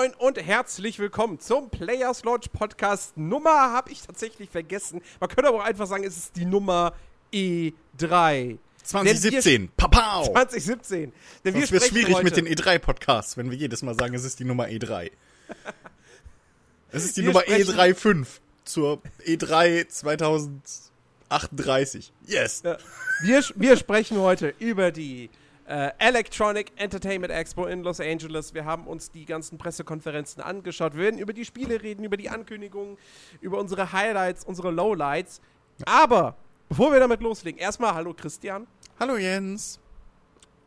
moin und herzlich willkommen zum Players Launch Podcast. Nummer habe ich tatsächlich vergessen. Man könnte aber auch einfach sagen, es ist die Nummer E3. 2017, Papau! 2017. Denn wir Sonst wird schwierig heute, mit den E3-Podcasts, wenn wir jedes Mal sagen, es ist die Nummer E3. Es ist die Wir Nummer sprechen- E35 zur E E3 2038. Yes! Ja. wir, wir sprechen heute über die äh, Electronic Entertainment Expo in Los Angeles. Wir haben uns die ganzen Pressekonferenzen angeschaut. Wir werden über die Spiele reden, über die Ankündigungen, über unsere Highlights, unsere Lowlights. Aber bevor wir damit loslegen, erstmal hallo Christian. Hallo Jens.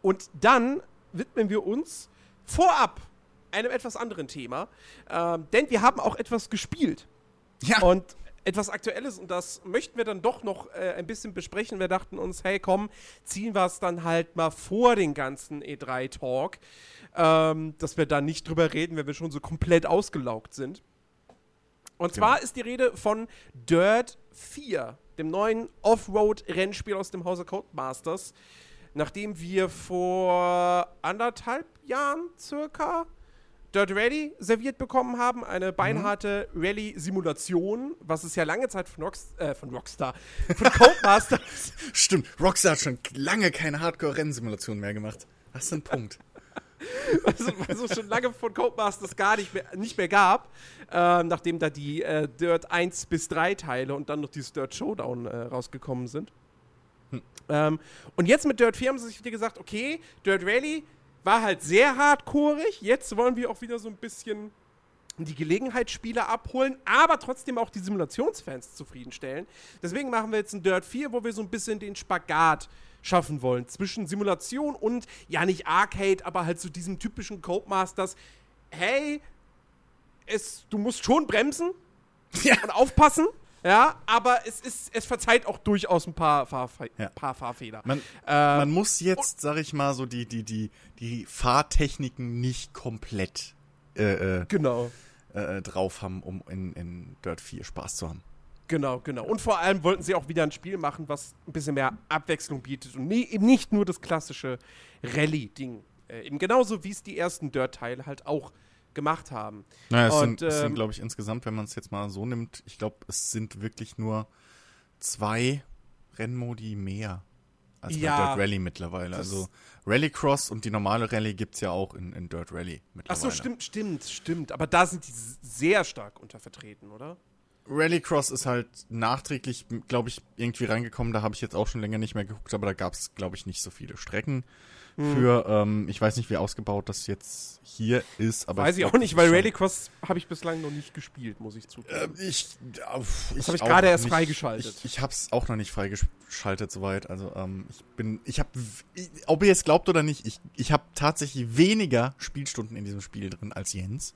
Und dann widmen wir uns vorab einem etwas anderen Thema. Ähm, denn wir haben auch etwas gespielt. Ja, Und etwas Aktuelles, und das möchten wir dann doch noch äh, ein bisschen besprechen. Wir dachten uns, hey, komm, ziehen wir es dann halt mal vor den ganzen E3-Talk, ähm, dass wir da nicht drüber reden, wenn wir schon so komplett ausgelaugt sind. Und zwar ist die Rede von Dirt 4, dem neuen Offroad-Rennspiel aus dem Hause Codemasters, nachdem wir vor anderthalb Jahren circa Dirt Rally serviert bekommen haben, eine beinharte Rally-Simulation, was es ja lange Zeit von, Rocks äh, von Rockstar, von Codemasters stimmt. Rockstar hat schon lange keine Hardcore-Rennsimulation mehr gemacht. Das ist ein Punkt. also, was es schon lange von Codemasters gar nicht mehr, nicht mehr gab, ähm, nachdem da die äh, Dirt 1 bis 3 Teile und dann noch dieses Dirt Showdown äh, rausgekommen sind. Ähm, und jetzt mit Dirt 4 haben sie sich wieder gesagt, okay, Dirt Rally war halt sehr hardcoreig, jetzt wollen wir auch wieder so ein bisschen die Gelegenheitsspiele abholen, aber trotzdem auch die Simulationsfans zufriedenstellen. Deswegen machen wir jetzt ein Dirt 4, wo wir so ein bisschen den Spagat schaffen wollen zwischen Simulation und, ja nicht Arcade, aber halt so diesem typischen Codemasters, hey, es, du musst schon bremsen Ja. und aufpassen, ja, aber es ist, es verzeiht auch durchaus ein paar, Fahrfe Ja. paar Fahrfehler. Man, Äh, man muss jetzt, sag ich mal, so die, die, die, die Fahrtechniken nicht komplett äh, äh, genau. äh, drauf haben, um in, in Dirt 4 Spaß zu haben. Genau, genau. Und vor allem wollten sie auch wieder ein Spiel machen, was ein bisschen mehr Abwechslung bietet und nie, eben nicht nur das klassische Rallye-Ding. Äh, eben genauso, wie es die ersten Dirt-Teile halt auch gemacht haben. Naja, es Und, sind, es ähm, sind glaube ich, insgesamt, wenn man es jetzt mal so nimmt, ich glaube, es sind wirklich nur zwei Rennmodi mehr als Ja. bei Dirt Rally mittlerweile. Also Rallycross und die normale Rallye gibt es ja auch in, in Dirt Rally Ach mittlerweile. so, stimmt, stimmt, stimmt. Aber da sind die sehr stark untervertreten, oder? Rallycross ist halt nachträglich, glaube ich, irgendwie reingekommen. Da habe ich jetzt auch schon länger nicht mehr geguckt, aber da gab es, glaube ich, nicht so viele Strecken Hm. für. Ähm, ich weiß nicht, wie ausgebaut das jetzt hier ist, aber Weiß ich auch nicht, weil Rallycross habe ich bislang noch nicht gespielt, muss ich zugeben. Äh, ich, auf, Das hab ich gerade erst nicht. freigeschaltet. Ich, ich habe es auch noch nicht freigeschaltet soweit. Also ähm, ich bin, ich habe, ob ihr es glaubt oder nicht, ich, ich habe tatsächlich weniger Spielstunden in diesem Spiel drin als Jens,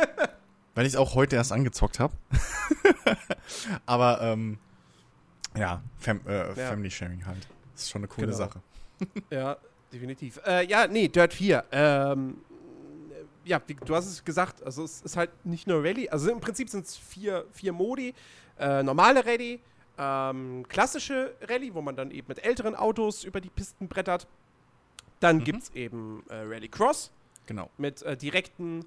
weil ich es auch heute erst angezockt habe. Aber ähm, ja, Fam äh, Ja. Family Sharing halt. Das ist schon eine coole Genau. Sache. Ja, definitiv. Äh, ja, nee, Dirt 4. Ähm, ja, wie, du hast es gesagt, also es ist halt nicht nur Rallye, also im Prinzip sind es vier, vier Modi. Äh, normale Rallye, ähm, klassische Rallye, wo man dann eben mit älteren Autos über die Pisten brettert. Dann Mhm. gibt es eben äh, Rally Cross Genau. mit äh, direkten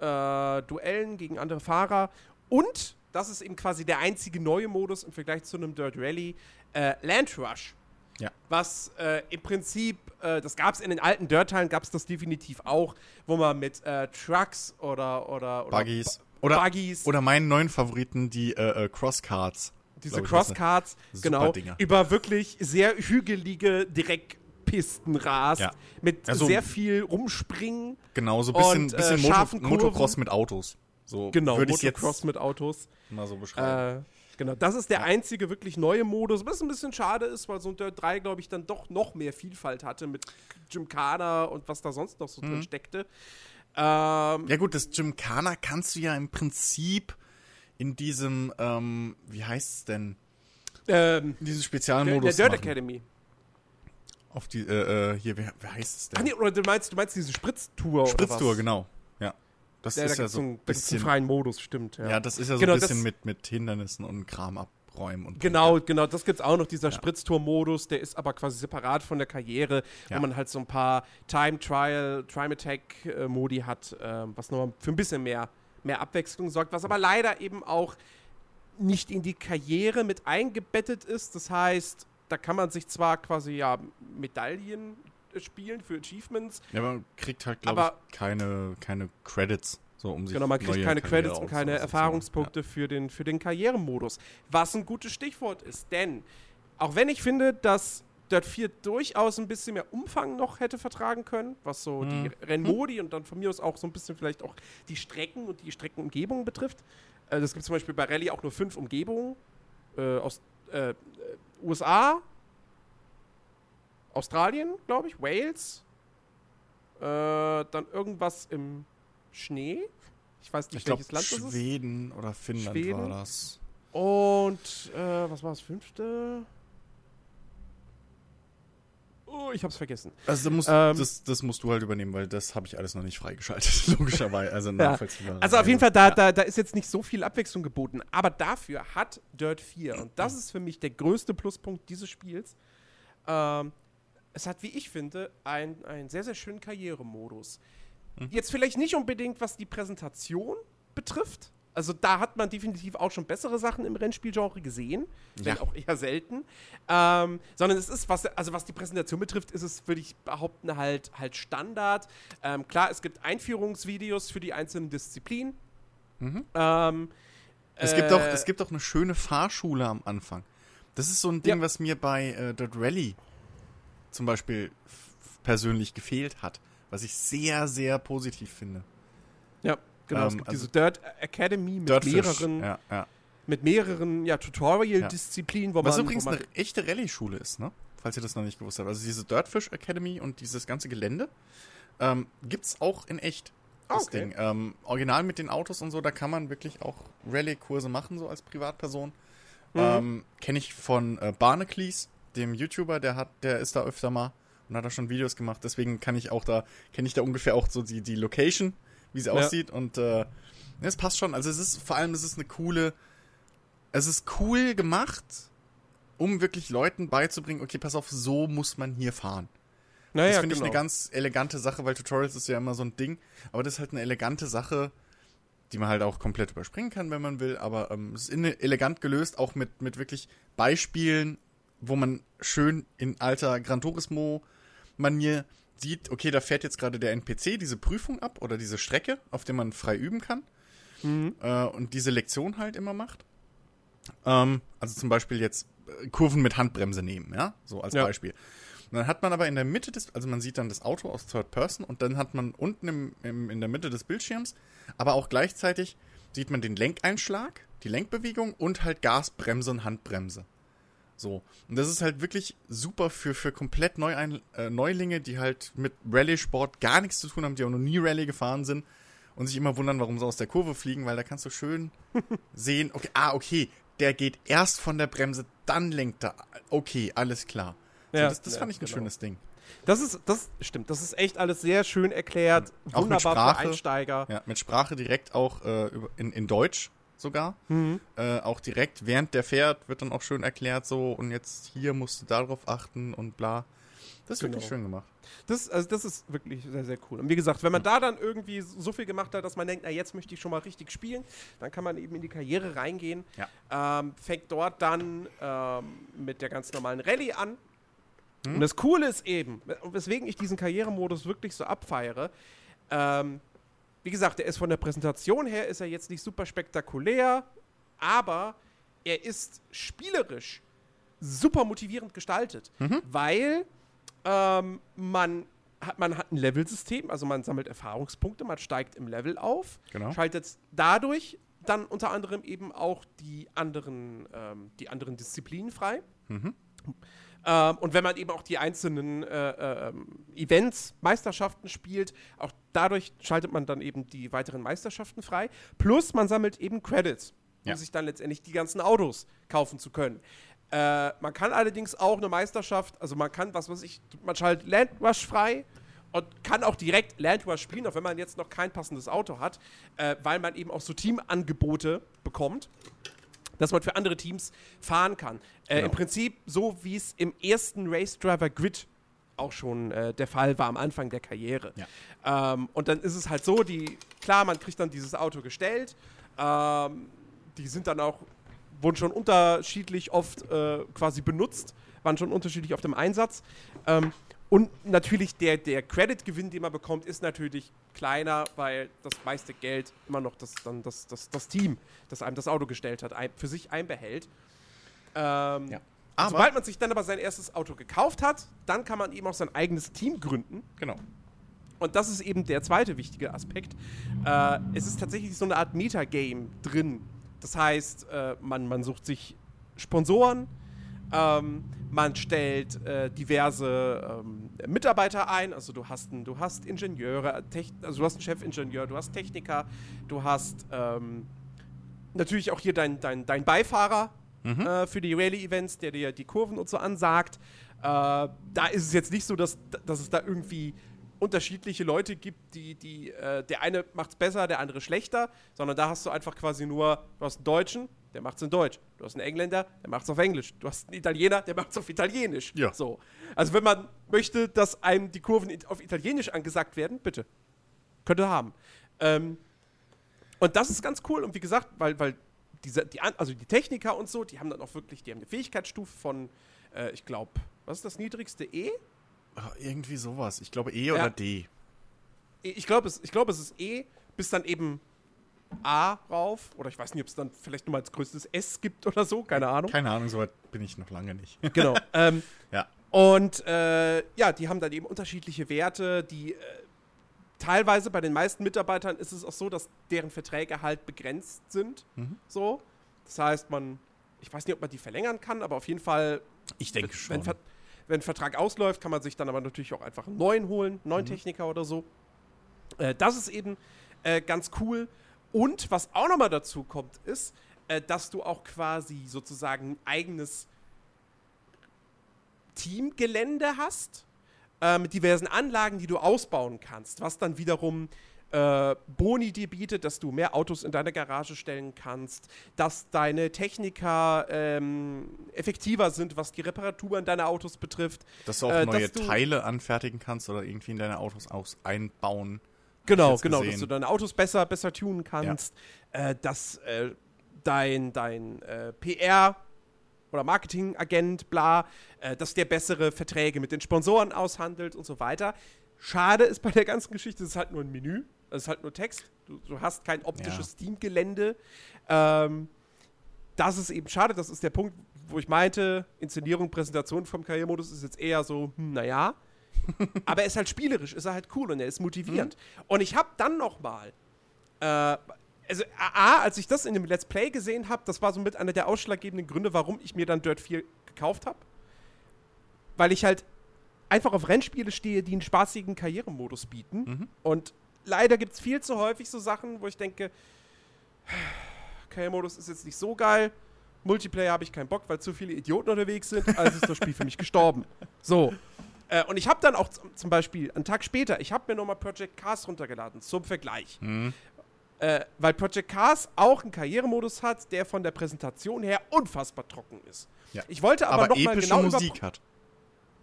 äh, Duellen gegen andere Fahrer. Und, das ist eben quasi der einzige neue Modus im Vergleich zu einem Dirt Rally, äh, Land Rush. Ja. Was äh, im Prinzip, äh, das gab es in den alten Dirt-Teilen, gab es das definitiv auch, wo man mit äh, Trucks oder, oder, oder Buggies. Oder, Buggies, oder meinen neuen Favoriten, die äh, äh, Crosscards. diese Crosscards, genau, Dinger. über wirklich sehr hügelige Direktpisten rast, Ja. mit Also- sehr viel Rumspringen. Genau, so ein bisschen, Und, äh, bisschen Moto Motocross mit Autos. So Genau, ich jetzt Motocross mit Autos. mal so beschreiben. Äh, genau, das ist der einzige wirklich neue Modus, was ein bisschen schade ist, weil so ein Dirt 3, glaube ich, dann doch noch mehr Vielfalt hatte mit Gymkhana und was da sonst noch so Mhm. drin steckte. Ähm, ja gut, das Gymkhana kannst du ja im Prinzip in diesem, ähm, wie heißt es denn? ähm, In diesem der, Spezialmodus der Dirt machen. Academy. Auf die, äh, äh, hier, wie, wie heißt es denn? Ach nee, oder du meinst, du meinst diese Spritztour oder Spritztour, genau. Ja. Das Ja, da ist ja gibt's so ein da bisschen, freien Modus, stimmt. Ja, ja, das ist ja so Genau, ein bisschen mit, mit Hindernissen und Kram räumen. Und Genau, Punkte. genau, das gibt's auch noch, dieser Ja. Spritztour-Modus, der ist aber quasi separat von der Karriere, Ja. wo man halt so ein paar Time-Trial, Time-Attack-Modi hat, ähm, was nochmal für ein bisschen mehr, mehr Abwechslung sorgt, was aber leider eben auch nicht in die Karriere mit eingebettet ist. Das heißt, da kann man sich zwar quasi ja Medaillen äh, spielen für Achievements, Ja, aber man kriegt halt, glaube ich, keine, keine Credits, so um sich Genau, man kriegt neue keine Karriere Credits und keine. Erfahrungspunkte für, den, für den Karrieremodus. Was ein gutes Stichwort ist, denn auch wenn ich finde, dass Dirt 4 durchaus ein bisschen mehr Umfang noch hätte vertragen können, was so Mhm. die Rennmodi und dann von mir aus auch so ein bisschen vielleicht auch die Strecken und die Streckenumgebungen betrifft. Äh, das gibt zum Beispiel bei Rallye auch nur fünf Umgebungen äh, aus äh, äh, USA, Australien, glaube ich, Wales, äh, dann irgendwas im Schnee. Ich weiß Ich nicht, glaube, welches Land das ist. Schweden oder Finnland Schweden? war das. Und äh, was war das fünfte? Oh, ich hab's vergessen. Also musst, Ähm, das, das musst du halt übernehmen, weil das habe ich alles noch nicht freigeschaltet, logischerweise. Also nachvollziehbar. Also auf jeden Fall, da, da, da ist jetzt nicht so viel Abwechslung geboten. Aber dafür hat Dirt 4, und das ist für mich der größte Pluspunkt dieses Spiels, ähm, es hat, wie ich finde, einen, einen sehr, sehr schönen Karrieremodus. Jetzt vielleicht nicht unbedingt, was die Präsentation betrifft. Also da hat man definitiv auch schon bessere Sachen im Rennspielgenre gesehen, wenn Ja. auch eher selten. Ähm, sondern es ist, was, also was die Präsentation betrifft, ist es, würde ich behaupten, halt, halt Standard. Ähm, klar, es gibt Einführungsvideos für die einzelnen Disziplinen. Mhm. Ähm, Es, äh, gibt auch, es gibt auch eine schöne Fahrschule am Anfang. Das ist so ein Ding, Ja. was mir bei äh, Dirt Rally zum Beispiel persönlich gefehlt hat. Was ich sehr, sehr positiv finde. Ja, genau. es Ähm, gibt also diese Dirt Academy mit Dirtfish. mehreren, Ja, ja. mit mehreren ja, Tutorial-Disziplinen, wo Was man. übrigens wo man eine echte Rallye-Schule ist, ne? Falls ihr das noch nicht gewusst habt. Also diese Dirtfish Academy und dieses ganze Gelände ähm, gibt's auch in echt. Das Ah, okay. Ding. Ähm, original mit den Autos und so, da kann man wirklich auch Rallye-Kurse machen, so als Privatperson. Mhm. Ähm, Kenne ich von äh, Barnacles, dem YouTuber, der hat, der ist da öfter mal und hat da schon Videos gemacht. Deswegen kann ich auch da, kenne ich da ungefähr auch so die, die Location, wie sie Ja. aussieht. Und äh, es passt schon. Also es ist, vor allem es ist eine coole, es ist cool gemacht, um wirklich Leuten beizubringen, okay, pass auf, so muss man hier fahren. naja, das finde genau. ich eine ganz elegante Sache, weil Tutorials ist ja immer so ein Ding. Aber das ist halt eine elegante Sache, die man halt auch komplett überspringen kann, wenn man will. Aber ähm, es ist elegant gelöst, auch mit, mit wirklich Beispielen, wo man schön in alter Gran Turismo-Manier sieht, okay, da fährt jetzt gerade der NPC diese Prüfung ab oder diese Strecke, auf der man frei üben kann. Mhm. Äh, und diese Lektion halt immer macht. Ähm, also zum Beispiel jetzt äh, Kurven mit Handbremse nehmen, ja, so als Ja. Beispiel. Und dann hat man aber in der Mitte des, also man sieht dann das Auto aus Third Person und dann hat man unten im, im, in der Mitte des Bildschirms, aber auch gleichzeitig sieht man den Lenkeinschlag, die Lenkbewegung und halt Gas, Bremse und Handbremse. So. Und das ist halt wirklich super für, für komplett Neuein, äh, Neulinge, die halt mit Rallye-Sport gar nichts zu tun haben, die auch noch nie Rallye gefahren sind und sich immer wundern, warum sie aus der Kurve fliegen, weil da kannst du schön sehen, okay, ah, okay, der geht erst von der Bremse, dann lenkt er. Okay, alles klar. So, Ja, das das ja, fand ich ein genau. schönes Ding. Das ist, das stimmt, das ist echt alles sehr schön erklärt. Auch mit Wunderbar Sprache. für Einsteiger. Ja, mit Sprache direkt auch äh, in, in Deutsch sogar. Mhm. Äh, auch direkt während der fährt wird dann auch schön erklärt so und jetzt hier musst du darauf achten und bla. Das ist Genau. wirklich schön gemacht. Das, also das ist wirklich sehr, sehr cool. Und wie gesagt, wenn man da dann irgendwie so viel gemacht hat, dass man denkt, na jetzt möchte ich schon mal richtig spielen, dann kann man eben in die Karriere reingehen. Ähm, fängt dort dann ähm, mit der ganz normalen Rallye an. Und das Coole ist eben, weswegen ich diesen Karrieremodus wirklich so abfeiere, ähm, wie gesagt, der ist von der Präsentation her, ist er jetzt nicht super spektakulär, aber er ist spielerisch super motivierend gestaltet, weil ähm, man, hat, man hat ein Levelsystem, also man sammelt Erfahrungspunkte, man steigt im Level auf, Genau. schaltet dadurch dann unter anderem eben auch die anderen, ähm, die anderen Disziplinen frei. Ähm, und wenn man eben auch die einzelnen äh, ähm, Events, Meisterschaften spielt, auch dadurch schaltet man dann eben die weiteren Meisterschaften frei. Plus man sammelt eben Credits, um Ja. sich dann letztendlich die ganzen Autos kaufen zu können. Äh, man kann allerdings auch eine Meisterschaft, also man kann, was weiß ich, man schaltet Landrush frei und kann auch direkt Landrush spielen, auch wenn man jetzt noch kein passendes Auto hat, äh, weil man eben auch so Teamangebote bekommt dass man für andere Teams fahren kann. Äh, Genau. Im Prinzip so, wie es im ersten Race Driver Grid auch schon äh, der Fall war am Anfang der Karriere. Ähm, und dann ist es halt so, die, klar, man kriegt dann dieses Auto gestellt. Ähm, die sind dann auch, wurden schon unterschiedlich oft äh, quasi benutzt, waren schon unterschiedlich auf dem Einsatz. Ähm, und natürlich der, der Credit-Gewinn, den man bekommt, ist natürlich kleiner, weil das meiste Geld immer noch das, dann das, das, das Team, das einem das Auto gestellt hat, ein, für sich einbehält. Ähm, Ja. Aber- sobald man sich dann aber sein erstes Auto gekauft hat, dann kann man eben auch sein eigenes Team gründen. Genau. Und das ist eben der zweite wichtige Aspekt. Äh, es ist tatsächlich so eine Art Metagame drin. Das heißt, äh, man, man sucht sich Sponsoren, ähm, man stellt äh, diverse ähm, Mitarbeiter ein. Also du hast, ein, du hast Ingenieure, Tech, also du hast einen Chefingenieur, du hast Techniker, du hast ähm, natürlich auch hier dein, dein, dein Beifahrer äh, für die Rallye-Events, der dir die Kurven und so ansagt. Äh, da ist es jetzt nicht so, dass, dass es da irgendwie unterschiedliche Leute gibt, die, die, äh, der eine macht es besser, der andere schlechter, sondern da hast du einfach quasi nur, du hast einen Deutschen, der macht es in Deutsch. Du hast einen Engländer, der macht es auf Englisch. Du hast einen Italiener, der macht es auf Italienisch. Ja. So. Also wenn man möchte, dass einem die Kurven auf Italienisch angesagt werden, bitte. Könnte haben. Ähm, und das ist ganz cool. Und wie gesagt, weil, weil diese, die, also die Techniker und so, die haben dann auch wirklich, die haben eine Fähigkeitsstufe von, äh, ich glaube, was ist das niedrigste? E? Ah, Irgendwie sowas. Ich glaube E Ja. oder D. E- Ich glaube, es, ich glaub, es ist E, bis dann eben A rauf. Oder ich weiß nicht, ob es dann vielleicht nochmal als größtes S gibt oder so, keine Ahnung. Keine Ahnung, soweit bin ich noch lange nicht. Genau. ähm, ja. Und äh, ja, die haben dann eben unterschiedliche Werte, die äh, teilweise bei den meisten Mitarbeitern ist es auch so, dass deren Verträge halt begrenzt sind. Mhm. So. Das heißt, man, ich weiß nicht, ob man die verlängern kann, aber auf jeden Fall, Ich denke wenn, schon. Ver- wenn ein Vertrag ausläuft, kann man sich dann aber natürlich auch einfach einen neuen holen, einen neuen Mhm. Techniker oder so. Äh, das ist eben äh, ganz cool. Und was auch nochmal dazu kommt, ist, äh, dass du auch quasi sozusagen ein eigenes Teamgelände hast, äh, mit diversen Anlagen, die du ausbauen kannst, was dann wiederum äh, Boni dir bietet, dass du mehr Autos in deine Garage stellen kannst, dass deine Techniker ähm, effektiver sind, was die Reparaturen deiner Autos betrifft. dass du auch äh, neue Teile anfertigen kannst oder irgendwie in deine Autos aus einbauen. Genau, genau, gesehen. dass du deine Autos besser, besser tunen kannst, äh, dass äh, dein, dein äh, PR oder Marketingagent, bla, äh, dass der bessere Verträge mit den Sponsoren aushandelt und so weiter. Schade ist bei der ganzen Geschichte, es ist halt nur ein Menü, es ist halt nur Text. Du, du hast kein optisches Teamgelände. Ähm, das ist eben schade, das ist der Punkt, wo ich meinte, Inszenierung, Präsentation vom Karrieremodus ist jetzt eher so, hm, naja. Aber er ist halt spielerisch, ist er halt cool und er ist motivierend. Und ich habe dann noch mal, äh, also A, als ich das in dem Let's Play gesehen habe, das war so mit einer der ausschlaggebenden Gründe, warum ich mir dann Dirt 4 gekauft habe. Weil ich halt einfach auf Rennspiele stehe, die einen spaßigen Karrieremodus bieten. Mhm. Und leider gibt es viel zu häufig so Sachen, wo ich denke, Karrieremodus ist jetzt nicht so geil. Multiplayer habe ich keinen Bock, weil zu viele Idioten unterwegs sind. Also ist das Spiel für mich gestorben. So. Äh, und ich habe dann auch zum, Beispiel einen Tag später, ich habe mir nochmal Project Cars runtergeladen zum Vergleich. Mhm. Äh, weil Project Cars auch einen Karrieremodus hat, der von der Präsentation her unfassbar trocken ist. Ja. Ich wollte aber, Aber, noch mal epische genau Musik hat.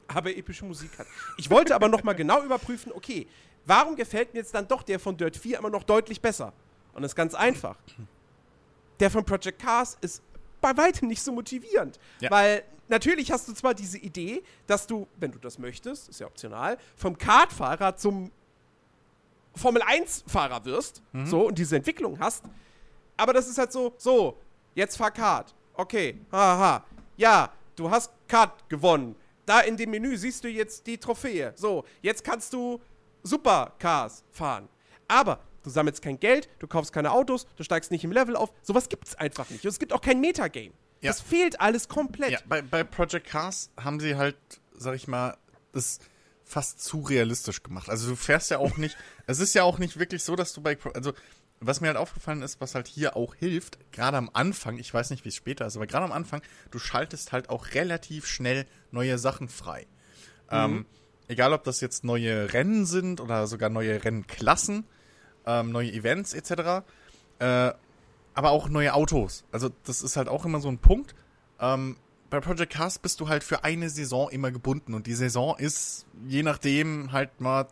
aber epische Musik hat. Ich wollte aber noch mal genau überprüfen, okay, warum gefällt mir jetzt dann doch der von Dirt 4 immer noch deutlich besser? Und das ist ganz einfach. Der von Project Cars ist bei weitem nicht so motivierend. Ja. Weil natürlich hast du zwar diese Idee, dass du, wenn du das möchtest, ist ja optional, vom Kartfahrer zum Formel-1-Fahrer wirst, so, und diese Entwicklung hast, aber das ist halt so, so, jetzt fahr Kart. Okay, haha. Ja, du hast Kart gewonnen. Da in dem Menü siehst du jetzt die Trophäe. So, jetzt kannst du Supercars fahren. Aber du sammelst kein Geld, du kaufst keine Autos, du steigst nicht im Level auf. Sowas gibt's einfach nicht. Und es gibt auch kein Metagame. Ja. Das fehlt alles komplett. Ja, bei, bei Project Cars haben sie halt, sag ich mal, das fast zu realistisch gemacht. Also du fährst ja auch nicht, es ist ja auch nicht wirklich so, dass du bei, Pro- also was mir halt aufgefallen ist, was halt hier auch hilft, gerade am Anfang, ich weiß nicht, wie es später ist, aber gerade am Anfang, du schaltest halt auch relativ schnell neue Sachen frei. Ähm, egal, ob das jetzt neue Rennen sind oder sogar neue Rennklassen, ähm, neue Events etc. Äh, aber auch neue Autos. Also das ist halt auch immer so ein Punkt. Ähm, bei Project Cars bist du halt für eine Saison immer gebunden und die Saison ist je nachdem halt mal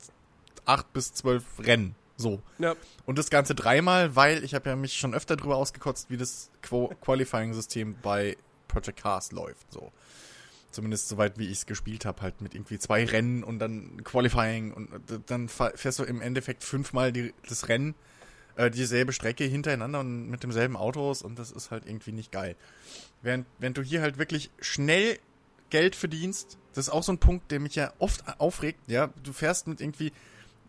acht bis zwölf Rennen. So. Ja. Und das Ganze dreimal, weil ich habe ja mich schon öfter drüber ausgekotzt, wie das Quo Qualifying-System bei Project Cars läuft. So. Zumindest soweit, wie ich es gespielt habe, halt mit irgendwie zwei Rennen und dann Qualifying und dann fährst du im Endeffekt fünfmal die, das Rennen, äh, dieselbe Strecke hintereinander und mit demselben Autos und das ist halt irgendwie nicht geil. Während, wenn du hier halt wirklich schnell Geld verdienst, das ist auch so ein Punkt, der mich ja oft aufregt, ja, du fährst mit irgendwie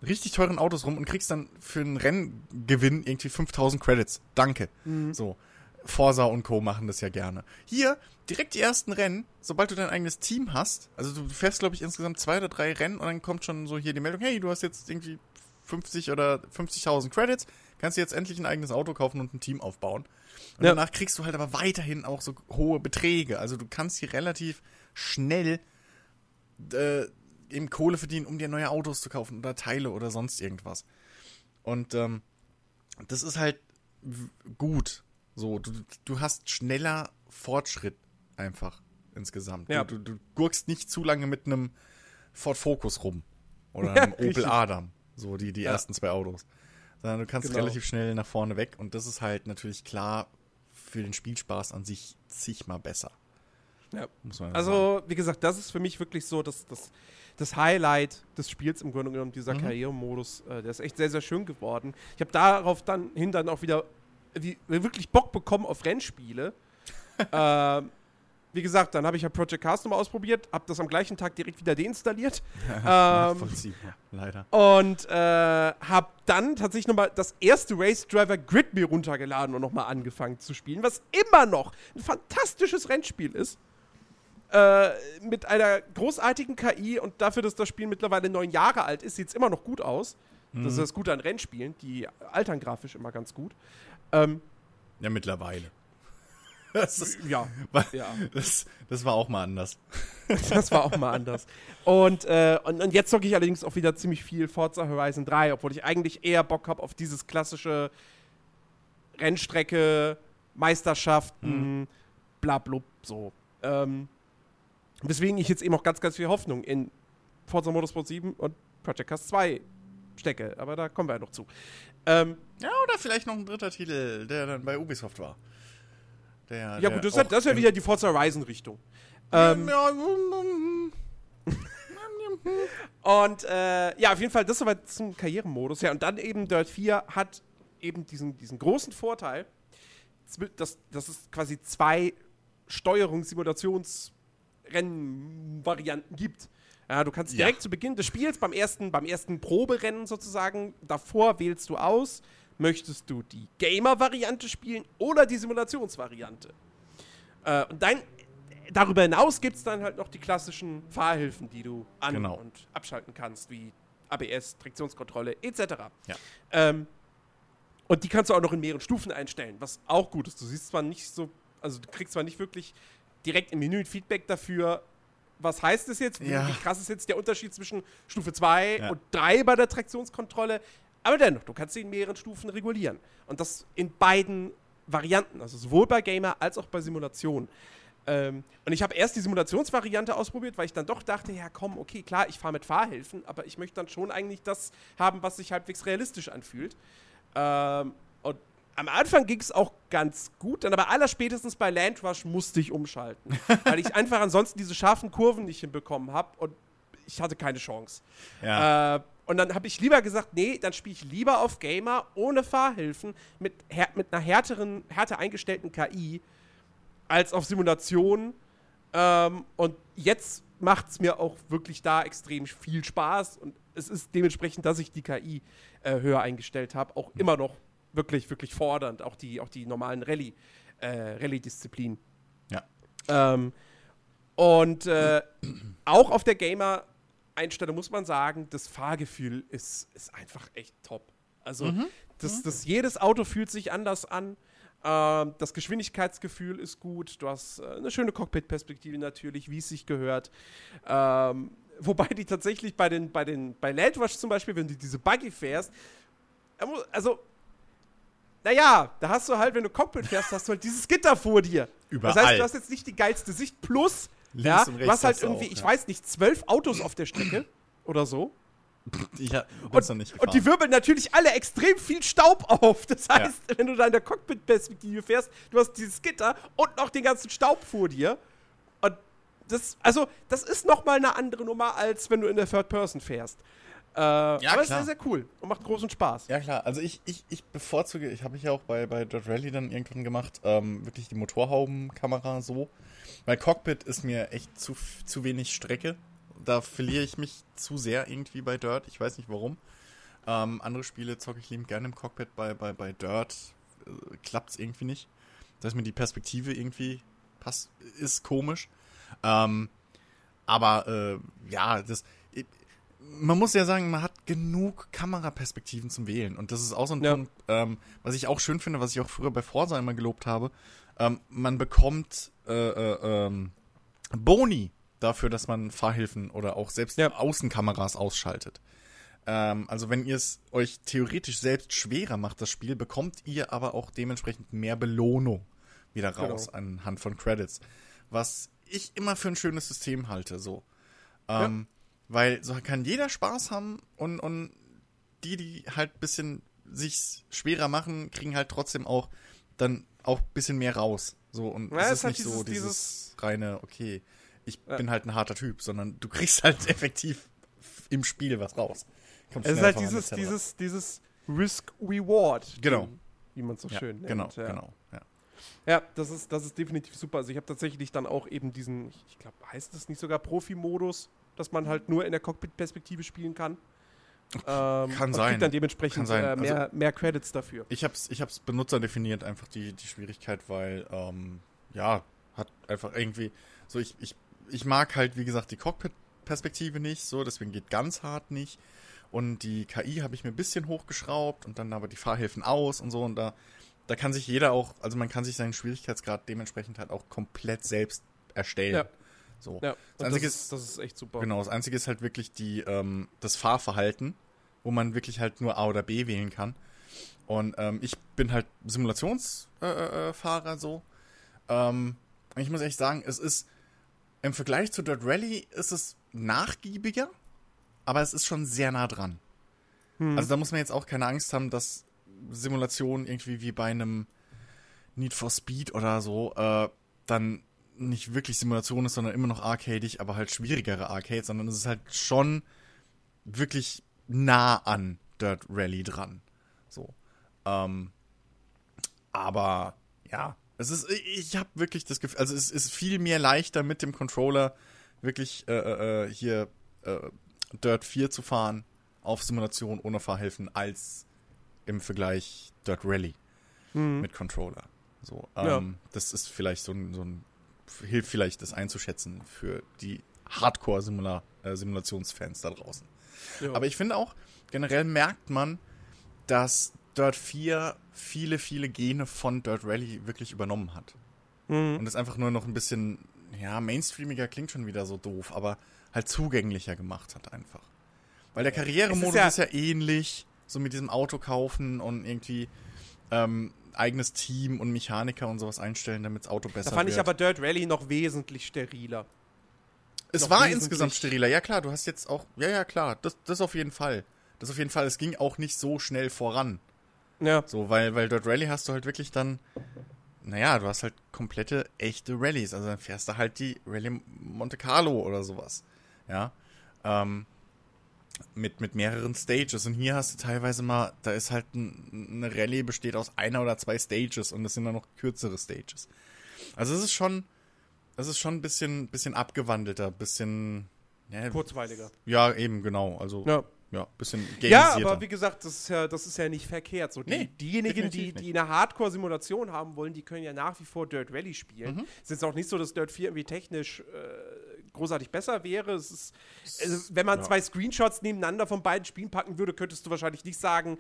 richtig teuren Autos rum und kriegst dann für einen Renngewinn irgendwie 5000 Credits. Danke. Mhm. So. Forsa und Co. machen das ja gerne. Hier, direkt die ersten Rennen, sobald du dein eigenes Team hast, also du fährst, glaube ich, insgesamt zwei oder drei Rennen und dann kommt schon so hier die Meldung, hey, du hast jetzt irgendwie 50 oder 50.000 Credits, kannst du jetzt endlich ein eigenes Auto kaufen und ein Team aufbauen. Und ja. danach kriegst du halt aber weiterhin auch so hohe Beträge. Also du kannst hier relativ schnell äh, eben Kohle verdienen, um dir neue Autos zu kaufen oder Teile oder sonst irgendwas. Und ähm, das ist halt gut. So, du, du hast schneller Fortschritt einfach insgesamt. Ja. Du, du, du gurkst nicht zu lange mit einem Ford Focus rum oder einem ja, Opel Adam, so die, die ja. ersten zwei Autos. Sondern du kannst genau. relativ schnell nach vorne weg und das ist halt natürlich klar für den Spielspaß an sich zigmal besser. Ja. also, sagen. wie gesagt, das ist für mich wirklich so das, das, das Highlight des Spiels im Grunde genommen, dieser mhm. Karrieremodus. Äh, der ist echt sehr, sehr schön geworden. Ich habe darauf dann hin dann auch wieder wie, wirklich Bock bekommen auf Rennspiele. ähm, wie gesagt, dann habe ich ja Project Cars nochmal ausprobiert, habe das am gleichen Tag direkt wieder deinstalliert. ähm, leider. Und äh, habe dann tatsächlich nochmal das erste Race Driver Grid mir runtergeladen und nochmal angefangen zu spielen, was immer noch ein fantastisches Rennspiel ist. Äh, mit einer großartigen KI und dafür, dass das Spiel mittlerweile neun Jahre alt ist, sieht es immer noch gut aus. Mhm. Das ist das Gute an Rennspielen. Die altern grafisch immer ganz gut. Ähm, ja, mittlerweile. Das ist, ja, war, ja. Das, das war auch mal anders. das war auch mal anders. Und, äh, und, und, jetzt zocke ich allerdings auch wieder ziemlich viel Forza Horizon 3, obwohl ich eigentlich eher Bock habe auf dieses klassische Rennstrecke, Meisterschaften, mhm. bla blub, so. Ähm, weswegen ich jetzt eben auch ganz, ganz viel Hoffnung in Forza Motorsport 7 und Project Cast 2 stecke. Aber da kommen wir ja noch zu. Ähm, ja, oder vielleicht noch ein dritter Titel, der dann bei Ubisoft war. Der, ja, gut, das, das ist ja wieder die Forza Horizon-Richtung. Ähm, und äh, ja, auf jeden Fall, das ist aber zum Karrieremodus. Ja, und dann eben Dirt 4 hat eben diesen, diesen großen Vorteil, dass, dass es quasi zwei Steuerungs-Simulations-Rennvarianten gibt. Ja, du kannst direkt ja. zu Beginn des Spiels beim ersten, beim ersten Proberennen sozusagen, davor wählst du aus, möchtest du die Gamer-Variante spielen oder die Simulationsvariante. Äh, und dann, darüber hinaus gibt es dann halt noch die klassischen Fahrhilfen, die du an- genau. und abschalten kannst, wie ABS, Traktionskontrolle etc. Ja. Ähm, und die kannst du auch noch in mehreren Stufen einstellen, was auch gut ist. Du siehst zwar nicht so, also du kriegst zwar nicht wirklich direkt im Menü Feedback dafür, was heißt das jetzt? Wie, ja. wie krass ist jetzt der Unterschied zwischen Stufe 2 ja. und 3 bei der Traktionskontrolle? Aber dennoch, du kannst sie in mehreren Stufen regulieren. Und das in beiden Varianten, also sowohl bei Gamer als auch bei Simulation. Ähm, und ich habe erst die Simulationsvariante ausprobiert, weil ich dann doch dachte, ja komm, okay, klar, ich fahre mit Fahrhilfen, aber ich möchte dann schon eigentlich das haben, was sich halbwegs realistisch anfühlt. Ähm, und am Anfang ging es auch ganz gut, dann aber allerspätestens bei Landrush musste ich umschalten, weil ich einfach ansonsten diese scharfen Kurven nicht hinbekommen habe und ich hatte keine Chance. Ja. Äh, und dann habe ich lieber gesagt, nee, dann spiele ich lieber auf Gamer ohne Fahrhilfen mit, mit einer härteren, härter eingestellten KI als auf Simulation. Ähm, und jetzt macht es mir auch wirklich da extrem viel Spaß und es ist dementsprechend, dass ich die KI äh, höher eingestellt habe, auch immer noch wirklich, wirklich fordernd, auch die, auch die normalen Rallye, äh, Rallye-Disziplinen. Ja. Ähm, und äh, auch auf der Gamer-Einstellung muss man sagen, das Fahrgefühl ist, ist einfach echt top. Also, mhm. Das, mhm. das, jedes Auto fühlt sich anders an. Ähm, das Geschwindigkeitsgefühl ist gut. Du hast äh, eine schöne Cockpit-Perspektive natürlich, wie es sich gehört. Ähm, wobei die tatsächlich bei den, bei den, bei Landrush zum Beispiel, wenn du diese Buggy fährst, also naja, da hast du halt, wenn du Cockpit fährst, hast du halt dieses Gitter vor dir. Überall. Das heißt, du hast jetzt nicht die geilste Sicht plus, Links ja, und rechts du hast halt irgendwie, auch, ich ja. weiß nicht, zwölf Autos auf der Strecke oder so. Ich hab- bin's Und, noch nicht und die wirbeln natürlich alle extrem viel Staub auf. Das heißt, wenn du da in der Cockpit-Perspektive fährst, du hast dieses Gitter und noch den ganzen Staub vor dir. Und das, also, das ist nochmal eine andere Nummer, als wenn du in der Third Person fährst. Äh, aber es ist sehr, sehr cool und macht großen Spaß. Ja klar, also ich, ich, ich bevorzuge, ich habe ich ja auch bei, bei Dirt Rally dann irgendwann gemacht, ähm, wirklich die Motorhaubenkamera so. Weil Cockpit ist mir echt zu, zu wenig Strecke. Da verliere ich mich zu sehr irgendwie bei Dirt. Ich weiß nicht warum. Ähm, andere Spiele zocke ich liebend gerne im Cockpit. Bei, bei, bei Dirt äh, klappt es irgendwie nicht. Da ist mir die Perspektive irgendwie passt, ist komisch. Ähm, aber äh, ja, das. Man muss ja sagen, man hat genug Kameraperspektiven zum Wählen. Und das ist auch so ein Ja. Punkt, ähm, was ich auch schön finde, was ich auch früher bei Forza immer gelobt habe. Ähm, man bekommt äh, äh, ähm, Boni dafür, dass man Fahrhilfen oder auch selbst Ja. Außenkameras ausschaltet. Ähm, also wenn ihr es euch theoretisch selbst schwerer macht, das Spiel, bekommt ihr aber auch dementsprechend mehr Belohnung wieder raus Genau. anhand von Credits. Was ich immer für ein schönes System halte, so. Ähm, Weil so kann jeder Spaß haben und, und die, die halt ein bisschen sich schwerer machen, kriegen halt trotzdem auch dann auch ein bisschen mehr raus. So, und Ja, es ist halt nicht so dieses- dieses reine, okay, ich Ja. bin halt ein harter Typ, sondern du kriegst halt effektiv im Spiel was raus. Kommst Es ist halt dieses, etc. dieses, dieses Risk-Reward. Genau. Wie man es so ja, schön nennt. Genau, ja. genau. Ja. Das ist, das ist definitiv super. Also ich habe tatsächlich dann auch eben diesen, ich, ich glaube, heißt das nicht sogar Profi-Modus, dass man halt nur in der Cockpit-Perspektive spielen kann. Ähm, Kann sein. Kriegt dann dementsprechend Kann sein. Äh, Also- mehr, mehr Credits dafür. Ich hab's, ich hab's benutzerdefiniert, einfach die, die Schwierigkeit, weil, ähm, ja, hat einfach irgendwie, so ich, ich, ich mag halt, wie gesagt, die Cockpit-Perspektive nicht, so, deswegen geht ganz hart nicht. Und die KI habe ich mir ein bisschen hochgeschraubt und dann aber die Fahrhilfen aus und so und da, da kann sich jeder auch, also man kann sich seinen Schwierigkeitsgrad dementsprechend halt auch komplett selbst erstellen. Ja. So. Ja, Das Einzige das, ist, das ist echt super. Genau, das Einzige ist halt wirklich die, ähm, das Fahrverhalten, wo man wirklich halt nur A oder B wählen kann. Und ähm, ich bin halt Simulationsfahrer äh, äh, Fahrer so. Ähm, ich muss echt sagen, es ist im Vergleich zu Dirt Rally ist es nachgiebiger, aber es ist schon sehr nah dran. Hm. Also da muss man jetzt auch keine Angst haben, dass Simulation irgendwie wie bei einem Need for Speed oder so äh, dann nicht wirklich Simulation ist, sondern immer noch arcadig, aber halt schwierigere Arcades, sondern es ist halt schon wirklich nah an Dirt Rally dran. So. Ähm, aber ja, es ist, ich habe wirklich das Gefühl, also es ist viel mehr leichter mit dem Controller wirklich äh, äh, hier äh, Dirt 4 zu fahren auf Simulation ohne Fahrhilfen als im Vergleich Dirt Rally mit Controller. So, ähm, Ja. das ist vielleicht so ein, so ein hilft vielleicht das einzuschätzen für die Hardcore-Simulationsfans da draußen. Ja. Aber ich finde auch, generell merkt man, dass Dirt 4 viele, viele Gene von Dirt Rally wirklich übernommen hat. Mhm. Und es einfach nur noch ein bisschen, ja, mainstreamiger klingt schon wieder so doof, aber halt zugänglicher gemacht hat einfach. Weil der Karrieremodus ist ist ja, ähnlich, so mit diesem Auto kaufen und irgendwie ähm, eigenes Team und Mechaniker und sowas einstellen, damit das Auto besser Da fand wird. ich aber Dirt Rally noch wesentlich steriler. Es war insgesamt steriler, ja klar, du hast jetzt auch, ja, ja, klar, das, das auf jeden Fall. Das auf jeden Fall, es ging auch nicht so schnell voran. Ja. So, weil, weil dort Rallye hast du halt wirklich dann, naja, du hast halt komplette echte Rallyes. Also dann fährst du halt die Rallye Monte Carlo oder sowas. Ja. Ähm, mit, mit mehreren Stages. Und hier hast du teilweise mal, da ist halt ein, eine Rallye besteht aus einer oder zwei Stages und das sind dann noch kürzere Stages. Also es ist schon, es ist schon ein bisschen, bisschen abgewandelter, bisschen, ja, Kurzweiliger. ja eben, genau. Also, Ja. ja, bisschen Ja, aber wie gesagt, das ist ja, das ist ja nicht verkehrt. So, die, Nee, diejenigen, die, die eine Hardcore-Simulation haben wollen, die können ja nach wie vor Dirt Rally spielen. Mhm. Es ist auch nicht so, dass Dirt 4 irgendwie technisch äh, großartig besser wäre. Es ist, also, wenn man Ja. zwei Screenshots nebeneinander von beiden Spielen packen würde, könntest du wahrscheinlich nicht sagen,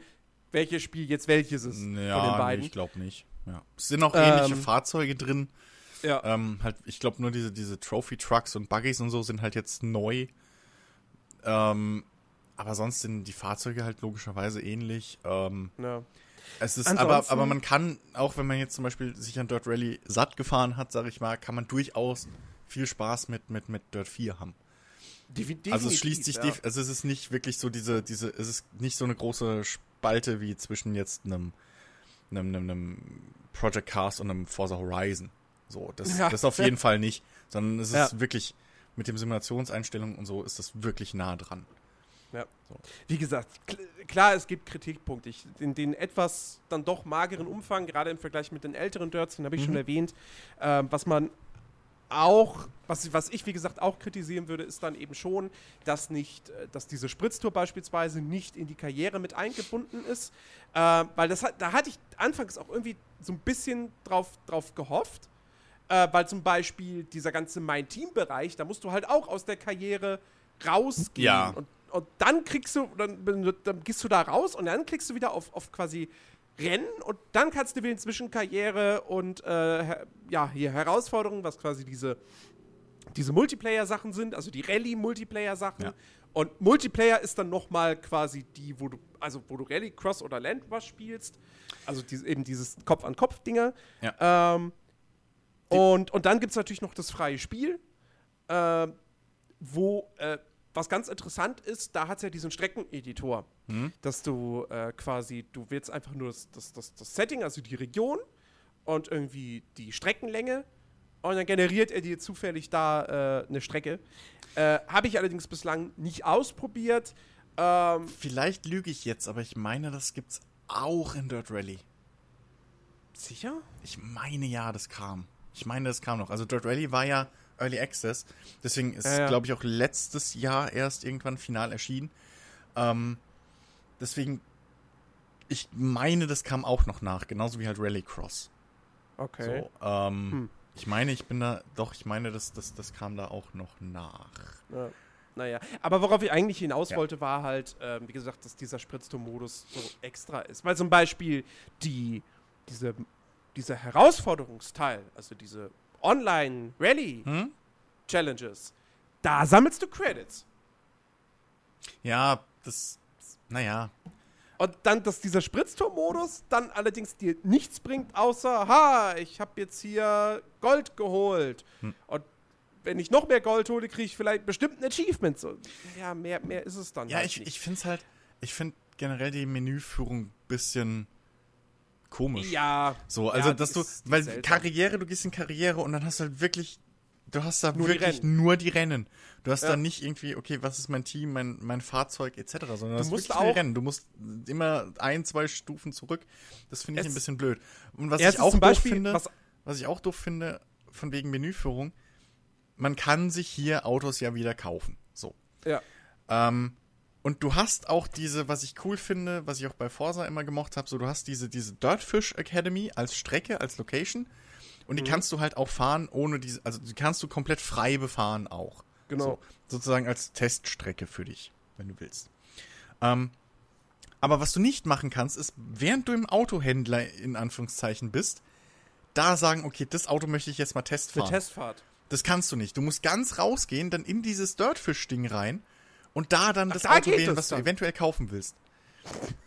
welches Spiel jetzt welches ist Ja, von den nee, beiden. ich glaube nicht. Ja. Es sind auch Ähm, ähnliche Fahrzeuge drin. Ja. Ähm, halt, ich glaube nur diese, diese Trophy-Trucks und Buggies und so sind halt jetzt neu. Ähm, aber sonst sind die Fahrzeuge halt logischerweise ähnlich. Ähm, ja. Es ist, aber, aber man kann, auch wenn man jetzt zum Beispiel sich an Dirt Rally satt gefahren hat, sag ich mal, kann man durchaus viel Spaß mit, mit, mit Dirt 4 haben. Definitiv, also es schließt sich, ja. also es ist nicht wirklich so diese, diese, es ist nicht so eine große Spalte wie zwischen jetzt einem, einem, einem, einem Project Cast und einem Forza Horizon. So, das, ja. das auf jeden Fall nicht, sondern es ist ja. wirklich mit den Simulationseinstellungen und so ist das wirklich nah dran. Ja. So. Wie gesagt, klar, es gibt Kritikpunkte. Ich, in den etwas dann doch mageren Umfang, gerade im Vergleich mit den älteren Dirts, den habe ich mhm. schon erwähnt, äh, was man auch, was, was ich wie gesagt auch kritisieren würde, ist dann eben schon, dass nicht, äh, dass diese Spritztour beispielsweise nicht in die Karriere mit eingebunden ist. Äh, weil das da hatte ich anfangs auch irgendwie so ein bisschen drauf, drauf gehofft. Äh, weil zum Beispiel dieser ganze Mein-Team-Bereich, da musst du halt auch aus der Karriere rausgehen. Ja. Und, und dann kriegst du, dann, dann gehst du da raus und dann klickst du wieder auf, auf quasi Rennen und dann kannst du wählen zwischen Karriere und äh, ja, hier Herausforderungen, was quasi diese, diese Multiplayer-Sachen sind, also die Rallye-Multiplayer-Sachen. Ja. Und Multiplayer ist dann nochmal quasi die, wo du, also wo du Rallye, Cross oder Landrush spielst. Also die, eben dieses Kopf-an-Kopf-Dinger. Ja. Ähm, und, und dann gibt es natürlich noch das freie Spiel, äh, wo äh, was ganz interessant ist, da hat es ja diesen Streckeneditor, mhm. dass du äh, quasi, du willst einfach nur das, das, das, das, Setting, also die Region und irgendwie die Streckenlänge und dann generiert er dir zufällig da äh, eine Strecke. Äh, Habe ich allerdings bislang nicht ausprobiert. Ähm, Vielleicht lüge ich jetzt, aber ich meine, das gibt's auch in Dirt Rally. Sicher? Ich meine ja, das kam. Ich meine, das kam noch. Also Dirt Rally war ja Early Access. Deswegen ist, ja, ja. glaube ich, auch letztes Jahr erst irgendwann final erschienen. Ähm, deswegen, ich meine, das kam auch noch nach, genauso wie halt Rallycross. Okay. So, ähm, hm. Ich meine, ich bin da, doch, ich meine, das, das, das kam da auch noch nach. Ja. Naja, aber worauf ich eigentlich hinaus ja. wollte, war halt, ähm, wie gesagt, dass dieser Spritztour-Modus so extra ist. Weil zum Beispiel die, diese, dieser Herausforderungsteil, also diese Online-Rally-Challenges, hm? da sammelst du Credits. Ja, das, naja. Und dann, dass dieser Spritztour-Modus dann allerdings dir nichts bringt, außer, ha, ich habe jetzt hier Gold geholt. Hm. Und wenn ich noch mehr Gold hole, kriege ich vielleicht bestimmt ein Achievement. So, ja, mehr, mehr ist es dann. Ja, halt ich, ich finde es halt, ich finde generell die Menüführung ein bisschen komisch. Ja. So, also ja, dass du, weil. Karriere, du gehst in Karriere und dann hast du halt wirklich, du hast da nur wirklich die nur die Rennen. Du hast ja. da nicht irgendwie, okay, was ist mein Team, mein, mein Fahrzeug etc., sondern du musst auch Rennen. Du musst immer ein, zwei Stufen zurück. Das finde ich ein bisschen blöd. Und was ich auch doof finde, was, was ich auch doof finde, von wegen Menüführung, man kann sich hier Autos ja wieder kaufen. So. Ja. Ähm, und du hast auch diese, was ich cool finde, was ich auch bei Forsa immer gemocht habe, so du hast diese, diese Dirtfish Academy als Strecke, als Location. Und die mhm. kannst du halt auch fahren, ohne diese, also die kannst du komplett frei befahren auch. Genau. So, sozusagen als Teststrecke für dich, wenn du willst. Ähm, aber was du nicht machen kannst, ist, während du im Autohändler in Anführungszeichen bist, da sagen, okay, das Auto möchte ich jetzt mal testfahren. Für Testfahrt. Das kannst du nicht. Du musst ganz rausgehen, dann in dieses Dirtfish-Ding rein und da dann Ach, das da Auto wählen, was dann. du eventuell kaufen willst.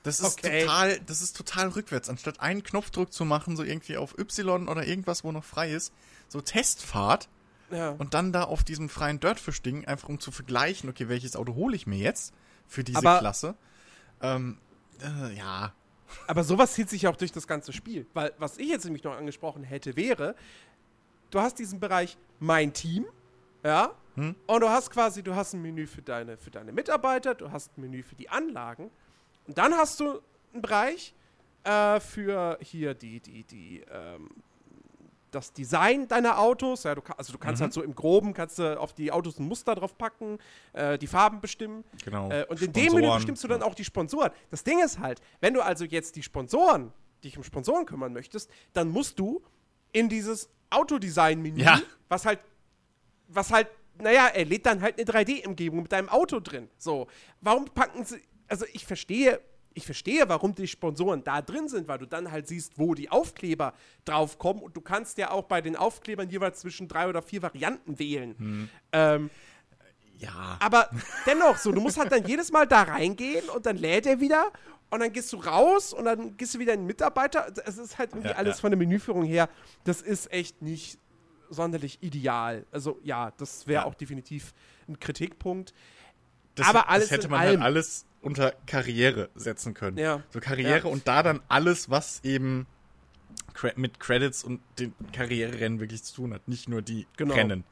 Das ist okay. total, das ist total rückwärts. Anstatt einen Knopfdruck zu machen, so irgendwie auf Y oder irgendwas, wo noch frei ist, so Testfahrt. Ja. Und dann da auf diesem freien Dirtfish-Ding, einfach um zu vergleichen, okay, welches Auto hole ich mir jetzt für diese Aber Klasse. Ähm, äh, ja. Aber sowas zieht sich auch durch das ganze Spiel. Weil, was ich jetzt nämlich noch angesprochen hätte, wäre, du hast diesen Bereich Mein Team, ja, hm? Und du hast quasi, du hast ein Menü für deine, für deine Mitarbeiter, du hast ein Menü für die Anlagen. Und dann hast du einen Bereich äh, für hier die, die, die, ähm, das Design deiner Autos. Ja, du, also du kannst mhm. halt so im Groben, kannst du auf die Autos ein Muster drauf packen, äh, die Farben bestimmen. Genau. Äh, und in dem Menü bestimmst du dann auch die Sponsoren. Das Ding ist halt, wenn du also jetzt die Sponsoren, dich um Sponsoren kümmern möchtest, dann musst du in dieses Autodesign-Menü, ja. was halt, was halt naja, er lädt dann halt eine 3D-Umgebung mit deinem Auto drin. So, warum packen sie, also ich verstehe, ich verstehe, warum die Sponsoren da drin sind, weil du dann halt siehst, wo die Aufkleber draufkommen und du kannst ja auch bei den Aufklebern jeweils zwischen drei oder vier Varianten wählen. Hm. Ähm, ja. Aber dennoch, so, du musst halt dann jedes Mal da reingehen und dann lädt er wieder und dann gehst du raus und dann gehst du wieder in den Mitarbeiter. Es ist halt irgendwie Ja, alles ja. von der Menüführung her, das ist echt nicht sonderlich ideal. Also ja, das wäre Ja. auch definitiv ein Kritikpunkt. Das, Aber alles das hätte man halt alles unter Karriere setzen können. Ja. So Karriere Ja. und da dann alles, was eben mit Credits und den Karriererennen wirklich zu tun hat. Nicht nur die Genau. Rennen.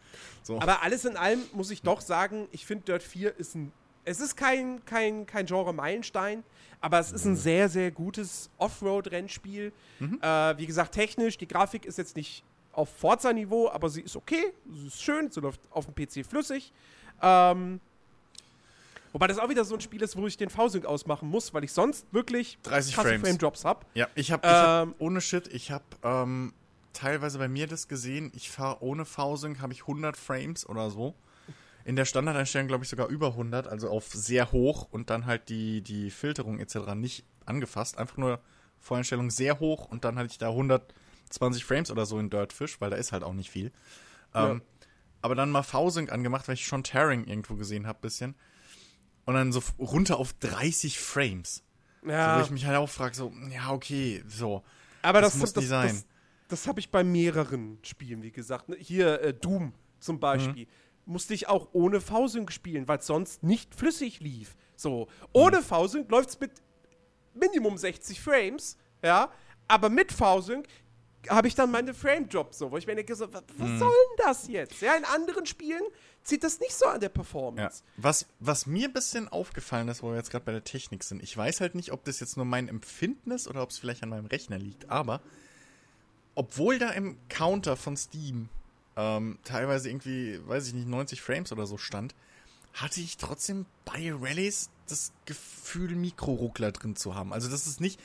So. Aber alles in allem muss ich doch sagen, ich finde Dirt 4 ist ein. Es ist kein, kein, kein Genre-Meilenstein, aber es ist ein sehr, sehr gutes Offroad-Rennspiel. Äh, wie gesagt, technisch, die Grafik ist jetzt nicht auf Forza-Niveau, aber sie ist okay, sie ist schön, sie läuft auf dem PC flüssig. Ähm, wobei das auch wieder so ein Spiel ist, wo ich den V-Sync ausmachen muss, weil ich sonst wirklich 30 krasse Frames. Frame-Drops habe. Ja, ich habe hab, Ähm, ohne Shit, ich habe ähm, teilweise bei mir das gesehen, ich fahre ohne V-Sync, habe ich 100 Frames oder so. In der Standardeinstellung glaube ich sogar über 100, also auf sehr hoch und dann halt die, die Filterung etc. nicht angefasst. Einfach nur Voreinstellung sehr hoch und dann hatte ich da 120 Frames oder so in Dirtfish, weil da ist halt auch nicht viel. Ja. Ähm, aber dann mal V-Sync angemacht, weil ich schon Tearing irgendwo gesehen habe, bisschen. Und dann so runter auf 30 Frames. So, Ja, wo ich mich halt auch frage, so, ja, okay, so. aber das das, muss das, nicht sein. Das, das habe ich bei mehreren Spielen, wie gesagt. Ne? Hier äh, Doom zum Beispiel. Musste ich auch ohne V-Sync spielen, weil es sonst nicht flüssig lief. So, ohne V-Sync läuft es mit Minimum 60 Frames, ja, aber mit V-Sync habe ich dann meine Frame-Drop so, wo ich mir denke, so, was, was soll denn das jetzt? Ja, in anderen Spielen zieht das nicht so an der Ja. Performance. Was, was mir ein bisschen aufgefallen ist, wo wir jetzt gerade bei der Technik sind, ich weiß halt nicht, ob das jetzt nur mein Empfinden ist oder ob es vielleicht an meinem Rechner liegt, aber obwohl da im Counter von Steam ähm, teilweise irgendwie, weiß ich nicht, 90 Frames oder so stand, hatte ich trotzdem bei Rallyes das Gefühl, Mikroruckler drin zu haben. Also das ist nicht,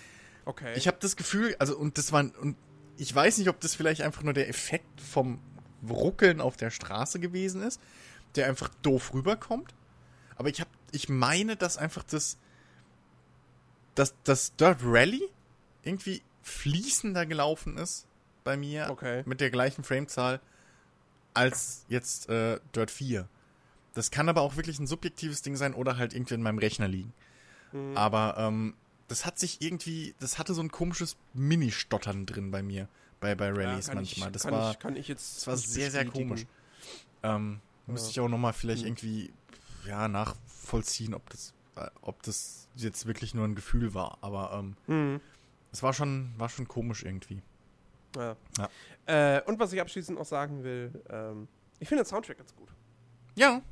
Okay. Ich habe das Gefühl, also und das war und ich weiß nicht, ob das vielleicht einfach nur der Effekt vom Ruckeln auf der Straße gewesen ist, der einfach doof rüberkommt. Aber ich habe, ich meine, dass einfach das, dass das Dirt Rally irgendwie fließender gelaufen ist bei mir Okay. mit der gleichen Framezahl als jetzt äh, Dirt 4. Das kann aber auch wirklich ein subjektives Ding sein oder halt irgendwie in meinem Rechner liegen. Mhm. Aber ähm, das hat sich irgendwie, das hatte so ein komisches Mini-Stottern drin bei mir, bei, bei Ja, Rallyes kann manchmal. Ich, das war, ich, ich jetzt das war sehr, sehr komisch. Ähm, müsste ich auch nochmal vielleicht irgendwie ja, nachvollziehen, ob das, äh, ob das jetzt wirklich nur ein Gefühl war. Aber ähm, Mhm. es war schon, war schon komisch irgendwie. Ja. Ja. Äh, und was ich abschließend noch sagen will, ähm, ich finde den Soundtrack ganz gut. Ja,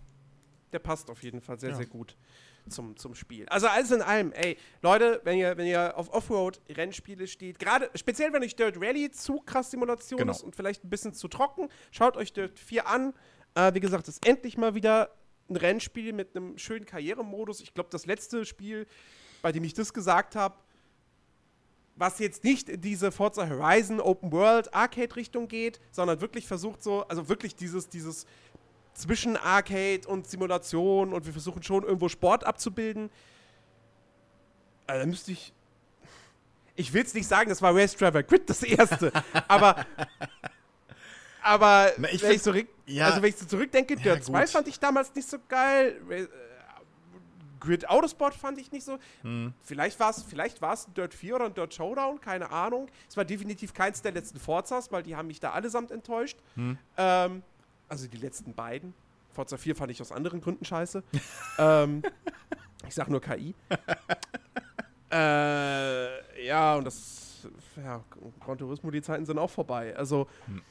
Der passt auf jeden Fall sehr, Ja. sehr gut zum, zum Spiel. Also alles in allem, ey, Leute, wenn ihr, wenn ihr auf Offroad-Rennspiele steht, gerade speziell wenn euch Dirt Rally zu krass Simulation Genau. ist und vielleicht ein bisschen zu trocken, schaut euch Dirt 4 an. Äh, wie gesagt, es ist endlich mal wieder ein Rennspiel mit einem schönen Karrieremodus. Ich glaube, das letzte Spiel, bei dem ich das gesagt habe, was jetzt nicht in diese Forza Horizon Open World Arcade Richtung geht, sondern wirklich versucht so, also wirklich dieses, dieses zwischen Arcade und Simulation und wir versuchen schon irgendwo Sport abzubilden. Also, da müsste ich. Ich will es nicht sagen, das war Race Driver Grid das erste, aber. Aber Na, ich wenn ich so ja. also wenn ich so zurückdenke, Ja, Dirt 2 gut. fand ich damals nicht so geil. Äh, Grid Autosport fand ich nicht so. Hm. Vielleicht war es vielleicht war's ein Dirt 4 oder ein Dirt Showdown, keine Ahnung. Es war definitiv keins der letzten Forzas, weil die haben mich da allesamt enttäuscht. Hm. Ähm, also die letzten beiden. Forza 4 fand ich aus anderen Gründen scheiße. ähm, ich sag nur KI. äh, ja, und das, ja, Gran Turismo, die Zeiten sind auch vorbei. Also, Hm.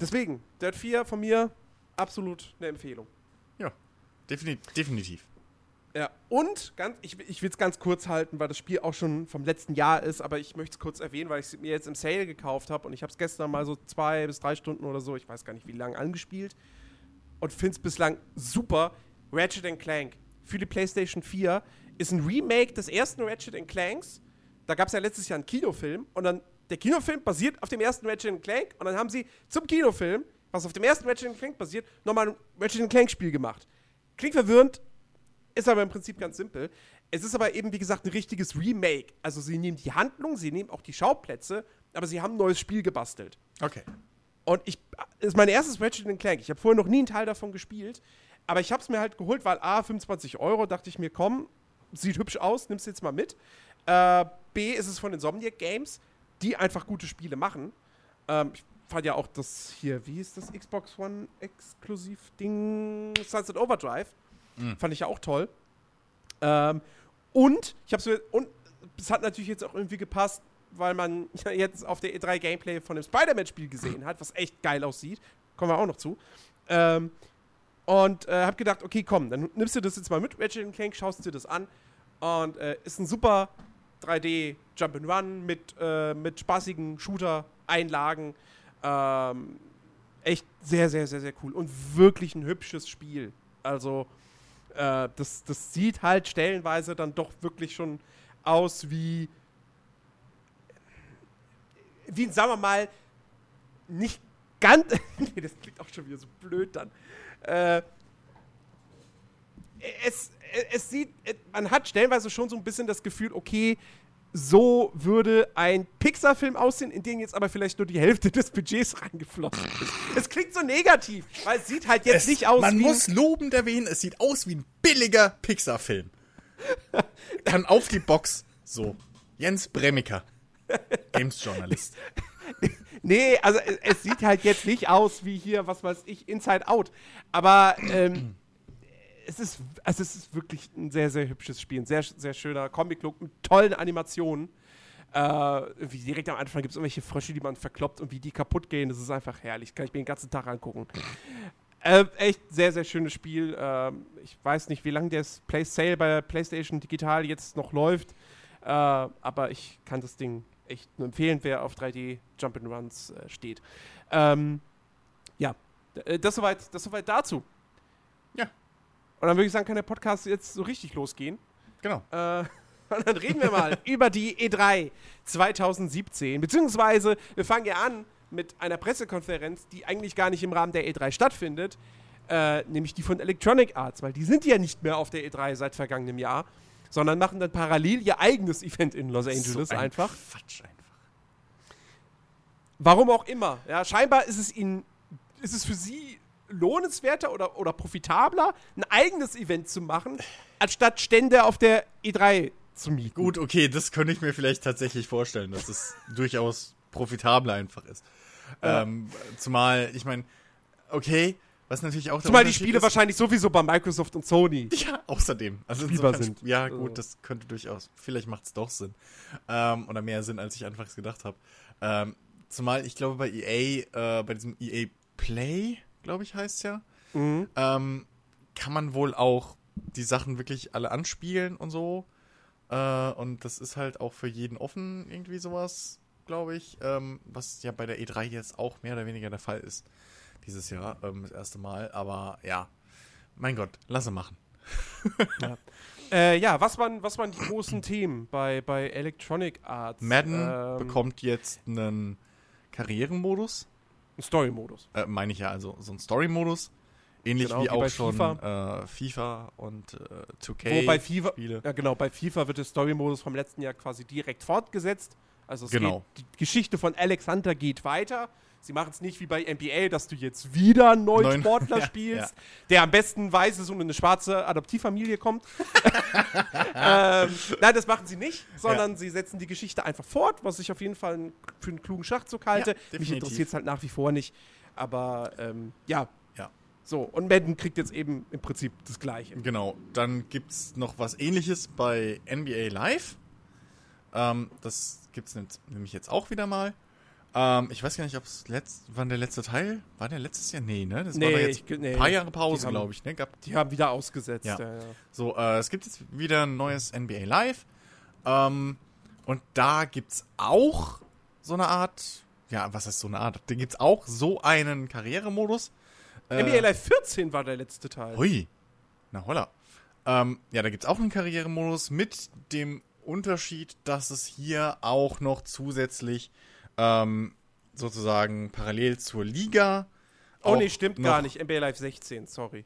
deswegen, Dirt 4 von mir absolut eine Empfehlung. ja, defini definitiv. Ja, und ganz, ich, ich will es ganz kurz halten, weil das Spiel auch schon vom letzten Jahr ist, aber ich möchte es kurz erwähnen, weil ich es mir jetzt im Sale gekauft habe und ich habe es gestern mal so zwei bis drei Stunden oder so, ich weiß gar nicht wie lange, angespielt und finde es bislang super. Ratchet Clank für die PlayStation 4 ist ein Remake des ersten Ratchet Clanks. Da gab es ja letztes Jahr einen Kinofilm und dann der Kinofilm basiert auf dem ersten Ratchet Clank und dann haben sie zum Kinofilm, was auf dem ersten Ratchet Clank basiert, nochmal ein Ratchet Clank Spiel gemacht. Klingt verwirrend, ist aber im Prinzip ganz simpel. Es ist aber eben, wie gesagt, ein richtiges Remake. Also sie nehmen die Handlung, sie nehmen auch die Schauplätze, aber sie haben ein neues Spiel gebastelt. Okay. Und ich, das ist mein erstes Ratchet Clank. Ich habe vorher noch nie einen Teil davon gespielt, aber ich habe es mir halt geholt, weil A, 25 Euro, dachte ich mir, komm, sieht hübsch aus, nimmst jetzt mal mit. Äh, B ist es von Insomniac Games, die einfach gute Spiele machen. Ähm, ich fand ja auch das hier, wie ist das Xbox One Exklusiv-Ding? Sunset Overdrive. Mhm. Fand ich ja auch toll. Ähm, und ich habe so und es hat natürlich jetzt auch irgendwie gepasst, weil man jetzt auf der E3 Gameplay von dem Spider-Man-Spiel gesehen hat, was echt geil aussieht. Kommen wir auch noch zu. Ähm, und äh, habe gedacht, okay, komm, dann nimmst du das jetzt mal mit, Ratchet Clank, schaust dir das an. Und äh, ist ein super 3D Jump'n'Run mit, äh, mit spaßigen Shooter-Einlagen. Ähm, echt sehr, sehr, sehr, sehr cool. Und wirklich ein hübsches Spiel. Also, äh, das, das sieht halt stellenweise dann doch wirklich schon aus wie, wie, sagen wir mal, nicht ganz, nee, das klingt auch schon wieder so blöd dann. Äh, es, es sieht, man hat stellenweise schon so ein bisschen das Gefühl, okay, so würde ein Pixar-Film aussehen, in den jetzt aber vielleicht nur die Hälfte des Budgets reingeflossen ist. Es klingt so negativ, weil es sieht halt jetzt Es- nicht aus Man wie muss lobend erwähnen, es sieht aus wie ein billiger Pixar-Film. Dann auf die Box. So. Jens Bremmiker. Games-Journalist. Nee, also es, es sieht halt jetzt nicht aus wie hier, was weiß ich, Inside Out. Aber ähm, es, ist, also es ist wirklich ein sehr, sehr hübsches Spiel. Ein sehr, sehr schöner Comic-Look mit tollen Animationen. Äh, wie direkt am Anfang gibt es irgendwelche Frösche, die man verkloppt und wie die kaputt gehen. Das ist einfach herrlich. Kann ich mir den ganzen Tag angucken. Äh, echt sehr, sehr schönes Spiel. Ähm, ich weiß nicht, wie lange das Play Sale bei PlayStation Digital jetzt noch läuft. Äh, aber ich kann das Ding echt nur empfehlen, wer auf 3D Jump'n'Runs äh, steht. Ähm, ja, äh, das soweit, das soweit dazu. Und dann würde ich sagen, kann der Podcast jetzt so richtig losgehen. Genau. Äh, und dann reden wir mal über die E3 2017. Beziehungsweise wir fangen ja an mit einer Pressekonferenz, die eigentlich gar nicht im Rahmen der E3 stattfindet, äh, nämlich die von Electronic Arts, weil die sind ja nicht mehr auf der E3 seit vergangenem Jahr, sondern machen dann parallel ihr eigenes Event in Los Angeles so ein einfach. Quatsch einfach. Warum auch immer. Ja, scheinbar ist es ihnen, ist es für sie lohnenswerter oder, oder profitabler, ein eigenes Event zu machen, anstatt Stände auf der E3 zu mieten. Gut, okay, das könnte ich mir vielleicht tatsächlich vorstellen, dass es durchaus profitabler einfach ist. Ja. Ähm, zumal, ich meine, okay, was natürlich auch Zumal die Spiele ist- wahrscheinlich sowieso bei Microsoft und Sony. Ja, außerdem. Also insofern, sind. Ja, Also. gut, das könnte durchaus. Vielleicht macht es doch Sinn. Ähm, oder mehr Sinn, als ich anfangs gedacht habe. Ähm, zumal ich glaube, bei EA, äh, bei diesem EA Play, glaube ich, heißt ja, Mhm. ähm, kann man wohl auch die Sachen wirklich alle anspielen und so. Äh, und das ist halt auch für jeden offen, irgendwie sowas, glaube ich. Ähm, was ja bei der E3 jetzt auch mehr oder weniger der Fall ist. Dieses Jahr, ähm, das erste Mal. Aber ja, mein Gott, lasse machen. Äh, ja, was waren, was waren die großen Themen bei, bei Electronic Arts? Madden Ähm, bekommt jetzt einen Karrieremodus. Einen Story-Modus. Äh, meine ich ja, also so einen Story-Modus. Ähnlich Genau, wie wie auch bei schon FIFA. Äh, FIFA und äh, 2K. Wo bei FIFA, Spiele. ja genau, bei FIFA wird der Story-Modus vom letzten Jahr quasi direkt fortgesetzt. Also es Genau. geht, die Geschichte von Alex Hunter geht weiter. Sie machen es nicht wie bei NBA, dass du jetzt wieder einen neuen Neuen- Sportler Ja, spielst, der am besten weiß, dass um eine schwarze Adoptivfamilie kommt. ähm, nein, das machen sie nicht, sondern sie setzen die Geschichte einfach fort, was ich auf jeden Fall für einen klugen Schachzug halte. Mich interessiert es halt nach wie vor nicht. Aber ähm, ja. Ja. So, und Madden kriegt jetzt eben im Prinzip das Gleiche. Genau, dann gibt es noch was ähnliches bei NBA Live. Ähm, das gibt es nämlich jetzt auch wieder mal. Ähm, ich weiß gar nicht, ob es letzt, wann der letzte Teil war. Der letztes Jahr? Nee, ne? Das war Nee, doch jetzt ich- nee. ein paar Jahre Pause, glaube ich. Ne? Gab, Die haben wieder ausgesetzt. Ja. Ja. Ja, so, äh, es gibt jetzt wieder ein neues NBA Live. Ähm, und da gibt es auch so eine Art, ja, was heißt so eine Art? Da gibt es auch so einen Karrieremodus. Äh, NBA Live 14 war der letzte Teil. Hui. Na holla. Ähm, ja, da gibt es auch einen Karrieremodus mit dem Unterschied, dass es hier auch noch zusätzlich ähm, sozusagen parallel zur Liga. Oh nee, stimmt gar nicht. NBA Live 16, sorry.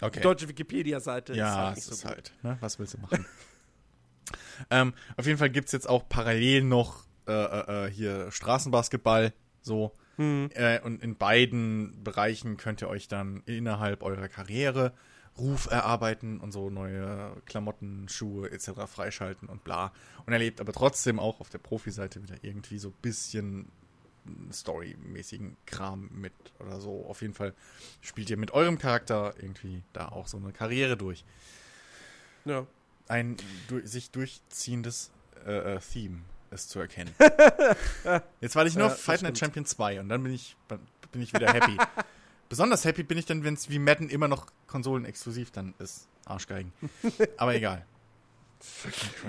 Die Okay. deutsche Wikipedia-Seite ist Ja, halt nicht so ist gut. halt. Ne? Was willst du machen? ähm, auf jeden Fall gibt es jetzt auch parallel noch äh, äh, äh, hier Straßenbasketball. So. Hm. Äh, und in beiden Bereichen könnt ihr euch dann innerhalb eurer Karriere Ruf erarbeiten und so neue Klamotten, Schuhe etc. freischalten und bla. Und erlebt aber trotzdem auch auf der Profi-Seite wieder irgendwie so ein bisschen storymäßigen Kram mit oder so. Auf jeden Fall spielt ihr mit eurem Charakter irgendwie da auch so eine Karriere durch. Ja. Ein du sich durchziehendes äh, äh, Theme ist zu erkennen. Jetzt warte ich nur Ja, Fight Night. Champion 2 und dann bin ich, bin ich wieder happy. Besonders happy bin ich dann, wenn es wie Madden immer noch konsolenexklusiv dann ist. Arschgeigen. Aber egal.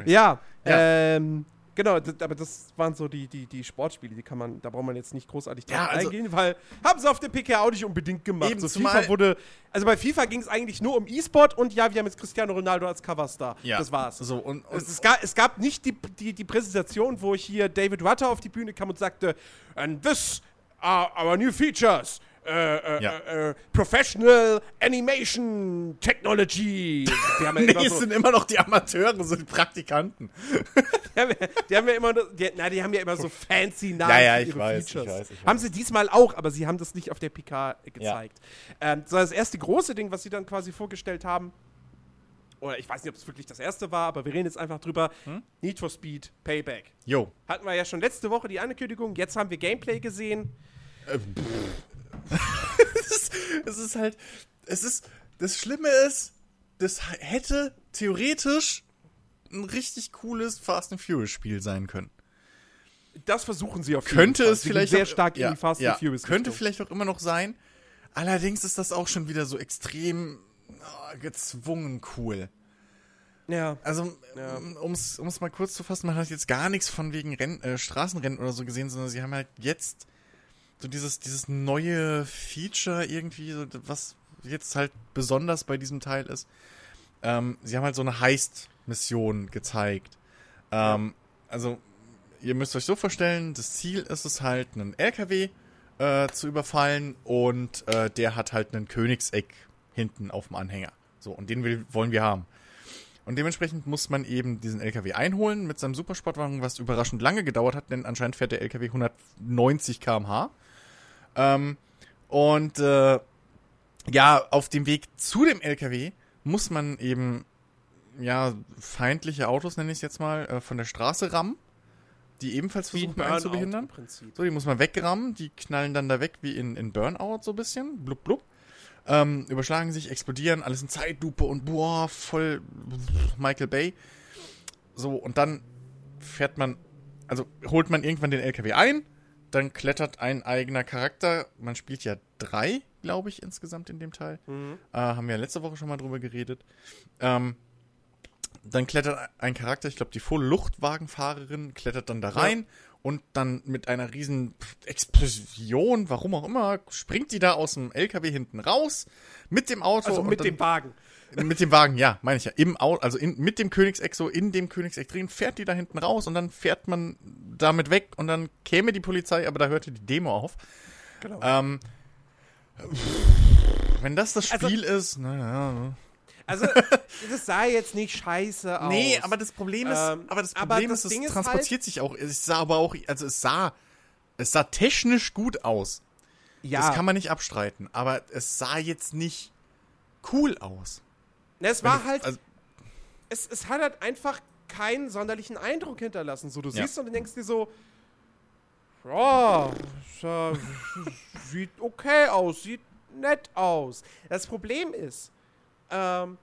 Ja, Ja. Ähm, genau, das, aber das waren so die, die, die Sportspiele, die kann man, da braucht man jetzt nicht großartig drauf Ja, also- eingehen, weil haben sie auf der PK auch nicht unbedingt gemacht. Eben, so FIFA wurde, also bei FIFA ging es eigentlich nur um E-Sport und ja, wir haben jetzt Cristiano Ronaldo als Coverstar. Ja. Das war's. So, und, und Es, es, gab, es gab nicht die, die, die Präsentation, wo hier David Rutter auf die Bühne kam und sagte, and this are our new features. Äh, äh, Ja. äh, äh, professional Animation Technology. Die haben ja nee, immer es so, sind immer noch die Amateure, die Praktikanten. die haben, ja- die haben ja immer, die, na, die haben ja immer so fancy Namen Ja, ja, ich ihre weiß, ich Features. weiß, ich weiß. Haben sie diesmal auch, aber sie haben das nicht auf der PK gezeigt. Ähm, das erste große Ding, was sie dann quasi vorgestellt haben, oder ich weiß nicht, ob es wirklich das erste war, aber wir reden jetzt einfach drüber. Hm? Need for Speed Payback. Jo. Hatten wir ja schon letzte Woche die Ankündigung, jetzt haben wir Gameplay gesehen. Es, ist, es ist halt, es ist, das Schlimme ist, das hätte theoretisch ein richtig cooles Fast and Furious Spiel sein können. Das versuchen sie auf jeden Könnte Fall. es Sie gehen vielleicht sehr auch- stark ja, in die Fast ja, and Furious Könnte Richtung. vielleicht auch immer noch sein. Allerdings ist das auch schon wieder so extrem oh, gezwungen cool. Ja. Also, Ja. um es mal kurz zu fassen, man hat jetzt gar nichts von wegen Renn, äh, Straßenrennen oder so gesehen, sondern sie haben halt jetzt so dieses, dieses neue Feature irgendwie, so, was jetzt halt besonders bei diesem Teil ist. Ähm, sie haben halt so eine Heist-Mission gezeigt. Ähm, Also, ihr müsst euch so vorstellen, das Ziel ist es halt, einen LKW äh, zu überfallen und äh, der hat halt einen Königseck hinten auf dem Anhänger. So, und den will, wollen wir haben. Und dementsprechend muss man eben diesen LKW einholen mit seinem Supersportwagen, was überraschend lange gedauert hat, denn anscheinend fährt der LKW 190 km/h. Ähm, und äh, ja, auf dem Weg zu dem LKW muss man eben ja feindliche Autos, nenne ich es jetzt mal, äh, von der Straße rammen, die ebenfalls versuchen einen zu Burnout behindern. So, die muss man wegrammen, die knallen dann da weg wie in, in Burnout so ein bisschen. Blub, blub. Ähm, überschlagen sich, explodieren, alles in Zeitlupe und boah, voll Michael Bay. So, und dann fährt man, also holt man irgendwann den LKW ein, dann klettert ein eigener Charakter. Man spielt ja drei, glaube ich, insgesamt in dem Teil. Mhm. Äh, haben wir ja letzte Woche schon mal drüber geredet. Ähm, dann klettert ein Charakter, ich glaube, die Voll-Luchtwagenfahrerin klettert dann da rein und dann mit einer riesen Explosion, warum auch immer, springt die da aus dem LKW hinten raus mit dem Auto. Also und mit dem Wagen. Mit dem Wagen, ja, meine ich ja. Im Auto, also in, mit dem Königseck so in dem Königseck drin, fährt die da hinten raus und dann fährt man damit weg und dann käme die Polizei, aber da hörte die Demo auf. Genau. Ähm, wenn das das Also- Spiel ist, naja. Also, das sah jetzt nicht scheiße aus. Nee, aber das Problem ist, Ähm, aber das aber Problem das ist, es Ding ist transportiert sich auch. Es sah aber auch, also es sah, es sah technisch gut aus. ja, Das kann man nicht abstreiten. Aber es sah jetzt nicht cool aus. Na, es Wenn war du- halt, also- es, es hat halt einfach keinen sonderlichen Eindruck hinterlassen. So, du Ja. siehst und du denkst dir so, es, äh, sieht okay aus, sieht nett aus. Das Problem ist, ähm,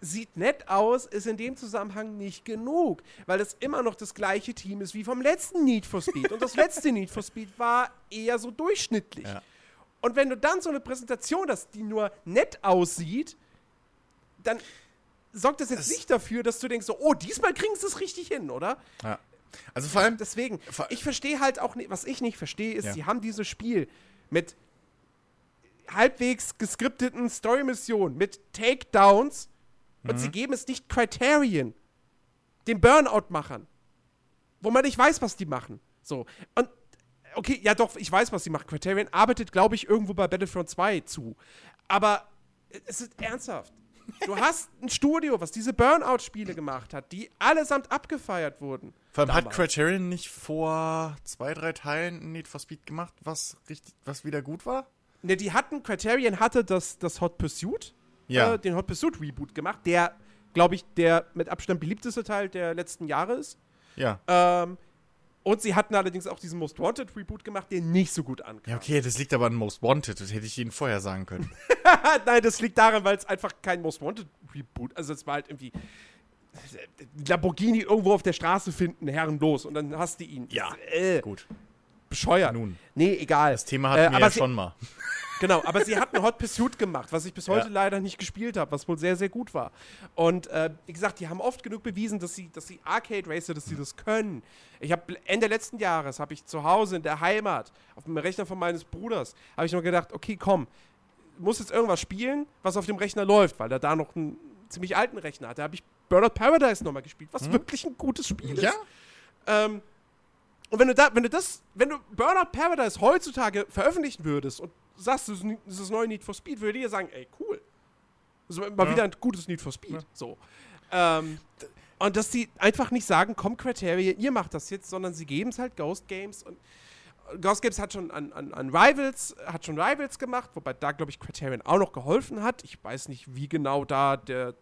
sieht nett aus, ist in dem Zusammenhang nicht genug, weil es immer noch das gleiche Team ist wie vom letzten Need for Speed. Und das letzte Need for Speed war eher so durchschnittlich. Ja. Und wenn du dann so eine Präsentation hast, die nur nett aussieht, dann sorgt das jetzt Es- nicht dafür, dass du denkst, so, oh, diesmal kriegen sie es richtig hin, oder? Ja. Also vor allem, Deswegen, Ver- ich verstehe halt auch nicht, was ich nicht verstehe, ist, Ja. sie haben dieses Spiel mit halbwegs geskripteten Story-Missionen, mit Takedowns und Mhm. sie geben es nicht Criterion, den Burnout-Machern, wo man nicht weiß, was die machen. So. Und okay, ja doch, ich weiß, was sie machen. Criterion arbeitet, glaube ich, irgendwo bei Battlefront 2 zu. Aber es ist ernsthaft. Du hast ein Studio, was diese Burnout-Spiele gemacht hat, die allesamt abgefeiert wurden. vor allem hat damals. Criterion nicht vor zwei, drei Teilen ein Need for Speed gemacht, was richtig, was wieder gut war? Ne, die hatten, Criterion hatte das, das Hot Pursuit. Ja. äh, den Hot Pursuit Reboot gemacht, der, glaube ich, der mit Abstand beliebteste Teil der letzten Jahre ist. Ja. Ähm, und sie hatten allerdings auch diesen Most Wanted Reboot gemacht, der nicht so gut ankam. Ja, okay, das liegt aber an Most Wanted. Das hätte ich Ihnen vorher sagen können. Nein, das liegt daran, weil es einfach kein Most Wanted Reboot, also es war halt irgendwie Lamborghini irgendwo auf der Straße finden, herrenlos und dann hast du ihn. Ja. Äh, Gut. bescheuert. Nun. Nee, egal. Das Thema hatten Äh, wir aber ja schon mal. Genau, aber sie hatten Hot Pursuit gemacht, was ich bis heute Ja. leider nicht gespielt habe, was wohl sehr, sehr gut war. Und äh, wie gesagt, die haben oft genug bewiesen, dass sie, dass sie Arcade Racer, dass sie das können. Ich habe Ende letzten Jahres habe ich zu Hause in der Heimat auf dem Rechner von meines Bruders habe ich noch gedacht, okay, komm, muss jetzt irgendwas spielen, was auf dem Rechner läuft, weil er da noch einen ziemlich alten Rechner hat. Da habe ich Burnout Paradise nochmal gespielt, was wirklich ein gutes Spiel Ja? ist. Ähm, und wenn du da, wenn du das, wenn du Burnout Paradise heutzutage veröffentlichen würdest und sagst, das ist das neue Need for Speed, würde jeder sagen, ey, cool. Das ist mal Ja. wieder ein gutes Need for Speed. So. Ähm, und dass die einfach nicht sagen, komm, Criterion, ihr macht das jetzt, sondern sie geben es halt Ghost Games und Ghost Games hat schon an, an, an Rivals, hat schon Rivals gemacht, wobei da, glaube ich, Criterion auch noch geholfen hat. Ich weiß nicht, wie genau da der,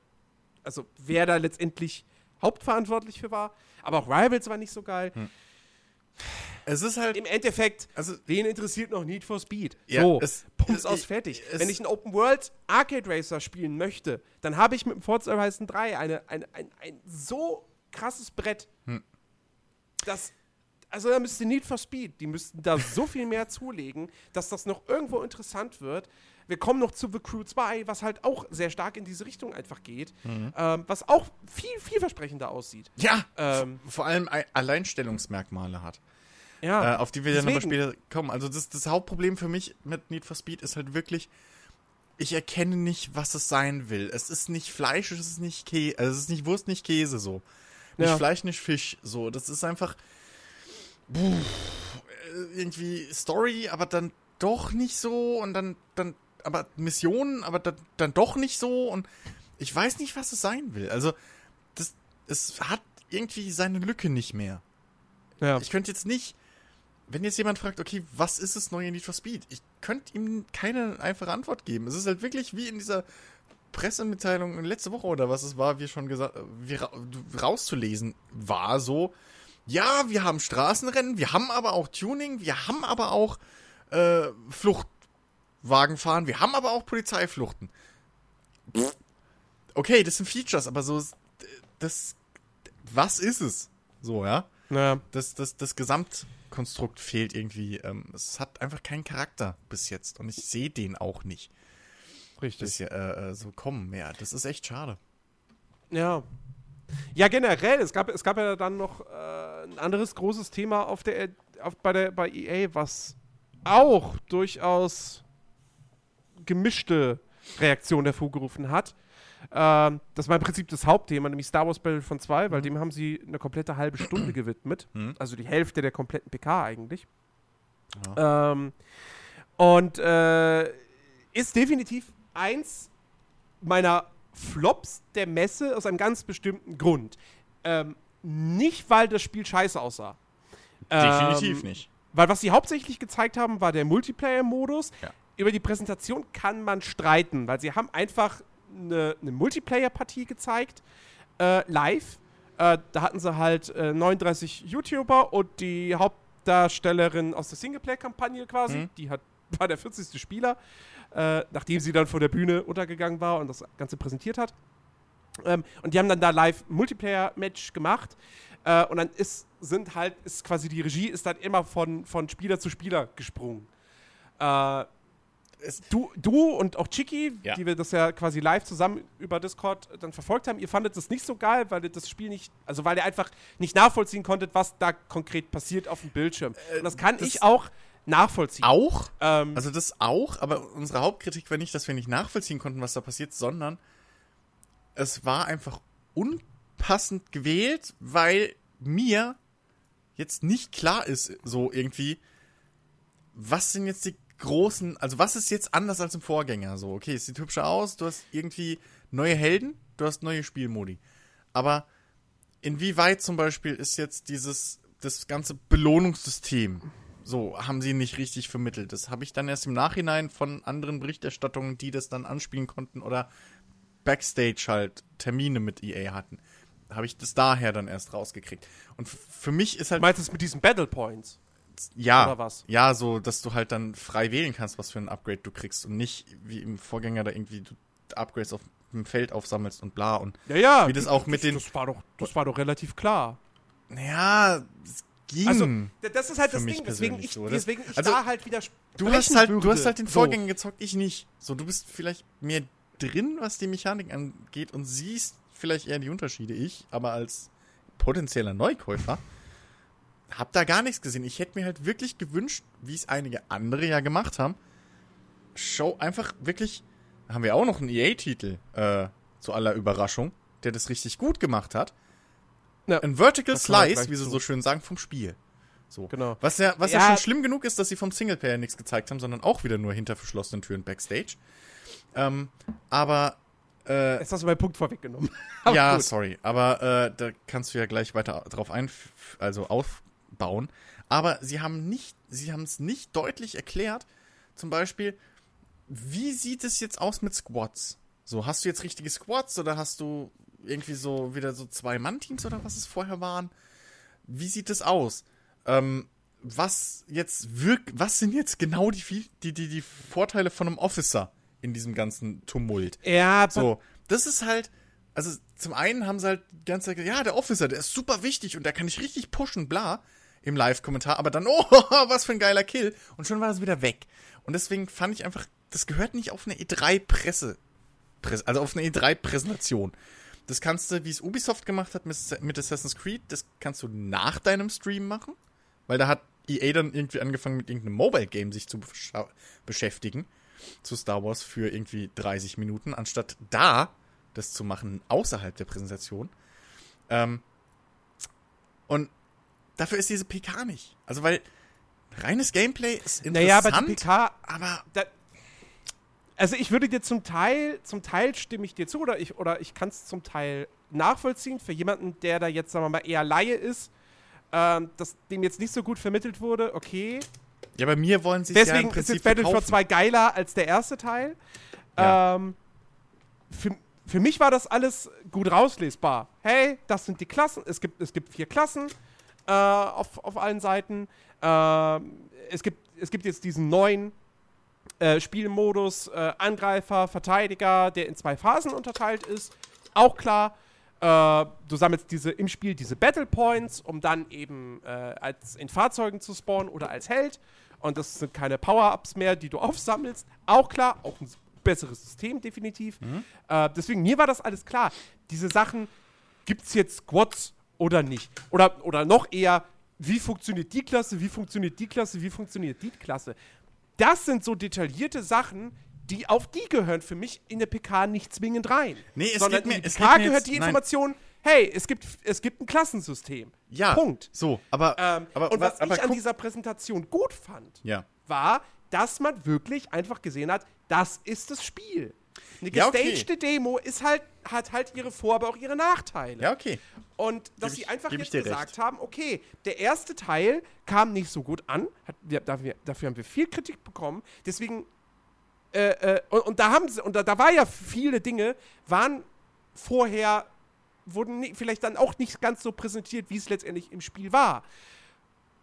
also wer da letztendlich hauptverantwortlich für war. Aber auch Rivals war nicht so geil. Es ist halt. Im Endeffekt, Also, wen interessiert noch Need for Speed? Ja, so, es- Pumps es- aus, fertig. es- Wenn ich einen Open World Arcade Racer spielen möchte, dann habe ich mit dem Forza Horizon 3 eine, eine, ein, ein so krasses Brett, Hm. dass also da müsste Need for Speed, die müssten da so viel mehr zulegen, dass das noch irgendwo interessant wird. Wir kommen noch zu The Crew 2, was halt auch sehr stark in diese Richtung einfach geht, Mhm. ähm, was auch viel, vielversprechender aussieht. ja! Ähm, vor allem Ei- Alleinstellungsmerkmale hat. ja, äh, auf die wir dann nochmal deswegen. später kommen. Also das, das Hauptproblem für mich mit Need for Speed ist halt wirklich, ich erkenne nicht, was es sein will. Es ist nicht Fleisch, es ist nicht Käse, also es ist nicht Wurst, nicht Käse so. Nicht Ja. Fleisch, nicht Fisch so. Das ist einfach irgendwie Story, aber dann doch nicht so und dann, dann, aber Missionen, aber dann, dann doch nicht so und ich weiß nicht, was es sein will. Also das, es hat irgendwie seine Lücke nicht mehr. ja. Ich könnte jetzt nicht, wenn jetzt jemand fragt, okay, was ist das neue Need for Speed? Ich könnte ihm keine einfache Antwort geben. Es ist halt wirklich wie in dieser Pressemitteilung letzte Woche oder was es war, wie schon gesagt, wie ra rauszulesen war, so, ja, wir haben Straßenrennen, wir haben aber auch Tuning, wir haben aber auch äh, Fluchtwagenfahren, wir haben aber auch Polizeifluchten. Okay, das sind Features, aber so, das, was ist es? So, ja ja. das, das, das Gesamtkonstrukt fehlt irgendwie. Ähm, es hat einfach keinen Charakter bis jetzt und ich sehe den auch nicht Richtig. bis hier, äh, äh, so kommen mehr. Das ist echt schade. Ja. Ja, generell, es gab, es gab ja dann noch äh, ein anderes großes Thema auf der, auf, bei, der, bei EA, was auch durchaus gemischte Reaktionen hervorgerufen hat. Ähm, das war im Prinzip das Hauptthema, nämlich Star Wars Battlefront 2, weil dem haben sie eine komplette halbe Stunde gewidmet. Mhm. Also die Hälfte der kompletten PK eigentlich. Ähm, und äh, ist definitiv eins meiner Flops der Messe aus einem ganz bestimmten Grund. Ähm, nicht, weil das Spiel scheiße aussah. Definitiv Ähm, nicht. Weil was sie hauptsächlich gezeigt haben, war der Multiplayer-Modus. Ja. Über die Präsentation kann man streiten, weil sie haben einfach eine, eine Multiplayer-Partie gezeigt, äh, live. Äh, da hatten sie halt äh, 39 YouTuber und die Hauptdarstellerin aus der Singleplayer-Kampagne quasi, Mhm. die hat, war der 40. Spieler, äh, nachdem sie dann von der Bühne untergegangen war und das Ganze präsentiert hat. Ähm, und die haben dann da live Multiplayer-Match gemacht. Äh, und dann ist, sind halt, ist quasi die Regie ist dann immer von, von Spieler zu Spieler gesprungen. Äh, du, du und auch Chiki, Ja. die wir das ja quasi live zusammen über Discord dann verfolgt haben, ihr fandet das nicht so geil, weil ihr das Spiel nicht, also weil ihr einfach nicht nachvollziehen konntet, was da konkret passiert auf dem Bildschirm. und das kann das- ich auch nachvollziehen. Auch? Ähm, Also das auch, aber unsere Hauptkritik war nicht, dass wir nicht nachvollziehen konnten, was da passiert, sondern es war einfach unpassend gewählt, weil mir jetzt nicht klar ist, so irgendwie, was sind jetzt die großen, also was ist jetzt anders als im Vorgänger? So, okay, es sieht hübscher aus, du hast irgendwie neue Helden, du hast neue Spielmodi. Aber inwieweit zum Beispiel ist jetzt dieses, das ganze Belohnungssystem, so haben sie nicht richtig vermittelt. Das habe ich dann erst im Nachhinein von anderen Berichterstattungen, die das dann anspielen konnten oder Backstage halt Termine mit EA hatten, habe ich das daher dann erst rausgekriegt. Und für mich ist halt. Du meinst es mit diesen Battle Points? Ja, oder was? ja, so, dass du halt dann frei wählen kannst, was für ein Upgrade du kriegst und nicht wie im Vorgänger da irgendwie du Upgrades auf dem Feld aufsammelst und bla und ja, ja, wie das auch mit das, den. Das war doch, das war doch relativ klar. Ja, es ging. Also, das ist halt das Ding, deswegen ich, so. deswegen ich also, da halt wieder. Du hast halt, du hast halt den Vorgänger so. gezockt, ich nicht. So, du bist vielleicht mehr drin, was die Mechanik angeht und siehst vielleicht eher die Unterschiede. Ich, aber als potenzieller Neukäufer hab da gar nichts gesehen. Ich hätte mir halt wirklich gewünscht, wie es einige andere ja gemacht haben. Show einfach wirklich. Haben wir auch noch einen EA-Titel, äh, zu aller Überraschung, der das richtig gut gemacht hat. Ja, ein Vertical Slice, wie sie so schön sagen, vom Spiel. So. Genau. Was ja, was ja. ja schon schlimm genug ist, dass sie vom Singleplayer nichts gezeigt haben, sondern auch wieder nur hinter verschlossenen Türen Backstage. Ähm, aber äh, Jetzt hast du meinen Punkt vorweggenommen. ja, gut. sorry. Aber äh, da kannst du ja gleich weiter drauf ein, also auf, bauen. Aber sie haben nicht, sie haben es nicht deutlich erklärt. Zum Beispiel, wie sieht es jetzt aus mit Squads? So, hast du jetzt richtige Squads oder hast du irgendwie so wieder so zwei Mann-Teams oder was es vorher waren? Wie sieht es aus? Ähm, was jetzt wirkt, was sind jetzt genau die, die, die, die Vorteile von einem Officer in diesem ganzen Tumult? Ja, so, das ist halt, also zum einen haben sie halt die ganze Zeit gesagt, ja, der Officer, der ist super wichtig und der kann ich richtig pushen, bla im Live-Kommentar, aber dann, oh, was für ein geiler Kill. Und schon war das wieder weg. Und deswegen fand ich einfach, das gehört nicht auf eine E3-Presse, also auf eine E3-Präsentation. Das kannst du, wie es Ubisoft gemacht hat mit Assassin's Creed, das kannst du nach deinem Stream machen, weil da hat EA dann irgendwie angefangen mit irgendeinem Mobile-Game sich zu beschäftigen zu Star Wars für irgendwie 30 Minuten, anstatt da das zu machen außerhalb der Präsentation. Ähm, und dafür ist diese PK nicht. Also, weil reines Gameplay ist interessant. Naja, aber die PK, aber. Da, also ich würde dir zum Teil, zum Teil stimme ich dir zu, oder ich, oder ich kann es zum Teil nachvollziehen, für jemanden, der da jetzt, sagen wir mal, eher Laie ist, ähm, dass dem jetzt nicht so gut vermittelt wurde, okay. Ja, bei mir wollen sie es Deswegen ja ist jetzt Battlefield 2 geiler als der erste Teil. Ja. Ähm, für, für mich war das alles gut rauslesbar. Hey, das sind die Klassen. Es gibt, es gibt vier Klassen äh, auf, auf allen Seiten. Äh, es, gibt, es gibt jetzt diesen neuen äh, Spielmodus äh, Angreifer, Verteidiger, der in zwei Phasen unterteilt ist. Auch klar. Äh, du sammelst diese im Spiel diese Battle Points, um dann eben äh, als in Fahrzeugen zu spawnen oder als Held. Und das sind keine Power-Ups mehr, die du aufsammelst. Auch klar, auch ein besseres System, definitiv. Mhm. deswegen, mir war das alles klar. Diese Sachen, gibt es jetzt Squads oder nicht. Oder, oder noch eher, wie funktioniert die Klasse, wie funktioniert die Klasse, wie funktioniert die Klasse. Das sind so detaillierte Sachen, die auf die gehören für mich in der PK nicht zwingend rein. Nee, es Sondern mir, in die PK gehört jetzt, die Information, nein. hey, es gibt, es gibt ein Klassensystem. Ja. Punkt. So, aber. Ähm, aber und was aber, ich an dieser Präsentation gut fand, ja. war, dass man wirklich einfach gesehen hat, das ist das Spiel. Eine gestagte ja, okay. Demo ist halt, hat halt ihre Vor-, aber auch ihre Nachteile. Ja, okay. Und dass geb sie einfach jetzt gesagt recht. haben, okay, der erste Teil kam nicht so gut an, hat, dafür, dafür, haben wir viel Kritik bekommen, deswegen, äh, äh, und, und, da haben sie, und da, da war ja viele Dinge, waren vorher, wurden nie, vielleicht dann auch nicht ganz so präsentiert, wie es letztendlich im Spiel war.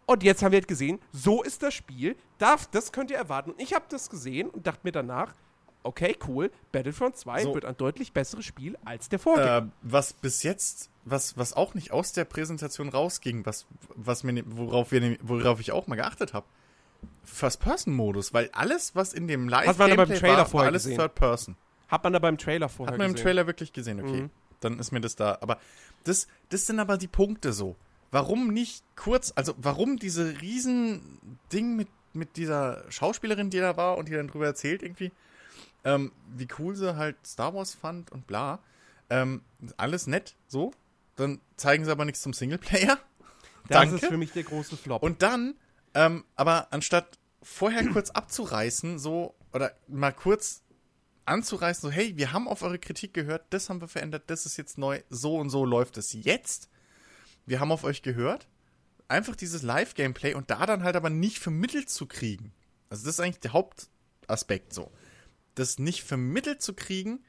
Und jetzt haben wir halt gesehen, so ist das Spiel, darf, das könnt ihr erwarten. Und ich habe das gesehen und dachte mir danach, okay, cool, Battlefront 2 so. wird ein deutlich besseres Spiel als der Vorgänger. Äh, was bis jetzt, was, was auch nicht aus der Präsentation rausging, was, was mir, worauf, wir, worauf ich auch mal geachtet habe. First-Person-Modus, weil alles, was in dem live Hat man da beim Trailer war, vorher war alles Third-Person. Hat man da beim Trailer vorher Hat man gesehen. im Trailer wirklich gesehen, okay. Mhm. Dann ist mir das da. Aber das, das sind aber die Punkte so. Warum nicht kurz, also warum diese riesen Ding mit, mit dieser Schauspielerin, die da war und die dann drüber erzählt irgendwie, ähm, wie cool sie halt Star Wars fand und bla. Ähm, alles nett, so. Dann zeigen sie aber nichts zum Singleplayer. Das Danke. ist für mich der große Flop. Und dann, ähm, aber anstatt vorher kurz abzureißen, so, oder mal kurz anzureißen, so, hey, wir haben auf eure Kritik gehört, das haben wir verändert, das ist jetzt neu, so und so läuft es jetzt. Wir haben auf euch gehört. Einfach dieses Live-Gameplay und da dann halt aber nicht vermittelt zu kriegen. Also das ist eigentlich der Hauptaspekt so das nicht vermittelt zu kriegen,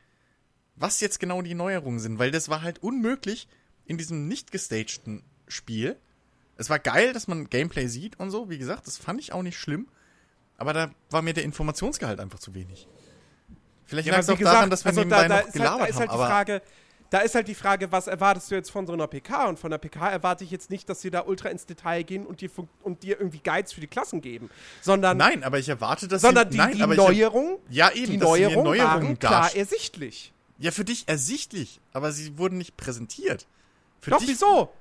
was jetzt genau die Neuerungen sind, weil das war halt unmöglich in diesem nicht gestagten Spiel. Es war geil, dass man Gameplay sieht und so, wie gesagt, das fand ich auch nicht schlimm, aber da war mir der Informationsgehalt einfach zu wenig. Vielleicht Ja, lag es auch wie daran, gesagt, dass wir also nebenbei da, da noch halt, gelabert da ist halt haben, die Frage, da ist halt die Frage, was erwartest du jetzt von so einer PK? Und von der PK erwarte ich jetzt nicht, dass sie da ultra ins Detail gehen und dir, und dir irgendwie Guides für die Klassen geben, sondern, nein, aber ich erwarte, dass sondern sie, die, nein, die Neuerung, ich, ja eben, die mir Neuerungen klar ersichtlich. Ja, für dich ersichtlich, aber sie wurden nicht präsentiert. Für Doch, dich, wieso?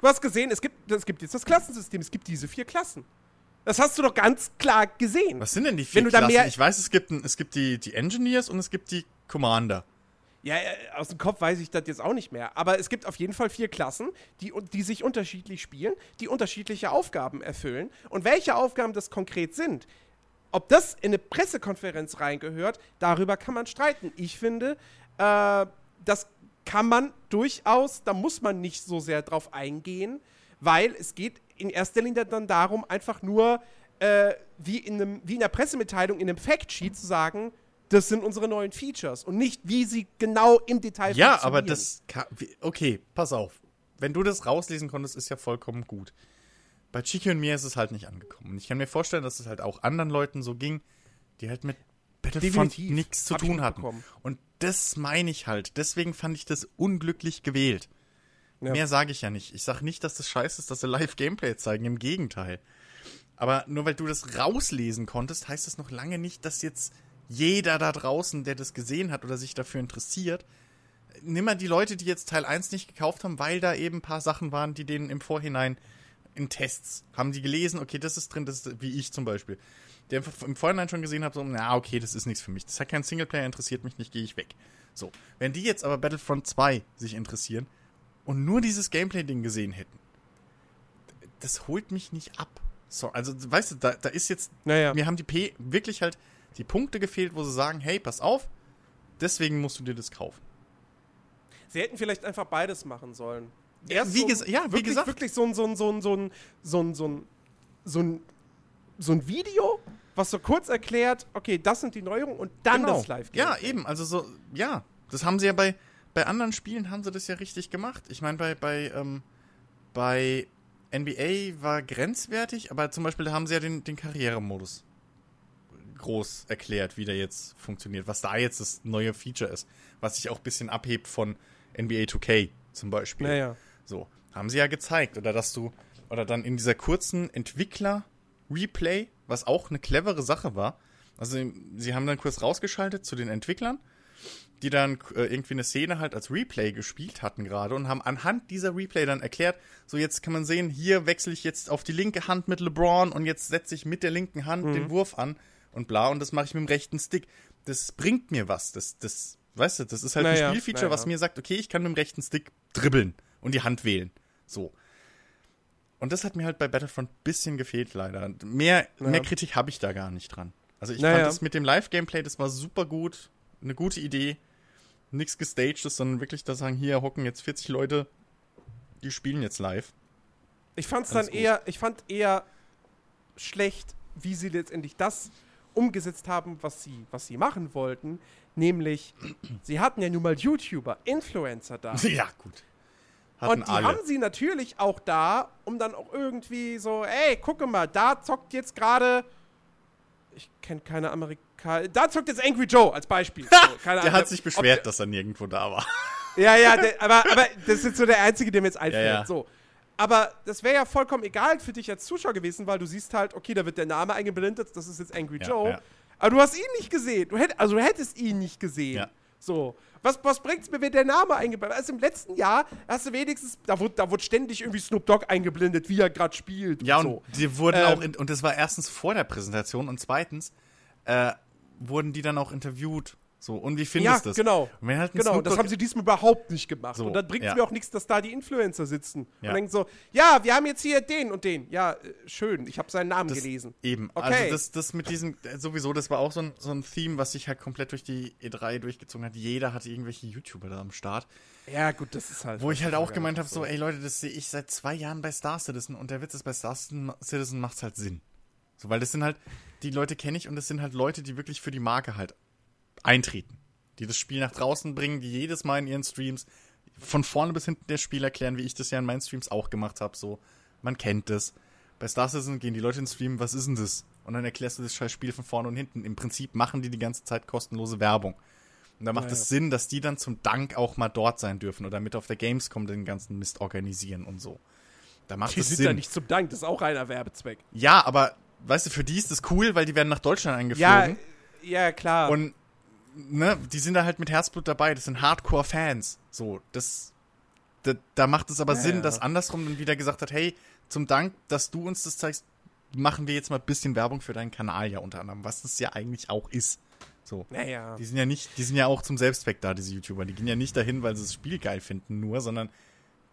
Du hast gesehen, es gibt, es gibt jetzt das Klassensystem, es gibt diese vier Klassen. Das hast du doch ganz klar gesehen. Was sind denn die vier Klassen? ich weiß, es gibt, ein, es gibt die, die Engineers und es gibt die Commander. Ja, äh, aus dem Kopf weiß ich das jetzt auch nicht mehr. Aber es gibt auf jeden Fall vier Klassen, die, die sich unterschiedlich spielen, die unterschiedliche Aufgaben erfüllen. Und welche Aufgaben das konkret sind, ob das in eine Pressekonferenz reingehört, darüber kann man streiten. Ich finde, äh, das kann man durchaus, da muss man nicht so sehr drauf eingehen, weil es geht in erster Linie dann darum, einfach nur äh, wie, in einem, wie in einer Pressemitteilung, in einem Factsheet zu sagen, das sind unsere neuen Features und nicht, wie sie genau im Detail Ja, funktionieren. aber das. kann- Okay, pass auf. Wenn du das rauslesen konntest, ist ja vollkommen gut. Bei Chiki und mir ist es halt nicht angekommen. Und ich kann mir vorstellen, dass es halt auch anderen Leuten so ging, die halt mit Battlefront nichts zu tun hatten. mitbekommen. Und das meine ich halt. Deswegen fand ich das unglücklich gewählt. Ja. Mehr sage ich ja nicht. Ich sage nicht, dass das scheiße ist, dass sie Live-Gameplay zeigen. Im Gegenteil. Aber nur weil du das rauslesen konntest, heißt das noch lange nicht, dass jetzt jeder da draußen, der das gesehen hat oder sich dafür interessiert, nimm mal die Leute, die jetzt Teil 1 nicht gekauft haben, weil da eben ein paar Sachen waren, die denen im Vorhinein in Tests haben die gelesen, okay, das ist drin, das ist, wie ich zum Beispiel, der im Vorhinein schon gesehen hat, so, na, okay, das ist nichts für mich. Das hat keinen Singleplayer, interessiert mich nicht, gehe ich weg. So, wenn die jetzt aber Battlefront 2 sich interessieren und nur dieses Gameplay-Ding gesehen hätten, das holt mich nicht ab. So, also, weißt du, da, da ist jetzt, Naja. mir haben die P wirklich halt die Punkte gefehlt, wo sie sagen, hey, pass auf, deswegen musst du dir das kaufen. Sie hätten vielleicht einfach beides machen sollen. Erst wie so ja, wie wirklich, gesagt. Wirklich so ein, so ein, so ein, so ein, so ein, so ein, so ein, so ein Video, was so kurz erklärt, okay, das sind die Neuerungen und dann das live Genau. Ja, eben, also so, ja, das haben sie ja bei, bei anderen Spielen haben sie das ja richtig gemacht. Ich meine, bei, bei, ähm, bei NBA war grenzwertig, aber zum Beispiel da haben sie ja den, den Karrieremodus groß erklärt, wie der jetzt funktioniert, was da jetzt das neue Feature ist, was sich auch ein bisschen abhebt von NBA 2K zum Beispiel. Naja. So, haben sie ja gezeigt. Oder dass du, oder dann in dieser kurzen Entwickler-Replay, was auch eine clevere Sache war. Also, sie haben dann kurz rausgeschaltet zu den Entwicklern, die dann äh, irgendwie eine Szene halt als Replay gespielt hatten gerade und haben anhand dieser Replay dann erklärt, so jetzt kann man sehen, hier wechsle ich jetzt auf die linke Hand mit LeBron und jetzt setze ich mit der linken Hand Mhm. den Wurf an und bla und das mache ich mit dem rechten Stick. Das bringt mir was. Das, das, weißt du, das ist halt Naja, ein Spielfeature, was naja. mir sagt, okay, ich kann mit dem rechten Stick dribbeln und die Hand wählen. So. Und das hat mir halt bei Battlefront ein bisschen gefehlt, leider. Mehr, Ja. mehr Kritik habe ich da gar nicht dran. Also ich Naja. fand das mit dem Live-Gameplay, das war super gut, eine gute Idee. Nichts gestagedes, sondern wirklich da sagen, hier hocken jetzt 40 Leute, die spielen jetzt live. Ich fand es Alles dann gut. eher, ich fand eher schlecht, wie sie letztendlich das umgesetzt haben, was sie, was sie machen wollten. Nämlich, sie hatten ja nun mal YouTuber, Influencer da. ja, gut. Hatten Und die alle. haben sie natürlich auch da, um dann auch irgendwie so, ey, gucke mal, da zockt jetzt gerade, ich kenne keine Amerikaner, da zockt jetzt Angry Joe als Beispiel. So, Der Ahnung, hat sich beschwert, dass er nirgendwo da war. ja, ja, der, aber, aber das ist so der einzige, der mir jetzt einfällt. Ja, ja. So. Aber das wäre ja vollkommen egal für dich als Zuschauer gewesen, weil du siehst halt, okay, da wird der Name eingeblendet, das ist jetzt Angry Ja, Joe. ja. Aber du hast ihn nicht gesehen. Du hätt, also du hättest ihn nicht gesehen. Ja. So. Was, was bringt's mir, wenn der Name eingeblendet Also im letzten Jahr hast du wenigstens, da wurde, da wurde ständig irgendwie Snoop Dogg eingeblendet, wie er gerade spielt. Ja, und so. die wurden Ähm, auch, in, und das war erstens vor der Präsentation und zweitens äh, wurden die dann auch interviewt. So, und wie findest du Ja, das? genau. Und wenn halt Genau, das haben sie diesmal überhaupt nicht gemacht. So, und dann bringt es ja. mir auch nichts, dass da die Influencer sitzen Ja. und denken so, ja, wir haben jetzt hier den und den. Ja, äh, schön, ich habe seinen Namen das, gelesen. Eben. Okay. Also das, das mit diesem, äh, sowieso, das war auch so ein, so ein Theme, was sich halt komplett durch die E3 durchgezogen hat. Jeder hatte irgendwelche YouTuber da am Start. Ja, gut, das ist halt. Wo ich halt auch gemeint habe, so, ey Leute, das sehe ich seit zwei Jahren bei Star Citizen und der Witz ist, bei Star Citizen macht's halt Sinn. So, weil das sind halt, die Leute kenne ich und das sind halt Leute, die wirklich für die Marke halt eintreten. die das Spiel nach draußen bringen, die jedes Mal in ihren Streams von vorne bis hinten das Spiel erklären, wie ich das ja in meinen Streams auch gemacht habe. So, man kennt das. Bei Star Citizen gehen die Leute ins Stream, was ist denn das? Und dann erklärst du das scheiß Spiel von vorne und hinten. Im Prinzip machen die die ganze Zeit kostenlose Werbung. Und da macht es ja, ja. Sinn, dass die dann zum Dank auch mal dort sein dürfen oder mit auf der Gamescom den ganzen Mist organisieren und so. Da macht die es sind Sinn. ja nicht zum Dank, das ist auch reiner Werbezweck. Ja, aber weißt du, für die ist das cool, weil die werden nach Deutschland eingeflogen. Ja, ja klar. Und ne, die sind da halt mit Herzblut dabei. Das sind Hardcore-Fans. So, das, da, da macht es aber ja, Sinn, ja. dass andersrum dann wieder gesagt hat, hey, zum Dank, dass du uns das zeigst, machen wir jetzt mal ein bisschen Werbung für deinen Kanal ja unter anderem, was das ja eigentlich auch ist. So. Naja. Die sind ja nicht, die sind ja auch zum Selbstzweck da, diese YouTuber. Die gehen ja nicht dahin, weil sie das Spiel geil finden, nur, sondern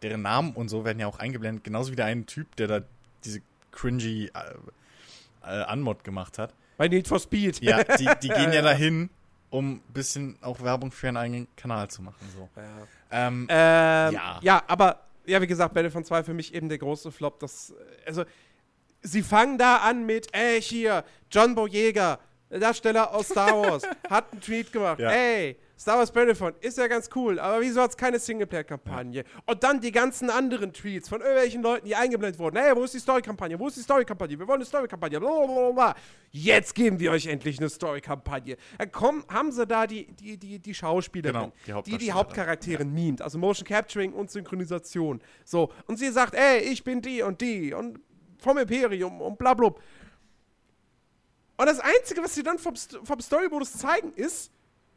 deren Namen und so werden ja auch eingeblendet. Genauso wie der eine Typ, der da diese cringy äh, äh, Unmod gemacht hat. Bei Need for Speed. Ja, die, die gehen ja dahin, um ein bisschen auch Werbung für ihren eigenen Kanal zu machen. So. Ja. Ähm, ähm, ja. ja, aber, ja, wie gesagt, Battlefront 2 für mich eben der große Flop. Das, also, sie fangen da an mit, ey, hier, John Boyega, Darsteller aus Star Wars, hat einen Tweet gemacht. Ja. Ey, Star Wars Battlefront ist ja ganz cool, aber wieso hat es keine Singleplayer-Kampagne? Und dann die ganzen anderen Tweets von irgendwelchen Leuten, die eingeblendet wurden. Hey, wo ist die Story-Kampagne? Wo ist die Story-Kampagne? Wir wollen eine Story-Kampagne. Blablabla. Jetzt geben wir euch endlich eine Story-Kampagne. Dann kommen, haben sie da die, die, die, die Schauspielerin, genau, die die, die Hauptcharaktere ja. mimt. Also Motion Capturing und Synchronisation. So. Und sie sagt, ey, ich bin die und die und vom Imperium und blablabla. Und das Einzige, was sie dann vom, vom Story-Modus zeigen, ist,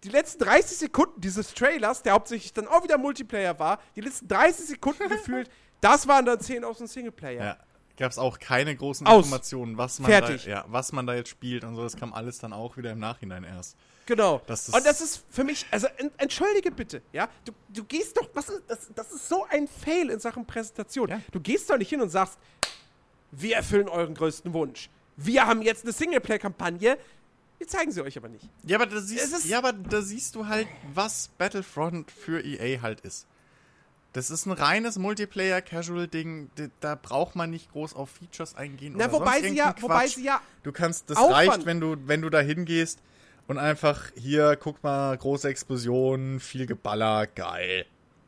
die letzten 30 Sekunden dieses Trailers, der hauptsächlich dann auch wieder Multiplayer war, die letzten 30 Sekunden gefühlt, das waren dann 10 aus dem Singleplayer. Ja. Gab es auch keine großen aus. Informationen, was man, Fertig. Da, ja, was man da jetzt spielt und so. Das kam alles dann auch wieder im Nachhinein erst. Genau. Das und das ist für mich, also entschuldige bitte, ja, du, du gehst doch, was ist, das, das ist so ein Fail in Sachen Präsentation. Ja. Du gehst doch nicht hin und sagst, wir erfüllen euren größten Wunsch. Wir haben jetzt eine Singleplayer-Kampagne, wir zeigen sie euch aber nicht. Ja, aber da siehst, ja, aber da siehst du halt, was Battlefront für EA halt ist. Das ist ein reines Multiplayer-Casual-Ding. Da braucht man nicht groß auf Features eingehen. Na, oder wobei, sonst sie ja, wobei sie ja. Du kannst, das Aufwand. reicht, wenn du, wenn du da hingehst und einfach hier, guck mal, große Explosionen, viel Geballer, geil.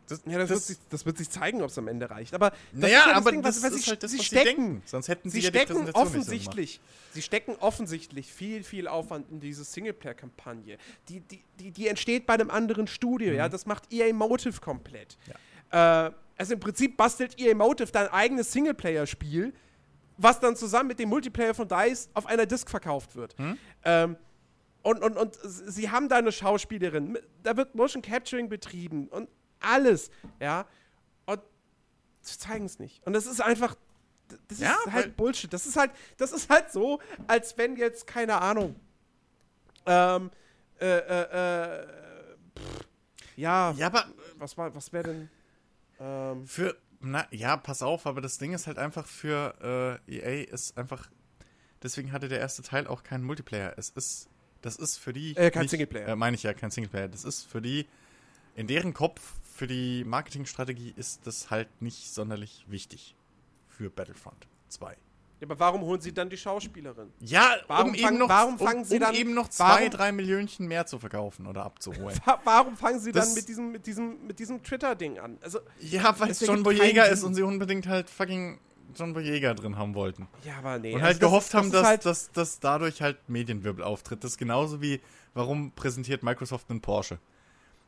Das, ja, das, das, wird sich, das, wird sich, zeigen, ob es am Ende reicht. Aber das naja, halt aber Ding, was, was sie, halt das, sie stecken. Sie. Sonst hätten sie, sie ja stecken offensichtlich, sie stecken offensichtlich viel, viel Aufwand in diese Singleplayer-Kampagne. Die, die, die, die, entsteht bei einem anderen Studio. Mhm. Ja, das macht EA Motive komplett. Ja. Äh, also im Prinzip bastelt EA Motive dein eigenes Singleplayer-Spiel, was dann zusammen mit dem Multiplayer von Dice auf einer Disc verkauft wird. Mhm. Ähm, und, und, und sie haben da eine Schauspielerin, da wird Motion Capturing betrieben und alles, ja. Und sie zeigen es nicht. Und das ist einfach, das ja, ist halt Bullshit. Das ist halt, das ist halt so, als wenn jetzt, keine Ahnung, ähm, äh, äh, äh, pff, ja, ja, aber was war, was wäre denn, ähm, für, na, ja, pass auf, aber das Ding ist halt einfach für äh, EA ist einfach, deswegen hatte der erste Teil auch keinen Multiplayer. Es ist, das ist für die, äh, kein nicht, Singleplayer. Äh, meine ich ja, kein Singleplayer. Das ist für die, in deren Kopf für die Marketingstrategie ist das halt nicht sonderlich wichtig für Battlefront 2. Ja, aber warum holen sie dann die Schauspielerin? Ja, warum, um fangen, noch, warum fangen um, sie dann, um eben noch zwei, warum, drei Millionchen mehr zu verkaufen oder abzuholen. warum fangen sie das, dann mit diesem, mit diesem, mit diesem Twitter-Ding an? Also, ja, weil es John Boyega ist und sie unbedingt halt fucking John Boyega drin haben wollten. Ja, aber nee. Und halt also gehofft das, haben, dass, halt dass, dass dadurch halt Medienwirbel auftritt. Das ist genauso wie, warum präsentiert Microsoft einen Porsche?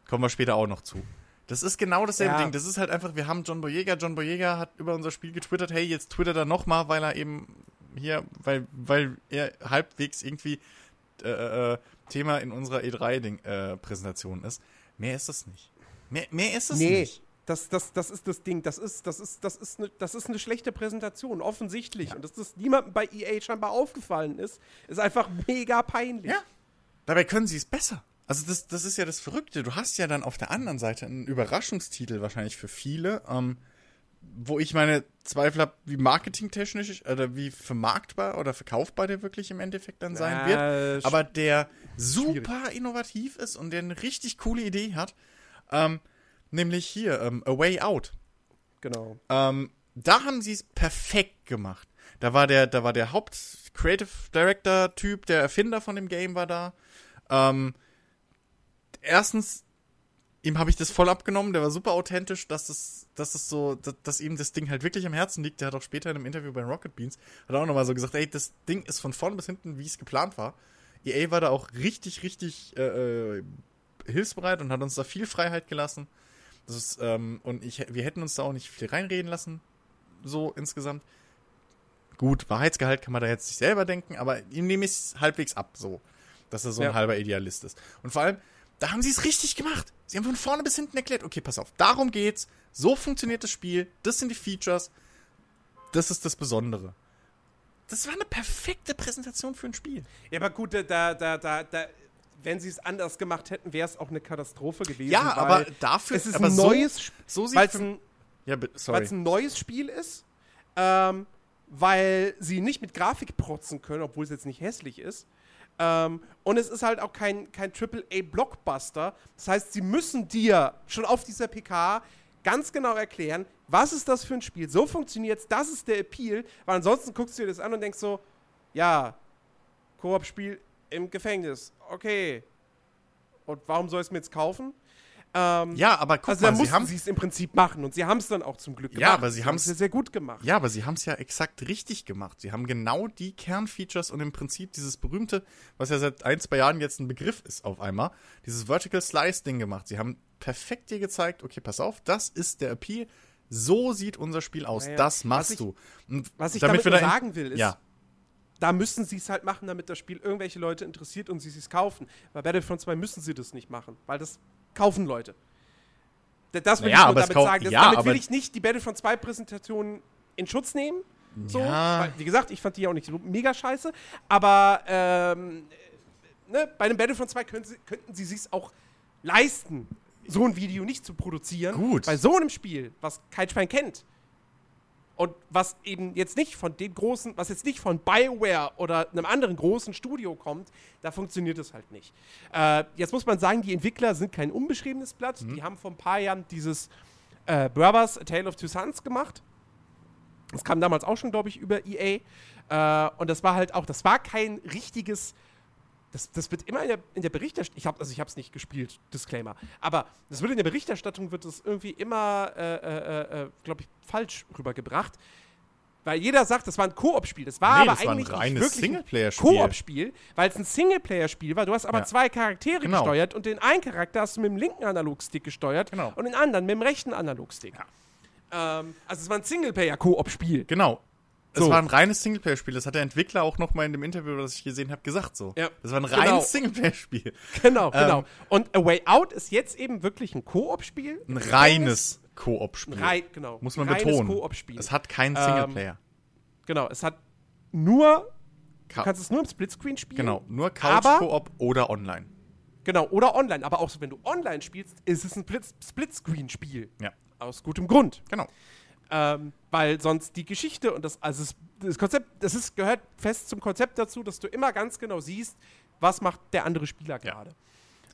Kommen wir später auch noch zu. Das ist genau dasselbe ja. Ding. Das ist halt einfach, wir haben John Boyega. John Boyega hat über unser Spiel getwittert, hey, jetzt twittert er nochmal, weil er eben hier, weil, weil er halbwegs irgendwie äh, äh, Thema in unserer E3-Präsentation äh, ist. Mehr ist das nicht. Mehr, mehr ist es nee. nicht. Das, das, das ist das Ding. Das ist, das ist, das ist, eine, das ist eine schlechte Präsentation, offensichtlich. Ja. Und dass das niemandem bei EA scheinbar aufgefallen ist, ist einfach mega peinlich. Ja. Dabei können sie es besser. Also das, das ist ja das Verrückte. Du hast ja dann auf der anderen Seite einen Überraschungstitel wahrscheinlich für viele, ähm, wo ich meine Zweifel habe, wie marketingtechnisch oder wie vermarktbar oder verkaufbar der wirklich im Endeffekt dann sein äh, wird. Aber der super schwierig. innovativ ist und der eine richtig coole Idee hat. Ähm, nämlich hier, ähm, A Way Out. Genau. Ähm, da haben sie es perfekt gemacht. Da war der, da war der Haupt-Creative Director-Typ, der Erfinder von dem Game war da. Ähm, erstens, ihm habe ich das voll abgenommen, der war super authentisch, dass es, dass es so, dass, dass ihm das Ding halt wirklich am Herzen liegt. Der hat auch später in einem Interview bei Rocket Beans, hat auch nochmal so gesagt, ey, das Ding ist von vorn bis hinten, wie es geplant war. EA war da auch richtig, richtig äh, äh, hilfsbereit und hat uns da viel Freiheit gelassen. Das ist, ähm, und ich, wir hätten uns da auch nicht viel reinreden lassen, so insgesamt. Gut, Wahrheitsgehalt kann man da jetzt sich selber denken, aber ihm nehme ich es halbwegs ab, so. Dass er so Ja. ein halber Idealist ist. Und vor allem, da haben sie es richtig gemacht. Sie haben von vorne bis hinten erklärt, okay, pass auf, darum geht's, so funktioniert das Spiel, das sind die Features, das ist das Besondere. Das war eine perfekte Präsentation für ein Spiel. Ja, aber gut, da, da, da, da, wenn sie es anders gemacht hätten, wäre es auch eine Katastrophe gewesen. Ja, aber dafür es ist aber ein so- neues, Sp- So sieht weil es ein, Ja, ein neues Spiel ist, ähm, weil sie nicht mit Grafik protzen können, obwohl es jetzt nicht hässlich ist. Ähm, und es ist halt auch kein, kein AAA-Blockbuster. Das heißt, sie müssen dir schon auf dieser PK ganz genau erklären, was ist das für ein Spiel, so funktioniert es, das ist der Appeal, weil ansonsten guckst du dir das an und denkst so, ja, Koop-Spiel im Gefängnis, okay. Und warum soll ich es mir jetzt kaufen? Ähm, ja, aber guck also da mal, sie mussten haben sie es im Prinzip machen und sie haben es dann auch zum Glück Ja, gemacht. aber sie haben's- sehr, sehr gut gemacht. Ja, aber sie haben es ja exakt richtig gemacht. Sie haben genau die Kernfeatures und im Prinzip dieses berühmte, was ja seit ein, zwei Jahren jetzt ein Begriff ist auf einmal, dieses Vertical Slice Ding gemacht. Sie haben perfekt dir gezeigt, okay, pass auf, das ist der Appeal. So sieht unser Spiel aus. Ja, ja. Das Was machst ich- du. Und Was ich damit, da in- sagen will, ist, Ja, da müssen sie es halt machen, damit das Spiel irgendwelche Leute interessiert und sie es kaufen. Bei Battlefront 2 müssen sie das nicht machen, weil das kaufen Leute. Das will Naja, ich nur damit sagen. Das, ja, damit will ich nicht die Battlefront 2 Präsentation in Schutz nehmen. So, Ja. weil, wie gesagt, ich fand die auch nicht so mega scheiße. Aber ähm, ne, bei einem Battlefront 2 können sie, könnten sie sich auch leisten, so ein Video nicht zu produzieren. Gut. Bei so einem Spiel, was kein Schwein kennt. Und was eben jetzt nicht von dem großen, was jetzt nicht von BioWare oder einem anderen großen Studio kommt, da funktioniert es halt nicht. Äh, jetzt muss man sagen, die Entwickler sind kein unbeschriebenes Blatt. Die haben vor ein paar Jahren dieses äh, Brothers A Tale of Two Sons gemacht. Das kam damals auch schon, glaube ich, über EA. Äh, und das war halt auch, das war kein richtiges. Das, das wird immer in der, in der Berichterstattung, ich habe also ich habe es nicht gespielt, Disclaimer, aber das wird in der Berichterstattung wird es irgendwie immer, äh, äh, äh, glaube ich, falsch rübergebracht, weil jeder sagt, das war ein Koop-Spiel. Das war Nee, aber das war ein eigentlich nicht wirklich ein Singleplayer-Spiel. Koop-Spiel, weil es ein Singleplayer-Spiel war. Du hast aber Ja. zwei Charaktere Genau. gesteuert und den einen Charakter hast du mit dem linken Analogstick gesteuert Genau. und den anderen mit dem rechten Analogstick. Ähm, also es war ein Singleplayer-Koop-Spiel. genau. Es So. war ein reines Singleplayer-Spiel. Das hat der Entwickler auch noch mal in dem Interview, das ich gesehen habe, gesagt so. Ja, Das war ein genau. reines Singleplayer-Spiel. Genau, genau. Ähm, Und A Way Out ist jetzt eben wirklich ein Koop-Spiel. Ein reines Koop-Spiel. Rei genau. Muss man reines betonen. Koop-Spiel. Es hat keinen Ähm, Singleplayer. Genau, es hat nur, du Ka- kannst es nur im Splitscreen spielen. Genau, nur Couch-Koop oder online. Genau, oder online. Aber auch so, wenn du online spielst, ist es ein Split- Splitscreen-Spiel. Ja, Aus gutem Grund. genau. Ähm, weil sonst die Geschichte und das, also es, das Konzept, das ist, gehört fest zum Konzept dazu, dass du immer ganz genau siehst, was macht der andere Spieler gerade.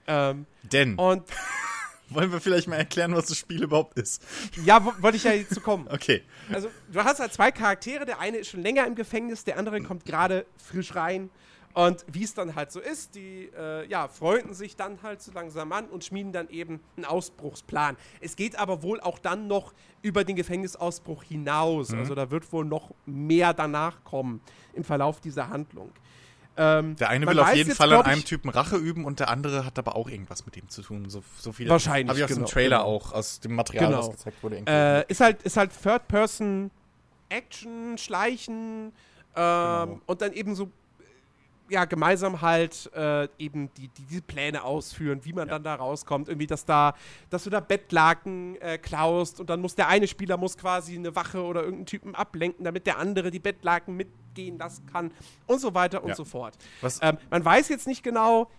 Ähm, Denn, und wollen wir vielleicht mal erklären, was das Spiel überhaupt ist? ja, wo- wollte ich ja jetzt zu kommen. Okay. Also, du hast halt zwei Charaktere. Der eine ist schon länger im Gefängnis, der andere kommt gerade frisch rein. Und wie es dann halt so ist, die äh, ja, freunden sich dann halt so langsam an und schmieden dann eben einen Ausbruchsplan. Es geht aber wohl auch dann noch über den Gefängnisausbruch hinaus. Mhm. Also da wird wohl noch mehr danach kommen im Verlauf dieser Handlung. Ähm, Der eine will auf jeden jetzt, Fall an glaub einem ich- Typen Rache üben und der andere hat aber auch irgendwas mit ihm zu tun. So, so viel. Wahrscheinlich, Habe ich aus genau, dem Trailer genau. auch, aus dem Material, Genau. was gezeigt wurde. irgendwie. Äh, ist halt, ist halt Third-Person Action, Schleichen ähm, Genau. und dann eben so ja, gemeinsam halt äh, eben die, die, die Pläne ausführen, wie man Ja. dann da rauskommt. Irgendwie, dass da, dass du da Bettlaken äh, klaust und dann muss der eine Spieler muss quasi eine Wache oder irgendeinen Typen ablenken, damit der andere die Bettlaken mitgehen lassen kann und so weiter und Ja. so fort. Was- Ähm, man weiß jetzt nicht genau,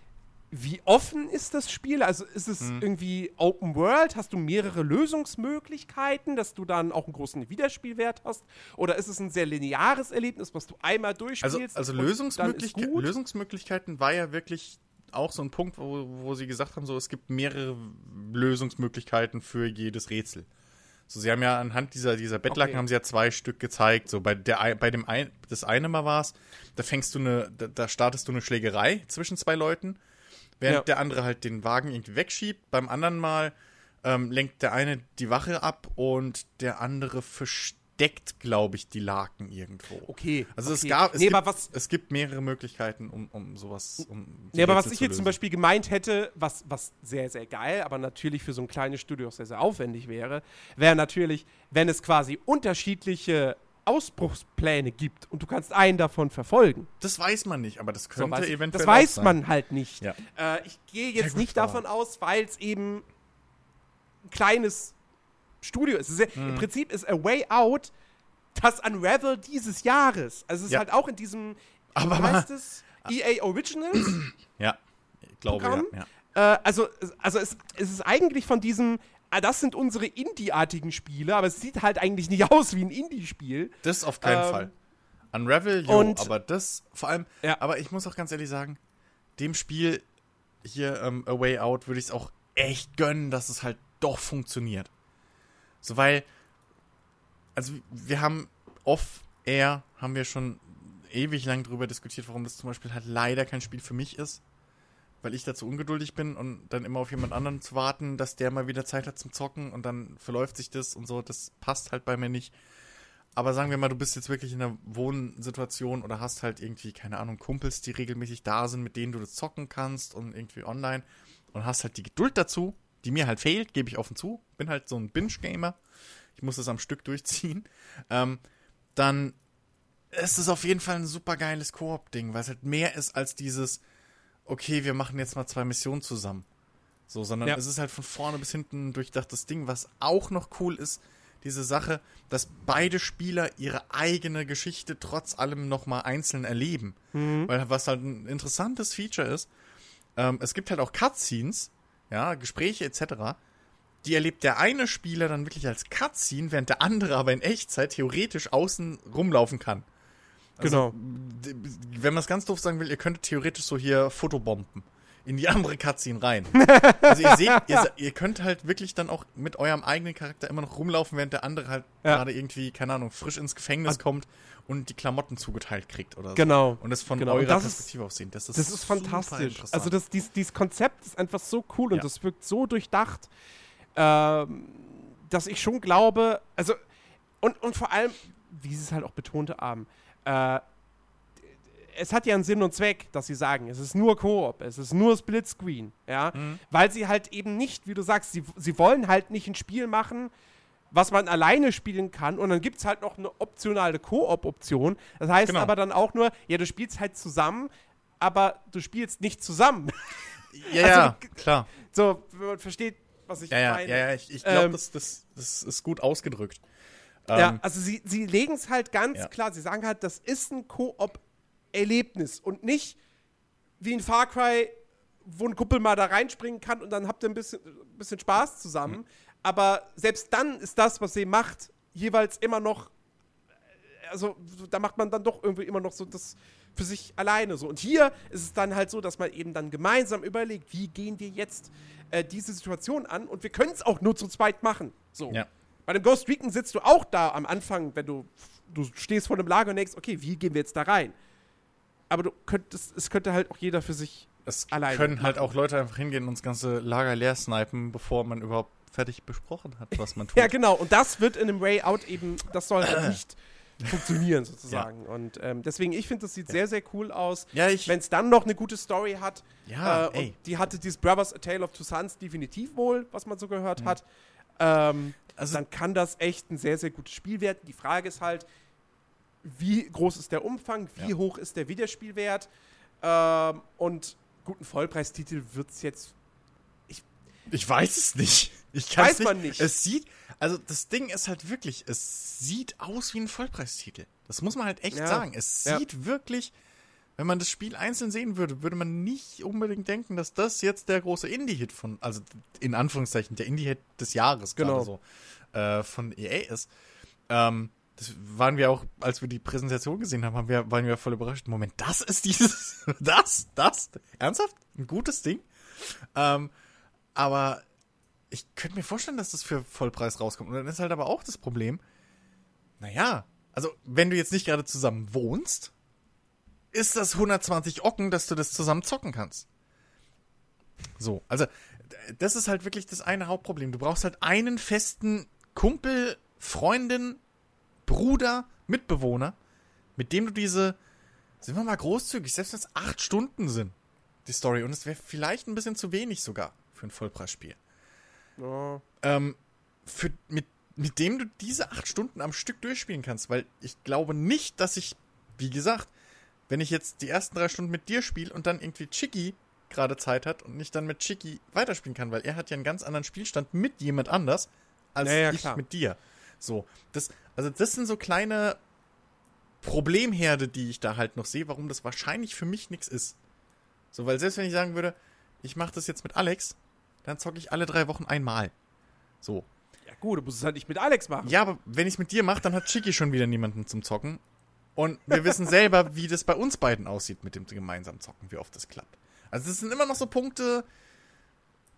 wie offen ist das Spiel? Also ist es Mhm. irgendwie Open World? Hast du mehrere Lösungsmöglichkeiten, dass du dann auch einen großen Wiederspielwert hast? Oder ist es ein sehr lineares Erlebnis, was du einmal Also, durchspielst? also Lösungsmöglichkeit, gut? Lösungsmöglichkeiten war ja wirklich auch so ein Punkt, wo, wo sie gesagt haben, so es gibt mehrere Lösungsmöglichkeiten für jedes Rätsel. So, sie haben ja anhand dieser, dieser Bettlaken Okay. haben sie ja zwei Stück gezeigt. So, bei der ei- bei dem ein, das eine Mal war es, da fängst du eine, da, da startest du eine Schlägerei zwischen zwei Leuten während Ja. der andere halt den Wagen irgendwie wegschiebt. Beim anderen Mal ähm, lenkt der eine die Wache ab und der andere versteckt, glaube ich, die Laken irgendwo. Okay. Also es okay. gab, es, nee, gibt, was, es gibt mehrere Möglichkeiten, um, um sowas, um nee, aber was ich jetzt zum. Beispiel gemeint hätte, was, was sehr, sehr geil, aber natürlich für so ein kleines Studio auch sehr, sehr aufwendig wäre, wäre natürlich, wenn es quasi unterschiedliche Ausbruchspläne gibt und du kannst einen davon verfolgen. Das weiß man nicht, aber das So, könnte weiß ich- eventuell das weiß sein. man halt nicht. Ja. Äh, ich gehe jetzt gut, nicht davon aus, weil es eben ein kleines Studio ist. Ist ja, Mhm. Im Prinzip ist A Way Out das Unravel dieses Jahres. Also es ist Ja. halt auch in diesem, Aber heißt es? EA Originals. Ja, ich glaube, Programm? ja. ja. äh, also also es, es ist eigentlich von diesem, das sind unsere Indie-artigen Spiele, aber es sieht halt eigentlich nicht aus wie ein Indie-Spiel. Das auf keinen Ähm, Fall. Unravel, jo, und- aber das vor allem, Ja. aber ich muss auch ganz ehrlich sagen, dem Spiel hier ähm, A Way Out würde ich es auch echt gönnen, dass es halt doch funktioniert. So, weil, also wir haben off-air, haben wir schon ewig lang drüber diskutiert, warum das zum Beispiel halt leider kein Spiel für mich ist. Weil ich dazu ungeduldig bin und dann immer auf jemand anderen zu warten, dass der mal wieder Zeit hat zum Zocken und dann verläuft sich das und so, das passt halt bei mir nicht. Aber sagen wir mal, du bist jetzt wirklich in einer Wohnsituation oder hast halt irgendwie, keine Ahnung, Kumpels, die regelmäßig da sind, mit denen du das zocken kannst und irgendwie online und hast halt die Geduld dazu, die mir halt fehlt, gebe ich offen zu. Bin halt so ein Binge-Gamer. Ich muss das am Stück durchziehen. Ähm, dann ist es auf jeden Fall ein super geiles Koop-Ding, weil es halt mehr ist als dieses, okay, wir machen jetzt mal zwei Missionen zusammen. So, sondern Ja. es ist halt von vorne bis hinten ein durchdachtes Ding, was auch noch cool ist, diese Sache, dass beide Spieler ihre eigene Geschichte trotz allem nochmal einzeln erleben. Weil was halt ein interessantes Feature ist, ähm, es gibt halt auch Cutscenes, ja, Gespräche etc., die erlebt der eine Spieler dann wirklich als Cutscene, während der andere aber in Echtzeit theoretisch außen rumlaufen kann. Genau. D- Wenn man es ganz doof sagen will, ihr könntet theoretisch so hier Fotobomben in die andere Cutscene rein. Also ihr seht, ihr, ihr könnt halt wirklich dann auch mit eurem eigenen Charakter immer noch rumlaufen, während der andere halt Ja. gerade irgendwie, keine Ahnung, frisch ins Gefängnis Also- kommt und die Klamotten zugeteilt kriegt oder so. Genau. Und das von Genau. Und eurer das Perspektive aus sehen. Das ist, Das ist fantastisch. Also das, dies, dieses Konzept ist einfach so cool und Ja. das wirkt so durchdacht, ähm, dass ich schon glaube, also und, und vor allem, wie sie es halt auch betonte haben, äh, es hat ja einen Sinn und Zweck, dass sie sagen, es ist nur Koop, es ist nur Splitscreen, ja, Mhm. weil sie halt eben nicht, wie du sagst, sie, sie wollen halt nicht ein Spiel machen, was man alleine spielen kann und dann gibt es halt noch eine optionale Koop-Option. Das heißt Genau. aber dann auch nur, ja, du spielst halt zusammen, aber du spielst nicht zusammen. ja, also- ja, klar. so, wenn man versteht, was ich ja, meine. ja, ja, ich, ich glaube, Ähm, das, das, das ist gut ausgedrückt. Ja, Ähm, also sie, sie legen es halt ganz Ja. klar, sie sagen halt, das ist ein Koop-Erlebnis und nicht wie ein Far Cry, wo ein Kuppel mal da reinspringen kann und dann habt ihr ein bisschen, ein bisschen Spaß zusammen. Mhm. Aber selbst dann ist das, was sie macht, jeweils immer noch, also da macht man dann doch irgendwie immer noch so das für sich alleine so. Und hier ist es dann halt so, dass man eben dann gemeinsam überlegt, wie gehen wir jetzt äh, diese Situation an und wir können es auch nur zu zweit machen. So. Ja. Bei dem Ghost Recon sitzt du auch da am Anfang, wenn du, du stehst vor einem Lager und denkst, okay, wie gehen wir jetzt da rein? Aber du könntest, es könnte halt auch jeder für sich. Es alleine können halt auch Leute einfach hingehen und das ganze Lager leer snipen, bevor man überhaupt fertig besprochen hat, was man tut. Ja, genau. Und das wird in einem Way Out eben, das soll halt nicht funktionieren sozusagen. Und ähm, deswegen, ich finde, das sieht sehr, sehr cool aus. Ja. Wenn es dann noch eine gute Story hat, Ja, äh, die hatte dieses Brothers A Tale of Two Sons definitiv wohl, was man so gehört hat, ähm, Also, dann kann das echt ein sehr, sehr gutes Spiel werden. Die Frage ist halt, wie groß ist der Umfang, wie Ja. hoch ist der Wiederspielwert ähm, und guten Vollpreistitel wird es jetzt. ich weiß es nicht. Ich Weiß man nicht. Es sieht, also das Ding ist halt wirklich, es sieht aus wie ein Vollpreistitel. Das muss man halt echt Ja. sagen. Es Ja. sieht wirklich, wenn man das Spiel einzeln sehen würde, würde man nicht unbedingt denken, dass das jetzt der große Indie-Hit von, also in Anführungszeichen, der Indie-Hit des Jahres Genau. so, äh, von EA ist. Ähm, das waren wir auch, als wir die Präsentation gesehen haben, haben wir, waren wir voll überrascht. Moment, das ist dieses, das, das, ernsthaft? Ein gutes Ding? Ähm, aber ich könnte mir vorstellen, dass das für Vollpreis rauskommt. Und dann ist halt aber auch das Problem, naja, also wenn du jetzt nicht gerade zusammen wohnst, ist das 120 Ocken, dass du das zusammen zocken kannst. So, also das ist halt wirklich das eine Hauptproblem. Du brauchst halt einen festen Kumpel, Freundin, Bruder, Mitbewohner, mit dem du diese, sind wir mal großzügig, selbst wenn es acht Stunden sind, die Story, und es wäre vielleicht ein bisschen zu wenig sogar für ein Vollpreisspiel. Ja. Ähm, für, mit, mit dem du diese acht Stunden am Stück durchspielen kannst, weil ich glaube nicht, dass ich, wie gesagt, wenn ich jetzt die ersten drei Stunden mit dir spiele und dann irgendwie Chicky gerade Zeit hat und nicht dann mit Chicky weiterspielen kann, weil er hat ja einen ganz anderen Spielstand mit jemand anders als Ja, ja, ich klar. mit dir. So, das, also das sind so kleine Problemherde, die ich da halt noch sehe, warum das wahrscheinlich für mich nichts ist. So, weil selbst wenn ich sagen würde, ich mache das jetzt mit Alex, dann zocke ich alle drei Wochen einmal. So. ja, gut, du musst es halt nicht mit Alex machen. Ja, aber wenn ich es mit dir mache, dann hat Chicky schon wieder niemanden zum Zocken. Und wir wissen selber, wie das bei uns beiden aussieht mit dem gemeinsamen Zocken, wie oft das klappt. Also das sind immer noch so Punkte.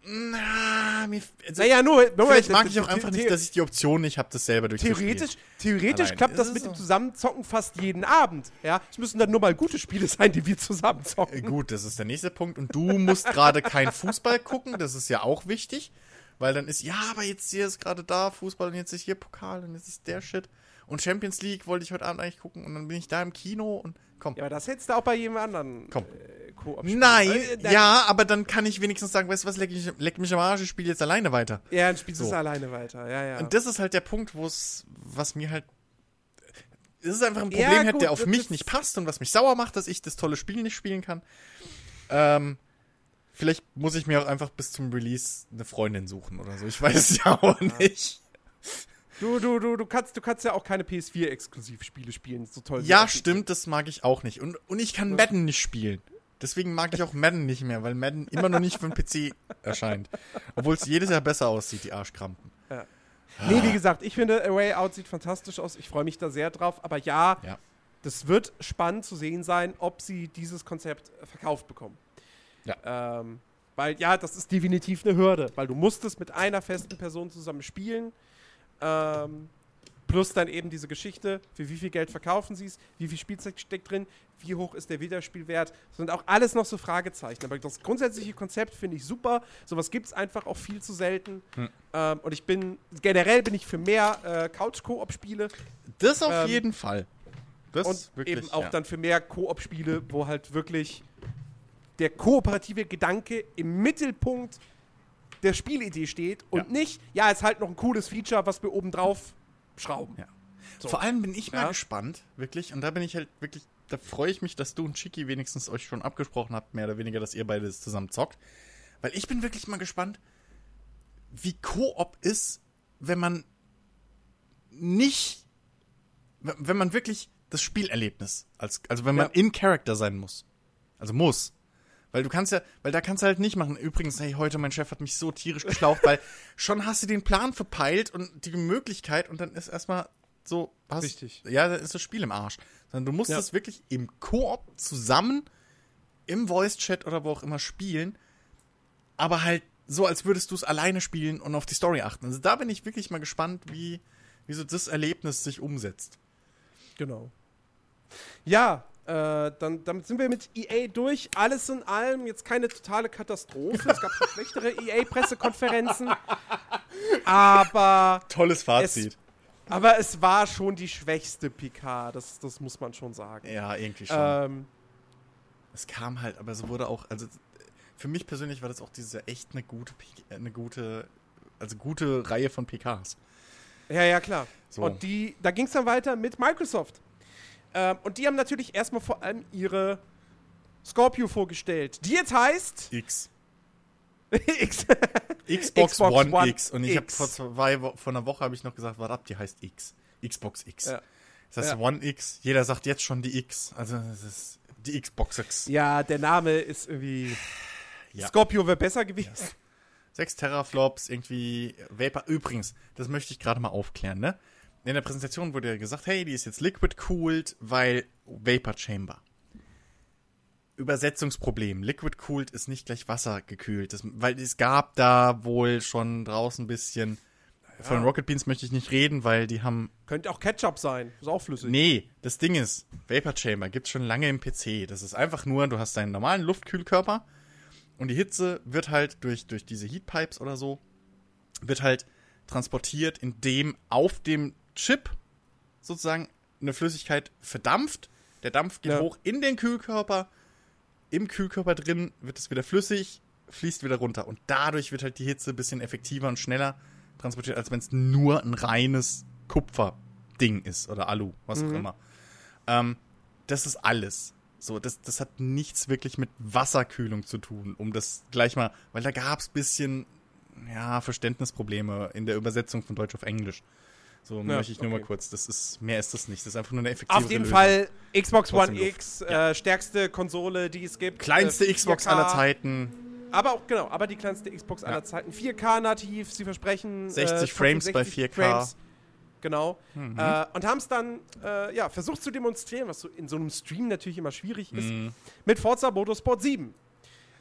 Na, mir, also Naja, nur, nur vielleicht mag ich auch einfach nicht, dass ich die Option nicht habe, das selber durchzuspielen. Theoretisch, theoretisch Allein. klappt das mit es dem so? Zusammenzocken fast jeden Abend. Ja, es müssen dann nur mal gute Spiele sein, die wir zusammen Äh. Gut, das ist der nächste Punkt. Und du musst gerade kein Fußball gucken, das ist ja auch wichtig. Weil dann ist, ja, aber jetzt hier ist gerade da Fußball und jetzt ist hier Pokal und jetzt ist der Shit. Und Champions League wollte ich heute Abend eigentlich gucken und dann bin ich da im Kino und komm. Ja, aber das hättest du auch bei jedem anderen Komm. äh, Koop. Nein, Äh, ja, aber dann kann ich wenigstens sagen, weißt du was, leck, ich, leck mich am Arsch, ich spiele jetzt alleine weiter. Ja, dann spielst du So. es alleine weiter. Ja, ja. Und das ist halt der Punkt, wo es, was mir halt, es ist einfach ein Ja, Problem, hat, gut, der auf mich nicht passt und was mich sauer macht, dass ich das tolle Spiel nicht spielen kann. Ähm, vielleicht muss ich mir auch einfach bis zum Release eine Freundin suchen oder so. Ich weiß es ja auch nicht. Du, du, du, du kannst, du kannst ja auch keine PS4-Exklusivspiele spielen, so toll. Ja, stimmt, das mag ich auch nicht. Und, und ich kann Madden nicht spielen. Deswegen mag ich auch Madden nicht mehr, weil Madden immer noch nicht für den PC erscheint. Obwohl es jedes Jahr besser aussieht, die Arschkrampen. Nee, wie gesagt, ich finde, A Way Out sieht fantastisch aus. Ich freue mich da sehr drauf. Aber ja, Ja. das wird spannend zu sehen sein, ob sie dieses Konzept äh, verkauft bekommen. Ja. Ähm, weil ja, das ist definitiv eine Hürde, weil du musst es mit einer festen Person zusammen spielen. Ähm, plus dann eben diese Geschichte, für wie viel Geld verkaufen sie es, wie viel Spielzeit steckt drin, wie hoch ist der Wiederspielwert. Das sind auch alles noch so Fragezeichen. Aber das grundsätzliche Konzept finde ich super. Sowas gibt es einfach auch viel zu selten. Hm. Ähm, und ich bin, generell bin ich für mehr äh, Couch-Koop-Spiele Das auf Ähm, jeden Fall. Das und wirklich, eben auch ja. dann für mehr Koop-Spiele, wo halt wirklich der kooperative Gedanke im Mittelpunkt der Spielidee steht und Ja. nicht, ja, ist halt noch ein cooles Feature, was wir oben drauf schrauben. Ja. So. Vor allem bin ich mal Ja. gespannt, wirklich. Und da bin ich halt wirklich, da freue ich mich, dass du und Chiki wenigstens euch schon abgesprochen habt, mehr oder weniger, dass ihr beide zusammen zockt. Weil ich bin wirklich mal gespannt, wie Koop ist, wenn man nicht, wenn man wirklich das Spielerlebnis, als, also wenn man in Character sein muss. Also muss. Weil du kannst ja, weil da kannst du halt nicht machen. Übrigens, hey, heute mein Chef hat mich so tierisch geschlaucht, weil schon hast du den Plan verpeilt und die Möglichkeit und dann ist erstmal so, was? Richtig. Ja, dann ist das Spiel im Arsch. Sondern du musst Ja. es wirklich im Koop zusammen im Voice-Chat oder wo auch immer spielen, aber halt so, als würdest du es alleine spielen und auf die Story achten. Also da bin ich wirklich mal gespannt, wie, wie so das Erlebnis sich umsetzt. Genau. Ja, äh, dann, damit sind wir mit EA durch. Alles in allem jetzt keine totale Katastrophe. es gab schon schlechtere EA-Pressekonferenzen. Aber, Tolles Fazit. aber es war schon die schwächste PK. Das, das muss man schon sagen. ja, irgendwie schon. Ähm, Es kam halt, aber es wurde auch, also für mich persönlich war das auch diese echt eine gute, eine gute, also gute Reihe von PKs. Ja, ja, klar. So. Und die, da ging es dann weiter mit Microsoft. Ähm, und die haben natürlich erstmal vor allem ihre Scorpio vorgestellt, die jetzt heißt X. X. Xbox, Xbox One, One X. Und ich habe vor zwei Wo vor einer Woche habe ich noch gesagt, warte ab, die heißt X. Xbox X. Ja. Das heißt Ja. One X. Jeder sagt jetzt schon die X. Also das ist die Xbox X. ja, der Name ist irgendwie. Ja. Scorpio wäre besser gewesen. 6 Teraflops, irgendwie Vapor. Übrigens, das möchte ich gerade mal aufklären, ne? In der Präsentation wurde ja gesagt, hey, die ist jetzt liquid cooled, weil Vapor Chamber. Übersetzungsproblem. Liquid cooled ist nicht gleich Wasser gekühlt. Das, weil es gab da wohl schon draußen ein bisschen. Von Rocket Beans möchte ich nicht reden, weil die haben. Könnte auch Ketchup sein. Ist auch flüssig. Nee, das Ding ist, Vapor Chamber gibt's schon lange im PC. Das ist einfach nur, du hast deinen normalen Luftkühlkörper und die Hitze wird halt durch, durch diese Heatpipes oder so, wird halt transportiert, indem auf dem Chip sozusagen eine Flüssigkeit verdampft. Der Dampf geht Ja. hoch in den Kühlkörper. Im Kühlkörper drin wird es wieder flüssig, fließt wieder runter. Und dadurch wird halt die Hitze ein bisschen effektiver und schneller transportiert, als wenn es nur ein reines Kupferding ist oder Alu, was auch immer. Ähm, das ist alles. So, das, das hat nichts wirklich mit Wasserkühlung zu tun, um das gleich mal, weil da gab es bisschen, ja, Verständnisprobleme in der Übersetzung von Deutsch auf Englisch. So möchte ich nur okay. mal kurz. Das ist, mehr ist das nicht. Das ist einfach nur eine effektive Auf jeden Lösung. Fall Xbox One. X, äh, stärkste Konsole, die es gibt. Kleinste Äh, Xbox 4K, aller Zeiten. Aber auch, genau, aber die kleinste Xbox Ja. aller Zeiten. 4K nativ, sie versprechen. 60 äh, Frames bei 60 4K. Frames. Genau. Mhm. Äh, und haben es dann äh, ja, versucht zu demonstrieren, was so in so einem Stream natürlich immer schwierig ist, Mhm. mit Forza Motorsport 7.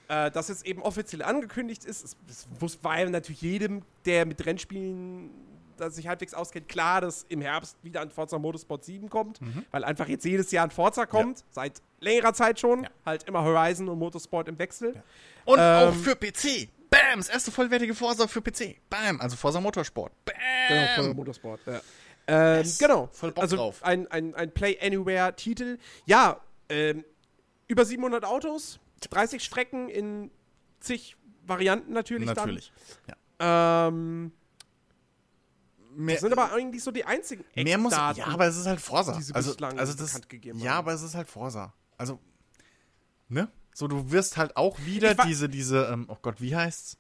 Äh, das jetzt eben offiziell angekündigt ist. Es, es war ja natürlich jedem, der mit Rennspielen da sich halbwegs auskennt, klar, dass im Herbst wieder ein Forza Motorsport 7 kommt, weil einfach jetzt jedes Jahr ein Forza kommt, seit längerer Zeit schon. Ja. Halt immer Horizon und Motorsport im Wechsel. Und Ähm, auch für PC. Bam! Das erste vollwertige Forza für PC. Bam! Also Forza Motorsport. Bam! Genau, Forza Motorsport, ja. Ähm, Yes. Genau. Voll Bock also drauf. Ein, ein, ein Play Anywhere-Titel. Ja, ähm, über 700 Autos, 30 Strecken in zig Varianten natürlich, Natürlich. Ja. dann. Ähm, Mehr, das sind aber eigentlich so die einzigen mehr muss. Eckdaten. Ja, aber es ist halt sie also, also das, bekannt gegeben ja, aber es ist halt Forza. Also, ne? So, du wirst halt auch wieder Ich diese, diese, ähm, oh Gott, wie heißt's?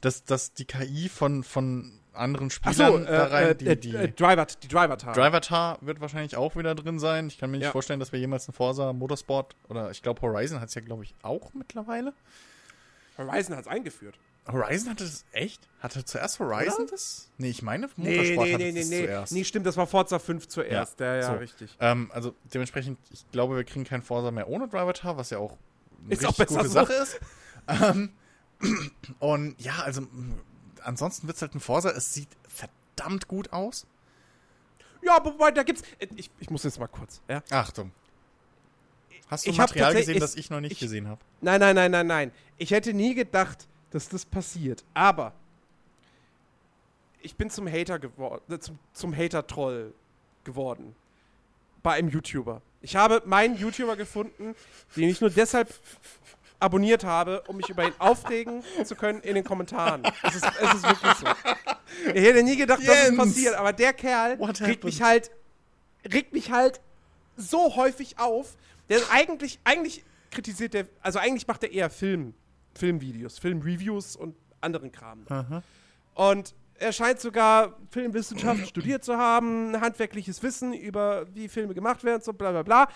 Dass, dass die KI von, von anderen Spielern so, da äh, rein, äh, die, äh, die äh, Driver, die Driver-Tar. Driver-Tar wird wahrscheinlich auch wieder drin sein. Ich kann mir nicht Ja. vorstellen, dass wir jemals einen Forza Motorsport oder ich glaube Horizon hat es ja, glaube ich, auch mittlerweile. Horizon hat es eingeführt. Horizon hatte das echt? Hatte zuerst Horizon Oder? das? Nee, ich meine Nee, Motorsport nee, hatte nee, nee, das nee. zuerst. Nee, stimmt, das war Forza 5 zuerst. Ja, ja, so. richtig. Ähm, also dementsprechend, ich glaube, wir kriegen keinen Forza mehr ohne Driver-Tar, was ja auch eine Ist auch richtig besser gute so. Sache ist. ähm, und ja, also m, ansonsten wird es halt ein Forza. Es sieht verdammt gut aus. Ja, aber wobei, da gibt's. äh, Ich, ich muss jetzt mal kurz, ja. Achtung. Hast du Ich Material gesehen, das ich- ich noch nicht ich- gesehen habe? Nein, nein, nein, nein, nein. Ich hätte nie gedacht, dass das passiert. Aber ich bin zum Hater geworden, äh, zum, zum Hater-Troll geworden. Bei einem YouTuber. Ich habe meinen YouTuber gefunden, den ich nur deshalb abonniert habe, um mich über ihn aufregen zu können in den Kommentaren. Es ist, es ist wirklich so. Ich hätte nie gedacht, dass es Jens! passiert, aber der Kerl regt mich halt, regt mich halt so häufig auf. Der eigentlich, eigentlich kritisiert der, also eigentlich macht er eher Film, Filmvideos, Filmreviews und anderen Kram. Und er scheint sogar Filmwissenschaften studiert zu haben, handwerkliches Wissen über wie Filme gemacht werden, so bla bla bla.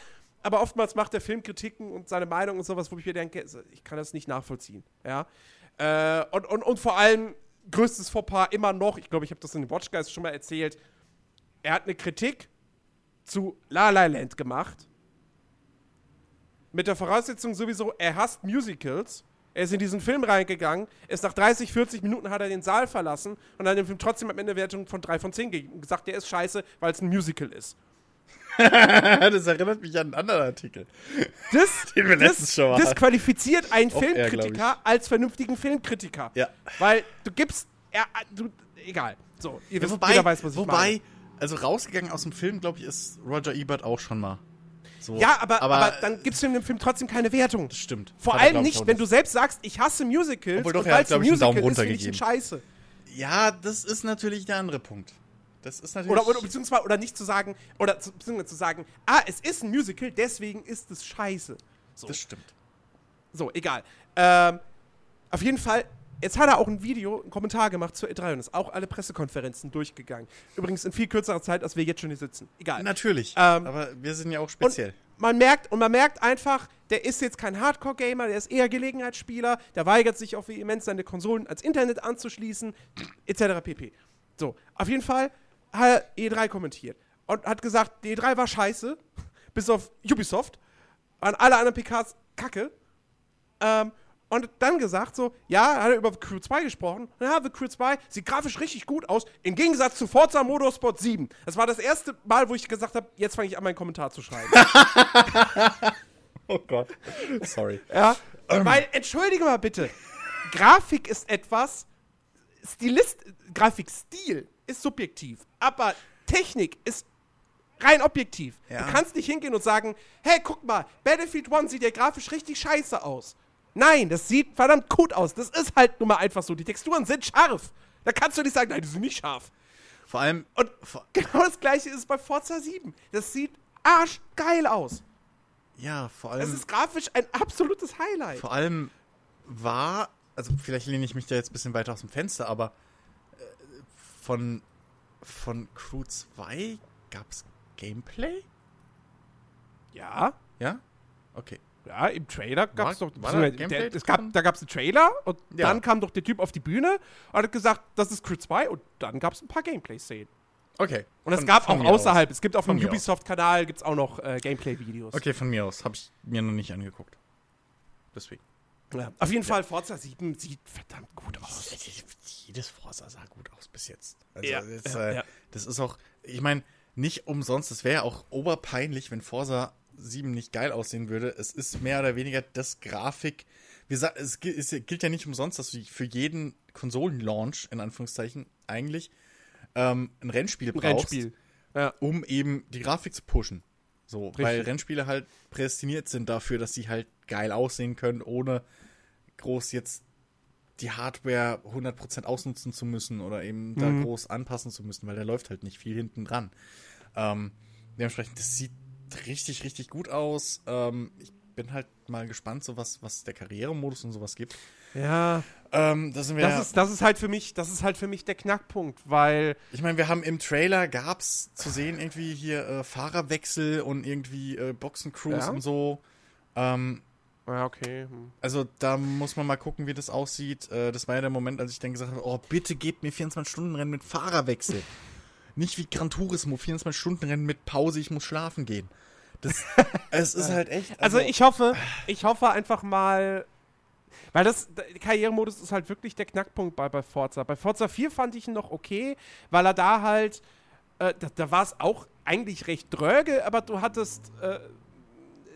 Aber oftmals macht er Filmkritiken und seine Meinung und sowas, wo ich mir denke, ich kann das nicht nachvollziehen. Ja? Äh, und, und, und vor allem, größtes Fauxpas immer noch, ich glaube, ich habe das in den Watchguys schon mal erzählt, er hat eine Kritik zu La La Land gemacht. Mit der Voraussetzung sowieso, er hasst Musicals. Er ist in diesen Film reingegangen, ist nach 30, 40 Minuten hat er den Saal verlassen und hat dem Film trotzdem am Ende Wertung von 3 von 10 gegeben und gesagt, der ist scheiße, weil es ein Musical ist. das erinnert mich an einen anderen Artikel. Das, Den wir letztens das schon mal hatten. disqualifiziert einen Auf Air, Filmkritiker als vernünftigen Filmkritiker. Ja. Weil du gibst, ja, du, egal. So, ihr Ja, wisst, wobei, jeder weiß, was ich wobei meine. also rausgegangen aus dem Film, glaube ich, ist Roger Ebert auch schon mal. So. Ja, aber, aber, aber dann gibst du dem Film trotzdem keine Wertung. Das stimmt. Vor allem nicht, wenn du selbst sagst, ich hasse Musicals Obwohl doch, er hat, weil es ein glaub ich, einen Daumen finde ich runtergegeben. scheiße. Ja, das ist natürlich der andere Punkt. Das ist natürlich. Oder, oder beziehungsweise oder nicht zu sagen, oder zu, beziehungsweise zu sagen, ah, es ist ein Musical, deswegen ist es scheiße. So, das stimmt. so egal. Ähm, auf jeden Fall, jetzt hat er auch ein Video, einen Kommentar gemacht zur E3 und ist auch alle Pressekonferenzen durchgegangen. Übrigens in viel kürzerer Zeit, als wir jetzt schon hier sitzen. Egal. Natürlich. Ähm, aber wir sind ja auch speziell. man merkt, und man merkt einfach, der ist jetzt kein Hardcore-Gamer, der ist eher Gelegenheitsspieler, der weigert sich auch vehement, seine Konsolen ans Internet anzuschließen, etc. pp. So, auf jeden Fall hat er E3 kommentiert und hat gesagt, die E3 war scheiße, bis auf Ubisoft, an alle anderen PKs kacke. Ähm, und dann gesagt so, ja, hat er über Crew 2 gesprochen. Ja, The Crew 2 sieht grafisch richtig gut aus, im Gegensatz zu Forza Motorsport 7. Das war das erste Mal, wo ich gesagt habe, jetzt fange ich an, meinen Kommentar zu schreiben. oh Gott. Sorry. Ja, Weil, entschuldige mal bitte, Grafik ist etwas, Stilist, Grafikstil ist subjektiv, aber Technik ist rein objektiv. Ja. Du kannst nicht hingehen und sagen, hey, guck mal, Battlefield 1 sieht ja grafisch richtig scheiße aus. Nein, das sieht verdammt gut aus. Das ist halt nun mal einfach so. Die Texturen sind scharf. Da kannst du nicht sagen, nein, die sind nicht scharf. Vor allem, Und genau das gleiche ist bei Forza 7. Das sieht arschgeil aus. ja, vor Das allem, ist grafisch ein absolutes Highlight. vor allem war, also vielleicht lehne ich mich da jetzt ein bisschen weiter aus dem Fenster, aber äh, von, von Crew 2 gab's Gameplay? Ja, Ja? Okay. Ja, im Trailer gab es doch. Gameplay der, es gab, da gab es einen Trailer und Ja. dann kam doch der Typ auf die Bühne und hat gesagt, das ist Crew 2 und dann gab es ein paar Gameplay-Szenen. Okay. Und es gab auch außerhalb, es gibt auf dem aus. Ubisoft-Kanal gibt's auch noch äh, Gameplay-Videos. Aus. Okay, von mir aus. Habe ich mir noch nicht angeguckt. Deswegen. Ja. Auf jeden Fall, Forza 7 sieht verdammt gut aus. Jedes Forza sah gut aus bis jetzt. Also Ja, das, ja, äh, ja. das ist auch, ich meine, nicht umsonst, es wäre ja auch oberpeinlich, wenn Forza 7 nicht geil aussehen würde. Es ist mehr oder weniger das Grafik. Wie gesagt, es gilt, ja nicht umsonst, dass du für jeden Konsolenlaunch, in Anführungszeichen, eigentlich ähm, ein Rennspiel brauchst, Rennspiel. Ja. um eben die Grafik zu pushen. So, weil. Rennspiele halt prädestiniert sind dafür, dass sie halt geil aussehen können, ohne groß jetzt die Hardware 100% ausnutzen zu müssen oder eben da Mhm. groß anpassen zu müssen, weil da läuft halt nicht viel hinten dran. Ähm, dementsprechend, das sieht richtig, richtig gut aus. Ähm, ich bin halt mal gespannt, so was, was der Karrieremodus und sowas gibt. ja. Ähm, da sind wir Das, ist, das ist halt für mich, das ist halt für mich der Knackpunkt, weil Ich meine, wir haben im Trailer gab's zu sehen irgendwie hier äh, Fahrerwechsel und irgendwie äh, Boxencruise Ja. und so. Ähm, Ja, okay. Hm. also da muss man mal gucken, wie das aussieht. Äh, das war ja der Moment, als ich dann gesagt habe, oh, bitte gebt mir 24-Stunden-Rennen mit Fahrerwechsel. Nicht wie Gran Turismo, 24-Stunden-Rennen mit Pause, ich muss schlafen gehen. Das, es ist halt echt. Also ich hoffe, ich hoffe einfach mal, weil das, der Karrieremodus ist halt wirklich der Knackpunkt bei, bei Forza. Bei Forza 4 fand ich ihn noch okay, weil er da halt, äh, da, da war es auch eigentlich recht dröge, aber du hattest äh,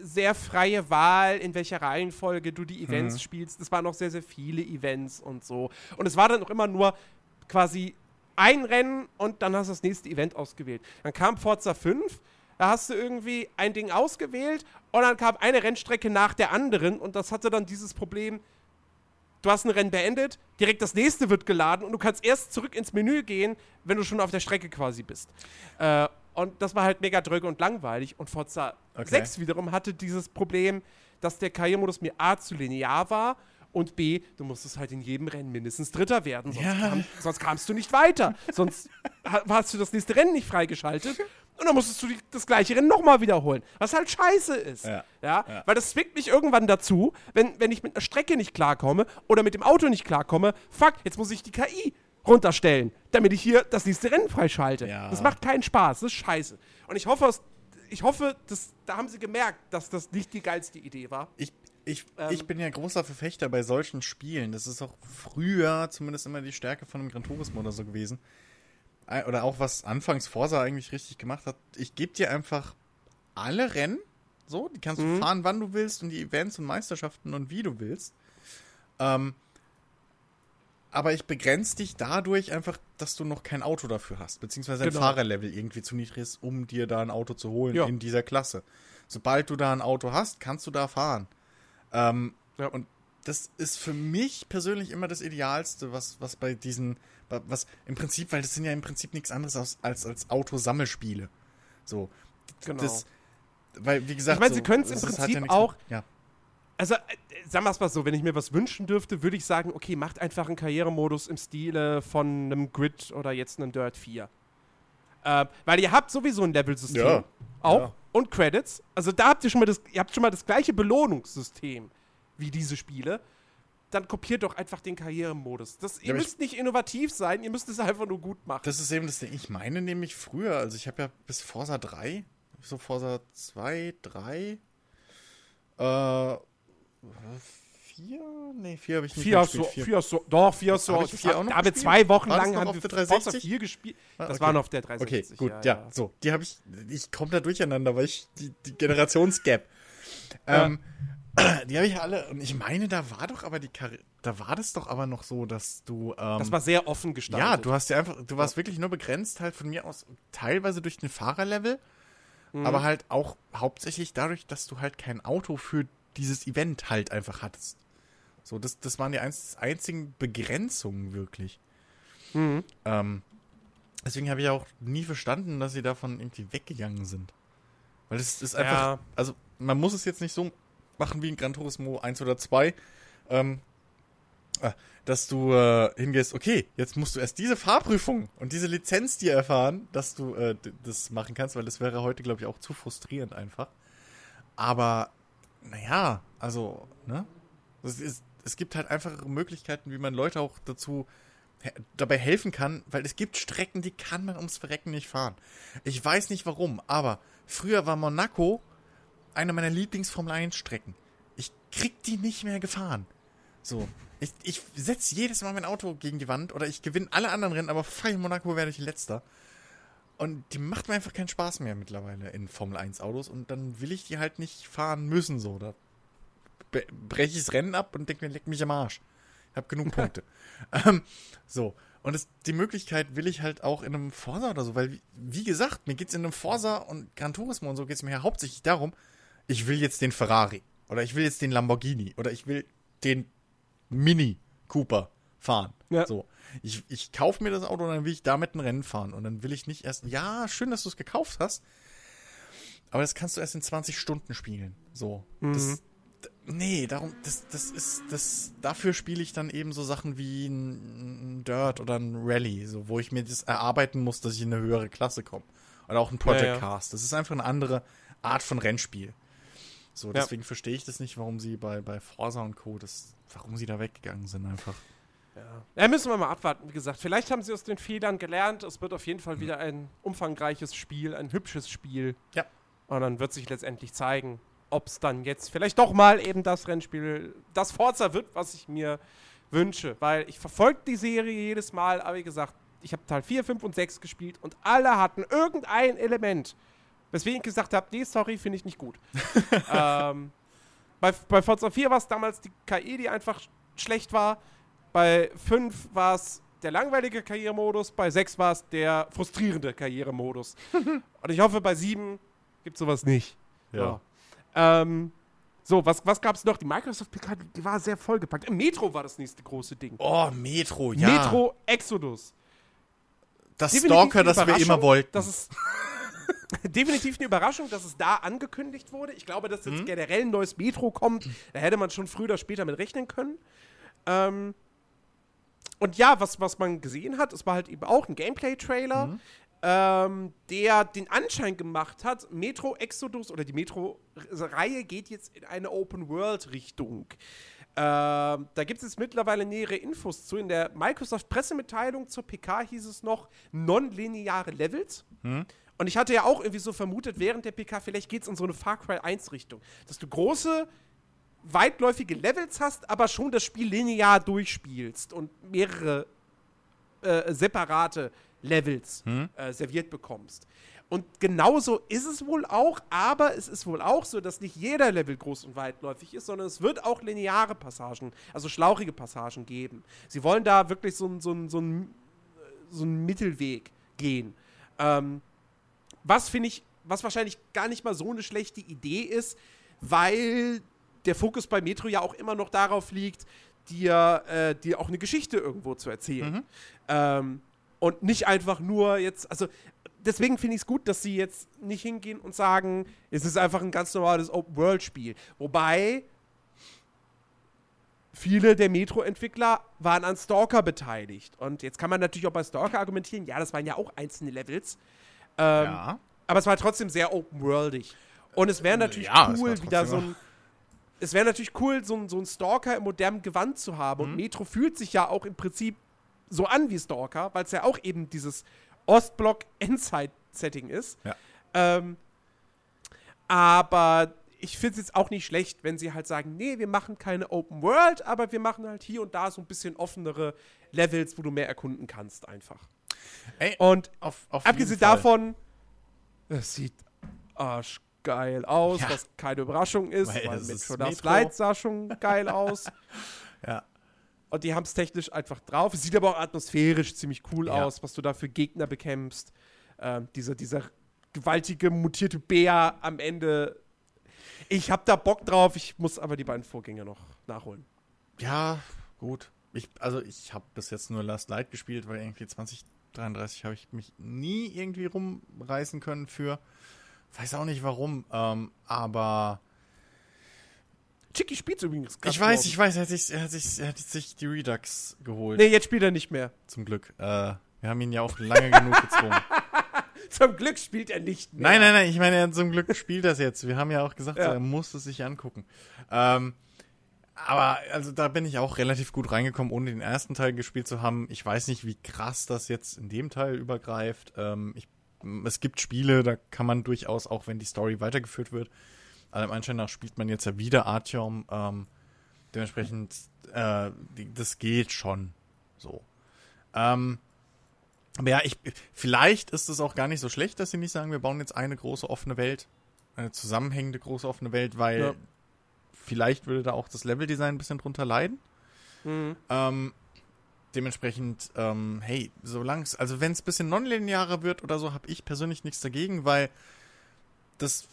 sehr freie Wahl, in welcher Reihenfolge du die Events Mhm. spielst. Es waren noch sehr, sehr viele Events und so. Und es war dann auch immer nur quasi ein Rennen und dann hast du das nächste Event ausgewählt. Dann kam Forza 5, da hast du irgendwie ein Ding ausgewählt und dann kam eine Rennstrecke nach der anderen und das hatte dann dieses Problem, du hast ein Rennen beendet, direkt das nächste wird geladen und du kannst erst zurück ins Menü gehen, wenn du schon auf der Strecke quasi bist. Äh, und das war halt mega dröge und langweilig. Und Forza Okay. 6 wiederum hatte dieses Problem, dass der Karrieremodus mir A zu linear war und B, du musstest halt in jedem Rennen mindestens Dritter werden, sonst, Ja. kam, sonst kamst du nicht weiter. sonst ha- hast du das nächste Rennen nicht freigeschaltet und dann musstest du die, das gleiche Rennen nochmal wiederholen, was halt scheiße ist. Ja. Ja? Ja. Weil das zwingt mich irgendwann dazu, wenn, wenn ich mit einer Strecke nicht klarkomme oder mit dem Auto nicht klarkomme, fuck, jetzt muss ich die KI runterstellen, damit ich hier das nächste Rennen freischalte. Ja. Das macht keinen Spaß, das ist scheiße. Und ich hoffe, ich hoffe, dass, da haben sie gemerkt, dass das nicht die geilste Idee war. Ich, ich, Ähm. ich bin ja großer Verfechter bei solchen Spielen. Das ist auch früher zumindest immer die Stärke von einem Gran Turismo oder so gewesen. Oder auch was anfangs Forsa eigentlich richtig gemacht hat. Ich gebe dir einfach alle Rennen. So, die kannst du Mhm. fahren, wann du willst und die Events und Meisterschaften und wie du willst. Ähm, aber ich begrenze dich dadurch einfach, dass du noch kein Auto dafür hast, beziehungsweise ein Genau. Fahrerlevel irgendwie zu niedrig ist, um dir da ein Auto zu holen Ja. in dieser Klasse. Sobald du da ein Auto hast, kannst du da fahren. Ähm, Ja. Und das ist für mich persönlich immer das Idealste, was, was bei diesen, was im Prinzip, weil das sind ja im Prinzip nichts anderes als, als, als Autosammelspiele. So. Genau. Das, weil, wie gesagt, Ich meine, so, sie können's im es ist- Prinzip nichts auch- Mit, ja. Also, äh, sagen wir es mal so, wenn ich mir was wünschen dürfte, würde ich sagen, okay, macht einfach einen Karrieremodus im Stile von einem Grid oder jetzt einem Dirt 4. Äh, weil ihr habt sowieso ein Level-System. Ja. Auch. Ja. Und Credits. Also da habt ihr schon mal das, ihr habt schon mal das gleiche Belohnungssystem wie diese Spiele. Dann kopiert doch einfach den Karrieremodus. Das, ihr aber ich- müsst nicht innovativ sein, ihr müsst es einfach nur gut machen. Das ist eben das Ding. Ich meine nämlich früher, also ich habe ja bis Forsa 3, so Forsa 2, 3, äh, 4? Nee, 4 habe ich nicht Vier mehr hast du, gespielt. Vier. vier hast du, doch, vier hast du. Vier auch gespielt? zwei Wochen das lang haben wir der Forza 360? 4 gespielt. Ah, Das okay. war noch auf der Okay, 360. gut, ja, so. Die habe ich, ich komme da durcheinander, weil ich die, die Generationsgap. Ähm, Die habe ich ja alle. Und ich meine, da war doch aber die Kar da war das doch aber noch so, dass du. Ähm, Das war sehr offen gestaltet. ja, du hast ja einfach, du warst wirklich nur begrenzt halt von mir aus teilweise durch den Fahrerlevel, Mhm. aber halt auch hauptsächlich dadurch, dass du halt kein Auto für dieses Event halt einfach hattest. So, das, das waren die einz einzigen Begrenzungen wirklich. Mhm. Ähm, deswegen habe ich auch nie verstanden, dass sie davon irgendwie weggegangen sind. Weil es ist einfach, Ja. also man muss es jetzt nicht so machen wie in Gran Turismo 1 oder 2, ähm, äh, dass du äh, hingehst, okay, jetzt musst du erst diese Fahrprüfung und diese Lizenz dir erfahren, dass du äh, das machen kannst, weil das wäre heute, glaube ich, auch zu frustrierend einfach. Aber, naja, also, ne? Es, ist, es gibt halt einfachere Möglichkeiten, wie man Leute auch dazu dabei helfen kann, weil es gibt Strecken, die kann man ums Verrecken nicht fahren. Ich weiß nicht warum, aber früher war Monaco eine meiner Lieblings-Formel 1-Strecken. Ich krieg die nicht mehr gefahren. So. Ich, ich setze jedes Mal mein Auto gegen die Wand oder ich gewinne alle anderen Rennen, aber fahre in Monaco werde ich letzter. Und die macht mir einfach keinen Spaß mehr mittlerweile in Formel 1 Autos und dann will ich die halt nicht fahren müssen so. Da breche ich das Rennen ab und denke mir, leck mich am Arsch. Ich habe genug Punkte. ähm, so. Und es, die Möglichkeit will ich halt auch in einem Forsa oder so, weil, wie, wie gesagt, mir geht's in einem Forsa und Gran Turismo und so geht's mir ja hauptsächlich darum, ich will jetzt den Ferrari oder ich will jetzt den Lamborghini oder ich will den Mini Cooper fahren. Ja. So. Ich, ich kaufe mir das Auto und dann will ich damit ein Rennen fahren. Und dann will ich nicht erst, ja, schön, dass du es gekauft hast. Aber das kannst du erst in 20 Stunden spielen. So. Das, d- nee, darum, das, das ist, das, dafür spiele ich dann eben so Sachen wie ein, Dirt oder ein Rally, so, wo ich mir das erarbeiten muss, dass ich in eine höhere Klasse komme. Oder auch ein Project Ja, ja. Cars. Das ist einfach eine andere Art von Rennspiel. So, Ja. deswegen verstehe ich das nicht, warum sie bei, bei Forza und Co., das, warum sie da weggegangen sind einfach. Ja. ja, müssen wir mal abwarten. Wie gesagt, vielleicht haben sie aus den Fehlern gelernt. Es wird auf jeden Fall wieder ein umfangreiches Spiel, ein hübsches Spiel. Ja. Und dann wird sich letztendlich zeigen, ob es dann jetzt vielleicht doch mal eben das Rennspiel, das Forza wird, was ich mir wünsche. Weil ich verfolge die Serie jedes Mal, aber wie gesagt, ich habe Teil 4, 5 und 6 gespielt und alle hatten irgendein Element, weswegen ich gesagt habe, nee, sorry, finde ich nicht gut. ähm, bei, bei Forza 4 war es damals die KI, die einfach sch- schlecht war. Bei 5 war es der langweilige Karrieremodus, bei 6 war es der frustrierende Karrieremodus. und ich hoffe, bei 7 gibt es sowas nicht. Ja. Ähm, so, was, was gab es noch? Die Microsoft PK, die, war sehr vollgepackt. Im Metro war das nächste große Ding. Oh, Metro, ja. Metro Exodus. das Definitiv Stalker, das wir immer wollten. Das ist definitiv eine Überraschung, dass es da angekündigt wurde. Ich glaube, dass Mhm. jetzt generell ein neues Metro kommt. Da hätte man schon früher oder später mit rechnen können. Ähm, und ja, was, was man gesehen hat, es war halt eben auch ein Gameplay-Trailer, Mhm. ähm, der den Anschein gemacht hat, Metro Exodus oder die Metro-Reihe geht jetzt in eine Open-World-Richtung. Ähm, da gibt es jetzt mittlerweile nähere Infos zu. In der Microsoft-Pressemitteilung zur PK hieß es noch nonlineare Levels. Und ich hatte ja auch irgendwie so vermutet, während der PK, vielleicht geht es in so eine Far Cry 1-Richtung. Dass du große, weitläufige Levels hast, aber schon das Spiel linear durchspielst und mehrere äh, separate Levels äh, serviert bekommst. Und genauso ist es wohl auch, aber es ist wohl auch so, dass nicht jeder Level groß und weitläufig ist, sondern es wird auch lineare Passagen, also schlauchige Passagen geben. Sie wollen da wirklich so einen so so ein- so einen Mittelweg gehen. Ähm, was finde ich, was wahrscheinlich gar nicht mal so eine schlechte Idee ist, weil der Fokus bei Metro ja auch immer noch darauf liegt, dir, äh, dir auch eine Geschichte irgendwo zu erzählen. Ähm, und nicht einfach nur jetzt, also deswegen finde ich es gut, dass sie jetzt nicht hingehen und sagen, es ist einfach ein ganz normales Open-World-Spiel. Wobei viele der Metro-Entwickler waren an Stalker beteiligt. Und jetzt kann man natürlich auch bei Stalker argumentieren, ja, das waren ja auch einzelne Levels. Ähm, ja. aber es war trotzdem sehr open-worldig. Und es wäre natürlich Ja, cool, wieder so ein. Es wäre natürlich cool, so ein, so ein Stalker im modernen Gewand zu haben. Mhm. Und Metro fühlt sich ja auch im Prinzip so an wie Stalker, weil es ja auch eben dieses Ostblock-Endzeit-Setting ist. Ja. Ähm, aber ich finde es jetzt auch nicht schlecht, wenn sie halt sagen, nee, wir machen keine Open World, aber wir machen halt hier und da so ein bisschen offenere Levels, wo du mehr erkunden kannst einfach. Ey, Und auf, auf Abgesehen davon, es sieht arschgeil geil aus, Ja. was keine Überraschung ist, Weil weil, das ist Metro Last Metro. Light sah schon geil aus. Ja. Und die haben es technisch einfach drauf. Es sieht aber auch atmosphärisch ziemlich cool Ja. aus, was du da für Gegner bekämpfst. Ähm, dieser, dieser gewaltige, mutierte Bär am Ende. Ich hab da Bock drauf, ich muss aber die beiden Vorgänger noch nachholen. Ja, gut. Ich, also ich habe bis jetzt nur Last Light gespielt, weil irgendwie 2033 habe ich mich nie irgendwie rumreißen können für. Weiß auch nicht warum, ähm, aber Chicky spielt übrigens ganz ich weiß, ich weiß, er hat, sich, er, hat sich, er hat sich die Redux geholt, Nee, jetzt spielt er nicht mehr. zum Glück. Äh, wir haben ihn ja auch lange genug gezwungen. Zum Glück spielt er nicht mehr. Nein, nein, nein, ich meine, zum Glück spielt das jetzt. Wir haben ja auch gesagt, Ja. er muss es sich angucken. Ähm, aber also da bin ich auch relativ gut reingekommen, ohne den ersten Teil gespielt zu haben. Ich weiß nicht, wie krass das jetzt in dem Teil übergreift. Ähm, ich, es gibt Spiele, da kann man durchaus, auch wenn die Story weitergeführt wird, allem Anschein nach spielt man jetzt ja wieder Artyom. Ähm, dementsprechend, äh, das geht schon so. Ähm, aber ja, ich, vielleicht ist es auch gar nicht so schlecht, dass sie nicht sagen, wir bauen jetzt eine große offene Welt, eine zusammenhängende große offene Welt, weil Ja. Vielleicht würde da auch das Leveldesign ein bisschen drunter leiden. Mhm. Ähm, dementsprechend, ähm, hey, solange es, also wenn es ein bisschen nonlinearer wird oder so, habe ich persönlich nichts dagegen, weil das,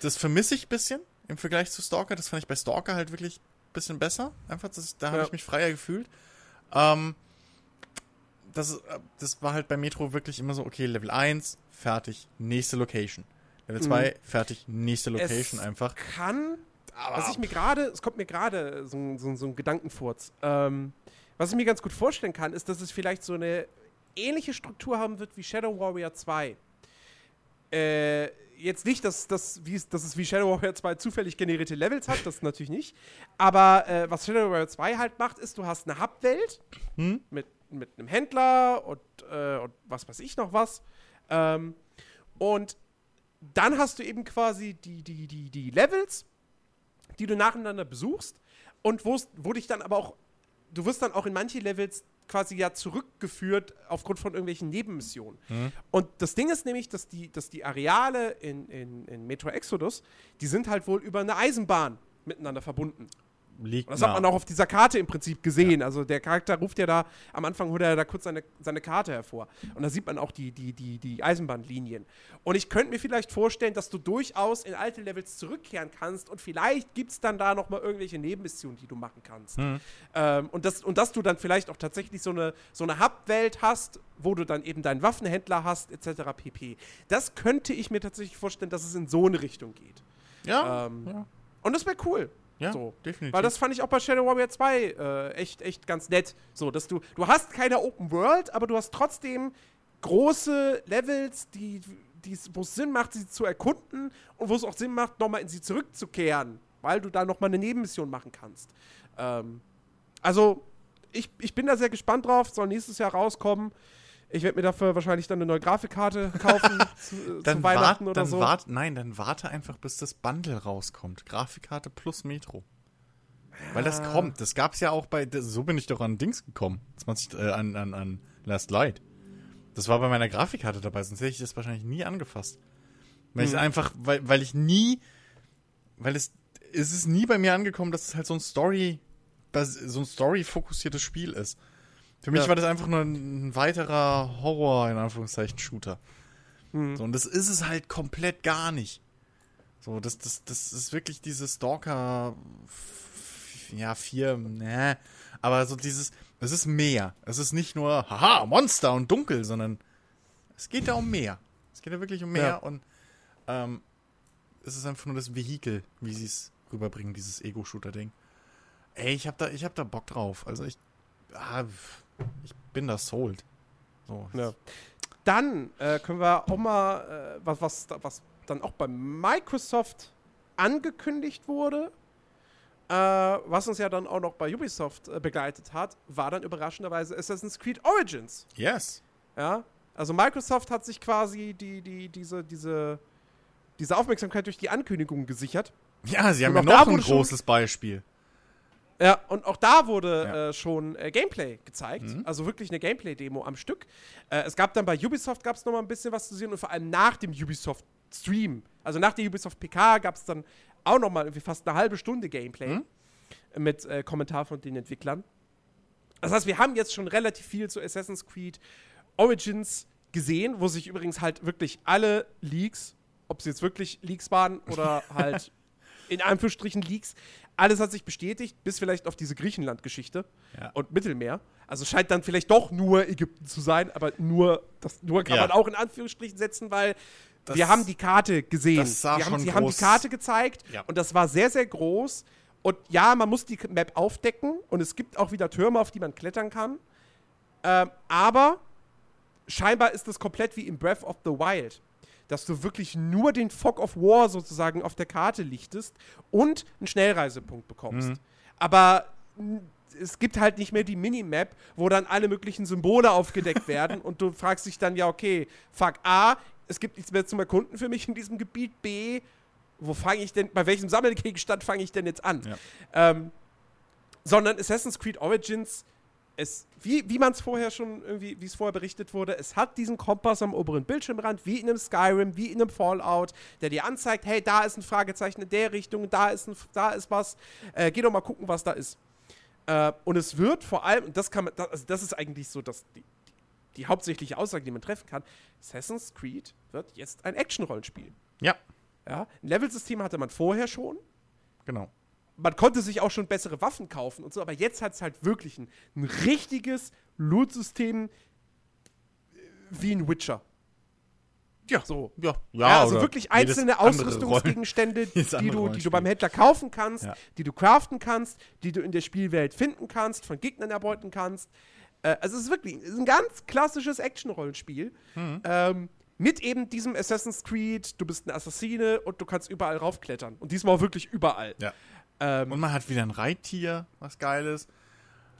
das vermisse ich ein bisschen im Vergleich zu Stalker. Das fand ich bei Stalker halt wirklich ein bisschen besser. Einfach, das, da habe Ja. ich mich freier gefühlt. Ähm, das, äh, das war halt bei Metro wirklich immer so, okay, Level 1, fertig, nächste Location. Level 2, fertig, nächste Location Es einfach. Kann, was ich mir gerade, es kommt mir gerade so, ein- so, so ein Gedankenfurz. Ähm, was ich mir ganz gut vorstellen kann, ist, dass es vielleicht so eine ähnliche Struktur haben wird wie Shadow Warrior 2. Äh, jetzt nicht, dass, dass, wie es, dass es wie Shadow Warrior 2 zufällig generierte Levels hat, das natürlich nicht. Aber äh, was Shadow Warrior 2 halt macht, ist, du hast eine Hub-Welt Hm? mit, mit einem Händler und, äh, und was weiß ich noch was. Ähm, und dann hast du eben quasi die, die, die, die Levels, die du nacheinander besuchst und wo dich dann aber auch, du wirst dann auch in manche Levels quasi ja zurückgeführt aufgrund von irgendwelchen Nebenmissionen. Mhm. Und das Ding ist nämlich, dass die, dass die Areale in, in, in Metro Exodus, die sind halt wohl über eine Eisenbahn miteinander verbunden. Liegt Und das hat nah. man auch auf dieser Karte im Prinzip gesehen. Also der Charakter ruft ja da, am Anfang holt er da kurz seine, seine Karte hervor. Und da sieht man auch die, die, die, die Eisenbahnlinien. Und ich könnte mir vielleicht vorstellen, dass du durchaus in alte Levels zurückkehren kannst und vielleicht gibt es dann da nochmal irgendwelche Nebenmissionen, die du machen kannst. Mhm. Ähm, und, das, und dass du dann vielleicht auch tatsächlich so eine, so eine Hub-Welt hast, wo du dann eben deinen Waffenhändler hast, etc. pp. Das könnte ich mir tatsächlich vorstellen, dass es in so eine Richtung geht. Ja, Ähm, ja, Und das wäre cool. Ja so. definitiv. Weil das fand ich auch bei Shadow Warrior 2 äh, echt, echt ganz nett. So, dass du, du hast keine Open World, aber du hast trotzdem große Levels, die, die, wo es Sinn macht, sie zu erkunden und wo es auch Sinn macht, nochmal in sie zurückzukehren, weil du da nochmal eine Nebenmission machen kannst. Ähm, also, ich, ich bin da sehr gespannt drauf, soll nächstes Jahr rauskommen. Ich werde mir dafür wahrscheinlich dann eine neue Grafikkarte kaufen zu, äh, dann zu wart, Weihnachten oder dann so. wart, nein, dann warte einfach, bis das Bundle rauskommt. Grafikkarte plus Metro. Weil das kommt. Das gab's ja auch bei, so bin ich doch an Dings gekommen. 20, äh, an, an, an Last Light. Das war bei meiner Grafikkarte dabei, sonst hätte ich das wahrscheinlich nie angefasst. Weil ich Mhm. einfach, weil, weil ich nie, weil es, es ist nie bei mir angekommen, dass es halt so ein Story, so ein Story-fokussiertes Spiel ist. Für mich Ja. war das einfach nur ein weiterer Horror, in Anführungszeichen, Shooter. Mhm. So, und das ist es halt komplett gar nicht. So, das, das, das ist wirklich dieses Stalker, ja, vier, ne, aber so dieses, es ist mehr. Es ist nicht nur, haha, Monster und dunkel, sondern es geht da um mehr. Es geht da wirklich um mehr Ja. und ähm, es ist einfach nur das Vehikel, wie sie es rüberbringen, dieses Ego-Shooter-Ding. Ey, ich hab da, ich hab da Bock drauf. Also ich, ah, ich bin da sold. So, Ja. Dann äh, können wir auch mal, äh, was, was, was dann auch bei Microsoft angekündigt wurde, äh, was uns ja dann auch noch bei Ubisoft äh, begleitet hat, war dann überraschenderweise Assassin's Creed Origins. Yes. Ja? Also Microsoft hat sich quasi die, die, diese, diese, diese Aufmerksamkeit durch die Ankündigung gesichert. Ja, sie haben ja noch ein großes Beispiel. Ja, und auch da wurde Ja. äh, schon äh, Gameplay gezeigt. Mhm. Also wirklich eine Gameplay-Demo am Stück. Äh, es gab dann bei Ubisoft gab es noch mal ein bisschen was zu sehen und vor allem nach dem Ubisoft-Stream, Also nach der Ubisoft PK gab es dann auch noch mal irgendwie fast eine halbe Stunde Gameplay Mhm. mit äh, Kommentar von den Entwicklern. Das heißt, wir haben jetzt schon relativ viel zu Assassin's Creed Origins gesehen, wo sich übrigens halt wirklich alle Leaks, ob es jetzt wirklich Leaks waren oder halt in Anführungsstrichen Leaks, alles hat sich bestätigt, bis vielleicht auf diese Griechenland-Geschichte Ja. und Mittelmeer. Also scheint dann vielleicht doch nur Ägypten zu sein, aber nur, das nur kann Ja. man auch in Anführungsstrichen setzen, weil Das- wir haben die Karte gesehen. das sah wir haben, schon sie haben die groß- Karte gezeigt Ja. und das war sehr, sehr groß. Und ja, man muss die Map aufdecken und es gibt auch wieder Türme, auf die man klettern kann. Ähm, aber scheinbar ist es komplett wie in Breath of the Wild. Dass du wirklich nur den Fog of War sozusagen auf der Karte lichtest und einen Schnellreisepunkt bekommst. Aber n- es gibt halt nicht mehr die Minimap, wo dann alle möglichen Symbole aufgedeckt werden und du fragst dich dann, ja, okay, fuck, A, es gibt nichts mehr zum Erkunden für mich in diesem Gebiet, B, wo fange ich denn, bei welchem Sammelgegenstand fange ich denn jetzt an? Ja. Ähm, sondern Assassin's Creed Origins, es, wie, wie man es vorher schon irgendwie, wie es vorher berichtet wurde, es hat diesen Kompass am oberen Bildschirmrand, wie in einem Skyrim, wie in einem Fallout, der dir anzeigt, hey, da ist ein Fragezeichen in der Richtung, da ist, ein, da ist was, äh, geh doch mal gucken, was da ist. Äh, und es wird vor allem, und das kann man, das, also das ist eigentlich so das, die, die, die hauptsächliche Aussage, die man treffen kann, Assassin's Creed wird jetzt ein Action-Rollenspiel. Ja, Ja? Ein Levelsystem hatte man vorher schon, genau. Man konnte sich auch schon bessere Waffen kaufen und so, aber jetzt hat es halt wirklich ein, ein richtiges Loot-System äh, wie ein Witcher. Ja. So. Ja, Ja, also oder wirklich einzelne Ausrüstungsgegenstände, die du, die du beim Händler kaufen kannst, Ja. die du craften kannst, die du in der Spielwelt finden kannst, von Gegnern erbeuten kannst. Äh, also es ist wirklich es ist ein ganz klassisches Action-Rollenspiel. Mhm. Ähm, mit eben diesem Assassin's Creed, du bist ein Assassine und du kannst überall raufklettern. Und diesmal auch wirklich überall. Ja. Ähm, Und man hat wieder ein Reittier, was geil ist.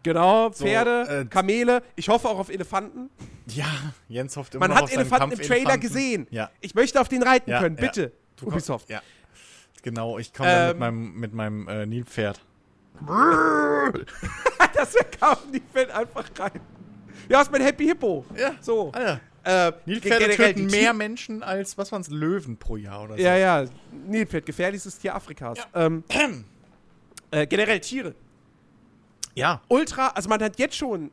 Genau, So, Pferde, äh, Kamele, ich hoffe auch auf Elefanten. Ja, Jens hofft immer Man noch hat auf seinen Elefanten im Trailer Kampfelefanten. gesehen. Ja, Ich möchte auf den reiten Ja, können, ja. bitte. Komm- Ubisoft. Ja. Genau, ich komme dann mit Ähm, meinem, mit meinem äh, Nilpferd. das wäre kaum, fällt einfach rein. Ja, ist mein Happy Hippo. Ja. So. Alter, Äh, Nilpferde töten mehr Menschen als, was waren's, Löwen pro Jahr oder so. Ja, ja, Nilpferd, gefährlichstes Tier Afrikas. Ähm, äh, generell Tiere. Ja, Ultra, also man hat jetzt schon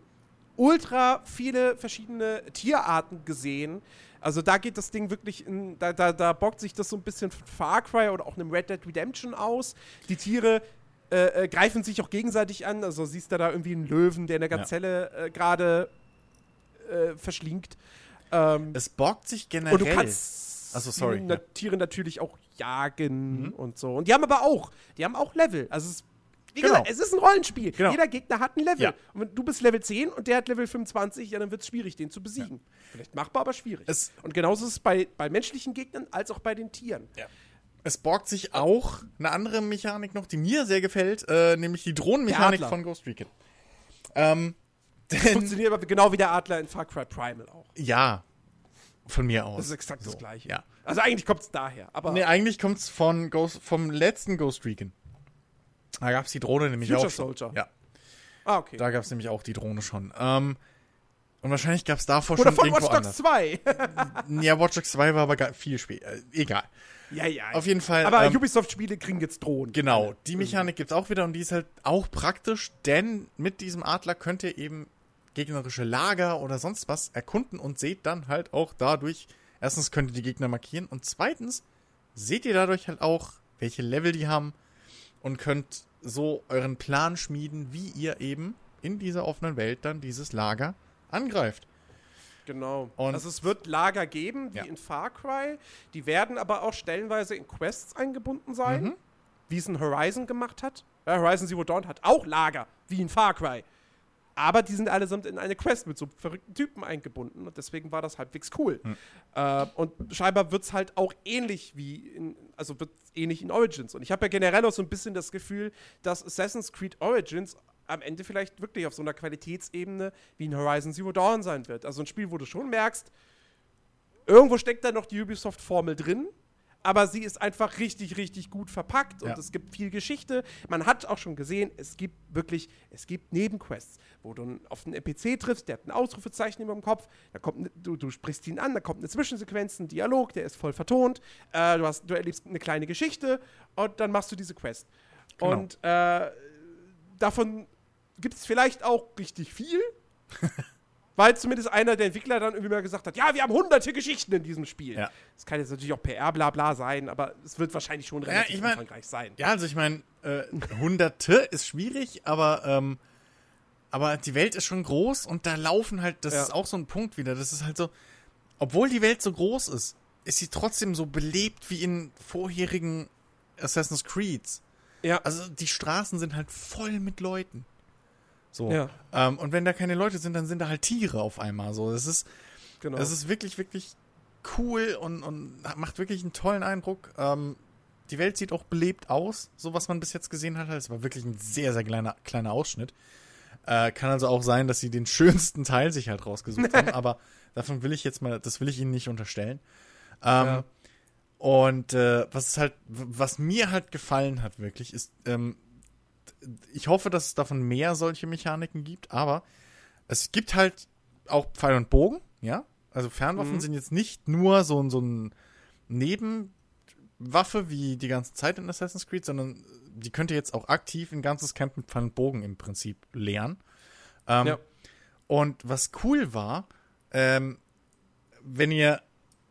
ultra viele verschiedene Tierarten gesehen. Also da geht das Ding wirklich in, da, da, da bockt sich das so ein bisschen von Far Cry oder auch einem Red Dead Redemption aus. Die Tiere äh, äh, greifen sich auch gegenseitig an. Also siehst du da irgendwie einen Löwen, der eine Gazelle äh, gerade äh, verschlingt. Ähm, es borgt sich generell. und du kannst Ach so, sorry, die ja. na Tiere natürlich auch jagen Mhm. und so. Und die haben aber auch, die haben auch Level. Also es, wie Genau. gesagt, es ist ein Rollenspiel. Genau. Jeder Gegner hat ein Level. Ja. Und wenn du bist Level 10 und der hat Level 25, ja, dann wird es schwierig, den zu besiegen. Vielleicht machbar, aber schwierig. Es- und genauso ist es bei, bei menschlichen Gegnern als auch bei den Tieren. Es borgt sich auch eine andere Mechanik noch, die mir sehr gefällt, äh, nämlich die Drohnenmechanik von Ghost Recon. Ähm, Funktioniert aber genau wie der Adler in Far Cry Primal auch. ja, von mir aus. Das ist exakt das So, Gleiche. Ja. Also eigentlich kommt es daher. Aber Nee, eigentlich von Ghost, vom letzten Ghost Recon. Da gab's die Drohne nämlich Future auch schon. Soldier. Ja, ah, okay. da gab's nämlich auch die Drohne schon. Ähm, und wahrscheinlich gab's davor Oder schon von irgendwo Watch Dogs anders. 2. Ja, Watch Dogs 2 war aber viel später. Äh, egal. ja, ja. Auf jeden Fall. aber ähm, Ubisoft-Spiele kriegen jetzt Drohnen. Genau, die Mechanik gibt's auch wieder und die ist halt auch praktisch, denn mit diesem Adler könnt ihr eben gegnerische Lager oder sonst was erkunden und seht dann halt auch dadurch, erstens könnt ihr die Gegner markieren und zweitens seht ihr dadurch halt auch, welche Level die haben und könnt so euren Plan schmieden, wie ihr eben in dieser offenen Welt dann dieses Lager angreift. Genau. Und- also es wird Lager geben, wie Ja. in Far Cry. Die werden aber auch stellenweise in Quests eingebunden sein, Mhm. wie es ein Horizon gemacht hat. Ja, Horizon Zero Dawn hat auch Lager, wie in Far Cry. Aber die sind allesamt in eine Quest mit so verrückten Typen eingebunden und deswegen war das halbwegs cool. Hm. Äh, und scheinbar wird es halt auch ähnlich wie in, also wird ähnlich in Origins. Und ich habe ja generell auch so ein bisschen das Gefühl, dass Assassin's Creed Origins am Ende vielleicht wirklich auf so einer Qualitätsebene wie in Horizon Zero Dawn sein wird. Also ein Spiel, wo du schon merkst, irgendwo steckt da noch die Ubisoft-Formel drin, aber sie ist einfach richtig, richtig gut verpackt und Ja. es gibt viel Geschichte. Man hat auch schon gesehen, es gibt wirklich, es gibt Nebenquests, wo du auf einen NPC triffst, der hat ein Ausrufezeichen über dem Kopf, da kommt, du, du sprichst ihn an, da kommt eine Zwischensequenz, ein Dialog, der ist voll vertont, äh, du, hast, du erlebst eine kleine Geschichte und dann machst du diese Quest. Genau. Und äh, davon gibt es vielleicht auch richtig viel. Weil zumindest einer der Entwickler dann irgendwie mal gesagt hat, ja, wir haben hunderte Geschichten in diesem Spiel. Ja. Das kann jetzt natürlich auch PR bla bla sein, aber es wird wahrscheinlich schon relativ ich mein- umfangreich sein. Ja, also ich meine, äh, Hunderte ist schwierig, aber, ähm, aber die Welt ist schon groß und da laufen halt, das Ja. ist auch so ein Punkt wieder, das ist halt so, obwohl die Welt so groß ist, ist sie trotzdem so belebt wie in vorherigen Assassin's Creeds. Ja. Also die Straßen sind halt voll mit Leuten. So. Ja. Ähm, und wenn da keine Leute sind, dann sind da halt Tiere auf einmal. So, das ist, genau. es ist wirklich, wirklich cool und, und macht wirklich einen tollen Eindruck. Ähm, die Welt sieht auch belebt aus, so was man bis jetzt gesehen hat. Es war wirklich ein sehr, sehr kleiner, kleiner Ausschnitt. Äh, kann also auch sein, dass sie den schönsten Teil sich halt rausgesucht haben, aber davon will ich jetzt mal, das will ich ihnen nicht unterstellen. Ähm, Ja. Und äh, was ist halt, was mir halt gefallen hat wirklich, ist, ähm, ich hoffe, dass es davon mehr solche Mechaniken gibt, aber es gibt halt auch Pfeil und Bogen, ja. Also Fernwaffen Mhm. sind jetzt nicht nur so, ein- so ein Nebenwaffe wie die ganze Zeit in Assassin's Creed, sondern die könnt ihr jetzt auch aktiv ein ganzes Camp mit Pfeil und Bogen im Prinzip lernen. Ähm, Ja. Und was cool war, ähm, wenn ihr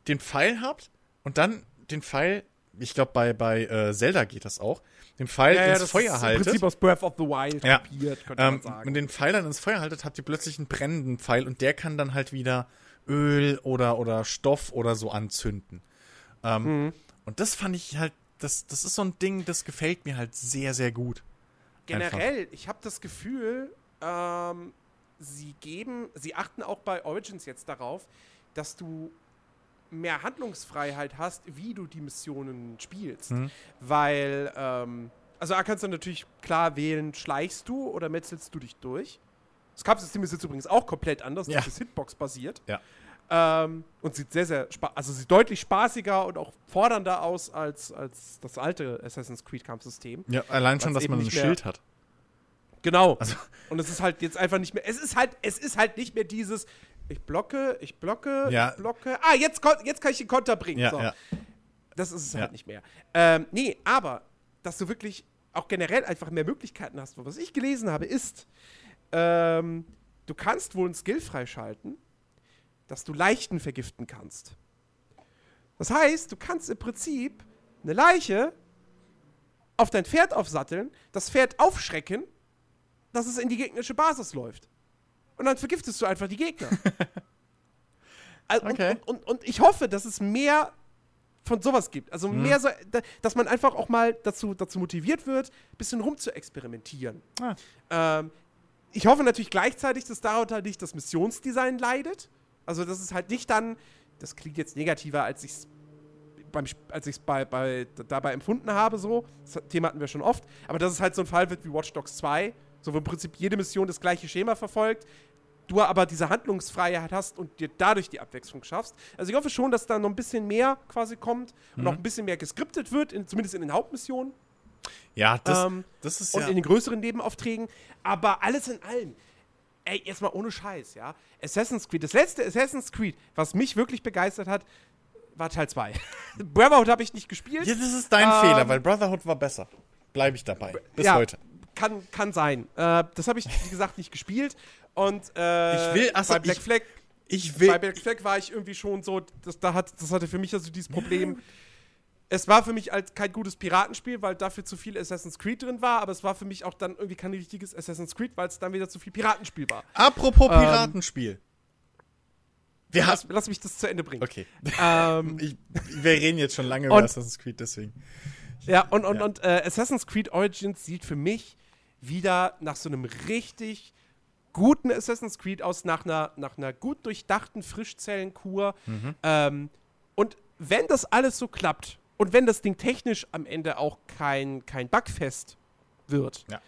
den Pfeil habt und dann den Pfeil, ich glaube bei, bei äh, Zelda geht das auch, den Pfeil ins das Feuer ist im haltet. Prinzip aus Breath of the Wild Ja. kopiert, könnte Ähm, man sagen. wenn den Pfeil dann ins Feuer haltet, habt ihr plötzlich einen brennenden Pfeil und der kann dann halt wieder Öl oder, oder Stoff oder so anzünden. Ähm, Mhm. Und das fand ich halt, das, das ist so ein Ding, das gefällt mir halt sehr, sehr gut. Generell, ich habe das Gefühl, ähm, sie geben, sie achten auch bei Origins jetzt darauf, dass du mehr Handlungsfreiheit hast, wie du die Missionen spielst. Mhm. Weil, ähm, also da kannst du natürlich klar wählen, schleichst du oder metzelst du dich durch. Das Kampfsystem ist jetzt übrigens auch komplett anders, Ja. das ist Hitbox-basiert. Ja. Ähm, und sieht sehr, sehr also sieht deutlich spaßiger und auch fordernder aus als, als das alte Assassin's Creed Kampfsystem. Ja, allein schon, dass man ein Schild hat. Genau. Also- und es ist halt jetzt einfach nicht mehr. Es ist halt, es ist halt nicht mehr dieses, ich blocke, ich blocke, Ja. ich blocke. Ah, jetzt, jetzt kann ich den Konter bringen. Ja, so. ja. Das ist es halt nicht mehr. Ähm, nee, aber dass du wirklich auch generell einfach mehr Möglichkeiten hast. Was ich gelesen habe, ist, ähm, du kannst wohl einen Skill freischalten, dass du Leichten vergiften kannst. Das heißt, du kannst im Prinzip eine Leiche auf dein Pferd aufsatteln, das Pferd aufschrecken, dass es in die gegnerische Basis läuft. Und dann vergiftest du einfach die Gegner. Also, Okay. und, und, und, ich hoffe, dass es mehr von sowas gibt. Also Mhm. mehr so, da, dass man einfach auch mal dazu, dazu motiviert wird, ein bisschen rum zu experimentieren. Ah. Ähm, ich hoffe natürlich gleichzeitig, dass darunter nicht das Missionsdesign leidet. Also, das ist halt nicht dann, das klingt jetzt negativer, als ich es beim, als ich es bei, bei, dabei empfunden habe, so. Das Thema hatten wir schon oft. Aber dass es halt so ein Fall wird wie Watch Dogs 2, so wo im Prinzip jede Mission das gleiche Schema verfolgt, du aber diese Handlungsfreiheit hast und dir dadurch die Abwechslung schaffst. Also ich hoffe schon, dass da noch ein bisschen mehr quasi kommt und Mhm. auch ein bisschen mehr geskriptet wird, in, zumindest in den Hauptmissionen Ja, das, Ähm, das ist und ja. in den größeren Nebenaufträgen. Aber alles in allem, ey, jetzt mal ohne Scheiß, ja. Assassin's Creed, das letzte Assassin's Creed, was mich wirklich begeistert hat, war Teil 2. Brotherhood habe ich nicht gespielt. ja, das ist dein Ähm, Fehler, weil Brotherhood war besser. Bleibe ich dabei. Bis ja, heute. Kann, kann sein. Äh, das habe ich, wie gesagt, nicht gespielt. Und äh, Ich will- also bei Black ich- Flag Ich bei will. Black Flag war ich irgendwie schon so, das, da hat, das hatte für mich also dieses Problem. Es war für mich als kein gutes Piratenspiel, weil dafür zu viel Assassin's Creed drin war, aber es war für mich auch dann irgendwie kein richtiges Assassin's Creed, weil es dann wieder zu viel Piratenspiel war. Apropos Ähm, Piratenspiel. Wir Lass, lass mich das zu Ende bringen. Okay. Ähm, Ich, wir reden jetzt schon lange über Und- Assassin's Creed, deswegen. ja, und, und, Ja. und äh, Assassin's Creed Origins sieht für mich wieder nach so einem richtig guten Assassin's Creed aus, nach einer, nach einer gut durchdachten Frischzellenkur. Mhm. Ähm, und wenn das alles so klappt und wenn das Ding technisch am Ende auch kein, kein Bugfest wird, Ja.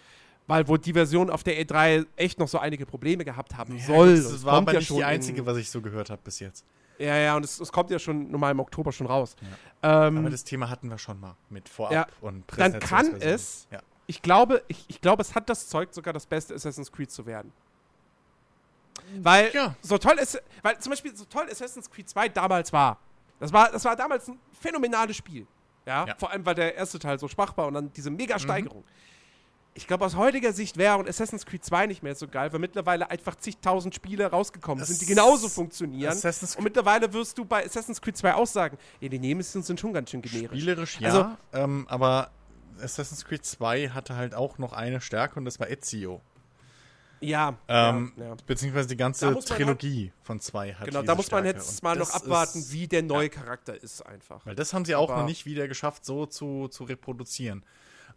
weil wo die Version auf der E3 echt noch so einige Probleme gehabt haben Ja, soll. das es war aber ja nicht die in- einzige, was ich so gehört habe bis jetzt. Ja, ja, und es, es kommt ja schon normal im Oktober schon raus. Aber Ähm, das Thema hatten wir schon mal mit Vorab Ja, und dann kann es- Ja. Ich glaube, ich, ich glaube, es hat das Zeug, sogar das beste Assassin's Creed zu werden. Weil Ja. so toll ist, weil zum Beispiel so toll Assassin's Creed 2 damals war. Das war, das war damals ein phänomenales Spiel. Ja? Ja. Vor allem, weil der erste Teil so schwach war und dann diese Mhm. Mega-Steigerung. Ich glaube, aus heutiger Sicht wäre und Assassin's Creed 2 nicht mehr so geil, weil mittlerweile einfach zigtausend Spiele rausgekommen sind, die genauso funktionieren. Assassin's Und mittlerweile wirst du bei Assassin's Creed 2 auch sagen, ja, die Nemesis sind schon ganz schön generisch. Spielerisch ja, Also- ähm, aber Assassin's Creed 2 hatte halt auch noch eine Stärke und das war Ezio. Ja, Ähm, ja, ja. Beziehungsweise die ganze man Noch von 2 hat Genau, da muss man Stärke. jetzt mal noch abwarten, ist- wie der neue Charakter ist einfach. Weil das haben sie auch Aber- noch nicht wieder geschafft, so zu, zu reproduzieren.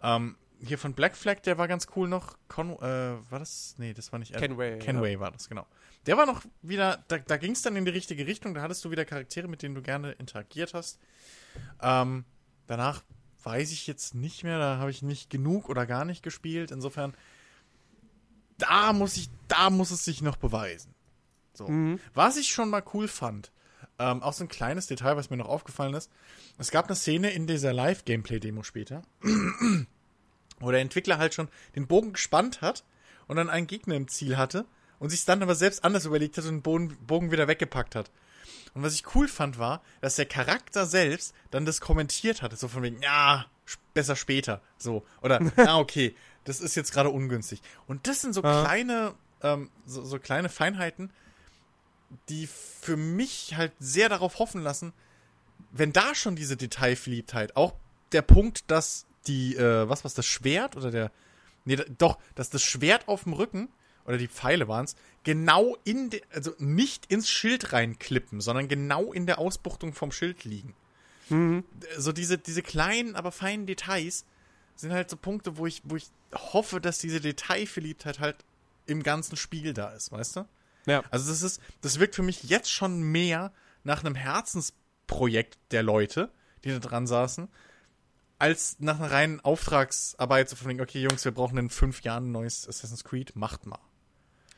Ähm, hier von Black Flag, der war ganz cool noch. Con äh, war das? Nee, das war nicht. äh, Kenway, Kenway war das, genau. Der war noch wieder, da, da ging es dann in die richtige Richtung. Da hattest du wieder Charaktere, mit denen du gerne interagiert hast. Ähm, danach weiß ich jetzt nicht mehr, da habe ich nicht genug oder gar nicht gespielt. Insofern, da muss ich, da muss es sich noch beweisen. So. Mhm. Was ich schon mal cool fand, ähm, auch so ein kleines Detail, was mir noch aufgefallen ist. Es gab eine Szene in dieser Live-Gameplay-Demo später, wo der Entwickler halt schon den Bogen gespannt hat und dann einen Gegner im Ziel hatte und sich dann aber selbst anders überlegt hat und den Bogen, Bogen wieder weggepackt hat. Und was ich cool fand, war, dass der Charakter selbst dann das kommentiert hatte, so von wegen, ja, besser später, so. Oder, ah, okay, das ist jetzt gerade ungünstig. Und das sind so Ja. kleine, ähm, so, so kleine Feinheiten, die für mich halt sehr darauf hoffen lassen, wenn da schon diese Detailverliebtheit, auch der Punkt, dass die, äh, was was das Schwert oder der, nee, doch, dass das Schwert auf dem Rücken oder die Pfeile waren es, genau in, de, also nicht ins Schild reinklippen, sondern genau in der Ausbuchtung vom Schild liegen. Mhm. So diese, diese kleinen, aber feinen Details sind halt so Punkte, wo ich, wo ich hoffe, dass diese Detailverliebtheit halt im ganzen Spiel da ist, weißt du? Ja. Also das ist, das wirkt für mich jetzt schon mehr nach einem Herzensprojekt der Leute, die da dran saßen, als nach einer reinen Auftragsarbeit, so von okay, Jungs, wir brauchen in fünf Jahren ein neues Assassin's Creed, macht mal.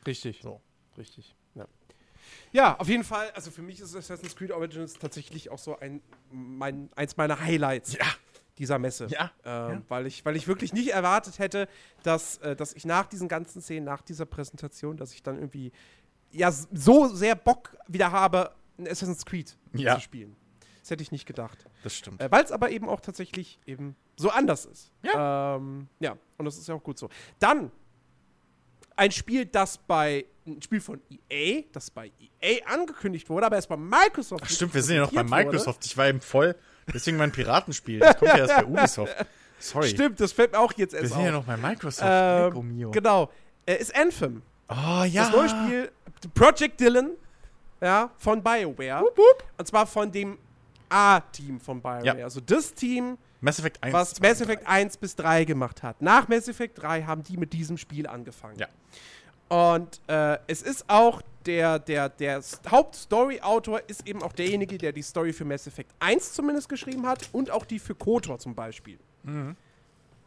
Richtig. So. Richtig. Ja. ja, auf jeden Fall. Also für mich ist Assassin's Creed Origins tatsächlich auch so ein, mein, eins meiner Highlights Ja. dieser Messe. Ja, Ähm, ja. Weil, ich, weil ich wirklich nicht erwartet hätte, dass, äh, dass ich nach diesen ganzen Szenen, nach dieser Präsentation, dass ich dann irgendwie ja so sehr Bock wieder habe, ein Assassin's Creed Ja. zu spielen. Das hätte ich nicht gedacht. Das stimmt. Äh, Weil es aber eben auch tatsächlich eben so anders ist. Ja. Ähm, ja, und das ist ja auch gut so. Dann ein Spiel, das bei ein Spiel von EA, das bei EA angekündigt wurde, aber erst bei Microsoft. Ach stimmt, wir sind ja noch bei präsentiert wurde. Microsoft. Ich war eben voll, deswegen mein Piratenspiel. Das kommt ja erst bei Ubisoft. Sorry. Stimmt, das fällt mir auch jetzt Wir erst sind auf. ja noch bei Microsoft. Ähm. Genau. Äh, ist Anthem. Oh ja. Das neue Spiel Project Dylan ja, von BioWare. Und zwar von dem A-Team von BioWare. Ja. Also das Team, Mass Effect 1. was 2, Mass Effect 1 bis 3 gemacht hat. Nach Mass Effect 3 haben die mit diesem Spiel angefangen. Ja. Und äh, es ist auch der, der, der Hauptstory-Autor ist eben auch derjenige, der die Story für Mass Effect 1 zumindest geschrieben hat und auch die für KOTOR zum Beispiel.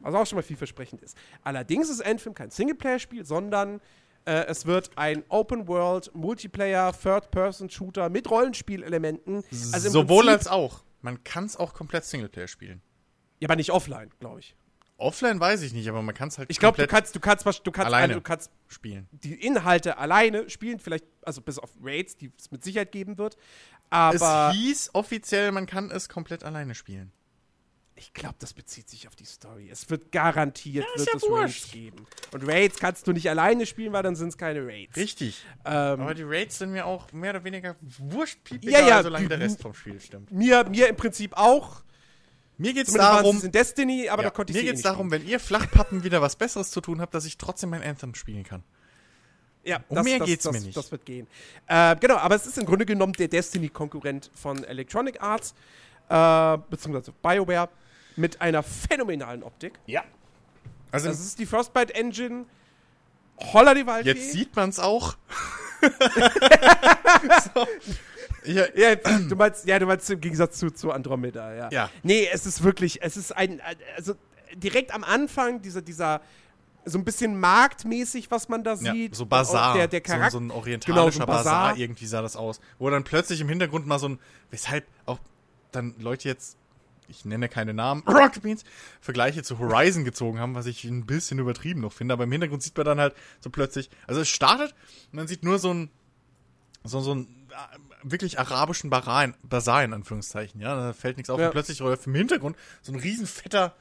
Was auch schon mal vielversprechend ist. Allerdings ist Anthem kein Singleplayer-Spiel, sondern äh, es wird ein Open-World, Multiplayer, Third-Person-Shooter mit Rollenspielelementen. Also Sowohl als auch. Man kann es auch komplett Singleplayer spielen. Ja, aber nicht offline, glaube ich. Offline weiß ich nicht, aber man kann es halt Ich glaube, du komplett kannst, du kannst, was- du kannst, alleine. alle- du kannst spielen. die Inhalte alleine spielen, vielleicht, also bis auf Raids, die es mit Sicherheit geben wird. Aber es hieß offiziell, man kann es komplett alleine spielen. ich glaube, das bezieht sich auf die Story. Es wird garantiert, ist wird ja es Raids wurscht. geben. Und Raids kannst du nicht alleine spielen, weil dann sind es keine Raids. Richtig. Ähm, Aber die Raids sind mir auch mehr oder weniger wurscht, Ja, ja, solange der Rest vom Spiel stimmt. mir, mir im Prinzip auch. Mir geht's Zumindest darum, in Destiny, aber ja, da konnte ich mir eh geht's nicht darum, wenn ihr Flachpappen wieder was Besseres zu tun habt, dass ich trotzdem mein Anthem spielen kann. Ja, Um mehr geht's das, mir nicht. Das wird gehen. Äh, genau, aber es ist im Grunde genommen der Destiny-Konkurrent von Electronic Arts, äh, beziehungsweise BioWare, mit einer phänomenalen Optik. Ja. Also Das ist die Frostbite Engine. Holla die Waldfee. jetzt sieht man's auch. so. ja, Ja, du meinst, ja, du meinst im Gegensatz zu, zu Andromeda, ja. Ja. Nee, es ist wirklich, es ist ein, also direkt am Anfang dieser, dieser so ein bisschen marktmäßig, was man da Ja, sieht. so Und Bazar. auch Der, der so, Charakter. so ein Genau, orientalischer so ein Bazar. Bazar. irgendwie sah das aus. Wo dann plötzlich im Hintergrund mal so ein, weshalb auch dann Leute jetzt, ich nenne keine Namen, Rocket Beans, Vergleiche zu Horizon gezogen haben, was ich ein bisschen übertrieben noch finde. Aber im Hintergrund sieht man dann halt so plötzlich, also es startet und man sieht nur so ein, so, so ein wirklich arabischen Bazar in, Bazar in Anführungszeichen, ja, da fällt nichts auf Ja. und plötzlich läuft im Hintergrund so ein riesen fetter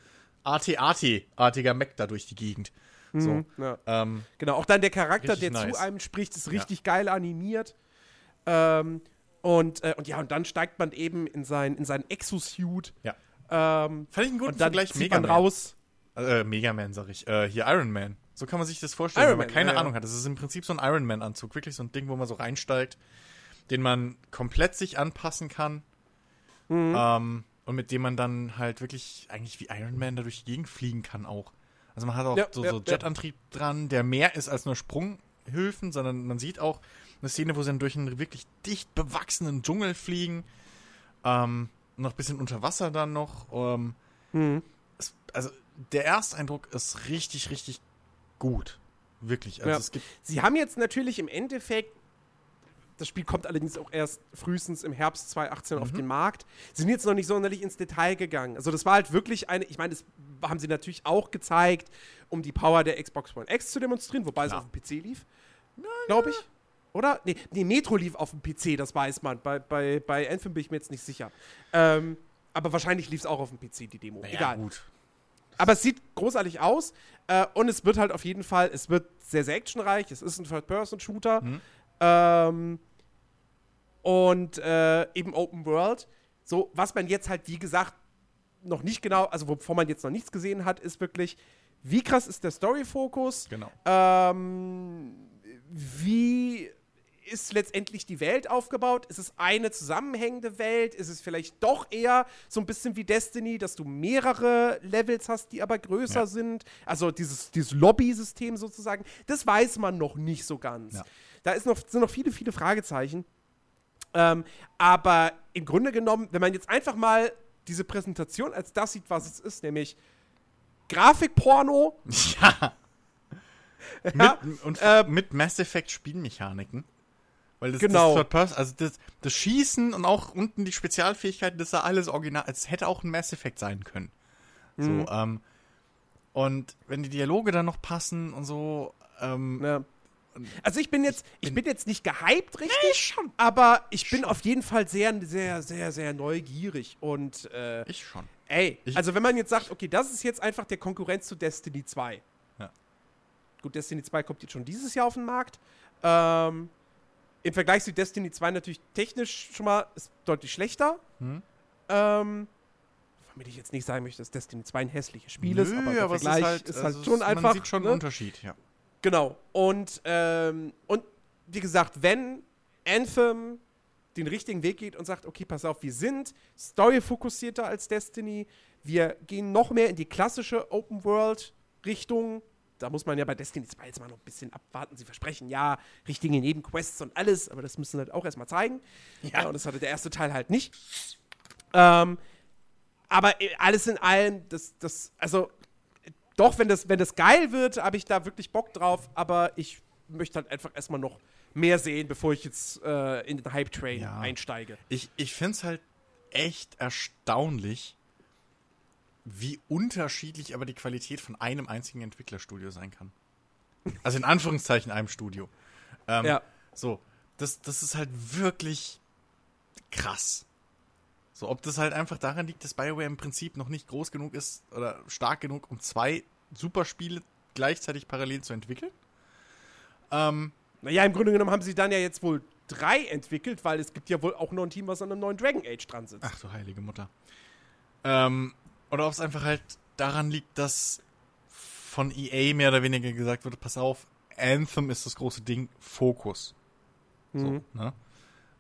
AT-AT-artiger Mac da durch die Gegend. So. Mhm, ja. Ähm, Genau, auch dann der Charakter, der nice. zu einem spricht, ist richtig geil animiert. Ähm, und, äh, und ja, und dann steigt man eben in, sein, in seinen Exosuit. Ja. Ähm, Fand ich einen guten und dann Vergleich. Mega man raus. Äh, Mega Man, sag ich. Äh, hier Iron Man. So kann man sich das vorstellen, Iron wenn man Man, keine ja, ja. Ahnung hat. Das ist im Prinzip so ein Iron Man-Anzug. Wirklich so ein Ding, wo man so reinsteigt, den man komplett sich anpassen kann. Mhm. Ähm, und mit dem man dann halt wirklich eigentlich wie Iron Man da durch die Gegend fliegen kann auch. Also man hat auch Ja, so, ja, so ja. Jetantrieb dran, der mehr ist als nur Sprunghilfen, sondern man sieht auch eine Szene, wo sie dann durch einen wirklich dicht bewachsenen Dschungel fliegen. Ähm, noch ein bisschen unter Wasser dann noch. Ähm, Mhm. es, also der Ersteindruck ist richtig, richtig gut. Wirklich. Also Ja. es gibt. Sie haben jetzt natürlich im Endeffekt, das Spiel kommt allerdings auch erst frühestens im Herbst 2018 auf Mhm. den Markt, sind jetzt noch nicht sonderlich ins Detail gegangen. Also das war halt wirklich eine, ich meine, das haben sie natürlich auch gezeigt, um die Power der Xbox One X zu demonstrieren, wobei Klar. es auf dem PC lief, glaube ich. Oder? Nee, nee, Metro lief auf dem PC, das weiß man. Bei, bei, bei Anthem bin ich mir jetzt nicht sicher. Ähm, aber wahrscheinlich lief es auch auf dem PC, die Demo. Naja, Egal. gut. Aber es sieht großartig aus äh, und es wird halt auf jeden Fall, es wird sehr, sehr actionreich. Es ist ein Third-Person-Shooter. Mhm. Ähm, und äh, eben Open World. So, was man jetzt halt, wie gesagt, noch nicht genau, also wovon man jetzt noch nichts gesehen hat, ist wirklich, wie krass ist der Story-Fokus? Genau. Ähm, wie ist letztendlich die Welt aufgebaut? Ist es eine zusammenhängende Welt? Ist es vielleicht doch eher so ein bisschen wie Destiny, dass du mehrere Levels hast, die aber größer Ja. sind? Also dieses, dieses Lobby-System sozusagen. Das weiß man noch nicht so ganz. Ja. Da ist noch, sind noch viele, viele Fragezeichen. Ähm, aber im Grunde genommen, wenn man jetzt einfach mal diese Präsentation als das sieht, was es ist, nämlich Grafikporno, Ja. Ja, mit, und äh, mit Mass Effect Spielmechaniken. Weil das, Genau. das Third Person, also das, das Schießen und auch unten die Spezialfähigkeiten, das sah alles original, es hätte auch ein Mass Effect sein können. Mhm. So, ähm, und wenn die Dialoge dann noch passen und so, ähm, Ja. Also ich bin jetzt, ich bin jetzt nicht gehypt richtig, schon. aber ich bin auf jeden Fall sehr, sehr, sehr, sehr neugierig. Und äh, Ich schon. ey, Ich- also wenn man jetzt sagt, okay, das ist jetzt einfach der Konkurrenz zu Destiny 2. Ja. Gut, Destiny 2 kommt jetzt schon dieses Jahr auf den Markt. Ähm, Im Vergleich zu Destiny 2 natürlich technisch schon mal ist deutlich schlechter. Hm? Ähm, womit ich jetzt nicht sagen möchte, dass Destiny 2 ein hässliches Spiel ist, aber aber es Vergleich ist halt, also schon es- einfach. Man sieht schon ne? einen Unterschied, ja. Genau. Und, ähm, und wie gesagt, wenn Anthem den richtigen Weg geht und sagt, okay, pass auf, wir sind storyfokussierter als Destiny, wir gehen noch mehr in die klassische Open-World-Richtung. Da muss man ja bei Destiny 2 jetzt mal noch ein bisschen abwarten. Sie versprechen ja richtige Nebenquests und alles, aber das müssen sie halt auch erstmal zeigen. Ja. und das hatte der erste Teil halt nicht. Ähm, aber äh, alles in allem, das, das, also doch, wenn das, wenn das geil wird, habe ich da wirklich Bock drauf, aber ich möchte halt einfach erstmal noch mehr sehen, bevor ich jetzt äh, in den Hype-Train Ja. einsteige. Ich, ich finde es halt echt erstaunlich, wie unterschiedlich aber die Qualität von einem einzigen Entwicklerstudio sein kann. Also in Anführungszeichen einem Studio. Ähm, Ja. So, das, das ist halt wirklich krass. So, ob das halt einfach daran liegt, dass BioWare im Prinzip noch nicht groß genug ist oder stark genug, um zwei Superspiele gleichzeitig parallel zu entwickeln. Ähm, Naja, im Grunde genommen haben sie dann ja jetzt wohl drei entwickelt, weil es gibt ja wohl auch noch ein Team, was an einem neuen Dragon Age dran sitzt. Ach du heilige Mutter. Ähm, oder ob es einfach halt daran liegt, dass von EA mehr oder weniger gesagt wird, pass auf, Anthem ist das große Ding, Fokus. Mhm. So, ne?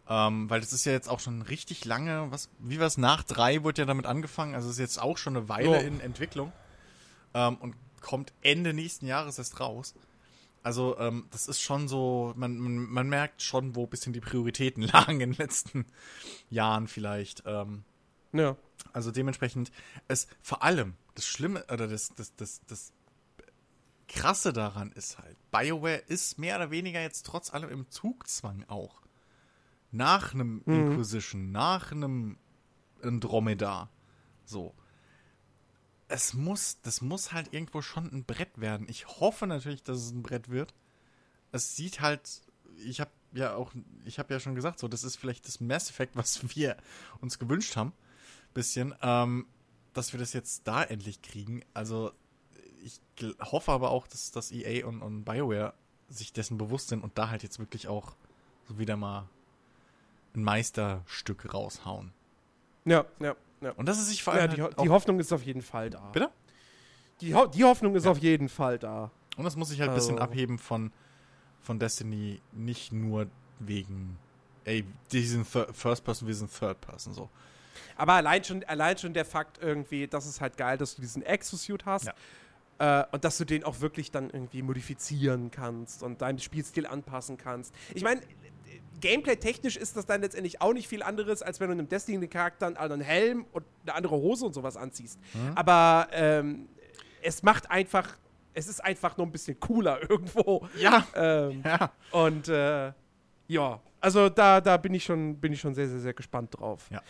Ähm, weil das ist ja jetzt auch schon richtig lange, was, wie war es, nach drei wurde ja damit angefangen, also ist jetzt auch schon eine Weile Ja. in Entwicklung ähm, und kommt Ende nächsten Jahres erst raus. Also, ähm, das ist schon so, man, man, man merkt schon, wo ein bisschen die Prioritäten lagen in den letzten Jahren vielleicht. Ähm, Ja. also dementsprechend, es vor allem das Schlimme, oder das, das, das, das Krasse daran ist halt, BioWare ist mehr oder weniger jetzt trotz allem im Zugzwang auch. Nach einem Mhm. Inquisition, nach einem Andromeda. So. Es muss, das muss halt irgendwo schon ein Brett werden. Ich hoffe natürlich, dass es ein Brett wird. Es sieht halt, ich habe ja auch, ich habe ja schon gesagt, so, das ist vielleicht das Mass Effect, was wir uns gewünscht haben. Bisschen, ähm, dass wir das jetzt da endlich kriegen. Also, ich hoffe aber auch, dass, dass EA und, und BioWare sich dessen bewusst sind und da halt jetzt wirklich auch so wieder mal ein Meisterstück raushauen. Ja, ja, ja. Und dass es sich vor ja allem die, Ho- halt die Hoffnung ist auf jeden Fall da. Bitte? Die, Ho die Hoffnung ist auf jeden Fall da. Und das muss sich halt ein bisschen Also- abheben von, von Destiny, nicht nur wegen, ey, die sind First Person, wir sind Third Person, so. Aber allein schon, allein schon der Fakt irgendwie, das ist halt geil, dass du diesen Exosuit hast. Ja. Äh, und dass du den auch wirklich dann irgendwie modifizieren kannst und deinen Spielstil anpassen kannst. Ich meine, Gameplay-technisch ist das dann letztendlich auch nicht viel anderes, als wenn du einem Destiny-Charakter einen anderen Helm und eine andere Hose und sowas anziehst. Aber ähm, es macht einfach, es ist einfach nur ein bisschen cooler irgendwo. Ja, Ähm, ja. und äh, ja, also da, da bin ich schon, bin ich schon sehr, sehr, sehr gespannt drauf. Ja.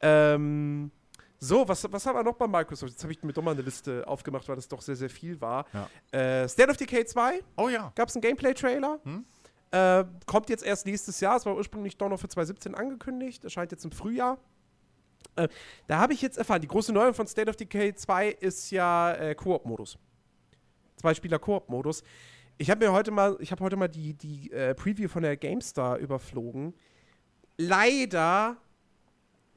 Ähm, so, was, was haben wir noch bei Microsoft? Jetzt habe ich mir doch mal eine Liste aufgemacht, weil das doch sehr, sehr viel war. Ja. Äh, State of Decay 2 Oh ja. gab es einen Gameplay-Trailer. Hm? Äh, kommt jetzt erst nächstes Jahr. Es war ursprünglich doch noch für 2017 angekündigt. Erscheint jetzt im Frühjahr. Äh, da habe ich jetzt erfahren, die große Neuerung von State of Decay 2 ist ja äh, Koop-Modus. Zwei-Spieler-Koop-Modus. Ich habe mir heute mal, ich habe heute mal die, die äh, Preview von der GameStar überflogen. Leider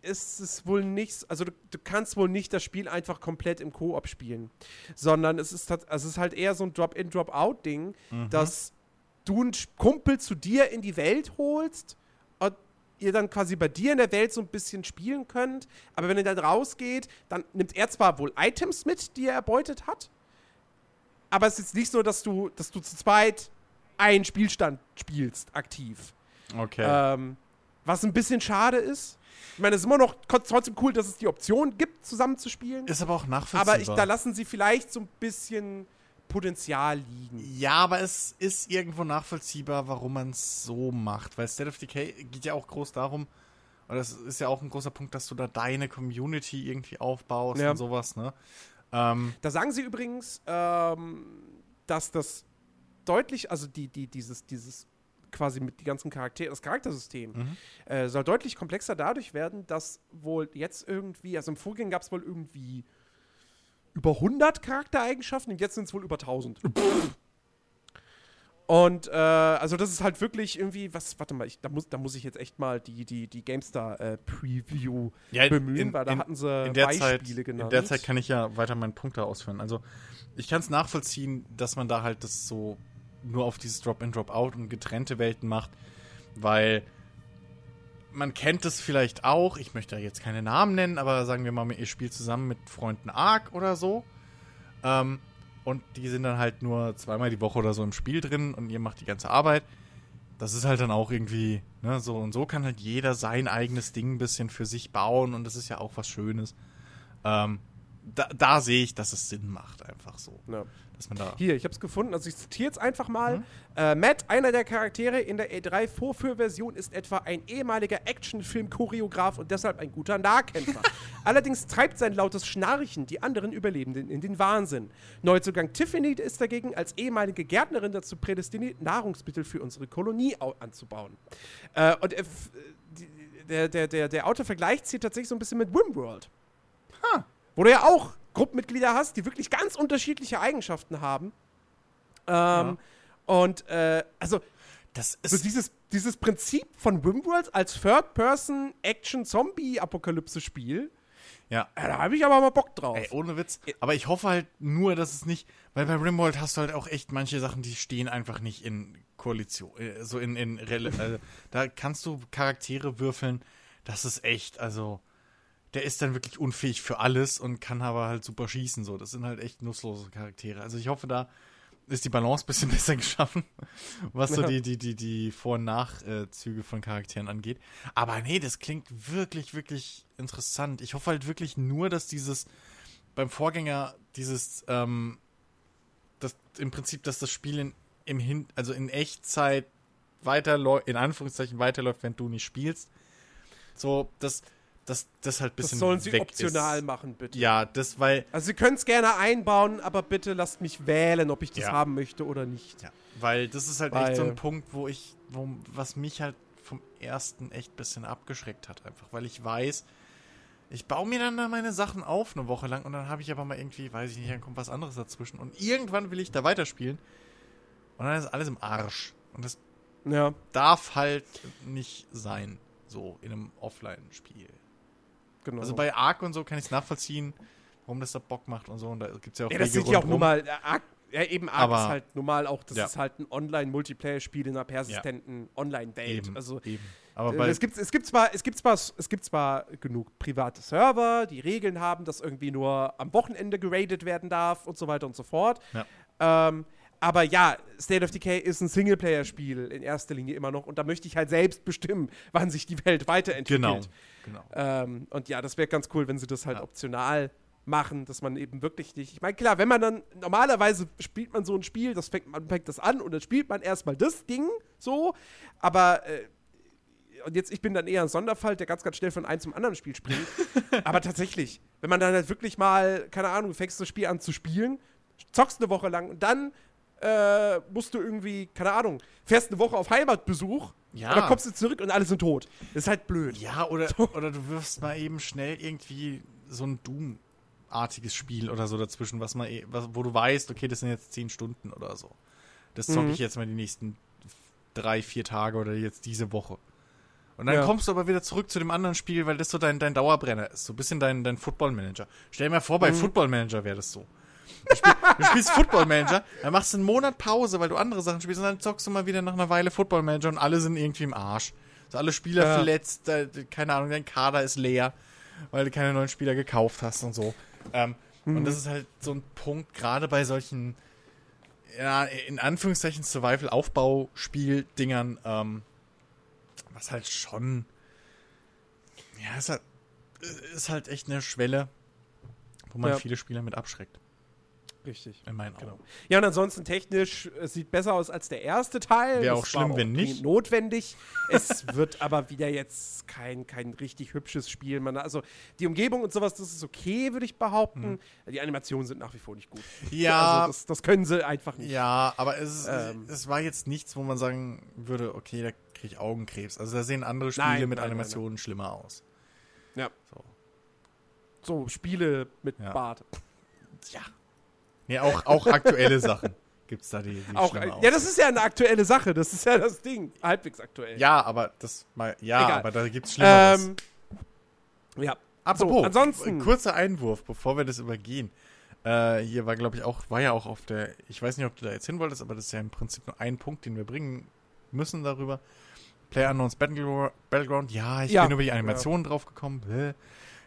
ist es wohl nicht, also du, du kannst wohl nicht das Spiel einfach komplett im Koop spielen, sondern es ist, also es ist halt eher so ein Drop-in, Drop-out-Ding, dass du einen Kumpel zu dir in die Welt holst und ihr dann quasi bei dir in der Welt so ein bisschen spielen könnt, aber wenn ihr dann rausgeht, dann nimmt er zwar wohl Items mit, die er erbeutet hat, aber es ist nicht so, dass du, dass du zu zweit einen Spielstand spielst, aktiv. Okay. Ähm, was ein bisschen schade ist. Ich meine, es ist immer noch trotzdem cool, dass es die Option gibt, zusammen zu spielen. ist aber auch nachvollziehbar. Aber ich, da lassen sie vielleicht so ein bisschen Potenzial liegen. Ja, aber es ist irgendwo nachvollziehbar, warum man es so macht. Weil State of Decay geht ja auch groß darum, und das ist ja auch ein großer Punkt, dass du da deine Community irgendwie aufbaust Ja. und sowas, ne? Ähm, Da sagen sie übrigens, ähm, dass das deutlich, also die, die, dieses, dieses quasi mit die ganzen Charaktere, das Charaktersystem Mhm. äh, soll deutlich komplexer dadurch werden, dass wohl jetzt irgendwie, also im Vorgänger gab es wohl irgendwie über 100 Charaktereigenschaften und jetzt sind es wohl über 1000. Und äh, also das ist halt wirklich irgendwie, was, warte mal, ich, da, muss, da muss ich jetzt echt mal die, die, die GameStar äh, Preview Ja, bemühen, in- weil da in- hatten sie in der Beispiele Zeit, genannt. In der Zeit kann ich ja weiter meinen Punkt da ausführen. Also, ich kann es nachvollziehen, dass man da halt das so nur auf dieses Drop-in, Drop-out und getrennte Welten macht, weil man kennt es vielleicht auch, ich möchte jetzt keine Namen nennen, aber sagen wir mal, ihr spielt zusammen mit Freunden Ark oder so. Ähm, und die sind dann halt nur zweimal die Woche oder so im Spiel drin und ihr macht die ganze Arbeit. Das ist halt dann auch irgendwie, ne, so und so kann halt jeder sein eigenes Ding ein bisschen für sich bauen und das ist ja auch was Schönes. Ähm, da, da sehe ich, dass es Sinn macht, einfach so. Ja. Dass man da. Hier, ich habe es gefunden. Also ich zitiere jetzt einfach mal. Mhm. Äh, Matt, einer der Charaktere in der E3-Vorführversion, ist etwa ein ehemaliger Actionfilm-Choreograf und deshalb ein guter Nahkämpfer. Allerdings treibt sein lautes Schnarchen die anderen Überlebenden in den Wahnsinn. Neuzugang Tiffany ist dagegen als ehemalige Gärtnerin dazu prädestiniert, Nahrungsmittel für unsere Kolonie au- anzubauen. Äh, und f- die, der, der, der, der Autor vergleicht sie tatsächlich so ein bisschen mit Wimworld. Wo du ja auch Gruppenmitglieder hast, die wirklich ganz unterschiedliche Eigenschaften haben. Ähm, Und äh, also Das so ist. dieses, dieses Prinzip von Wimworld als Third-Person-Action-Zombie-Apokalypse-Spiel, Ja. äh, da habe ich aber mal Bock drauf. Ey, ohne Witz. Aber ich hoffe halt nur, dass es nicht, weil bei Rimworld hast du halt auch echt manche Sachen, die stehen einfach nicht in Koalition, äh, so in, in Rele also, da kannst du Charaktere würfeln, das ist echt, also der ist dann wirklich unfähig für alles und kann aber halt super schießen, so. Das sind halt echt nutzlose Charaktere. Also ich hoffe, da ist die Balance ein bisschen besser geschaffen, was so die, die, die, die Vor- und Nachzüge von Charakteren angeht. Aber nee, das klingt wirklich, wirklich interessant. Ich hoffe halt wirklich nur, dass dieses beim Vorgänger dieses ähm, dass im Prinzip, dass das Spiel in, im Hin also in Echtzeit weiterläuft, in Anführungszeichen weiterläuft, wenn du nicht spielst. So, dass das, halt ein bisschen Das sollen sie optional ist. machen, bitte. Ja, das, weil, Also sie können es gerne einbauen, aber bitte lasst mich wählen, ob ich das Ja. haben möchte oder nicht. ja, weil das ist halt Weil- echt so ein Punkt, wo ich, wo, was mich halt vom ersten echt ein bisschen abgeschreckt hat, einfach, weil ich weiß, ich baue mir dann da meine Sachen auf eine Woche lang und dann habe ich aber mal irgendwie, weiß ich nicht, dann kommt was anderes dazwischen und irgendwann will ich da weiterspielen und dann ist alles im Arsch. Und das Ja, darf halt nicht sein, so in einem Offline-Spiel. Genau. Also bei Ark und so kann ich es nachvollziehen, warum das da Bock macht und so. Und da gibt es ja auch ja, das sind ja auch rundrum. nur mal, äh, Ark, ja eben Ark Aber- ist halt normal auch, das Ja. ist halt ein Online-Multiplayer-Spiel in einer persistenten Online-Welt. Eben, Also eben. Aber Äh, es, gibt, es, gibt zwar, es, gibt zwar, es gibt zwar genug private Server, die Regeln haben, dass irgendwie nur am Wochenende geradet werden darf und so weiter und so fort. Ja. Ähm, aber ja, State of Decay ist ein Singleplayer-Spiel in erster Linie immer noch und da möchte ich halt selbst bestimmen, wann sich die Welt weiterentwickelt. genau, genau. Ähm, und ja, das wäre ganz cool, wenn sie das halt Ja. optional machen, dass man eben wirklich nicht. Ich meine, klar, wenn man dann normalerweise spielt man so ein Spiel, das fängt, man fängt das an und dann spielt man erstmal das Ding so, aber äh, und jetzt, ich bin dann eher ein Sonderfall, der ganz, ganz schnell von einem zum anderen Spiel springt. aber tatsächlich, wenn man dann halt wirklich mal, keine Ahnung, du fängst das Spiel an zu spielen, zockst eine Woche lang und dann äh, musst du irgendwie, keine Ahnung, fährst eine Woche auf Heimatbesuch Ja. und dann kommst du zurück und alle sind tot. Das ist halt blöd. Ja, oder, oder du wirfst mal eben schnell irgendwie so ein Doom-artiges Spiel oder so dazwischen, was mal, eh- was, wo du weißt, okay, das sind jetzt zehn Stunden oder so. Das zocke Mhm. ich jetzt mal die nächsten drei, vier Tage oder jetzt diese Woche. Und dann Ja. kommst du aber wieder zurück zu dem anderen Spiel, weil das so dein, dein Dauerbrenner ist. So ein bisschen dein, dein Football-Manager. Stell dir mal vor, bei Mhm. Football-Manager wäre das so. Du, spiel, du spielst Football-Manager, dann machst du einen Monat Pause, weil du andere Sachen spielst und dann zockst du mal wieder nach einer Weile Football-Manager und alle sind irgendwie im Arsch. So alle Spieler Ja. verletzt, keine Ahnung, dein Kader ist leer, weil du keine neuen Spieler gekauft hast und so. Ähm, Und Mhm. das ist halt so ein Punkt, gerade bei solchen, ja, in Anführungszeichen Survival-Aufbauspiel-Dingern, ähm, was halt schon, ja, ist halt, ist halt echt eine Schwelle, wo man Ja. viele Spieler mit abschreckt, Richtig. in meinen Augen. Genau. Ja, und ansonsten technisch, es sieht besser aus als der erste Teil. Wäre auch schlimm, war wenn nicht. Notwendig. es wird aber wieder jetzt kein, kein richtig hübsches Spiel. Man, also die Umgebung und sowas, das ist okay, würde ich behaupten. Die Animationen sind nach wie vor nicht gut. Hm. Ja, Also das, das können sie einfach nicht. Ja, aber es, Ähm. es war jetzt nichts, wo man sagen würde, okay, da kriege ich Augenkrebs. Also da sehen andere Spiele Nein, mit nein, nein, Animationen schlimmer aus. Ja. So. So, Spiele mit Ja. Bart. Ja. Nee, auch, auch aktuelle Sachen gibt's da, die, die Auch, äh, aussehen. ja, das ist ja eine aktuelle Sache. Das ist ja das Ding. Halbwegs aktuell. Ja, aber das mal, ja, Egal. aber da gibt's Schlimmeres. Ähm, ja. Apropos, so, ansonsten- kurzer Einwurf, bevor wir das übergehen. Äh, hier war, glaube ich, auch, war ja auch auf der, ich weiß nicht, ob du da jetzt hin wolltest, aber das ist ja im Prinzip nur ein Punkt, den wir bringen müssen darüber. PlayerUnknown's Battleground, Battleground, ja, ich Ja. bin über die Animationen drauf gekommen, Bäh,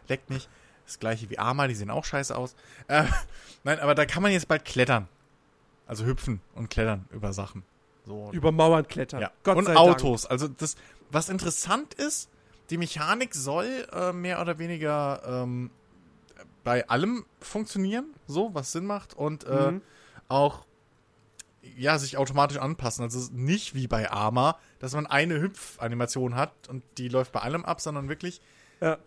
leckt nicht. Das gleiche wie Arma, die sehen auch scheiße aus. Äh, nein, aber da kann man jetzt bald klettern. Also hüpfen und klettern über Sachen. So, Über Mauern klettern. ja. Gott und sei Dank. Autos. Also das, was interessant ist, die Mechanik soll äh, mehr oder weniger ähm, bei allem funktionieren, so was Sinn macht und äh, Mhm. auch ja sich automatisch anpassen. Also nicht wie bei Arma, dass man eine Hüpfanimation hat und die läuft bei allem ab, sondern wirklich Ja.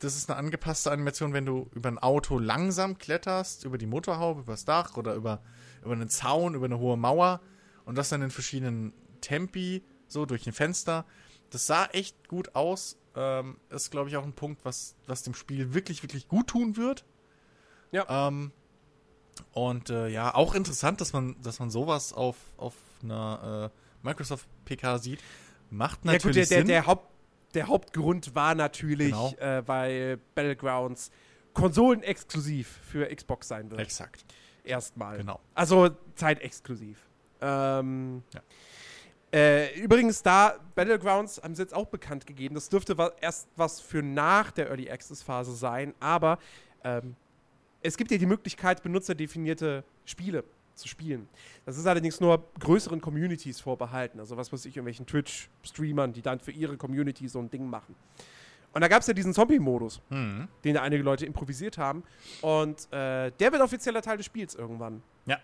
Das ist eine angepasste Animation, wenn du über ein Auto langsam kletterst, über die Motorhaube, über das Dach oder über, über einen Zaun, über eine hohe Mauer und das dann in verschiedenen Tempi, so durch ein Fenster. Das sah echt gut aus. Ähm, ist, glaube ich, auch ein Punkt, was, was dem Spiel wirklich, wirklich gut tun wird. Ja. Ähm, und äh, ja, auch interessant, dass man, dass man sowas auf, auf einer äh, Microsoft PK sieht. Macht Ja natürlich gut, der, der, Sinn. der, Haupt, der Hauptgrund war natürlich, Genau. äh, weil Battlegrounds konsolenexklusiv für Xbox sein wird. Exakt. Erstmal. Genau. Also zeitexklusiv. Ähm, Ja. äh, übrigens, da Battlegrounds haben sie jetzt auch bekannt gegeben. Das dürfte wa erst was für nach der Early Access Phase sein, aber ähm, es gibt ja die Möglichkeit, benutzerdefinierte Spiele zu spielen. Das ist allerdings nur größeren Communities vorbehalten. Also was weiß ich, irgendwelchen Twitch-Streamern, die dann für ihre Community so ein Ding machen. Und da gab es ja diesen Zombie-Modus, Hm. den da einige Leute improvisiert haben. Und äh, der wird offizieller Teil des Spiels irgendwann. Ja.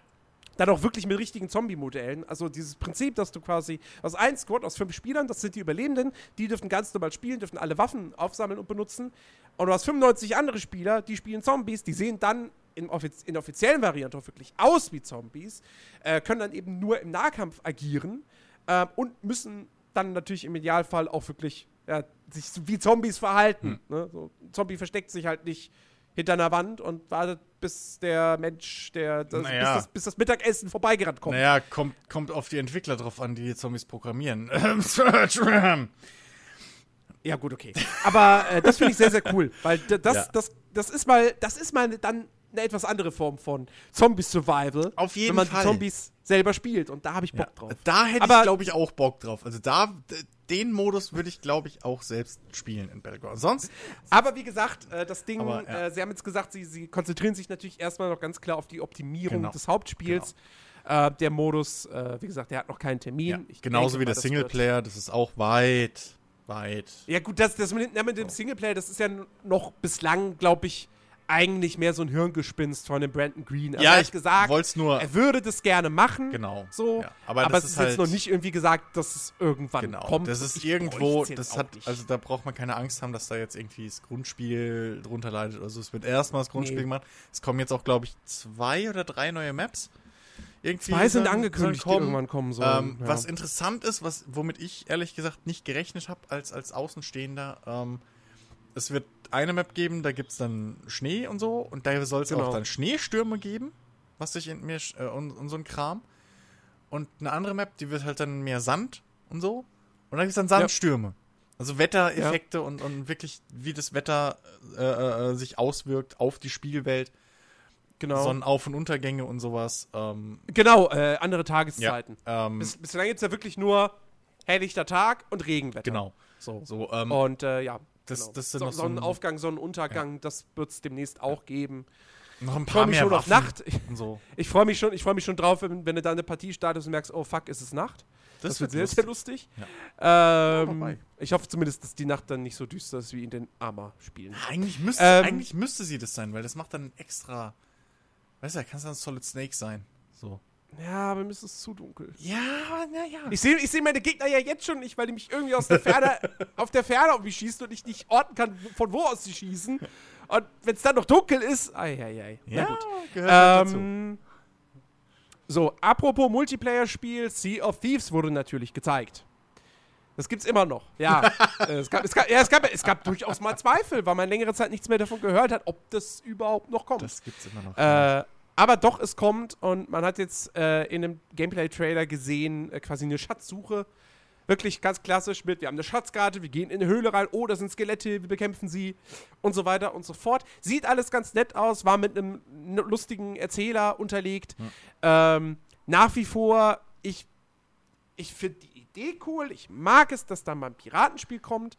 dann auch wirklich mit richtigen Zombie-Modellen. Also dieses Prinzip, dass du quasi aus einem Squad aus fünf Spielern, das sind die Überlebenden, die dürfen ganz normal spielen, dürfen alle Waffen aufsammeln und benutzen. Und du hast 95 andere Spieler, die spielen Zombies, die sehen dann in, offiz in offiziellen Variante auch wirklich aus wie Zombies, äh, können dann eben nur im Nahkampf agieren äh, und müssen dann natürlich im Idealfall auch wirklich ja, sich wie Zombies verhalten. Hm. Ne? So, ein Zombie versteckt sich halt nicht hinter einer Wand und wartet, bis der Mensch, der das, Naja. bis, das, bis das Mittagessen vorbeigerannt kommt. Naja, kommt, kommt auf die Entwickler drauf an, die die Zombies programmieren. Ja, gut, okay. Aber äh, das finde ich sehr, sehr cool, weil das, Ja. das, das ist mal, das ist mal dann eine etwas andere Form von Zombie-Survival. Auf jeden wenn man Fall. die Zombies selber spielt und da habe ich Bock drauf. Da hätte Aber- ich, glaube ich, auch Bock drauf. Also da, den Modus würde ich, glaube ich, auch selbst spielen in Battleground. Sonst, Aber wie gesagt, äh, das Ding, Aber, ja. äh, Sie haben jetzt gesagt, Sie, Sie konzentrieren sich natürlich erstmal noch ganz klar auf die Optimierung Genau. des Hauptspiels. Äh, der Modus, äh, wie gesagt, der hat noch keinen Termin. ja, Ich genauso denke wie der das Singleplayer, das ist auch weit, weit. Ja, gut, das, das mit, mit dem Singleplayer, das ist ja noch bislang, glaube ich, eigentlich mehr so ein Hirngespinst von dem Brandon Green. Also Ja, er hat ich gesagt, nur- er würde das gerne machen. Genau. So, Ja, aber aber, das es ist ist jetzt halt- noch nicht irgendwie gesagt, dass es irgendwann Genau, kommt. das ist irgendwo, jetzt das hat, nicht. also da braucht man keine Angst haben, dass da jetzt irgendwie das Grundspiel drunter leidet. Also es wird erstmal das Grundspiel Nee. gemacht. Es kommen jetzt auch, glaube ich, zwei oder drei neue Maps. Irgendwie Zwei sind sollen- angekündigt, sollen die irgendwann kommen sollen. Ähm, ja. Was interessant ist, was, womit ich ehrlich gesagt nicht gerechnet habe als, als Außenstehender, ähm, es wird eine Map geben, da gibt es dann Schnee und so und da soll es Genau. auch dann Schneestürme geben, was sich in mir äh, und, und so ein Kram. Und eine andere Map, die wird halt dann mehr Sand und so. Und dann gibt es dann Sandstürme. Also Wettereffekte und, und wirklich, wie das Wetter äh, äh, sich auswirkt auf die Spielwelt, genau. Sonnenauf- und Untergänge und sowas. Ähm, Genau, äh, andere Tageszeiten. ähm, Bis, bislang gibt es ja wirklich nur helllichter Tag und Regenwetter. genau. So. So, ähm, Und äh, ja, Das- genau. das sind so, Sonnenaufgang, Sonnenuntergang, das wird es demnächst auch geben. noch ein Ich paar freue mich mehr schon auf Waffen Nacht. Ich, so. ich freue mich schon, ich freue mich schon drauf, wenn, wenn du da eine Partie startest und merkst, oh fuck, ist es Nacht. Das, wird sehr, sehr lustig. Ähm, wobei. ich hoffe zumindest, dass die Nacht dann nicht so düster ist wie in den Arma-Spielen. Eigentlich müsste, Ähm, eigentlich müsste sie das sein, weil das macht dann extra. Weißt du, da kann es dann Solid Snake sein. So. Ja, aber mir ist es zu dunkel. Ja, naja. Ich sehe ich seh meine Gegner ja jetzt schon nicht, weil die mich irgendwie aus der Ferne, auf der Ferne auf mich schießen und ich nicht orten kann, von wo aus sie schießen. Und wenn es dann noch dunkel ist, ei, ei, ei. Na Ja, gut. gehört halt dazu. Ähm, so, apropos Multiplayer-Spiel, Sea of Thieves wurde natürlich gezeigt. Das gibt's immer noch. Ja, es, gab, es, gab, ja es, gab, es gab durchaus mal Zweifel, weil man längere Zeit nichts mehr davon gehört hat, ob das überhaupt noch kommt. Das gibt's immer noch. Äh, aber doch, es kommt und man hat jetzt äh, in einem Gameplay-Trailer gesehen, äh, quasi eine Schatzsuche. Wirklich ganz klassisch mit, wir haben eine Schatzkarte, wir gehen in eine Höhle rein, oh, da sind Skelette, wir bekämpfen sie und so weiter und so fort. Sieht alles ganz nett aus, war mit einem lustigen Erzähler unterlegt. Ähm, nach wie vor, ich, ich finde die Idee cool, ich mag es, dass da mal ein Piratenspiel kommt,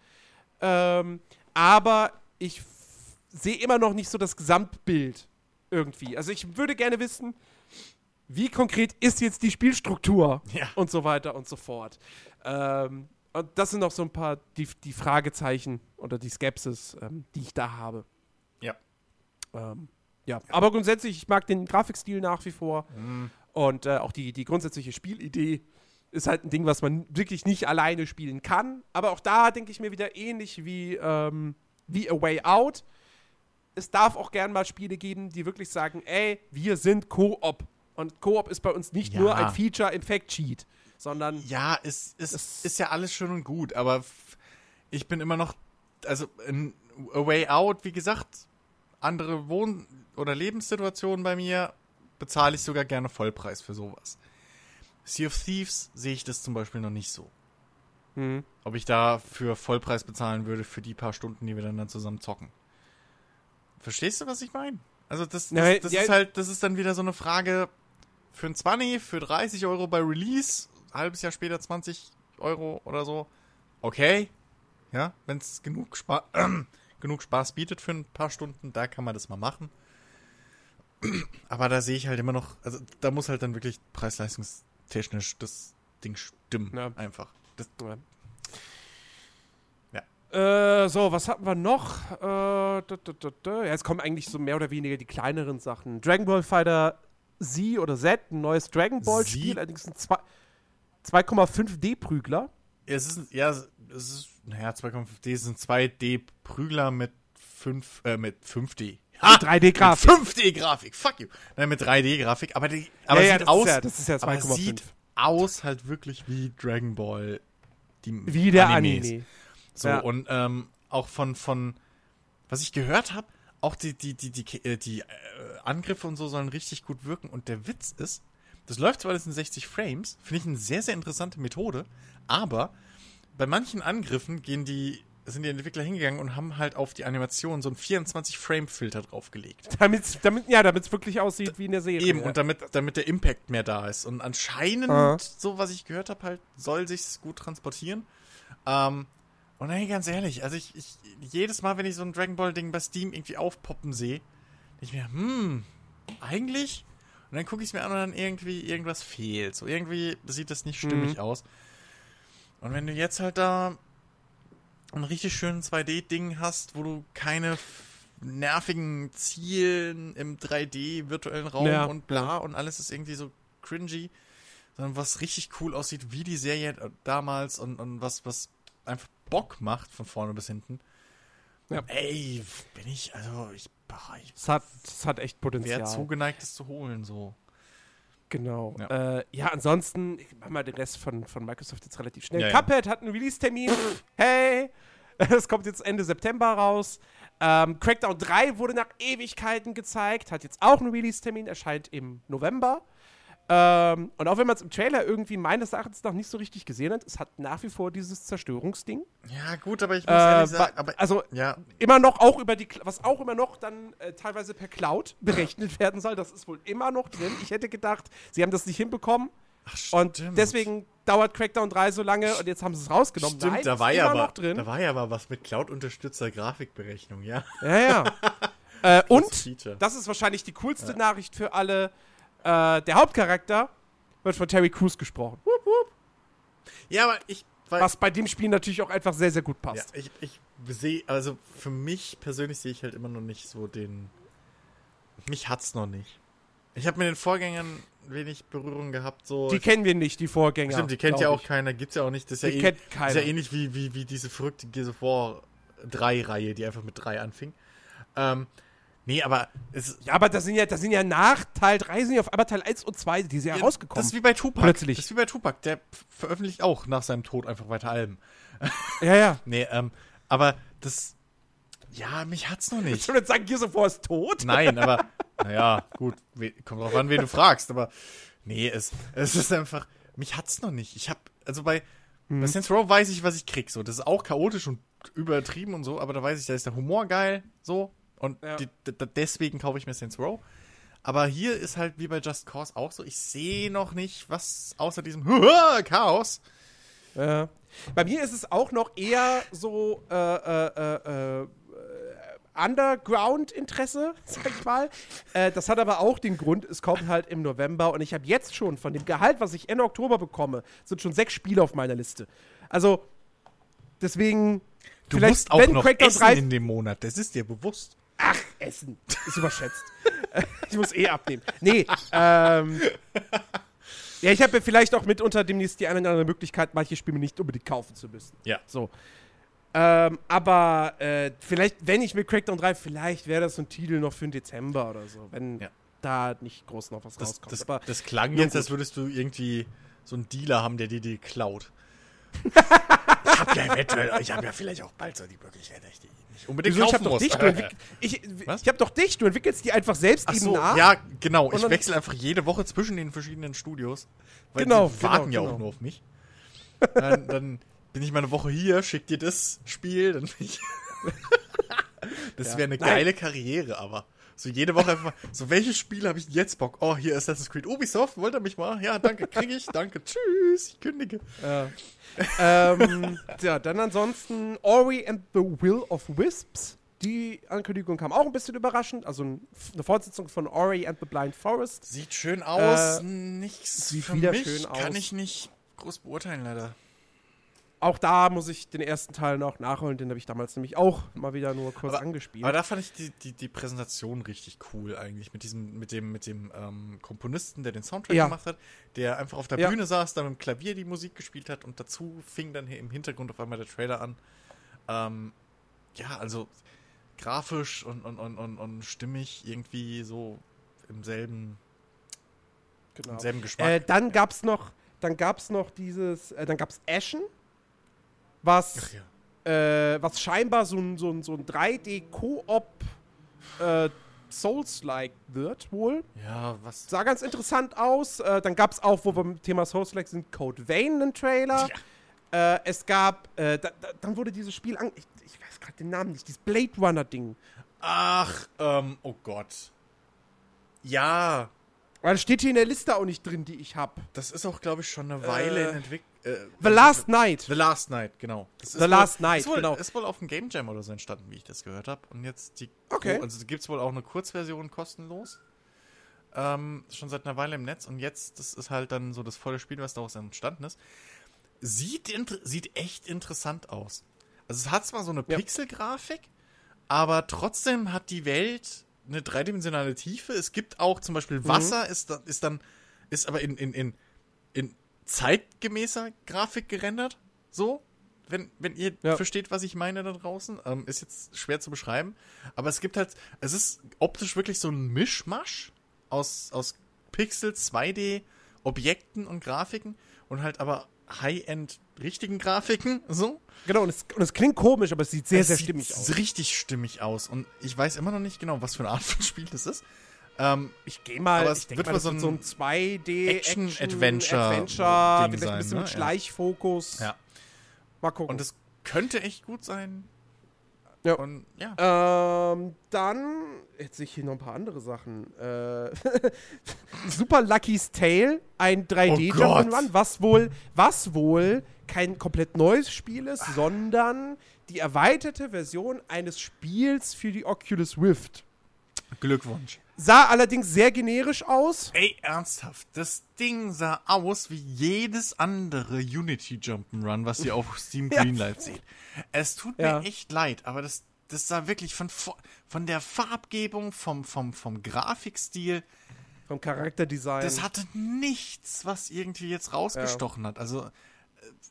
ähm, aber ich sehe immer noch nicht so das Gesamtbild irgendwie. Also ich würde gerne wissen, wie konkret ist jetzt die Spielstruktur Ja. und so weiter und so fort. Ähm, und das sind noch so ein paar die, die Fragezeichen oder die Skepsis, ähm, die ich da habe. Ja. Ähm, ja. aber grundsätzlich, ich mag den Grafikstil nach wie vor Mhm. und äh, auch die, die grundsätzliche Spielidee ist halt ein Ding, was man wirklich nicht alleine spielen kann. Aber auch da denke ich mir wieder ähnlich wie, ähm, wie A Way Out. Es darf auch gern mal Spiele geben, die wirklich sagen, ey, wir sind Koop. Und Koop ist bei uns nicht Ja. nur ein Feature im Factsheet, sondern Ja, es, es Das- ist ja alles schön und gut, aber ich bin immer noch, also in A Way Out, wie gesagt, andere Wohn- oder Lebenssituationen bei mir, bezahle ich sogar gerne Vollpreis für sowas. Sea of Thieves sehe ich das zum Beispiel noch nicht so. hm, Ob ich da für Vollpreis bezahlen würde für die paar Stunden, die wir dann, dann zusammen zocken. Verstehst du, was ich meine? Also das, das, Nein, das ja. ist halt, das ist dann wieder so eine Frage für ein 20, für 30 Euro bei Release, halbes Jahr später 20 Euro oder so. Okay. Ja, wenn es genug, Spa genug Spaß bietet für ein paar Stunden, da kann man das mal machen. Aber da sehe ich halt immer noch, also da muss halt dann wirklich preis-leistungstechnisch das Ding stimmen. Ja. Einfach. Das, ja. Ja. Äh, so, was hatten wir noch? Äh, da, da, da. Ja, jetzt kommen eigentlich so mehr oder weniger die kleineren Sachen. Dragon Ball Fighter Z oder Z, ein neues Dragon Ball Z? Spiel, allerdings ein zwei- 2,5D-Prügler. Es ist, ja, es ist, naja, 2,5D sind 2D-Prügler mit 5, äh, mit 5D. Ha! 3D-Grafik. 5D-Grafik, fuck you. Nein, mit 3D-Grafik, aber, die, aber ja, ja, sieht das aus, ist ja, das ist ja aber 2,5. sieht aus halt wirklich wie Dragon Ball. Die Wie der Animes. Anime. So, Ja. und ähm, auch von, von, was ich gehört habe, auch die, die, die, die, äh, die äh, Angriffe und so sollen richtig gut wirken. Und der Witz ist, das läuft zwar alles in 60 Frames, finde ich eine sehr, sehr interessante Methode, aber bei manchen Angriffen gehen die, sind die Entwickler hingegangen und haben halt auf die Animation so einen 24-Frame-Filter draufgelegt. Damit, damit, ja, damit es wirklich aussieht wie in der Serie. Eben, ja. und damit, damit der Impact mehr da ist. Und anscheinend, Aha. so was ich gehört habe, halt, soll sich's gut transportieren. Ähm, und hey, ganz ehrlich, also ich, ich, jedes Mal, wenn ich so ein Dragon Ball-Ding bei Steam irgendwie aufpoppen sehe, denke ich mir, hm, eigentlich? Und dann gucke ich es mir an und dann irgendwie irgendwas fehlt. So irgendwie sieht das nicht stimmig Mhm. aus. Und wenn du jetzt halt da ein richtig schönes 2D-Ding hast, wo du keine nervigen Zielen im 3D-virtuellen Raum Ja. und bla und alles ist irgendwie so cringy, sondern was richtig cool aussieht, wie die Serie damals und, und was, was einfach Bock macht von vorne bis hinten. Ja. Ey, bin ich, also ich, boah, ich Es hat, es hat echt Potenzial. wäre zugeneigt, das zu holen, so. Genau. Ja. Ja, äh, ja ansonsten, ich mach mal den Rest von, von Microsoft jetzt relativ schnell. Ja, ja. Cuphead hat einen Release-Termin. hey! Das kommt jetzt Ende September raus. Ähm, Crackdown 3 wurde nach Ewigkeiten gezeigt, hat jetzt auch einen Release-Termin, erscheint im November. Ähm, und auch wenn man es im Trailer irgendwie meines Erachtens noch nicht so richtig gesehen hat, es hat nach wie vor dieses Zerstörungsding. Ja, gut, aber ich muss Äh, ehrlich sagen, aber also ja, immer noch auch über die, was auch immer noch dann äh, teilweise per Cloud berechnet werden soll. Das ist wohl immer noch drin. Ich hätte gedacht, sie haben das nicht hinbekommen. ach, Und deswegen dauert Crackdown 3 so lange und jetzt haben sie es rausgenommen. Stimmt, Nein, da war ja aber, da war ja aber was mit Cloud-unterstützter Grafikberechnung, ja. ja, ja. äh, und, das ist wahrscheinlich die coolste Nachricht für alle, äh, der Hauptcharakter wird von Terry Crews gesprochen. Wup, wup. Ja, aber ich, Was bei dem Spiel natürlich auch einfach sehr, sehr gut ja, passt. ich, ich sehe, also für mich persönlich sehe ich halt immer noch nicht so den, mich hat's noch nicht. Ich habe mit den Vorgängern wenig Berührung gehabt, so. Die kennen wir nicht, die Vorgänger. Stimmt, die kennt ja auch ich. keiner, gibt's ja auch nicht. Das ist ja, Die eh, kennt das ist ja ähnlich wie, wie, wie diese verrückte Gears of War 3-Reihe, die einfach mit 3 anfing. Ähm, nee, aber es Ja, aber das sind ja, das sind ja nach Teil 3 sind ja auf einmal Teil 1 und 2, die sind ja, rausgekommen. Das ist wie bei Tupac. Plötzlich. Das ist wie bei Tupac. Der veröffentlicht auch nach seinem Tod einfach weiter Alben. ja, ja. Nee, ähm, aber das. Ja, mich hat's noch Ich nicht. würde sagen, Gears of War ist tot. Nein, aber. Naja, gut. Kommt drauf an, wen du fragst. Aber. Nee, es, es ist einfach. Mich hat's noch nicht. Ich hab. Also bei. Mhm. Bei Saints Row weiß ich, was ich krieg. So, das ist auch chaotisch und übertrieben und so, aber da weiß ich, da ist der Humor geil. So. Und Ja. die, deswegen kaufe ich mir Saints Row. Aber hier ist halt wie bei Just Cause auch so, ich sehe noch nicht, was außer diesem Chaos. Ja. Bei mir ist es auch noch eher so äh, äh, äh, äh, Underground-Interesse, sag ich mal. äh, das hat aber auch den Grund, es kommt halt im November und ich habe jetzt schon von dem Gehalt, was ich Ende Oktober bekomme, sind schon sechs Spiele auf meiner Liste. Also, deswegen. Du musst auch noch Crackdown essen 3 in dem Monat, das ist dir bewusst. Ach, Essen. Ist überschätzt. ich muss eh abnehmen. Nee, ähm. Ja, ich habe ja vielleicht auch mitunter demnächst die eine oder andere Möglichkeit, manche Spiele nicht unbedingt kaufen zu müssen. Ja. So. Ähm, aber äh, vielleicht, wenn ich mit Crackdown 3, vielleicht wäre das so ein Titel noch für den Dezember oder so, wenn Ja. da nicht groß noch was Das, rauskommt. das, aber das klang jetzt, als gut. würdest du irgendwie so einen Dealer haben, der dir die klaut. ich habe ja eventuell, ich habe ja vielleicht auch bald so die Möglichkeit, dass ich die nicht unbedingt wieso, ich kaufen habe doch muss. dich, ich, ich habe doch dich, du entwickelst die einfach selbst Ach so, nach. ja, genau. Ich wechsle einfach jede Woche zwischen den verschiedenen Studios. Weil Genau, die warten genau, ja genau. auch nur auf mich. Dann, dann bin ich mal eine Woche hier, schick dir das Spiel, dann bin ich. das wäre eine Nein. geile Karriere, aber. So jede Woche einfach, so welches Spiel habe ich jetzt Bock? Oh, hier Assassin's Creed Ubisoft, wollt ihr mich mal? Ja, danke, kriege ich, danke, tschüss, ich kündige. Ja. ähm, ja, dann ansonsten Ori and the Will of Wisps. Die Ankündigung kam auch ein bisschen überraschend. Also ein, eine Fortsetzung von Ori and the Blind Forest. Sieht schön aus, Äh, nichts sieht für wieder mich, schön kann aus. ich nicht groß beurteilen, leider. Auch da muss ich den ersten Teil noch nachholen, den habe ich damals nämlich auch mal wieder nur kurz Aber- angespielt. Aber da fand ich die, die, die Präsentation richtig cool eigentlich. Mit diesem, mit dem, mit dem ähm, Komponisten, der den Soundtrack Ja. gemacht hat, der einfach auf der Ja. Bühne saß, dann mit dem Klavier die Musik gespielt hat und dazu fing dann hier im Hintergrund auf einmal der Trailer an. Ähm, ja, also grafisch und, und, und, und, und stimmig irgendwie so im selben, genau. im selben Geschmack. Äh, dann gab's noch, dann gab's noch dieses, äh, dann gab's Ashen, was, ja. äh, was scheinbar so ein, so ein, so ein 3D-Koop äh, Souls-like wird wohl. Ja, was. Sah ganz interessant aus. Äh, dann gab's auch, wo wir beim Thema Souls-like sind, Code Vein einen Trailer. Äh, es gab, äh, da, da, dann wurde dieses Spiel an, ich, ich weiß gerade den Namen nicht, dieses Blade Runner-Ding. Ach, ähm, oh Gott. Ja, Weil das steht hier in der Liste auch nicht drin, die ich habe. das ist auch, glaube ich, schon eine Weile Äh, in Entwicklung. Äh, The Last Night. The Last Night, genau. The Last Night, ist wohl, genau. Ist wohl auf dem Game Jam oder so entstanden, wie ich das gehört habe. Und jetzt die. Okay. Also gibt es wohl auch eine Kurzversion kostenlos. Ähm, schon seit einer Weile im Netz. Und jetzt, das ist halt dann so das volle Spiel, was daraus entstanden ist. Sieht, sieht echt interessant aus. Also es hat zwar so eine Ja. Pixelgrafik, aber trotzdem hat die Welt eine dreidimensionale Tiefe. Es gibt auch zum Mhm. Beispiel Wasser, ist, da- ist dann, ist aber in, in, in, in zeitgemäßer Grafik gerendert. So, wenn, wenn ihr Ja. versteht, was ich meine da draußen. Ähm, ist jetzt schwer zu beschreiben. Aber es gibt halt, es ist optisch wirklich so ein Mischmasch aus, aus Pixel 2D, Objekten und Grafiken und halt aber High-End richtigen Grafiken, so. Genau, und es, und es klingt komisch, aber es sieht sehr, Es sehr sieht stimmig aus. richtig stimmig aus. Und ich weiß immer noch nicht genau, was für eine Art von Spiel das ist. Ähm, Ich gehe mal, Aber es wird mal, so wird so ein ein 2D Action- Action, Adventure- vielleicht ein sein, bisschen ne? mit. Schleichfokus. ja. Mal gucken. Und es könnte echt gut sein. Ja. Und ja. ähm, dann, jetzt sehe ich hier noch ein paar andere Sachen. Äh, Super Lucky's Tale, ein 3D Oh was wohl, was wohl kein komplett neues Spiel ist, sondern die erweiterte Version eines Spiels für die Oculus Rift. Glückwunsch. Sah allerdings sehr generisch aus. Ey, ernsthaft. Das Ding sah aus wie jedes andere Unity Jump'n'Run, was ihr auf Steam Ja. Greenlight seht. Es tut Ja. mir echt leid, aber das, das sah wirklich von, von der Farbgebung, vom, vom, vom Grafikstil, Vom Charakterdesign. das hatte nichts, was irgendwie jetzt rausgestochen hat. Also, äh,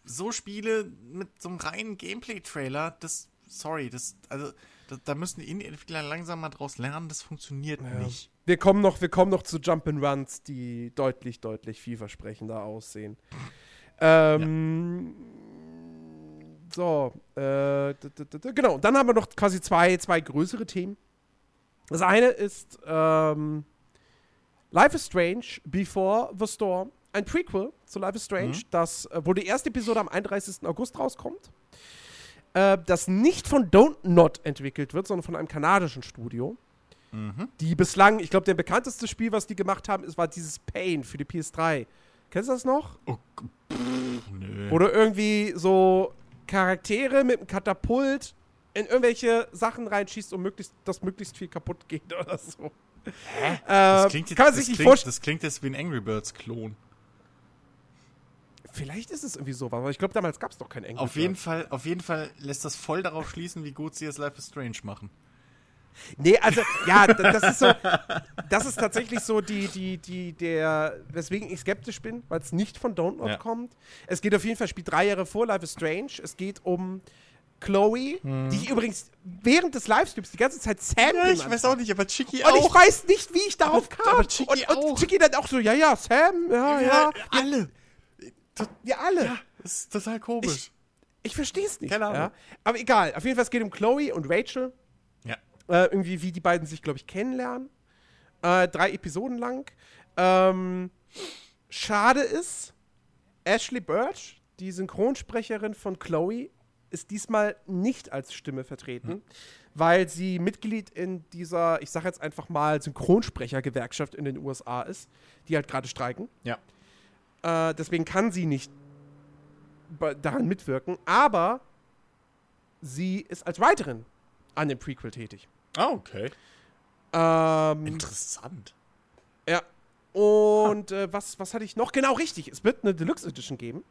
so Spiele mit so einem reinen Gameplay-Trailer, das, sorry, das, also, da, da müssen die Indie-Entwickler langsam mal draus lernen, das funktioniert nicht. Wir kommen noch, wir kommen noch zu Jump'n'Runs, die deutlich, deutlich vielversprechender aussehen. Ähm, So, äh, genau. Dann haben wir noch quasi zwei, zwei größere Themen. Das eine ist ähm, Life is Strange Before the Storm, ein Prequel zu Life is Strange, das, äh, wo die erste Episode am 31. August rauskommt. Äh, das nicht von Don't Not entwickelt wird, sondern von einem kanadischen Studio. Die bislang, ich glaube, der bekannteste Spiel, was die gemacht haben, ist, war dieses Pain für die PS3. Kennst du das noch? Oh, pff, du irgendwie so Charaktere mit einem Katapult in irgendwelche Sachen reinschießt, um möglichst, dass möglichst viel kaputt geht oder so. Hä? Das klingt jetzt, kann man das sich nicht klingt. Das klingt jetzt wie ein Angry Birds Klon. Vielleicht ist es irgendwie so, aber ich glaube, damals gab es doch kein Englisch. Auf jeden Fall, auf jeden Fall lässt das voll darauf schließen, wie gut sie es Life is Strange machen. Nee, also, ja, das ist so, das ist tatsächlich so die, die, die, der, weswegen ich skeptisch bin, weil es nicht von Don't Ja. kommt. Es geht auf jeden Fall, spielt drei Jahre vor Life is Strange. Es geht um Chloe, die ich übrigens während des Livestreams die ganze Zeit Sam genannt habe. nicht, aber Chicky Und ich weiß nicht, wie ich darauf Aber- kam. aber Chicky und, und auch. Chicky dann auch so, ja, ja, Sam, ja, ja, alle. Wir alle. Ja, das ist total komisch. Ich verstehe es nicht. Keine Ahnung. Ja? Aber egal, auf jeden Fall, es geht um Chloe und Rachel. Ja. Äh, irgendwie, wie die beiden sich, glaube ich, kennenlernen. Äh, drei Episoden lang. Ähm, schade ist, Ashley Birch, die Synchronsprecherin von Chloe, ist diesmal nicht als Stimme vertreten, weil sie Mitglied in dieser, ich sage jetzt einfach mal, Synchronsprechergewerkschaft in den USA ist, die halt gerade streiken. Ja. Äh, deswegen kann sie nicht daran mitwirken, aber sie ist als Writerin an dem Prequel tätig. Ah, okay. Ähm, Interessant. ja. Und äh, was, was hatte ich noch? Genau, richtig. Es wird eine Deluxe Edition geben.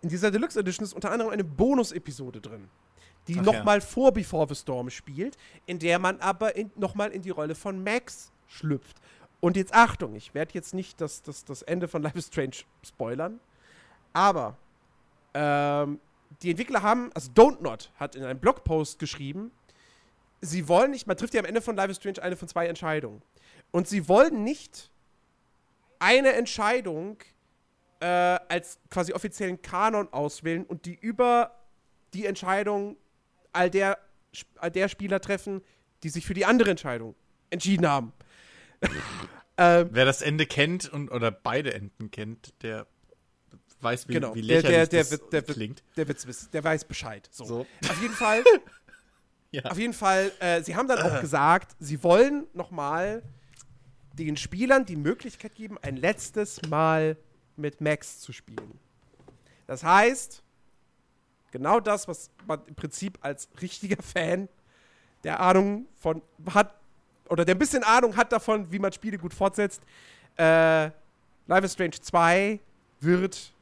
in dieser Deluxe Edition ist unter anderem eine Bonus-Episode drin, die nochmal vor Before the Storm spielt, in der man aber in, nochmal in die Rolle von Max schlüpft. Und jetzt Achtung, ich werde jetzt nicht das, das, das Ende von Life is Strange spoilern, aber ähm, die Entwickler haben, also Don't Not hat in einem Blogpost geschrieben, sie wollen nicht, man trifft ja am Ende von Life is Strange eine von zwei Entscheidungen. Und sie wollen nicht eine Entscheidung äh, als quasi offiziellen Kanon auswählen und die über die Entscheidung all der, all der Spieler treffen, die sich für die andere Entscheidung entschieden haben. Ähm, Wer das Ende kennt und oder beide Enden kennt, der weiß, wie, genau. wie lächerlich der, der, das der, der, klingt. Der, der, der weiß Bescheid. So. so. Auf jeden Fall. ja. Auf jeden Fall. Äh, sie haben dann auch gesagt, sie wollen noch mal den Spielern die Möglichkeit geben, ein letztes Mal mit Max zu spielen. Das heißt, genau das, was man im Prinzip als richtiger Fan der Ahnung von hat, oder der ein bisschen Ahnung hat davon, wie man Spiele gut fortsetzt, äh, Life is Strange 2 wird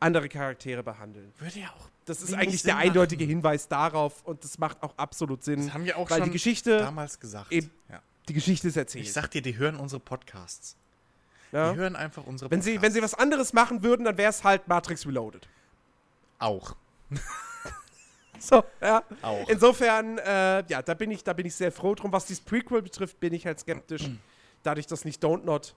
andere Charaktere behandeln. Würde ja auch. Das ist eigentlich Sinn der eindeutige machen. Hinweis darauf und das macht auch absolut Sinn. Das haben wir auch weil schon die Geschichte damals gesagt. Eben, ja. Die Geschichte ist erzählt. Ich sag dir, die hören unsere Podcasts. Ja. Die hören einfach unsere wenn Podcasts. Sie, wenn sie was anderes machen würden, dann wäre es halt Matrix Reloaded. Auch. so, ja. Auch. Insofern, äh, ja, da bin, ich, da bin ich sehr froh drum. Was dieses Prequel betrifft, bin ich halt skeptisch. dadurch, dass nicht Don't Not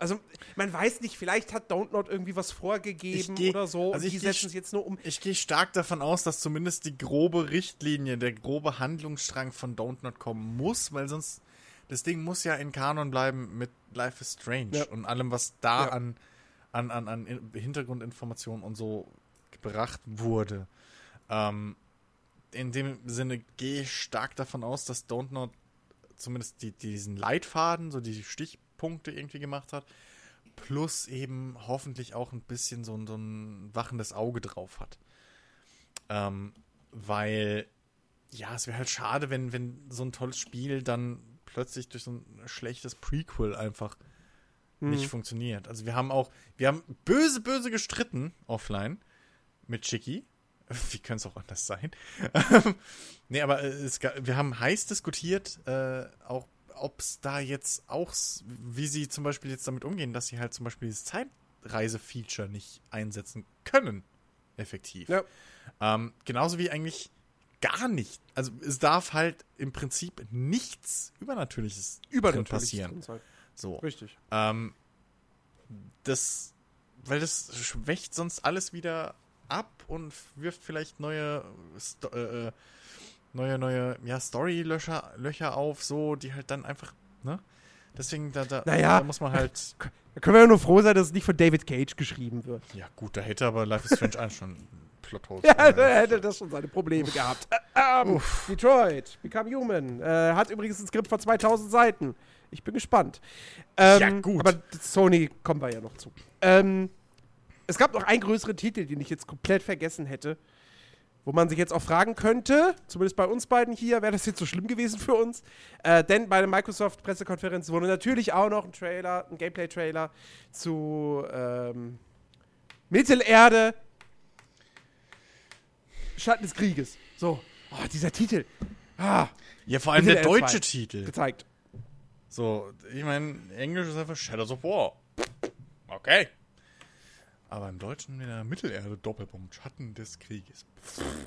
also, man weiß nicht, vielleicht hat Don't Not irgendwie was vorgegeben geh, oder so. Also und die setzen es jetzt nur um. Ich gehe stark davon aus, dass zumindest die grobe Richtlinie, der grobe Handlungsstrang von Don't Not kommen muss, weil sonst. Das Ding muss ja in Kanon bleiben mit Life is Strange ja. und allem, was da ja. an, an, an, an Hintergrundinformationen und so gebracht wurde. Ähm, in dem Sinne gehe ich stark davon aus, dass Don't Not zumindest die, diesen Leitfaden, so die Stichpunkte irgendwie gemacht hat, plus eben hoffentlich auch ein bisschen so, so ein wachendes Auge drauf hat. Ähm, weil, ja, es wäre halt schade, wenn, wenn so ein tolles Spiel dann plötzlich durch so ein schlechtes Prequel einfach hm. nicht funktioniert. Also wir haben auch, wir haben böse, böse gestritten offline mit Chicky. Wie könnte es auch anders sein? nee, aber es, wir haben heiß diskutiert, äh, auch ob es da jetzt auch, wie sie zum Beispiel jetzt damit umgehen, dass sie halt zum Beispiel dieses Zeitreise-Feature nicht einsetzen können. Effektiv. Ja. Ähm, genauso wie eigentlich gar nicht. Also es darf halt im Prinzip nichts Übernatürliches, Übernatürliches passieren. Drin so. Richtig. Ähm, das, weil das schwächt sonst alles wieder ab und wirft vielleicht neue, äh, äh, neue, neue, ja, Story-Löcher Löcher auf, so, die halt dann einfach, ne? Deswegen, da, da, naja, da muss man halt. Da können wir ja nur froh sein, dass es nicht von David Cage geschrieben wird. Ja, gut, da hätte aber Life is Strange 1 schon Plotholes. ja, da hätte das schon seine Probleme gehabt. Äh, ähm, Detroit, Become Human. Äh, hat übrigens ein Skript von 2000 Seiten. Ich bin gespannt. Ähm, ja, gut. Aber Sony kommen wir ja noch zu. Ähm, es gab noch einen größeren Titel, den ich jetzt komplett vergessen hätte. Wo man sich jetzt auch fragen könnte, zumindest bei uns beiden hier, wäre das jetzt so schlimm gewesen für uns. Äh, denn bei der Microsoft-Pressekonferenz wurde natürlich auch noch ein Trailer, ein Gameplay-Trailer zu ähm, Mittelerde Schatten des Krieges. So. Oh, dieser Titel. Ah. Ja, vor allem der deutsche Titel. Gezeigt. So, ich meine, Englisch ist einfach Shadows of War. Okay. Aber im Deutschen in der Mittelerde Doppelpunkt Schatten des Krieges.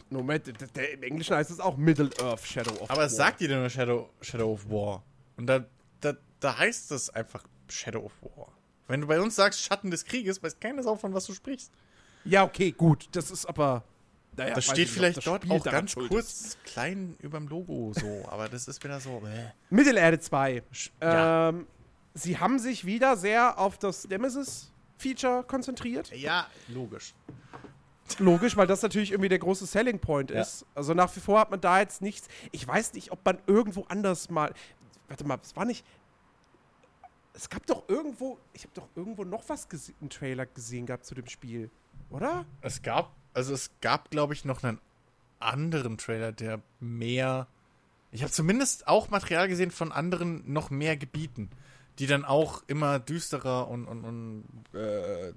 Moment, der, der, im Englischen heißt es auch Middle Earth Shadow of Aber War. Aber es sagt dir nur Shadow, Shadow of War. Und da, da, da heißt es einfach Shadow of War. Wenn du bei uns sagst Schatten des Krieges, weiß keiner Sau, von was du sprichst. Ja, okay, gut. Das ist aber. Naja, das steht vielleicht das dort auch ganz kurz klein überm Logo so, aber das ist wieder so. Äh. Mittelerde 2. Ja. Ähm, sie haben sich wieder sehr auf das Nemesis Feature konzentriert. Ja, logisch. Logisch, weil das natürlich irgendwie der große Selling Point ja. ist. Also nach wie vor hat man da jetzt nichts. Ich weiß nicht, ob man irgendwo anders mal. Warte mal, es war nicht. Es gab doch irgendwo. Ich habe doch irgendwo noch was einen Trailer gesehen gehabt zu dem Spiel. Oder? Es gab. Also es gab, glaube ich, noch einen anderen Trailer, der mehr. Ich habe zumindest auch Material gesehen von anderen noch mehr Gebieten die dann auch immer düsterer und, und, und äh,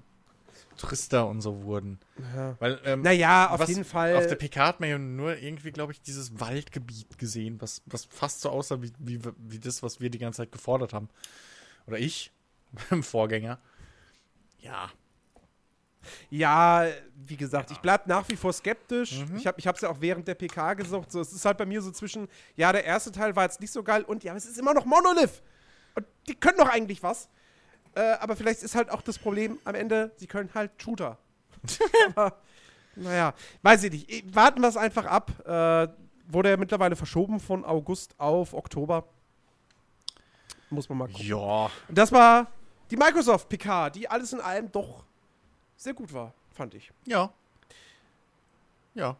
trister und so wurden. Ja. Weil, ähm, Naja, auf jeden Fall. Auf der PK hat man ja nur irgendwie, glaube ich, dieses Waldgebiet gesehen, was, was fast so aussah wie, wie, wie das, was wir die ganze Zeit gefordert haben. Oder ich im Vorgänger. Ja. Ja, wie gesagt, ich bleib nach wie vor skeptisch. Mhm. Ich habe es ja auch während der PK gesagt. So, es ist halt bei mir so zwischen, ja, der erste Teil war jetzt nicht so geil und ja, es ist immer noch Monolith. Und die können doch eigentlich was. Äh, aber vielleicht ist halt auch das Problem am Ende, sie können halt Shooter. aber, naja, weiß ich nicht. Warten wir es einfach ab. Äh, wurde ja mittlerweile verschoben von August auf Oktober. Muss man mal gucken. Ja. Und das war die Microsoft PK, die alles in allem doch sehr gut war, fand ich. Ja. Ja.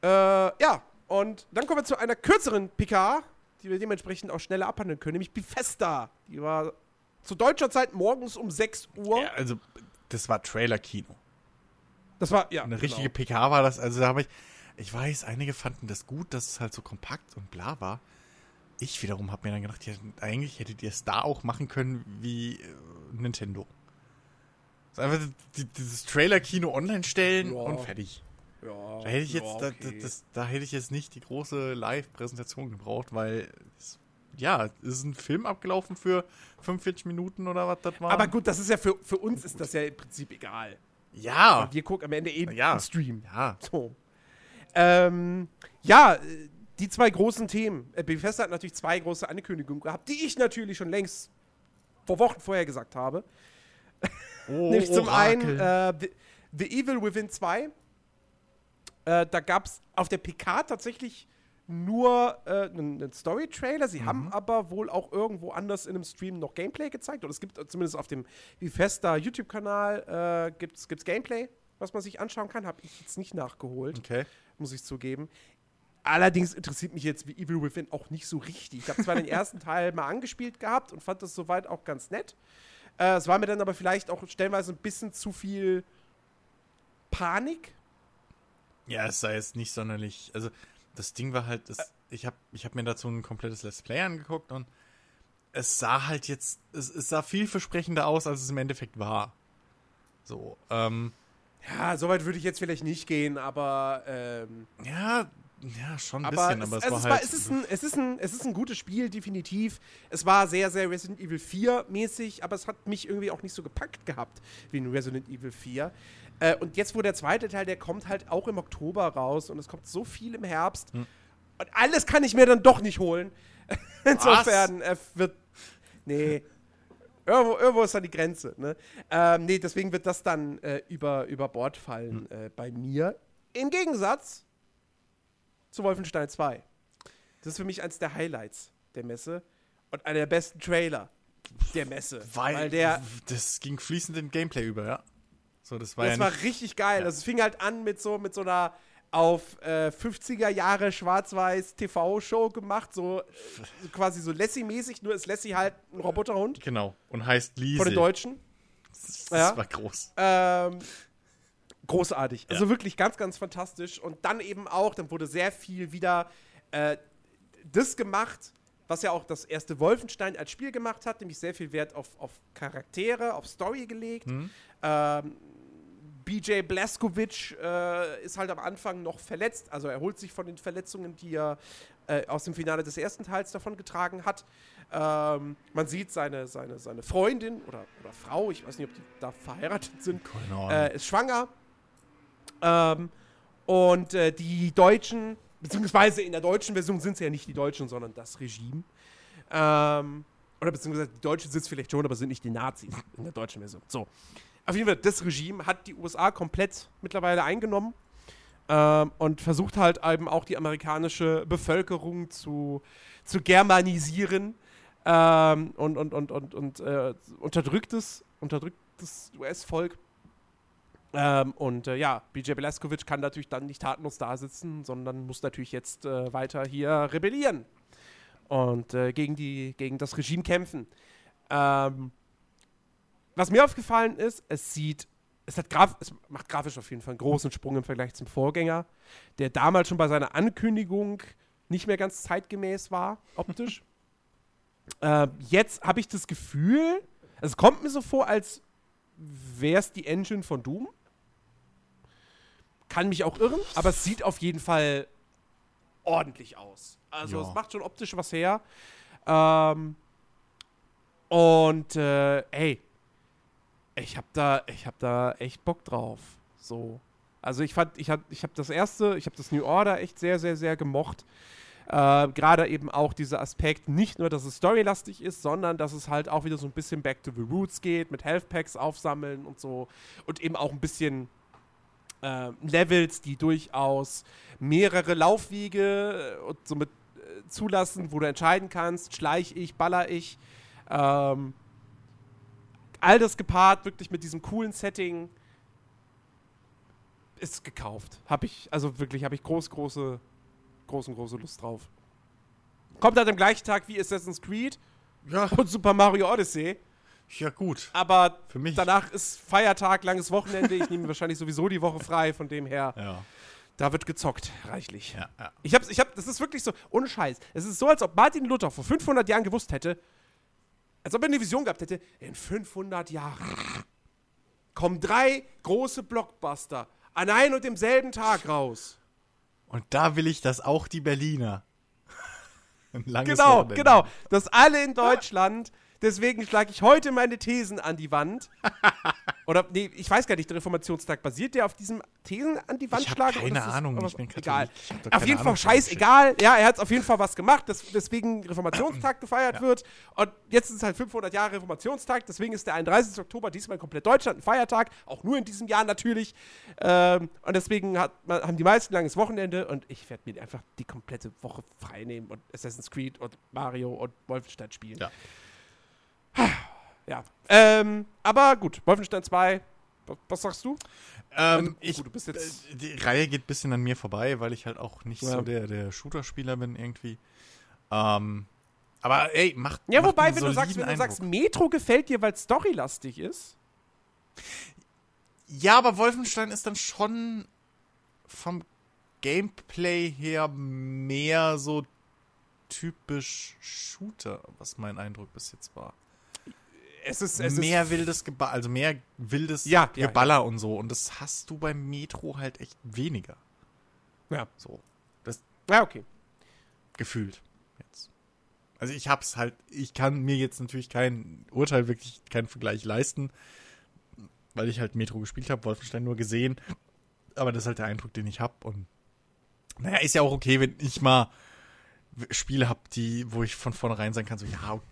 Äh, ja, und dann kommen wir zu einer kürzeren PK, die wir dementsprechend auch schneller abhandeln können, nämlich Bethesda. Die war zu deutscher Zeit morgens um 6 Uhr. ja. Also, das war Trailer-Kino. Das war, ja. Eine richtige genau. PK war das. Also, da habe ich. Ich weiß, einige fanden das gut, dass es halt so kompakt und bla war. Ich wiederum habe mir dann gedacht, ja, eigentlich hättet ihr es da auch machen können wie äh, Nintendo. Also einfach die, dieses Trailer-Kino online stellen Ja. und fertig. Ja, Da hätte ich jetzt, ja, okay. da, das, da hätte ich jetzt nicht die große Live-Präsentation gebraucht, weil es, ja, es ist ein Film abgelaufen für 45 Minuten oder was das war. Aber gut, das ist ja für, für uns ist das ja im Prinzip egal. ja, Wir gucken am Ende eh Ja. Stream. ja, So. Ähm, ja, äh, die zwei großen Themen. Äh, Bethesda hat natürlich zwei große Ankündigungen gehabt, die ich natürlich schon längst vor Wochen vorher gesagt habe. oh, Nämlich zum Orakel. einen äh, The, The Evil Within 2. Äh, da gab es auf der PK tatsächlich nur äh, einen, Story-Trailer. Sie haben aber wohl auch irgendwo anders in einem Stream noch Gameplay gezeigt. Oder es gibt zumindest auf dem Bethesda YouTube-Kanal äh, gibt's, gibt's Gameplay, was man sich anschauen kann. Habe ich jetzt nicht nachgeholt, Okay. muss ich zugeben. Allerdings interessiert mich jetzt wie Evil Within auch nicht so richtig. Ich habe zwar den ersten Teil mal angespielt gehabt und fand das soweit auch ganz nett. Äh, es war mir dann aber vielleicht auch stellenweise ein bisschen zu viel Panik. Ja, es sei jetzt nicht sonderlich. Also, das Ding war halt, das, ich habe ich hab mir dazu ein komplettes Let's Play angeguckt und es sah halt jetzt, es, es sah vielversprechender aus, als es im Endeffekt war. So, ähm, Ja, soweit würde ich jetzt vielleicht nicht gehen, aber ähm, ja, ja, schon ein aber, bisschen, es, aber es, also war es, halt. war, es, ist ein, es, ist ein, es ist ein gutes Spiel, definitiv. Es war sehr, sehr Resident Evil 4 mäßig, aber es hat mich irgendwie auch nicht so gepackt gehabt wie in Resident Evil 4. Äh, und jetzt, wo der zweite Teil, der kommt halt auch im Oktober raus und es kommt so viel im Herbst. Hm. Und alles kann ich mir dann doch nicht holen. Insofern äh, wird. Nee. Irgendwo, irgendwo ist dann die Grenze. Ne? Ähm, nee, deswegen wird das dann äh, über, über Bord fallen Hm. äh, bei mir. Im Gegensatz zu Wolfenstein 2. Das ist für mich eins der Highlights der Messe und einer der besten Trailer der Messe. weil, der. das ging fließend in Gameplay über, ja. So, das war Das ja war richtig geil. Ja. Also es fing halt an mit so, mit so einer auf äh, 50er Jahre schwarz-weiß TV-Show gemacht, so, äh, so quasi so Lassie-mäßig, nur ist Lassie halt ein Roboterhund genau, und heißt Lise. von den Deutschen. Das, das Ja. war groß. Ähm, großartig. Also wirklich ganz, ganz fantastisch. Und dann eben auch, dann wurde sehr viel wieder äh, das gemacht, was ja auch das erste Wolfenstein als Spiel gemacht hat, nämlich sehr viel Wert auf, auf Charaktere, auf Story gelegt. Mhm. Ähm, BJ Blaskovic äh, ist halt am Anfang noch verletzt, also er holt sich von den Verletzungen, die er äh, aus dem Finale des ersten Teils davon getragen hat. Ähm, man sieht seine, seine, seine Freundin oder, oder Frau, ich weiß nicht, ob die da verheiratet sind, äh, ist schwanger. Ähm, und äh, die Deutschen, beziehungsweise in der deutschen Version sind es ja nicht die Deutschen, sondern das Regime. Ähm, oder beziehungsweise die Deutschen sind es vielleicht schon, aber sind nicht die Nazis in der deutschen Version. So. Auf jeden Fall, das Regime hat die USA komplett mittlerweile eingenommen ähm, und versucht halt eben auch die amerikanische Bevölkerung zu, zu germanisieren ähm, und, und, und, und, und äh, unterdrücktes, unterdrücktes US-Volk. Ähm, und äh, ja, BJ Blazkowicz kann natürlich dann nicht tatenlos da sitzen, sondern muss natürlich jetzt äh, weiter hier rebellieren und äh, gegen, die, gegen das Regime kämpfen. Ähm, was mir aufgefallen ist, es sieht, es, hat graf, es macht grafisch auf jeden Fall einen großen Sprung im Vergleich zum Vorgänger, der damals schon bei seiner Ankündigung nicht mehr ganz zeitgemäß war, optisch. ähm, jetzt habe ich das Gefühl, es kommt mir so vor, als wäre es die Engine von Doom. Kann mich auch irren, aber es sieht auf jeden Fall ordentlich aus. Also Ja. es macht schon optisch was her. Ähm, und äh, ey, ich hab da, ich hab da echt Bock drauf. So. Also ich fand, ich hab, ich hab das erste, ich hab das New Order echt sehr, sehr, sehr gemocht. Äh, Gerade eben auch dieser Aspekt, nicht nur, dass es storylastig ist, sondern dass es halt auch wieder so ein bisschen back to the roots geht, mit Health Packs aufsammeln und so. Und eben auch ein bisschen äh, Levels, die durchaus mehrere Laufwege äh, und somit äh, zulassen, wo du entscheiden kannst, schleich ich, baller ich. Ähm, all das gepaart wirklich mit diesem coolen Setting ist gekauft. Hab ich, also wirklich, habe ich groß, große, großen, große Lust drauf. Kommt halt am gleichen Tag wie Assassin's Creed Ja, und Super Mario Odyssey. ja gut. Aber Für mich. danach ist Feiertag, langes Wochenende. Ich nehme wahrscheinlich sowieso die Woche frei, von dem her, Ja, da wird gezockt, reichlich. ja, ja. Ich hab's, ich hab, das ist wirklich so, ohne Scheiß. Es ist so, als ob Martin Luther vor 500 Jahren gewusst hätte, als ob er eine Vision gehabt hätte, in 500 Jahren kommen drei große Blockbuster an einem und demselben Tag raus. Und da will ich, dass auch die Berliner. Genau, Wochenende. genau. Dass alle in Deutschland, deswegen schlage ich heute meine Thesen an die Wand. Oder, nee, ich weiß gar nicht, der Reformationstag basiert der auf diesem Thesen an die Wand Ich schlagen? keine Ahnung, ich bin Katholik. Egal. Auf jeden Fall Ahnung scheißegal. Ja, er hat auf jeden Fall was gemacht, das, deswegen Reformationstag gefeiert wird. Und jetzt ist es halt 500 Jahre Reformationstag, deswegen ist der 31. Oktober diesmal komplett Deutschland ein Feiertag, auch nur in diesem Jahr natürlich. Ähm, und deswegen hat, haben die meisten langes Wochenende und ich werde mir einfach die komplette Woche frei nehmen und Assassin's Creed und Mario und Wolfenstein spielen. Ja. Ja. Ähm, aber gut, Wolfenstein 2, was, sagst du? Ähm, ich, ich, du bist jetzt. die Reihe geht ein bisschen an mir vorbei, weil ich halt auch nicht Ja. so der, der Shooter-Spieler bin irgendwie. Ähm, aber ey, macht Ja, macht wobei, wenn du sagst, wenn du sagst. Metro gefällt dir, weil es storylastig ist. Ja, aber Wolfenstein ist dann schon vom Gameplay her mehr so typisch Shooter, was mein Eindruck bis jetzt war. Es ist, es mehr ist, wildes Geballer, also mehr wildes Ja, ja, Geballer und so. Und das hast du beim Metro halt echt weniger. Ja. So. Das Ja, okay. gefühlt jetzt. Also ich hab's halt, ich kann mir jetzt natürlich kein Urteil, wirklich keinen Vergleich leisten, weil ich halt Metro gespielt habe, Wolfenstein nur gesehen. Aber das ist halt der Eindruck, den ich hab und naja, ist ja auch okay, wenn ich mal Spiele hab, die, wo ich von vornherein sagen kann, so, ja, okay,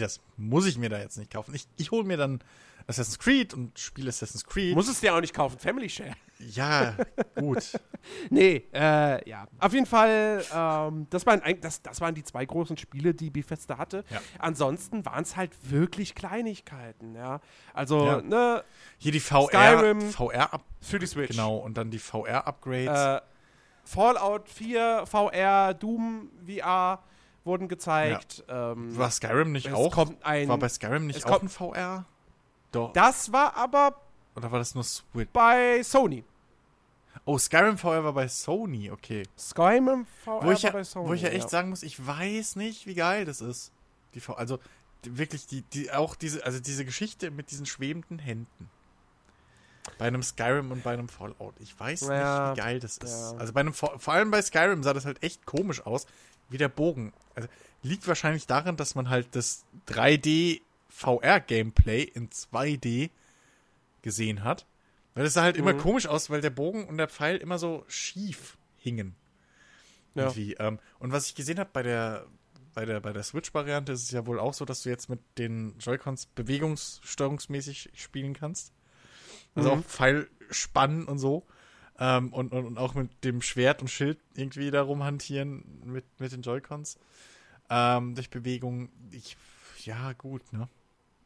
das muss ich mir da jetzt nicht kaufen. Ich, ich hole mir dann Assassin's Creed und spiele Assassin's Creed. Muss es dir auch nicht kaufen, Family Share. ja, gut. Nee, äh, ja. Auf jeden Fall, ähm, das, waren, das, das waren die zwei großen Spiele, die Bethesda hatte. Ja. Ansonsten waren es halt wirklich Kleinigkeiten, ja. Also, Ja. ne, Hier die VR, Skyrim. VR ab, für die Switch. genau, und dann die VR-Upgrades. Äh, Fallout 4, VR, Doom VR wurden gezeigt. Ähm, War Skyrim nicht auch? ein. war bei Skyrim nicht auch ein VR? Doch. das war aber Oder war das nur Switch? bei Sony. Oh, Skyrim VR war bei Sony, okay. Skyrim VR Wo ich, war ja, bei Sony. wo ich ja echt sagen muss, ich weiß nicht, wie geil das ist. Die V also die, wirklich die, die auch diese, also diese Geschichte mit diesen schwebenden Händen. Bei einem Skyrim und bei einem Fallout. Ich weiß Ja, nicht, wie geil das ist. ja. Also bei einem vor allem bei Skyrim sah das halt echt komisch aus, wie der Bogen. Also liegt wahrscheinlich daran, dass man halt das 3D VR Gameplay in 2D gesehen hat. Weil es sah halt immer Mhm. komisch aus, weil der Bogen und der Pfeil immer so schief hingen. Ja. Irgendwie. Ähm, und was ich gesehen habe bei der, bei der, bei der Switch-Variante ist es ja wohl auch so, dass du jetzt mit den Joy-Cons bewegungssteuerungsmäßig spielen kannst. Also Mhm. auch Pfeil spannen und so. Ähm, und, und, und auch mit dem Schwert und Schild irgendwie da rumhantieren mit, mit den Joy-Cons. Ähm, durch Bewegung. Ich, ja, gut, ne?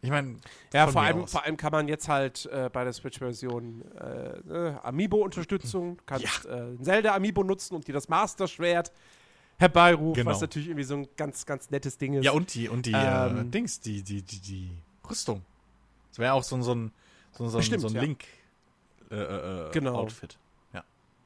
Ich meine, Ja, vor allem, aus. vor allem kann man jetzt halt äh, bei der Switch-Version äh, ne, Amiibo-Unterstützung, kannst äh, ein Zelda-Amiibo nutzen und dir das Master-Schwert herbeirufen, Genau. was natürlich irgendwie so ein ganz, ganz nettes Ding ist. Ja, und die, und die äh, Ähm, Dings, die, die, die, die Rüstung. Das wäre auch so ein, so ein, so ein, so ein, Stimmt, so ein ja. Link äh, äh, Genau. Outfit.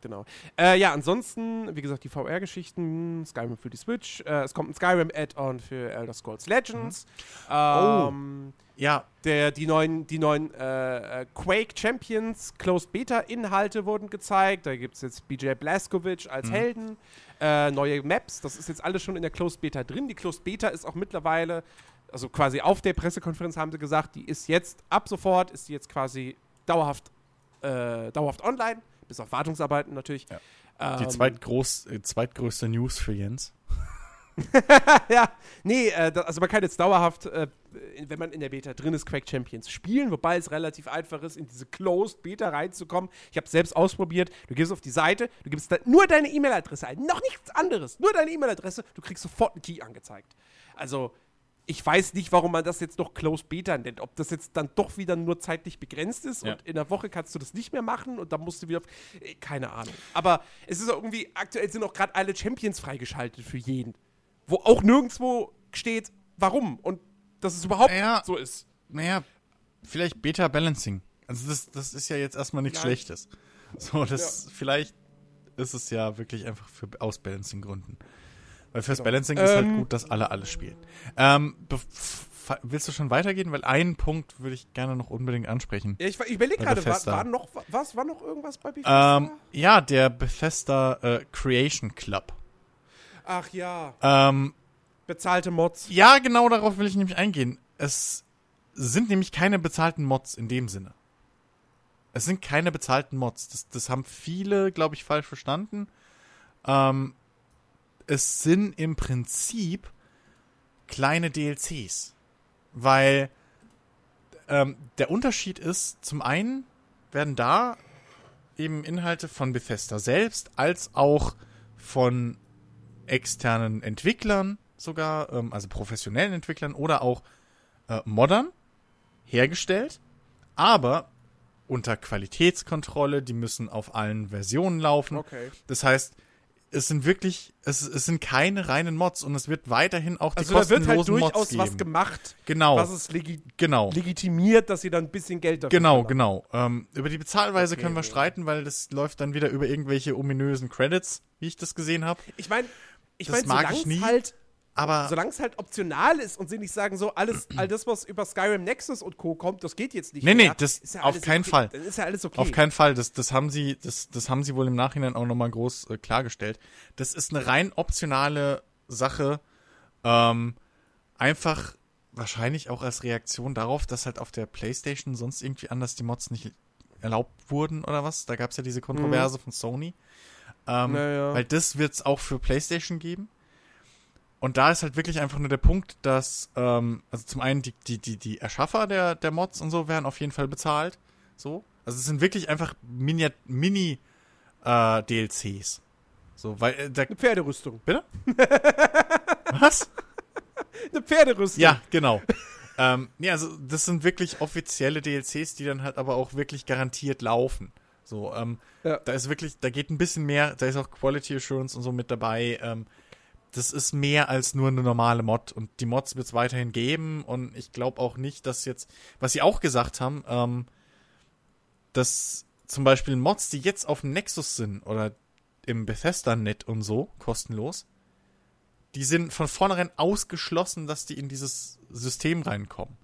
Genau. Äh, ja, ansonsten, wie gesagt, die VR-Geschichten, Skyrim für die Switch. Äh, es kommt ein Skyrim-Add-on für Elder Scrolls Legends. Mhm. Ähm, oh. Ja. Der, die neuen, die neuen äh, äh, Quake Champions Closed Beta-Inhalte wurden gezeigt. Da gibt es jetzt BJ Blazkowicz als mhm. Helden. Äh, neue Maps, das ist jetzt alles schon in der Closed Beta drin. Die Closed Beta ist auch mittlerweile, also quasi auf der Pressekonferenz haben sie gesagt, die ist jetzt, ab sofort ist die jetzt quasi dauerhaft, äh, dauerhaft online bis auf Wartungsarbeiten natürlich. Ja. Die ähm, zweitgroß, äh, zweitgrößte News für Jens. ja, nee, äh, also man kann jetzt dauerhaft, äh, wenn man in der Beta drin ist, Quake Champions spielen, wobei es relativ einfach ist, in diese Closed Beta reinzukommen. Ich habe es selbst ausprobiert. Du gehst auf die Seite, du gibst nur deine E-Mail-Adresse ein, noch nichts anderes, nur deine E-Mail-Adresse, du kriegst sofort einen Key angezeigt. Also ich weiß nicht, warum man das jetzt noch Closed Beta nennt. Ob das jetzt dann doch wieder nur zeitlich begrenzt ist ja. und in der Woche kannst du das nicht mehr machen und dann musst du wieder. Äh, keine Ahnung. Aber es ist irgendwie, aktuell sind auch gerade alle Champions freigeschaltet für jeden. Wo auch nirgendwo steht, warum und dass es überhaupt naja, so ist. Naja, vielleicht Beta Balancing. Also das, das ist ja jetzt erstmal nichts Nein. Schlechtes. So, das ja. vielleicht ist es ja wirklich einfach für Ausbalancing-Gründen. Weil fürs genau. Balancing ähm, ist halt ähm, gut, dass alle alles spielen. Ähm, willst du schon weitergehen? Weil einen Punkt würde ich gerne noch unbedingt ansprechen. Ja, ich, ich überlege gerade, war, war, noch, was, war noch irgendwas bei Bethesda? Ähm, ja, der Bethesda äh, Creation Club. Ach ja. Ähm, Bezahlte Mods. Ja, genau darauf will ich nämlich eingehen. Es sind nämlich keine bezahlten Mods in dem Sinne. Es sind keine bezahlten Mods. Das, das haben viele, glaube ich, falsch verstanden. Ähm, es sind im Prinzip kleine DLCs. Weil ähm, der Unterschied ist, zum einen werden da eben Inhalte von Bethesda selbst als auch von externen Entwicklern sogar, ähm, also professionellen Entwicklern oder auch äh, Moddern hergestellt, aber unter Qualitätskontrolle, die müssen auf allen Versionen laufen. Okay. Das heißt, es sind wirklich, es, es sind keine reinen Mods und es wird weiterhin auch die also kostenlosen da wird halt durchaus Mods was gemacht, genau. was es legi genau. legitimiert, dass sie dann ein bisschen Geld dafür Genau, genau. Ähm, über die Bezahlweise okay, können wir ja. streiten, weil das läuft dann wieder über irgendwelche ominösen Credits, wie ich das gesehen habe. Ich meine, ich meine, solange es halt aber solange es halt optional ist und sie nicht sagen, so alles, all das, was über Skyrim Nexus und Co. kommt, das geht jetzt nicht nee, mehr. Nee, das ja auf keinen okay. Fall. Dann ist ja alles okay. Auf keinen Fall. Das, das haben sie, das, das haben sie wohl im Nachhinein auch nochmal groß äh, klargestellt. Das ist eine rein optionale Sache. Ähm, einfach wahrscheinlich auch als Reaktion darauf, dass halt auf der Playstation sonst irgendwie anders die Mods nicht erlaubt wurden oder was. Da gab es ja diese Kontroverse mhm. von Sony. Ähm, naja. Weil das wird es auch für Playstation geben. Und da ist halt wirklich einfach nur der Punkt, dass, ähm, also zum einen die, die, die, die Erschaffer der, der Mods und so werden auf jeden Fall bezahlt. So. Also es sind wirklich einfach Mini, Mini äh, DLCs. So, weil äh, da, Eine Pferderüstung. Bitte? Was? Eine Pferderüstung. Ja, genau. ähm, nee, also das sind wirklich offizielle DLCs, die dann halt aber auch wirklich garantiert laufen. So, ähm, ja. da ist wirklich, da geht ein bisschen mehr, da ist auch Quality Assurance und so mit dabei. Ähm, das ist mehr als nur eine normale Mod und die Mods wird es weiterhin geben und ich glaube auch nicht, dass jetzt, was sie auch gesagt haben, ähm, dass zum Beispiel Mods, die jetzt auf dem Nexus sind oder im Bethesda-Net und so, kostenlos, die sind von vornherein ausgeschlossen, dass die in dieses System reinkommen.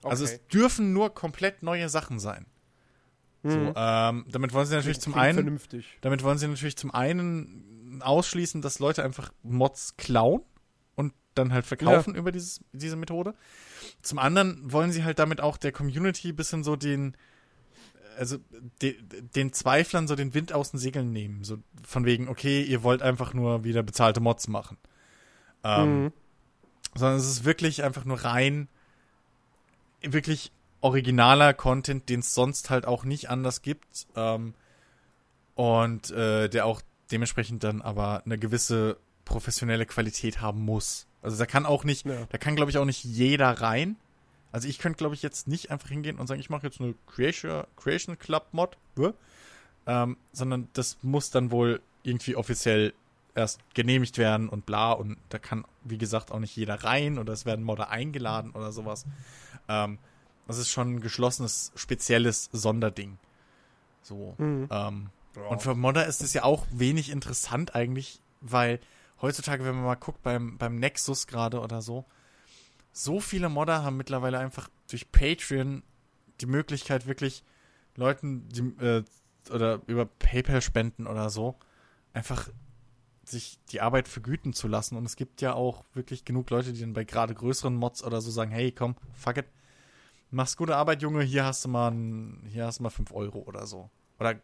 Okay. Also es dürfen nur komplett neue Sachen sein. Mhm. So, ähm, damit wollen sie natürlich Klingt zum einen, vernünftig. damit wollen sie natürlich zum einen ausschließen, dass Leute einfach Mods klauen und dann halt verkaufen ja. über dieses, diese Methode. Zum anderen wollen sie halt damit auch der Community ein bisschen so den, also de, den Zweiflern so den Wind aus den Segeln nehmen. So von wegen, okay, ihr wollt einfach nur wieder bezahlte Mods machen. Ähm, mhm. Sondern es ist wirklich einfach nur rein, wirklich originaler Content, den es sonst halt auch nicht anders gibt. Ähm, und äh, der auch dementsprechend dann aber eine gewisse professionelle Qualität haben muss. Also da kann auch nicht, ja. da kann glaube ich auch nicht jeder rein. Also ich könnte glaube ich jetzt nicht einfach hingehen und sagen, ich mache jetzt eine Creation, Creation Club Mod, ähm, sondern das muss dann wohl irgendwie offiziell erst genehmigt werden und bla und da kann wie gesagt auch nicht jeder rein oder es werden Modder eingeladen oder sowas. Ähm, das ist schon ein geschlossenes, spezielles Sonderding. So. Mhm. Ähm, Und für Modder ist es ja auch wenig interessant eigentlich, weil heutzutage, wenn man mal guckt, beim, beim Nexus gerade oder so, so viele Modder haben mittlerweile einfach durch Patreon die Möglichkeit, wirklich Leuten, die, äh, oder über PayPal spenden oder so, einfach sich die Arbeit vergüten zu lassen. Und es gibt ja auch wirklich genug Leute, die dann bei gerade größeren Mods oder so sagen, hey, komm, fuck it. Machst gute Arbeit, Junge, hier hast du mal ein, hier hast du mal 5 Euro oder so. Oder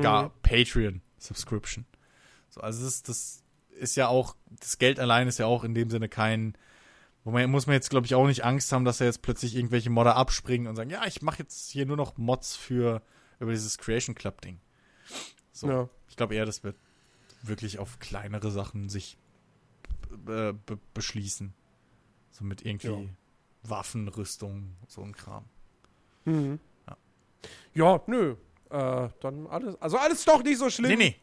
gar Mhm. Patreon Subscription. So, also das, das ist ja auch, das Geld allein ist ja auch in dem Sinne kein, wo man muss man jetzt, glaube ich, auch nicht Angst haben, dass da jetzt plötzlich irgendwelche Modder abspringen und sagen, ja, ich mache jetzt hier nur noch Mods für über dieses Creation Club Ding. So. Ja. Ich glaube eher, das wird wirklich auf kleinere Sachen sich äh, be beschließen. So mit irgendwie Ja. Waffen, Rüstung, so ein Kram. Mhm. Ja. Ja, nö. Äh, dann alles. Also alles doch nicht so schlimm, Nee, nee.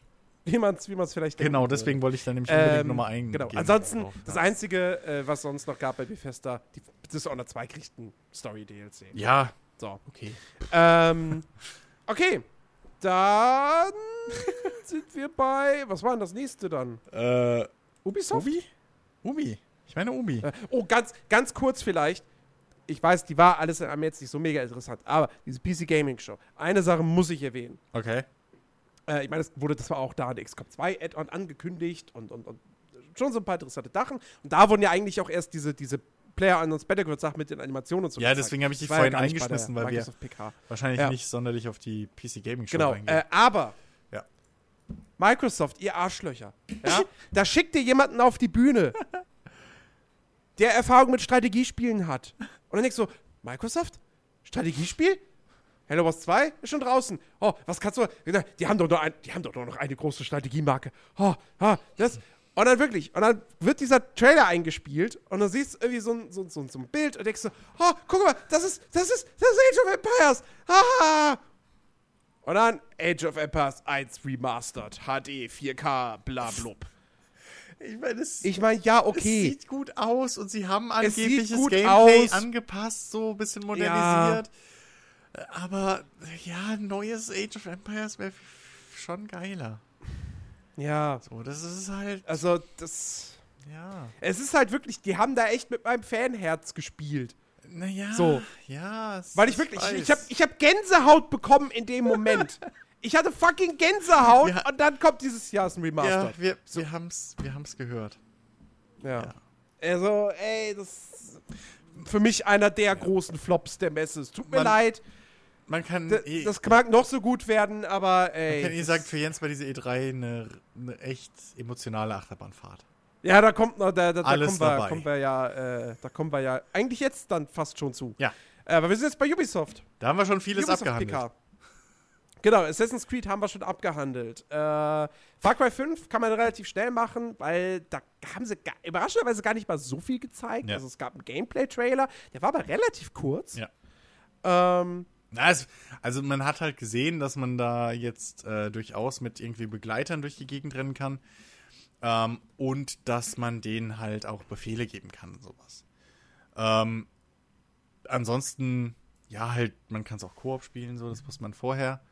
wie man es wie man's vielleicht Genau, würde. deswegen wollte ich da nämlich unbedingt Ähm, nochmal eingehen. Genau. Ansonsten, drauf. das Ja. Einzige, äh, was sonst noch gab bei Bethesda, die Dishonored 2 kriegt ein Story-DLC. Ja, So. okay. Ähm, okay. Dann sind wir bei. Was war denn das nächste dann? Äh, Ubisoft? Ubi? Ubi. Ich meine Ubi. Äh, Oh, ganz, ganz kurz vielleicht. Ich weiß, die war alles am jetzt nicht so mega interessant, aber diese PC Gaming Show. Eine Sache muss ich erwähnen. Okay. Äh, ich meine, es wurde das war auch da ein XCOM 2 Add-on angekündigt und, und, und schon so ein paar interessante Sachen. Und da wurden ja eigentlich auch erst diese, diese Player Unknowns Battleground Sachen mit den Animationen und so Ja, gezeigt. deswegen habe ich dich Das ja vorhin der eingeschmissen, weil wir wahrscheinlich Ja. nicht sonderlich auf die PC Gaming Show Genau, eingehen. äh, aber Ja. Microsoft, ihr Arschlöcher, ja, da schickt ihr jemanden auf die Bühne, der Erfahrung mit Strategiespielen hat. Und dann denkst du, Microsoft? Strategiespiel? Hello Wars 2 ist schon draußen. Oh, was kannst du? Die haben doch nur, ein, die haben doch noch eine große Strategiemarke. Oh, ah, das. Und dann wirklich, und dann wird dieser Trailer eingespielt und dann siehst du irgendwie so ein, so, so, so ein Bild und denkst so, oh, guck mal, das ist, das ist, das ist Age of Empires. Ah! Und dann Age of Empires 1 Remastered, HD, 4K, bla blub. Ich meine, es, Ich meine, ja, es okay. sieht gut aus und sie haben Es angebliches Gameplay aus. angepasst, so ein bisschen modernisiert. Aber ja, neues Age of Empires wäre schon geiler. Ja, So, das ist halt. also das. Ja. Es ist halt wirklich, die haben da echt mit meinem Fanherz gespielt. Naja. So. Ja. es- Weil ich wirklich, ich, ich habe ich hab Gänsehaut bekommen in dem Moment. ich hatte fucking Gänsehaut Ja. und dann kommt dieses Jahr ein Ja, Remastered. wir, wir haben's, wir haben's gehört. Ja. Ja. Also, ey, das ist für mich einer der großen Flops der Messe. Es tut mir Man- leid. Man kann. D eh, das mag noch so gut werden, aber ey. man kann eh sagen, für Jens war diese E3 eine, eine echt emotionale Achterbahnfahrt. Ja, da kommt noch, da, da, da kommen, wir, kommen wir ja, äh, da kommen wir ja eigentlich jetzt dann fast schon zu. Ja. Äh, aber wir sind jetzt bei Ubisoft. Da haben wir schon vieles Ubisoft abgehandelt. PK. Genau, Assassin's Creed haben wir schon abgehandelt. Äh, Far Cry 5 kann man relativ schnell machen, weil da haben sie ga überraschenderweise gar nicht mal so viel gezeigt. Ja. Also es gab einen Gameplay-Trailer, der war aber relativ kurz. Ja. Ähm, also man hat halt gesehen, dass man da jetzt äh, durchaus mit irgendwie Begleitern durch die Gegend rennen kann. Ähm, und dass man denen halt auch Befehle geben kann und sowas. Ähm, ansonsten, ja, halt, man kann es auch Koop spielen, so, das wusste man vorher.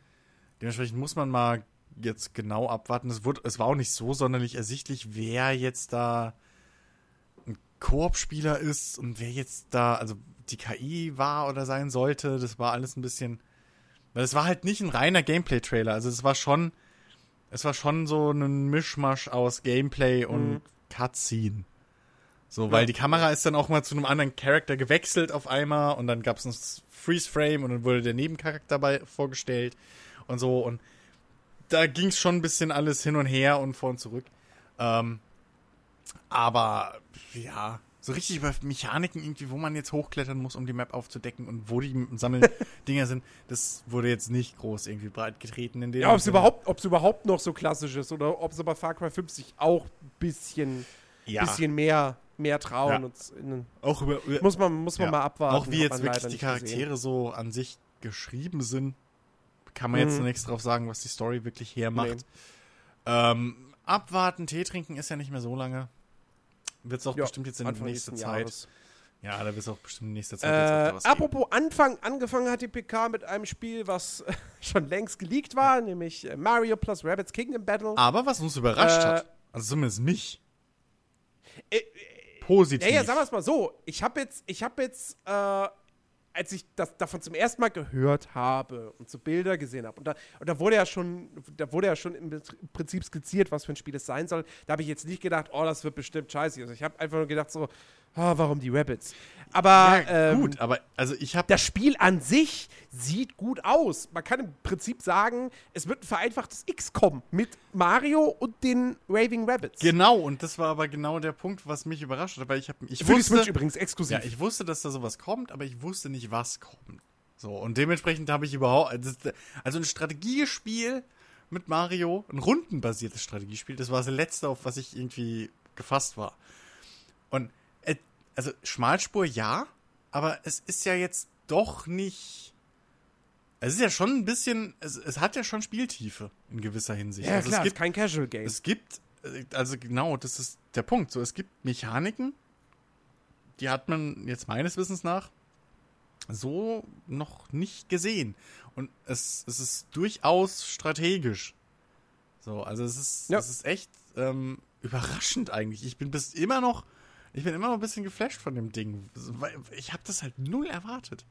Dementsprechend muss man mal jetzt genau abwarten. Es, wurde, es war auch nicht so sonderlich ersichtlich, wer jetzt da ein Koop-Spieler ist und wer jetzt da, also die KI war oder sein sollte. Das war alles ein bisschen. Weil es war halt nicht ein reiner Gameplay-Trailer. Also es war schon. Es war schon so ein Mischmasch aus Gameplay und Mhm. Cutscene. So, weil Ja. die Kamera ist dann auch mal zu einem anderen Charakter gewechselt auf einmal und dann gab es ein Freeze-Frame und dann wurde der Nebencharakter bei vorgestellt und so und da ging es schon ein bisschen alles hin und her und vor und zurück. Ähm, aber ja, so richtig über Mechaniken irgendwie, wo man jetzt hochklettern muss, um die Map aufzudecken und wo die Sammeldinger sind, das wurde jetzt nicht groß irgendwie breit getreten in dem ja, ob es überhaupt, ob's überhaupt noch so klassisch ist oder ob sie bei Far Cry 5 sich auch ein bisschen, ja, bisschen mehr, mehr trauen. Ja. Auch über, über muss man, muss man ja. mal abwarten. auch wie jetzt wirklich die Charaktere gesehen. so an sich geschrieben sind, kann man jetzt Mhm. noch nichts drauf sagen, was die Story wirklich hermacht. Nee. Ähm, abwarten, Tee trinken ist ja nicht mehr so lange. Wird es auch Ja, bestimmt jetzt in Anfang nächster nächsten Zeit. Jahres. Ja, da wirst du auch bestimmt in nächster Zeit jetzt Äh, was geben. apropos Anfang, angefangen hat die PK mit einem Spiel, was schon längst geleakt war, nämlich äh, Mario plus Rabbids Kingdom Battle. Aber was uns überrascht Äh, hat, also zumindest mich, Äh, positiv. Ja, ja, sagen wir es mal so. Ich habe jetzt, ich habe jetzt, äh, als ich das davon zum ersten Mal gehört habe und so Bilder gesehen habe, und da, und da wurde ja schon, da wurde ja schon im Prinzip skizziert, was für ein Spiel es sein soll. Da habe ich jetzt nicht gedacht, oh, das wird bestimmt scheiße. Also ich habe einfach nur gedacht so, ah, warum die Rabbits? Aber ja, ähm, gut, aber also ich habe das Spiel an sich sieht gut aus. Man kann im Prinzip sagen, es wird ein vereinfachtes XCOM mit Mario und den Raving Rabbits. genau und das war aber genau der Punkt, was mich überrascht hat, weil ich habe ich Für wusste Switch übrigens exklusiv. ja, ich wusste, dass da sowas kommt, aber ich wusste nicht, was kommt. So und dementsprechend habe ich überhaupt also, ein Strategiespiel mit Mario, ein rundenbasiertes Strategiespiel, das war das letzte, auf was ich irgendwie gefasst war. Und also Schmalspur ja, aber es ist ja jetzt doch nicht. Es ist ja schon ein bisschen, es, es hat ja schon Spieltiefe in gewisser Hinsicht. ja, also klar, es gibt, kein Casual Game. es gibt, äh, also genau, das ist der Punkt. So, es gibt Mechaniken, die hat man jetzt meines Wissens nach so noch nicht gesehen. Und es, es ist durchaus strategisch. So, also es ist, Ja. es ist echt ähm, überraschend eigentlich. Ich bin bis immer noch, ich bin immer noch ein bisschen geflasht von dem Ding. Weil Ich habe das halt null erwartet.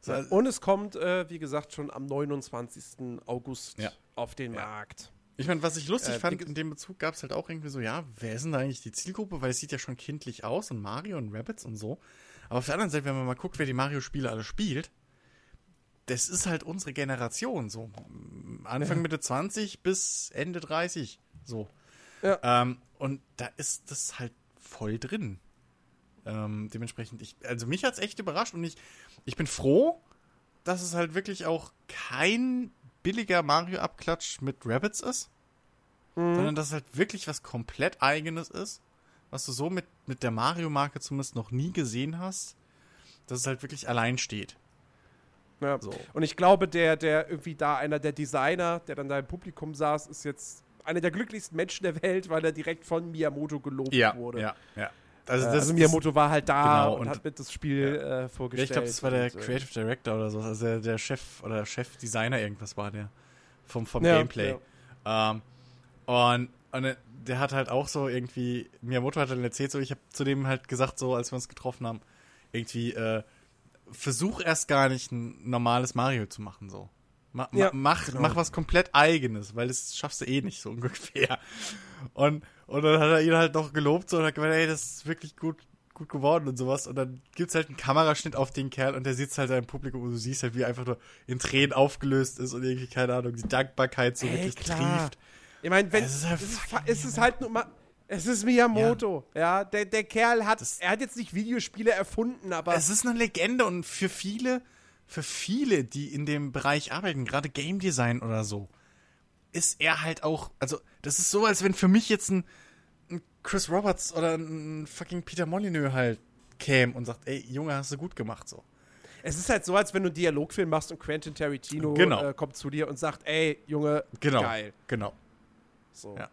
So, also- Und es kommt, äh, wie gesagt, schon am 29. August Ja. auf den Ja. Markt. Ich meine, was ich lustig Äh, fand, in dem Bezug gab es halt auch irgendwie so, ja, wer ist denn da eigentlich die Zielgruppe? Weil es sieht ja schon kindlich aus und Mario und Rabbits und so. Aber auf der anderen Seite, wenn man mal guckt, wer die Mario-Spiele alle spielt, das ist halt unsere Generation, so Anfang. Mitte 20 bis Ende 30, so. Ja. Ähm, und da ist das halt voll drin. Ähm, dementsprechend, ich, also mich hat's echt überrascht und ich, ich bin froh, dass es halt wirklich auch kein billiger Mario-Abklatsch mit Rabbits ist, Mhm. sondern dass es halt wirklich was komplett eigenes ist, was du so mit, mit der Mario-Marke zumindest noch nie gesehen hast, dass es halt wirklich allein steht. Ja. So. Und ich glaube, der, der irgendwie da, einer der Designer, der dann da im Publikum saß, ist jetzt einer der glücklichsten Menschen der Welt, weil er direkt von Miyamoto gelobt wurde. ja, ja. Also, äh, das also Miyamoto war halt da Genau, und, und- hat mit das Spiel äh, Ja, vorgestellt. ich glaube, das war der und, äh, Creative Director oder so, also der, der Chef oder Chefdesigner irgendwas war der vom, vom Ja, Gameplay. Ähm, und, und äh, der hat halt auch so irgendwie, Miyamoto hat dann erzählt, so, ich habe zu dem halt gesagt, so, als wir uns getroffen haben, irgendwie, äh, versuch erst gar nicht ein normales Mario zu machen, so. Ma, Ja, mach, genau. mach was komplett eigenes, weil das schaffst du eh nicht so ungefähr. Und, und dann hat er ihn halt noch gelobt so und hat gemeint, ey, das ist wirklich gut, gut geworden und sowas. Und dann gibt's halt einen Kameraschnitt auf den Kerl und der sitzt halt im Publikum und du siehst halt, wie er einfach nur in Tränen aufgelöst ist und irgendwie, keine Ahnung, die Dankbarkeit so Ey, wirklich klar. trieft. Ich meine, wenn Es ist halt es es ist halt nur mal. Es ist Miyamoto, ja. Der, der Kerl hat, Das- er hat jetzt nicht Videospiele erfunden, aber Es ist eine Legende und für viele, für viele, die in dem Bereich arbeiten, gerade Game Design oder so, ist er halt auch, also das ist so, als wenn für mich jetzt ein, ein Chris Roberts oder ein fucking Peter Molyneux halt käme und sagt, ey, Junge, hast du gut gemacht so. es ist halt so, als wenn du einen Dialogfilm machst und Quentin Tarantino Genau. äh, kommt zu dir und sagt, ey, Junge, Genau. geil. Genau. So. Ja.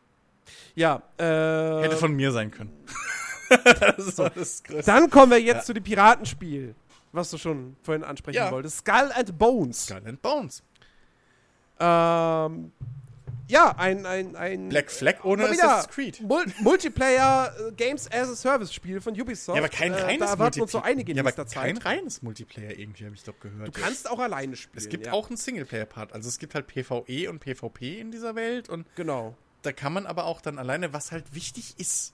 Ja, äh, Hätte von mir sein können. das war das Größte. Dann kommen wir jetzt Ja. zu dem Piratenspiel, was du schon vorhin ansprechen Ja. wolltest. Skull and Bones. Skull and Bones. Ähm, ja, ein, ein, ein Black Flag ohne Assassin's Creed. Mul Multiplayer äh, Games as a Service Spiel von Ubisoft. Ja, aber kein Äh, reines Da erwarten uns so Multiplayer. einige in ja, aber nächster kein Zeit. reines Multiplayer irgendwie, habe ich doch gehört. Du kannst auch alleine spielen. Es gibt ja. auch einen Singleplayer-Part. Also es gibt halt PvE und PvP in dieser Welt und Genau. da kann man aber auch dann alleine, was halt wichtig ist.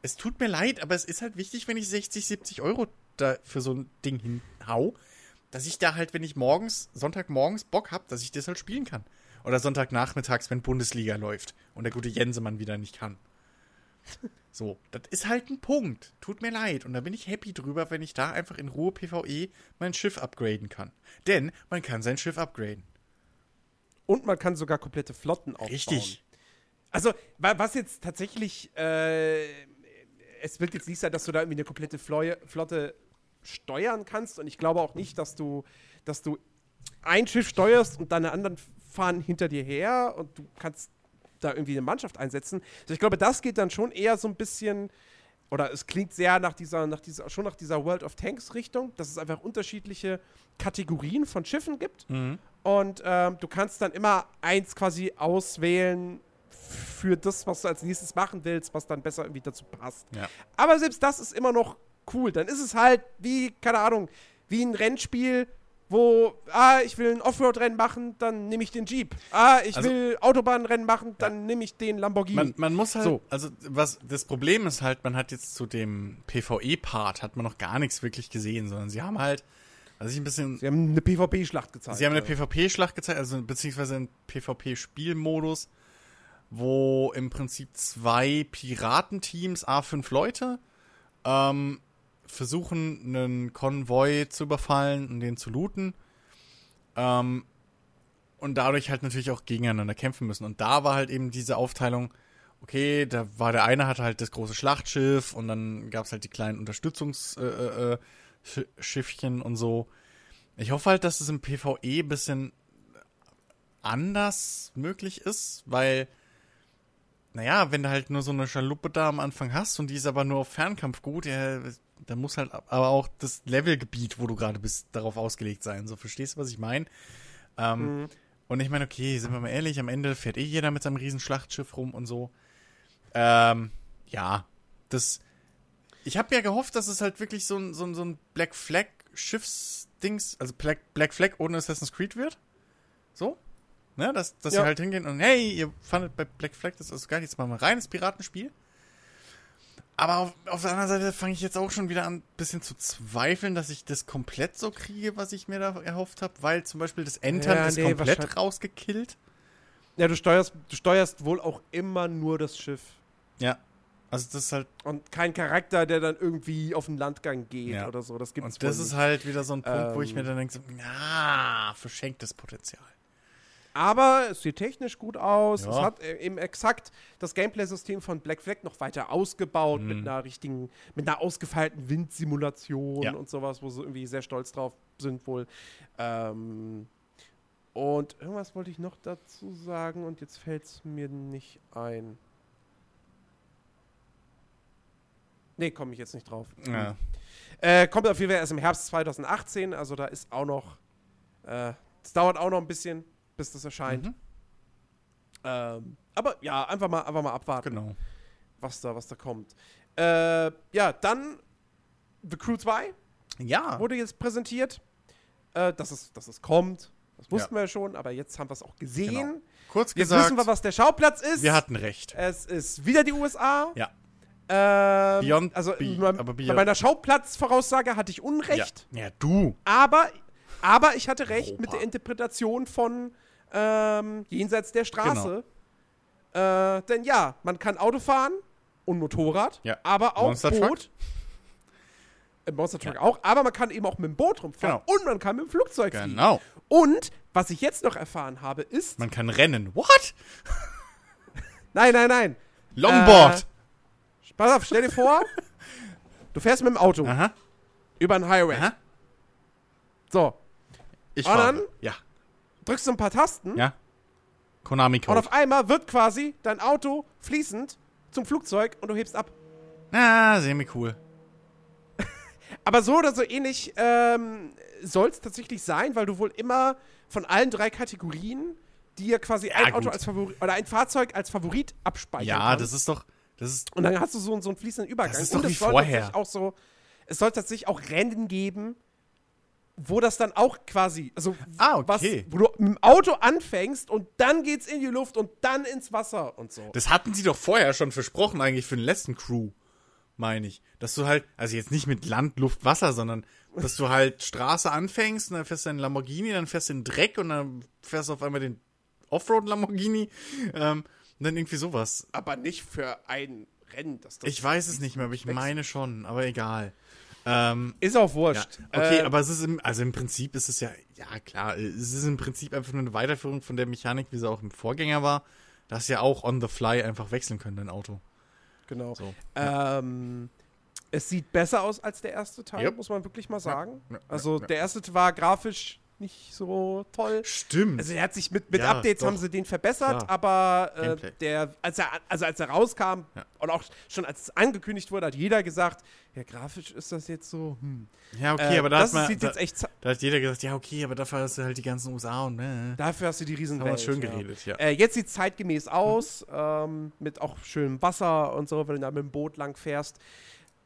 Es tut mir leid, aber es ist halt wichtig, wenn ich 60, 70 Euro da für so ein Ding hinhau, dass ich da halt, wenn ich morgens, Sonntagmorgens Bock hab, dass ich das halt spielen kann. Oder Sonntagnachmittags, wenn Bundesliga läuft und der gute Jensemann wieder nicht kann. So, das ist halt ein Punkt. Tut mir leid. Und da bin ich happy drüber, wenn ich da einfach in Ruhe PvE mein Schiff upgraden kann. Denn man kann sein Schiff upgraden. Und man kann sogar komplette Flotten aufbauen. Richtig. Also, wa- was jetzt tatsächlich, äh, es wird jetzt nicht sein, dass du da irgendwie eine komplette Flotte steuern kannst. Und ich glaube auch nicht, dass du, dass du ein Schiff steuerst und deine anderen fahren hinter dir her und du kannst da irgendwie eine Mannschaft einsetzen. Also ich glaube, das geht dann schon eher so ein bisschen oder es klingt sehr nach dieser, nach dieser, schon nach dieser World of Tanks Richtung, dass es einfach unterschiedliche Kategorien von Schiffen gibt. Mhm. Und ähm, du kannst dann immer eins quasi auswählen für das, was du als nächstes machen willst, was dann besser irgendwie dazu passt. Ja. Aber selbst das ist immer noch cool. Dann ist es halt wie, keine Ahnung, wie ein Rennspiel, wo, ah, ich will ein Offroad-Rennen machen, dann nehme ich den Jeep. Ah, ich Also- will Autobahnrennen machen, dann nehme ich den Lamborghini. Man, man muss halt, So. also was das Problem ist halt, man hat jetzt zu dem PvE-Part hat man noch gar nichts wirklich gesehen, sondern sie haben halt, also ich ein bisschen, Sie haben eine PvP-Schlacht gezeigt. sie haben eine ja. PvP-Schlacht gezeigt, also beziehungsweise einen PvP-Spielmodus, wo im Prinzip zwei Piratenteams, a fünf Leute, ähm, versuchen, einen Konvoi zu überfallen und den zu looten. Ähm, und dadurch halt natürlich auch gegeneinander kämpfen müssen. Und da war halt eben diese Aufteilung, okay, da war der eine hatte halt das große Schlachtschiff und dann gab es halt die kleinen Unterstützungsschiffchen äh, äh, Schiffchen und so. Ich hoffe halt, dass es im PvE ein bisschen anders möglich ist, weil, naja, wenn du halt nur so eine Schaluppe da am Anfang hast und die ist aber nur auf Fernkampf gut, ja, dann muss halt aber auch das Levelgebiet, wo du gerade bist, darauf ausgelegt sein. So, verstehst du, was ich meine? Ähm, Mhm. Und ich meine, okay, sind wir mal ehrlich, am Ende fährt eh jeder mit seinem riesen Schlachtschiff rum und so. Ähm, ja, das. Ich habe ja gehofft, dass es halt wirklich so ein, so ein, so ein Black Flag Schiffsdings, also Black, Black Flag ohne Assassin's Creed wird. So. Ne, dass, dass Ja. sie halt hingehen und hey, ihr fandet bei Black Flag das ist gar nichts mal ein reines Piratenspiel. Aber auf, auf der anderen Seite fange ich jetzt auch schon wieder an, ein bisschen zu zweifeln, dass ich das komplett so kriege, was ich mir da erhofft habe, weil zum Beispiel das Entern Ja, ist nee, komplett rausgekillt. Ja, du steuerst, du steuerst wohl auch immer nur das Schiff. Ja. Also das ist halt, Und kein Charakter, der dann irgendwie auf den Landgang geht Ja. oder so. Das gibt's und das ist halt wieder so ein Punkt, wo ich mir Ähm. dann denke, so, ah, verschenktes Potenzial. Aber es sieht technisch gut aus. Ja. Es hat äh, eben exakt das Gameplay-System von Black Flag noch weiter ausgebaut Mhm. mit einer richtigen, mit einer ausgefeilten Windsimulation Ja. und sowas, wo sie irgendwie sehr stolz drauf sind wohl. Ähm, und irgendwas wollte ich noch dazu sagen und jetzt fällt es mir nicht ein. Nee, komme ich jetzt nicht drauf. Ja. Äh, kommt auf jeden Fall erst im Herbst 2018, also da ist auch noch, äh, es dauert auch noch ein bisschen, bis das erscheint. Mhm. Ähm, aber ja, einfach mal, einfach mal abwarten, Genau. was, da, was da kommt. Äh, ja, dann The Crew 2 Ja. wurde jetzt präsentiert. Äh, dass, es, dass es kommt, das wussten wir ja schon, aber jetzt haben wir es auch gesehen. Genau. Kurz Jetzt gesagt, wissen wir, was der Schauplatz ist. wir hatten recht. es ist wieder die USA. Ja. Ähm, Beyond- also Be- bei, aber bei Beyond- meiner Schauplatzvoraussage hatte ich Unrecht. Ja. ja, du. Aber, aber ich hatte recht Europa. mit der Interpretation von ähm, Jenseits der Straße. Äh, denn ja, man kann Auto fahren und Motorrad, Ja. aber auch Monster Truck. Boot. Äh, Monster Truck auch, aber man kann eben auch mit dem Boot rumfahren Genau. und man kann mit dem Flugzeug fliegen. Genau. Und was ich jetzt noch erfahren habe, ist. Man kann rennen. What? Nein, nein, nein. Longboard. Pass auf, stell dir vor, du fährst mit dem Auto Aha. über einen Highway. Aha. So, Ich Und fahre. dann? Ja. Drückst du ein paar Tasten Ja. Konami und Code. auf einmal wird quasi dein Auto fließend zum Flugzeug und du hebst ab. Ah, semi cool. Aber so oder so ähnlich ähm, soll es tatsächlich sein, weil du wohl immer von allen drei Kategorien dir quasi ein Auto gut. als Favorit oder ein Fahrzeug als Favorit abspeichern Ja, kannst. das ist doch, das ist, Und dann hast du so, so einen fließenden Übergang. Das ist und doch es wie vorher. Auch so, es soll tatsächlich auch Rennen geben, wo das dann auch quasi, also Ah, okay. was, wo du mit dem Auto anfängst und dann geht's in die Luft und dann ins Wasser und so. das hatten sie doch vorher schon versprochen eigentlich für den letzten Crew, meine ich. Dass du halt, also jetzt nicht mit Land, Luft, Wasser, sondern dass du halt Straße anfängst und dann fährst du einen Lamborghini, dann fährst du den Dreck und dann fährst du auf einmal den Offroad-Lamborghini ähm, und dann irgendwie sowas. Aber nicht für ein Rennen. Das, Ich weiß es nicht mehr, aber ich meine schon, aber egal. Ähm, Ist auch Ja, wurscht. okay, Äh, aber es ist im, also im Prinzip ist es ja, ja klar, es ist im Prinzip einfach nur eine Weiterführung von der Mechanik, wie sie auch im Vorgänger war, dass ja auch on the fly einfach wechseln können, dein Auto. Genau. So. Ähm, es sieht besser aus als der erste Teil, Yep. muss man wirklich mal sagen. Ja, ja, also ja. der erste war grafisch nicht so toll. Stimmt. Also er hat sich mit, mit Ja, Updates doch. haben sie den verbessert, Klar. aber äh, der, als er, also als er rauskam Ja. und auch schon als es angekündigt wurde, hat jeder gesagt, ja, grafisch ist das jetzt so, hm. ja, okay, Äh, aber da das man, sieht da, jetzt echt, da hat jeder gesagt, ja, okay, aber dafür hast du halt die ganzen USA und ne. dafür hast du die riesen haben wir schön ja. geredet, ja. Äh, jetzt sieht es zeitgemäß aus, ähm, mit auch schönem Wasser und so, wenn du da mit dem Boot lang fährst.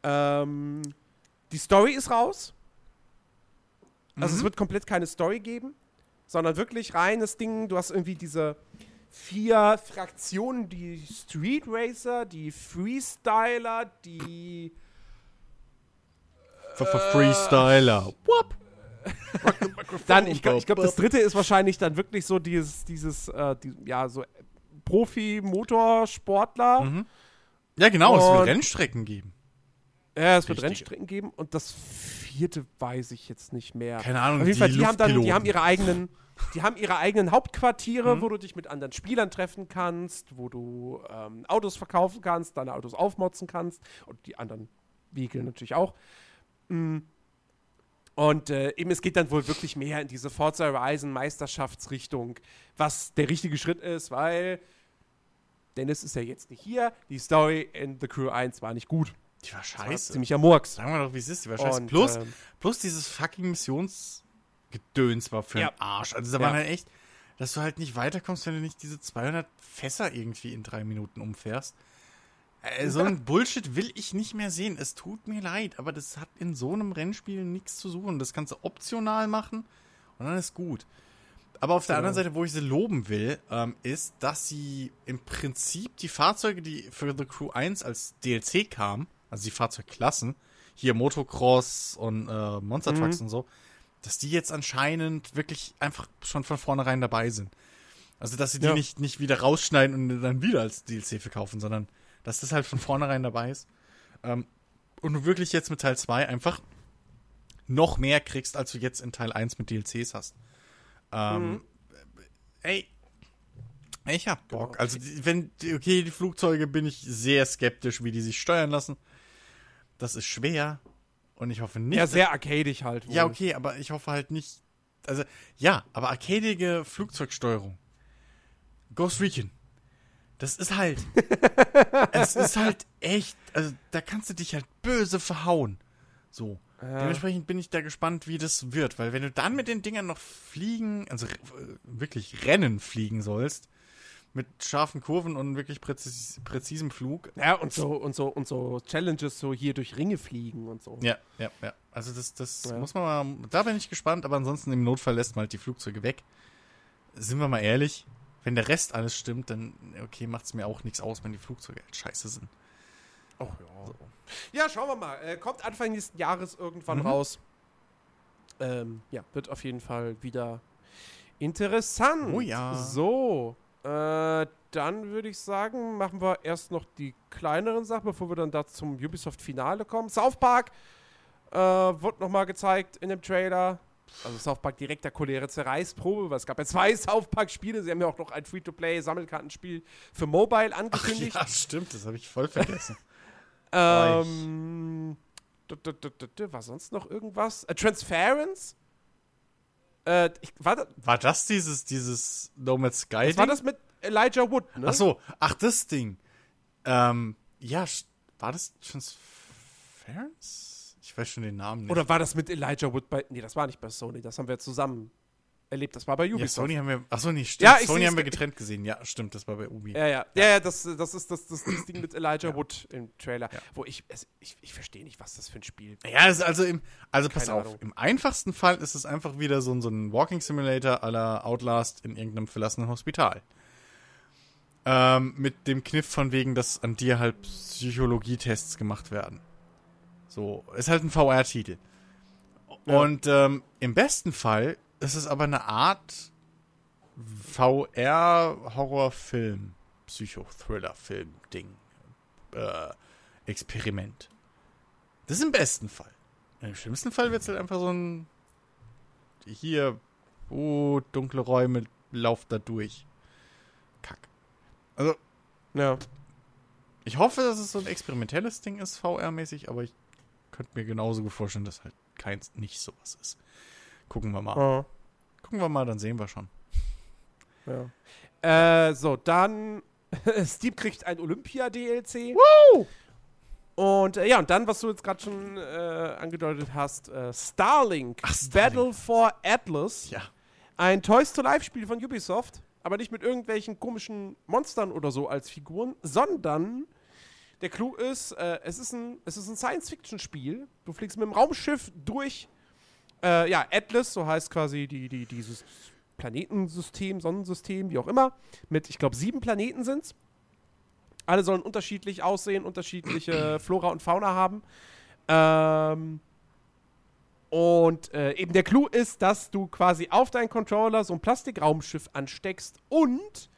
Ähm, die Story ist raus. Also es Mhm. wird komplett keine Story geben, sondern wirklich reines Ding. Du hast irgendwie diese vier Fraktionen, die Street Racer, die Freestyler, die F- f- Freestyler. Whoop. dann, ich glaube, ich glaub, das dritte ist wahrscheinlich dann wirklich so dieses, dieses, äh, die, ja, so Profi-Motorsportler. Mhm. Ja, genau, es Und- wird Rennstrecken geben. Ja, es wird Richtige. Rennstrecken geben und das vierte weiß ich jetzt nicht mehr. Keine Ahnung, Auf jeden Fall, die haben dann, die haben ihre eigenen, die haben ihre eigenen Hauptquartiere, Mhm. wo du dich mit anderen Spielern treffen kannst, wo du ähm, Autos verkaufen kannst, deine Autos aufmotzen kannst und die anderen Vehikel natürlich auch. Mm. Und äh, eben, es geht dann wohl wirklich mehr in diese Forza Horizon Meisterschaftsrichtung, was der richtige Schritt ist, weil Dennis ist ja jetzt nicht hier. Die Story in The Crew 1 war nicht gut. Die war Das war scheiße. ziemlicher Murks. Sagen wir doch, wie es ist. Die war scheiße. Und, plus, ähm, plus dieses fucking Missionsgedöns war für Ja. den Arsch. Also da Ja. waren halt echt, dass du halt nicht weiterkommst, wenn du nicht diese 200 Fässer irgendwie in drei Minuten umfährst. Äh, so ein Bullshit will ich nicht mehr sehen. Es tut mir leid, aber das hat in so einem Rennspiel nichts zu suchen. Das kannst du optional machen und dann ist gut. Aber auf der Genau. anderen Seite, wo ich sie loben will, ähm, ist, dass sie im Prinzip die Fahrzeuge, die für The Crew 1 als DLC kamen, also die Fahrzeugklassen, hier Motocross und äh, Monster Trucks Mhm. und so, dass die jetzt anscheinend wirklich einfach schon von vornherein dabei sind. Also, dass sie die Ja. nicht, nicht wieder rausschneiden und dann wieder als DLC verkaufen, sondern dass das halt von vornherein dabei ist. Ähm, und du wirklich jetzt mit Teil 2 einfach noch mehr kriegst, als du jetzt in Teil 1 mit DLCs hast. Ähm, Ey, ich hab Bock. Also, wenn, okay, die Flugzeuge bin ich sehr skeptisch, wie die sich steuern lassen. Das ist schwer. Und ich hoffe nicht. ja, sehr arcadig halt. Wohl. ja, okay, aber ich hoffe halt nicht. Also, ja, aber arcadige Flugzeugsteuerung. Ghost Recon. Das ist halt. es ist halt echt. Also, da kannst du dich halt böse verhauen. So. Ja. Dementsprechend bin ich da gespannt, wie das wird, weil wenn du dann mit den Dingern noch fliegen, also wirklich Rennen fliegen sollst, mit scharfen Kurven und wirklich präzis präzisem Flug. Ja, und so, und so, und so Challenges, so hier durch Ringe fliegen und so. Ja, ja, ja. Also das, das Ja. muss man mal, da bin ich gespannt, aber ansonsten im Notfall lässt man halt die Flugzeuge weg. Sind wir mal ehrlich, wenn der Rest alles stimmt, dann, okay, macht es mir auch nichts aus, wenn die Flugzeuge halt scheiße sind. Oh, ja. ja, schauen wir mal. Äh, kommt Anfang nächsten Jahres irgendwann Mhm. raus. Ähm, ja, wird auf jeden Fall wieder interessant. Oh ja. So, äh, dann würde ich sagen, machen wir erst noch die kleineren Sachen, bevor wir dann da zum Ubisoft-Finale kommen. South Park äh, wird nochmal gezeigt in dem Trailer. Also South Park direkter choläre Zerreißprobe, weil es gab ja zwei South Park-Spiele. Sie haben ja auch noch ein Free-to-Play-Sammelkartenspiel für Mobile angekündigt. ja, stimmt, das habe ich voll vergessen. Ähm, war sonst noch irgendwas? Äh, Transference? Äh, ich, war, das, War das dieses, dieses Nomad Sky was war das mit Elijah Wood, ne? Ach so, ach, das Ding. Ähm, ja, war das Transference? Ich weiß schon den Namen nicht. Oder war das mit Elijah Wood bei. Nee, das war nicht bei Sony, das haben wir zusammen erlebt. Das war bei ja, Ubisoft. Sony haben wir, ach so, nee, stimmt. Ja, ich Sony haben wir ge- getrennt gesehen. Ja, stimmt, das war bei Ubi. ja, ja, ja, ja, das, das ist das, das, das Ding mit Elijah Wood im Trailer, Ja. wo ich, es, ich, ich verstehe nicht, was das für ein Spiel Ja, ist also im, also pass Keine auf, Ahnung. im einfachsten Fall ist es einfach wieder so, ein- so ein Walking Simulator à la Outlast in irgendeinem verlassenen Hospital. Ähm, mit dem Kniff von wegen, dass an dir halt Psychologietests gemacht werden. So, ist halt ein VR-Titel. Ja. Und ähm, im besten Fall ist es aber eine Art VR-Horrorfilm, Psychothriller-Film-Ding, äh, Experiment. Das ist im besten Fall. Im schlimmsten Fall wird es halt einfach so ein hier, oh, dunkle Räume, lauf da durch. Kack. Also, Ja. ich hoffe, dass es so ein experimentelles Ding ist, VR-mäßig, aber ich könnte mir genauso gut vorstellen, dass halt keins nicht sowas ist. Gucken wir mal. Oh. Gucken wir mal, dann sehen wir schon. Ja. Äh, so, dann Steam kriegt ein Olympia-DLC. Woo! Und äh, ja, und dann, was du jetzt gerade schon äh, angedeutet hast, äh, Starlink, Ach, Starlink. Battle for Atlas. Ja. Ein Toys to Life-Spiel von Ubisoft, aber nicht mit irgendwelchen komischen Monstern oder so als Figuren, sondern der Clou ist, äh, es ist ein, es ist ein Science-Fiction-Spiel. Du fliegst mit dem Raumschiff durch, äh, ja, Atlas, so heißt quasi die, die, dieses Planetensystem, Sonnensystem, wie auch immer. Mit, ich glaube, sieben Planeten sind's. Alle sollen unterschiedlich aussehen, unterschiedliche Flora und Fauna haben. Ähm, und äh, eben der Clou ist, dass du quasi auf deinen Controller so ein Plastikraumschiff ansteckst und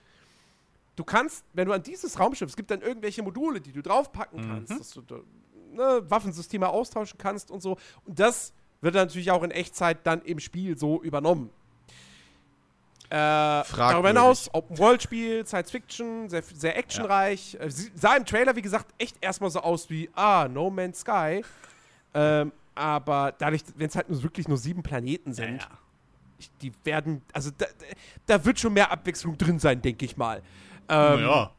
du kannst, wenn du an dieses Raumschiff, es gibt dann irgendwelche Module, die du draufpacken kannst, dass du ne, Waffensysteme austauschen kannst und so. Und das wird natürlich auch in Echtzeit dann im Spiel so übernommen. Äh, darüber hinaus, Open-World-Spiel, Science-Fiction, sehr, sehr actionreich. Äh, sie- sah im Trailer, wie gesagt, echt erstmal so aus wie, ah, No Man's Sky. Ähm, aber dadurch, wenn es halt nur wirklich nur sieben Planeten sind, Ja. ich, die werden, also da, da- da wird schon mehr Abwechslung drin sein, denke ich mal. Ähm, ja.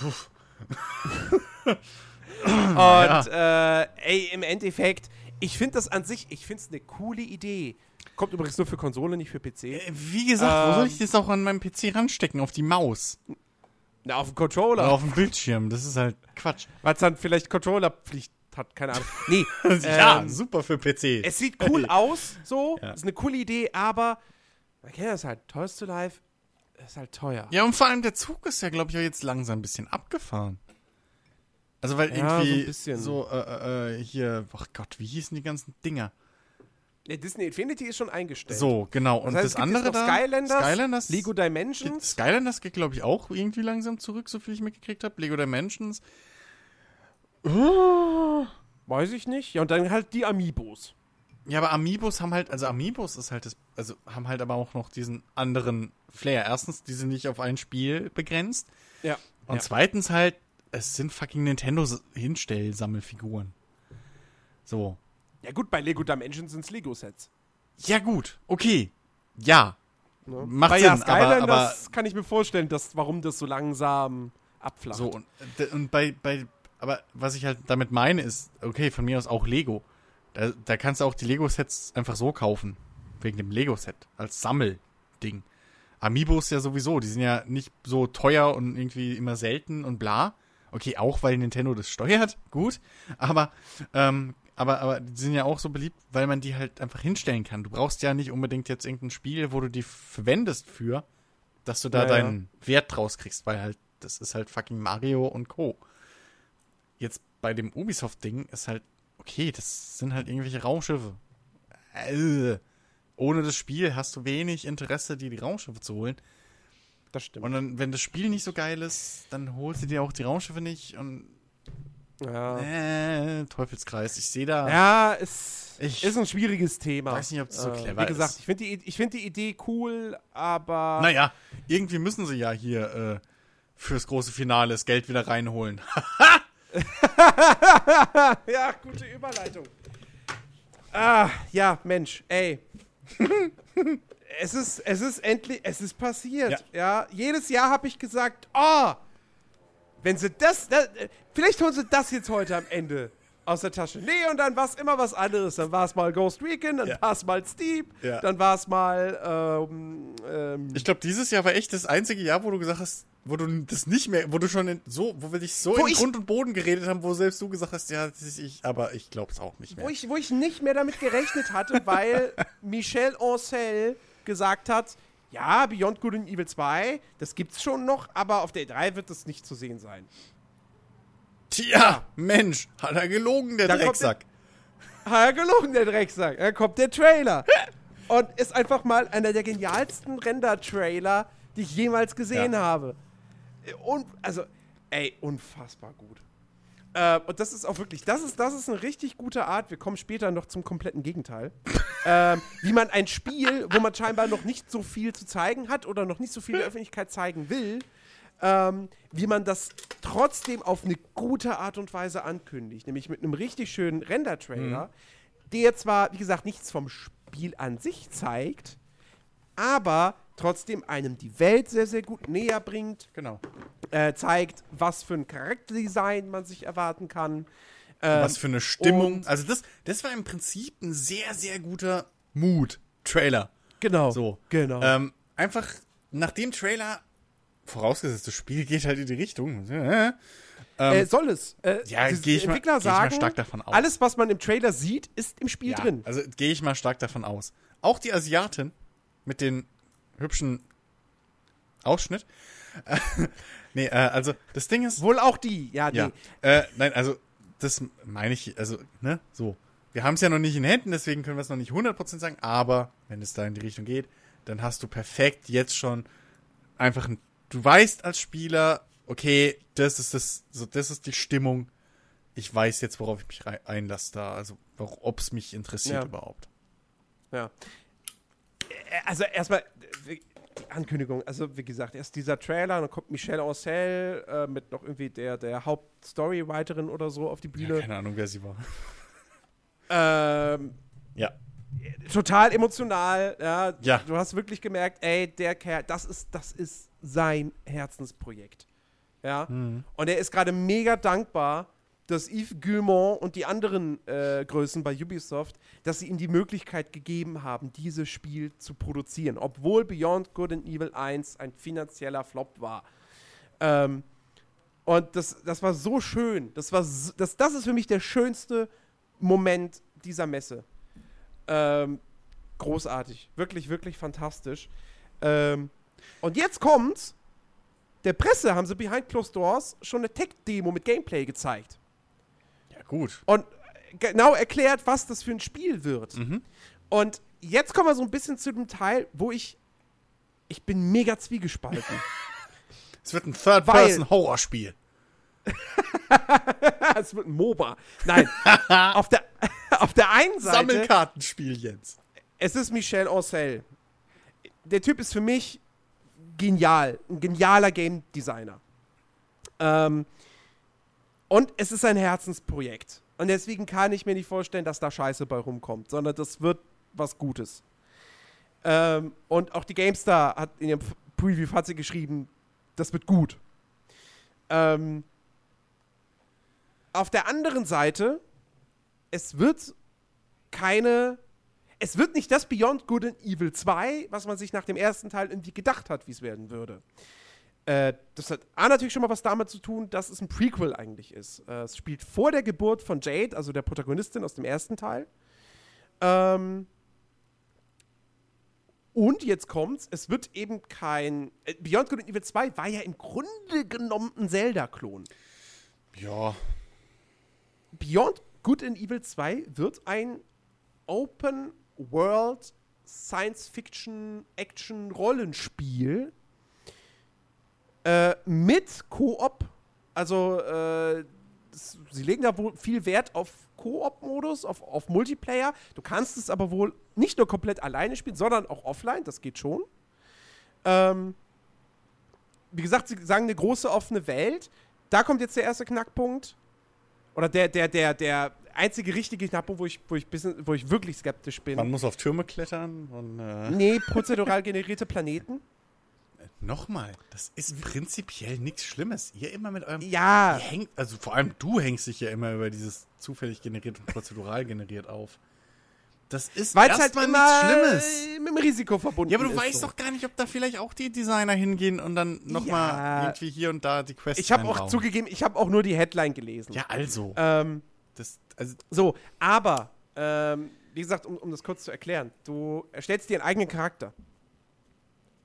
Und äh, ey, im Endeffekt, ich finde das an sich, ich finde es eine coole Idee. Kommt übrigens nur für Konsole, nicht für PC. Äh, Wie gesagt, wo soll ich Ähm. das auch an meinem PC ranstecken? Auf die Maus. Na, auf dem Oder Controller. auf dem Bildschirm. Das ist halt Quatsch. Weil es dann vielleicht Controllerpflicht hat, keine Ahnung. Nee, ja, ähm, super für PC. es sieht cool aus, so. Ja. Ist eine coole Idee, aber man kennt das halt. Toys to Life ist halt teuer. Ja, und vor allem der Zug ist ja, glaube ich, auch jetzt langsam ein bisschen abgefahren. Also, weil Ja, so irgendwie bisschen. so, äh, äh, hier, ach Gott, wie hießen die ganzen Dinger? Der Disney Infinity ist schon eingestellt. So, genau. Und heißt, das es gibt andere da, Skylanders, Skylanders, Lego Dimensions. Skylanders geht, glaube ich, auch irgendwie langsam zurück, so viel ich mitgekriegt habe. Lego Dimensions. Weiß ich nicht. Ja, und dann halt die Amiibos. Ja, aber Amiibos haben halt, also Amiibos ist halt das, also haben halt aber auch noch diesen anderen Flair. Erstens, die sind nicht auf ein Spiel begrenzt. Ja. Und ja. zweitens halt, es sind fucking Nintendo-Hinstell-Sammelfiguren. So. Ja gut, bei Lego Dimensions sind es Lego-Sets. Ja, gut. Okay. Ja. Ne? Macht Bei Sinn, ja, aber- Skylanders kann ich mir vorstellen, dass, warum das so langsam abflacht. So, und, und bei, bei, aber was ich halt damit meine ist, okay, von mir aus auch Lego. Da, da kannst du auch die Lego-Sets einfach so kaufen. Wegen dem Lego-Set. Als Sammelding. Amiibos ja sowieso, die sind ja nicht so teuer und irgendwie immer selten und bla. Okay, auch weil Nintendo das steuert, gut. Aber, ähm, aber, aber die sind ja auch so beliebt, weil man die halt einfach hinstellen kann. Du brauchst ja nicht unbedingt jetzt irgendein Spiel, wo du die verwendest für, dass du da Ja, ja. deinen Wert draus kriegst, weil halt, das ist halt fucking Mario und Co. Jetzt bei dem Ubisoft-Ding ist halt, okay, das sind halt irgendwelche Raumschiffe. Äh, ohne das Spiel hast du wenig Interesse, dir die Raumschiffe zu holen. Das stimmt. Und dann, wenn das Spiel nicht so geil ist, dann holst du dir auch die Raumschiffe nicht und ja. äh, Teufelskreis. Ich sehe da. ja, es Ich ist ein schwieriges Thema. weiß nicht, ob das so clever Wie gesagt, ist. ich finde die, ich find die Idee cool, aber. Naja, irgendwie müssen sie ja hier äh, fürs große Finale das Geld wieder reinholen. ja, gute Überleitung. Ah, ja, Mensch, ey. es ist, es ist endlich, es ist passiert. Ja, jedes Jahr habe ich gesagt, oh, wenn sie das, das, vielleicht holen sie das jetzt heute am Ende aus der Tasche. Nee, und dann war es immer was anderes. Dann war es mal Ghost Recon, dann Ja. war es mal Steep, Ja. dann war es mal, ähm, ähm, Ich glaube, dieses Jahr war echt das einzige Jahr, wo du gesagt hast, wo du das nicht mehr, wo du schon in, so, wo wir dich so Wo in Grund und Boden geredet haben, wo selbst du gesagt hast, ja, das ist ich, aber ich glaube es auch nicht mehr. wo ich, wo ich nicht mehr damit gerechnet hatte, weil Michel Ancel gesagt hat, ja, Beyond Good and Evil 2, das gibt's schon noch, aber auf der E3 wird das nicht zu sehen sein. Tja, Mensch, hat er gelogen, der Da Drecksack. Hat er gelogen, der Drecksack. Da kommt der Trailer. Und ist einfach mal einer der genialsten Render-Trailer, die ich jemals gesehen Ja. habe. Und, also, ey, unfassbar gut. Äh, und das ist auch wirklich, das ist, das ist eine richtig gute Art. Wir kommen später noch zum kompletten Gegenteil. ähm, wie man ein Spiel, wo man scheinbar noch nicht so viel zu zeigen hat oder noch nicht so viel der Öffentlichkeit zeigen will, ähm, wie man das trotzdem auf eine gute Art und Weise ankündigt. Nämlich mit einem richtig schönen Render-Trailer, der zwar, wie gesagt, nichts vom Spiel an sich zeigt, aber trotzdem einem die Welt sehr, sehr gut näher bringt, Genau. äh, zeigt, was für ein Charakterdesign man sich erwarten kann. Ähm, Was für eine Stimmung. Also das, das war im Prinzip ein sehr, sehr guter Mood-Trailer. Genau. So. Genau. Ähm, einfach nach dem Trailer, vorausgesetzt, das Spiel geht halt in die Richtung. Äh, äh, soll es. Äh, ja, gehe ich, mal- Entwickler geh ich mal sagen, stark davon aus. alles, was man im Trailer sieht, ist im Spiel ja, drin. Also gehe ich mal stark davon aus. Auch die Asiatin mit den hübschen Ausschnitt. nee, äh, also das Ding ist. Wohl auch die, ja, nee. Ja. Äh, nein, also das meine ich, also, ne, so. Wir haben es ja noch nicht in Händen, deswegen können wir es noch nicht 100% sagen, aber wenn es da in die Richtung geht, dann hast du perfekt jetzt schon einfach ein, du weißt als Spieler, okay, das ist das, so, das ist die Stimmung. Ich weiß jetzt, worauf ich mich einlasse da, also ob es mich interessiert Ja. überhaupt. Ja. Äh, Also erstmal äh, die Ankündigung, also wie gesagt, erst dieser Trailer, dann kommt Michelle Ancel äh, mit noch irgendwie der, der Hauptstorywriterin oder so auf die Ja, Bühne. keine Ahnung, wer sie war. ähm, Ja. total emotional, ja. Ja. Du hast wirklich gemerkt, ey, der Kerl, das ist, das ist sein Herzensprojekt. Ja. Mhm. Und er ist gerade mega dankbar, dass Yves Guillemot und die anderen äh, Größen bei Ubisoft, dass sie ihm die Möglichkeit gegeben haben, dieses Spiel zu produzieren, obwohl Beyond Good and Evil 1 ein finanzieller Flop war. Ähm, und das, das war so schön. Das, war so, das, das ist für mich der schönste Moment dieser Messe. Ähm, großartig. Wirklich, wirklich fantastisch. Ähm, und jetzt kommt's. Der Presse haben sie Behind Closed Doors schon eine Tech-Demo mit Gameplay gezeigt. Gut. Und genau erklärt, was das für ein Spiel wird. Mhm. Und jetzt kommen wir so ein bisschen zu dem Teil, wo ich. Ich bin mega zwiegespalten. Es wird ein Third-Person-Horrorspiel. es wird ein MOBA. Nein. auf, der, auf der einen Seite. Sammelkartenspiel, Jens. Es ist Michel Ancel. Der Typ ist für mich genial. Ein genialer Game Designer. Ähm, und es ist ein Herzensprojekt. Und deswegen kann ich mir nicht vorstellen, dass da Scheiße bei rumkommt, sondern das wird was Gutes. Ähm, und auch die GameStar hat in ihrem Preview hat sie geschrieben, das wird gut. Ähm, auf der anderen Seite, es wird keine es wird nicht das Beyond Good and Evil 2, was man sich nach dem ersten Teil irgendwie gedacht hat, wie es werden würde. Äh, das hat A natürlich schon mal was damit zu tun, dass es ein Prequel eigentlich ist. Äh, es spielt vor der Geburt von Jade, also der Protagonistin aus dem ersten Teil. Ähm und jetzt kommt's, es wird eben kein. Äh, Beyond Good and Evil 2 war ja im Grunde genommen ein Zelda-Klon. Ja. Beyond Good and Evil 2 wird ein Open World Science Fiction Action Rollenspiel äh, mit Koop. Also äh, das, sie legen da wohl viel Wert auf Koop-Modus, auf, auf Multiplayer. Du kannst es aber wohl nicht nur komplett alleine spielen, sondern auch offline. Das geht schon. Ähm, wie gesagt, sie sagen eine große offene Welt. Da kommt jetzt der erste Knackpunkt. Oder der, der, der, der einzige richtige Knackpunkt, wo ich, wo ich, bisschen, wo ich wirklich skeptisch bin. Man muss auf Türme klettern und äh, Nee, prozedural generierte Planeten. Nochmal, das ist prinzipiell nichts Schlimmes. Ihr immer mit eurem Ja, hängt, also vor allem du hängst dich ja immer über dieses zufällig generiert und prozedural generiert auf. Das ist weil es halt immer nichts Schlimmes. äh, mit dem Risiko verbunden Ja, aber du weißt so. doch gar nicht, ob da vielleicht auch die Designer hingehen und dann nochmal Ja. irgendwie hier und da die Quests Ich habe auch zugegeben, ich habe auch nur die Headline gelesen. Ja, also. Ähm, Das, also so, aber, ähm, wie gesagt, um, um das kurz zu erklären, du erstellst dir einen eigenen Charakter.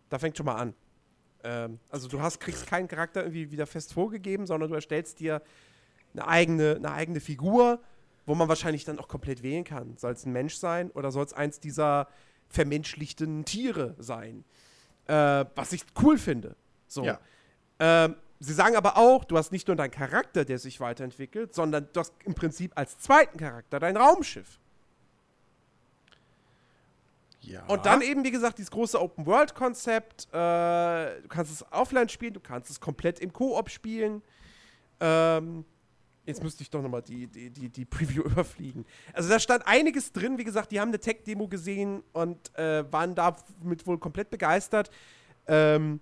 Da fängt schon mal an. Ähm, also du hast, kriegst keinen Charakter irgendwie wieder fest vorgegeben, sondern du erstellst dir eine eigene, eine eigene Figur, wo man wahrscheinlich dann auch komplett wählen kann. Soll es ein Mensch sein oder soll es eins dieser vermenschlichten Tiere sein? Äh, was ich cool finde. So. Ja. Ähm, sie sagen aber auch, du hast nicht nur deinen Charakter, der sich weiterentwickelt, sondern du hast im Prinzip als zweiten Charakter dein Raumschiff. Ja. Und dann eben, wie gesagt, dieses große Open-World-Konzept. Äh, du kannst es offline spielen, du kannst es komplett im Koop spielen. Ähm, Jetzt müsste ich doch nochmal die, die, die, die Preview überfliegen. Also da stand einiges drin. Wie gesagt, die haben eine Tech-Demo gesehen und äh, waren damit wohl komplett begeistert. Ähm,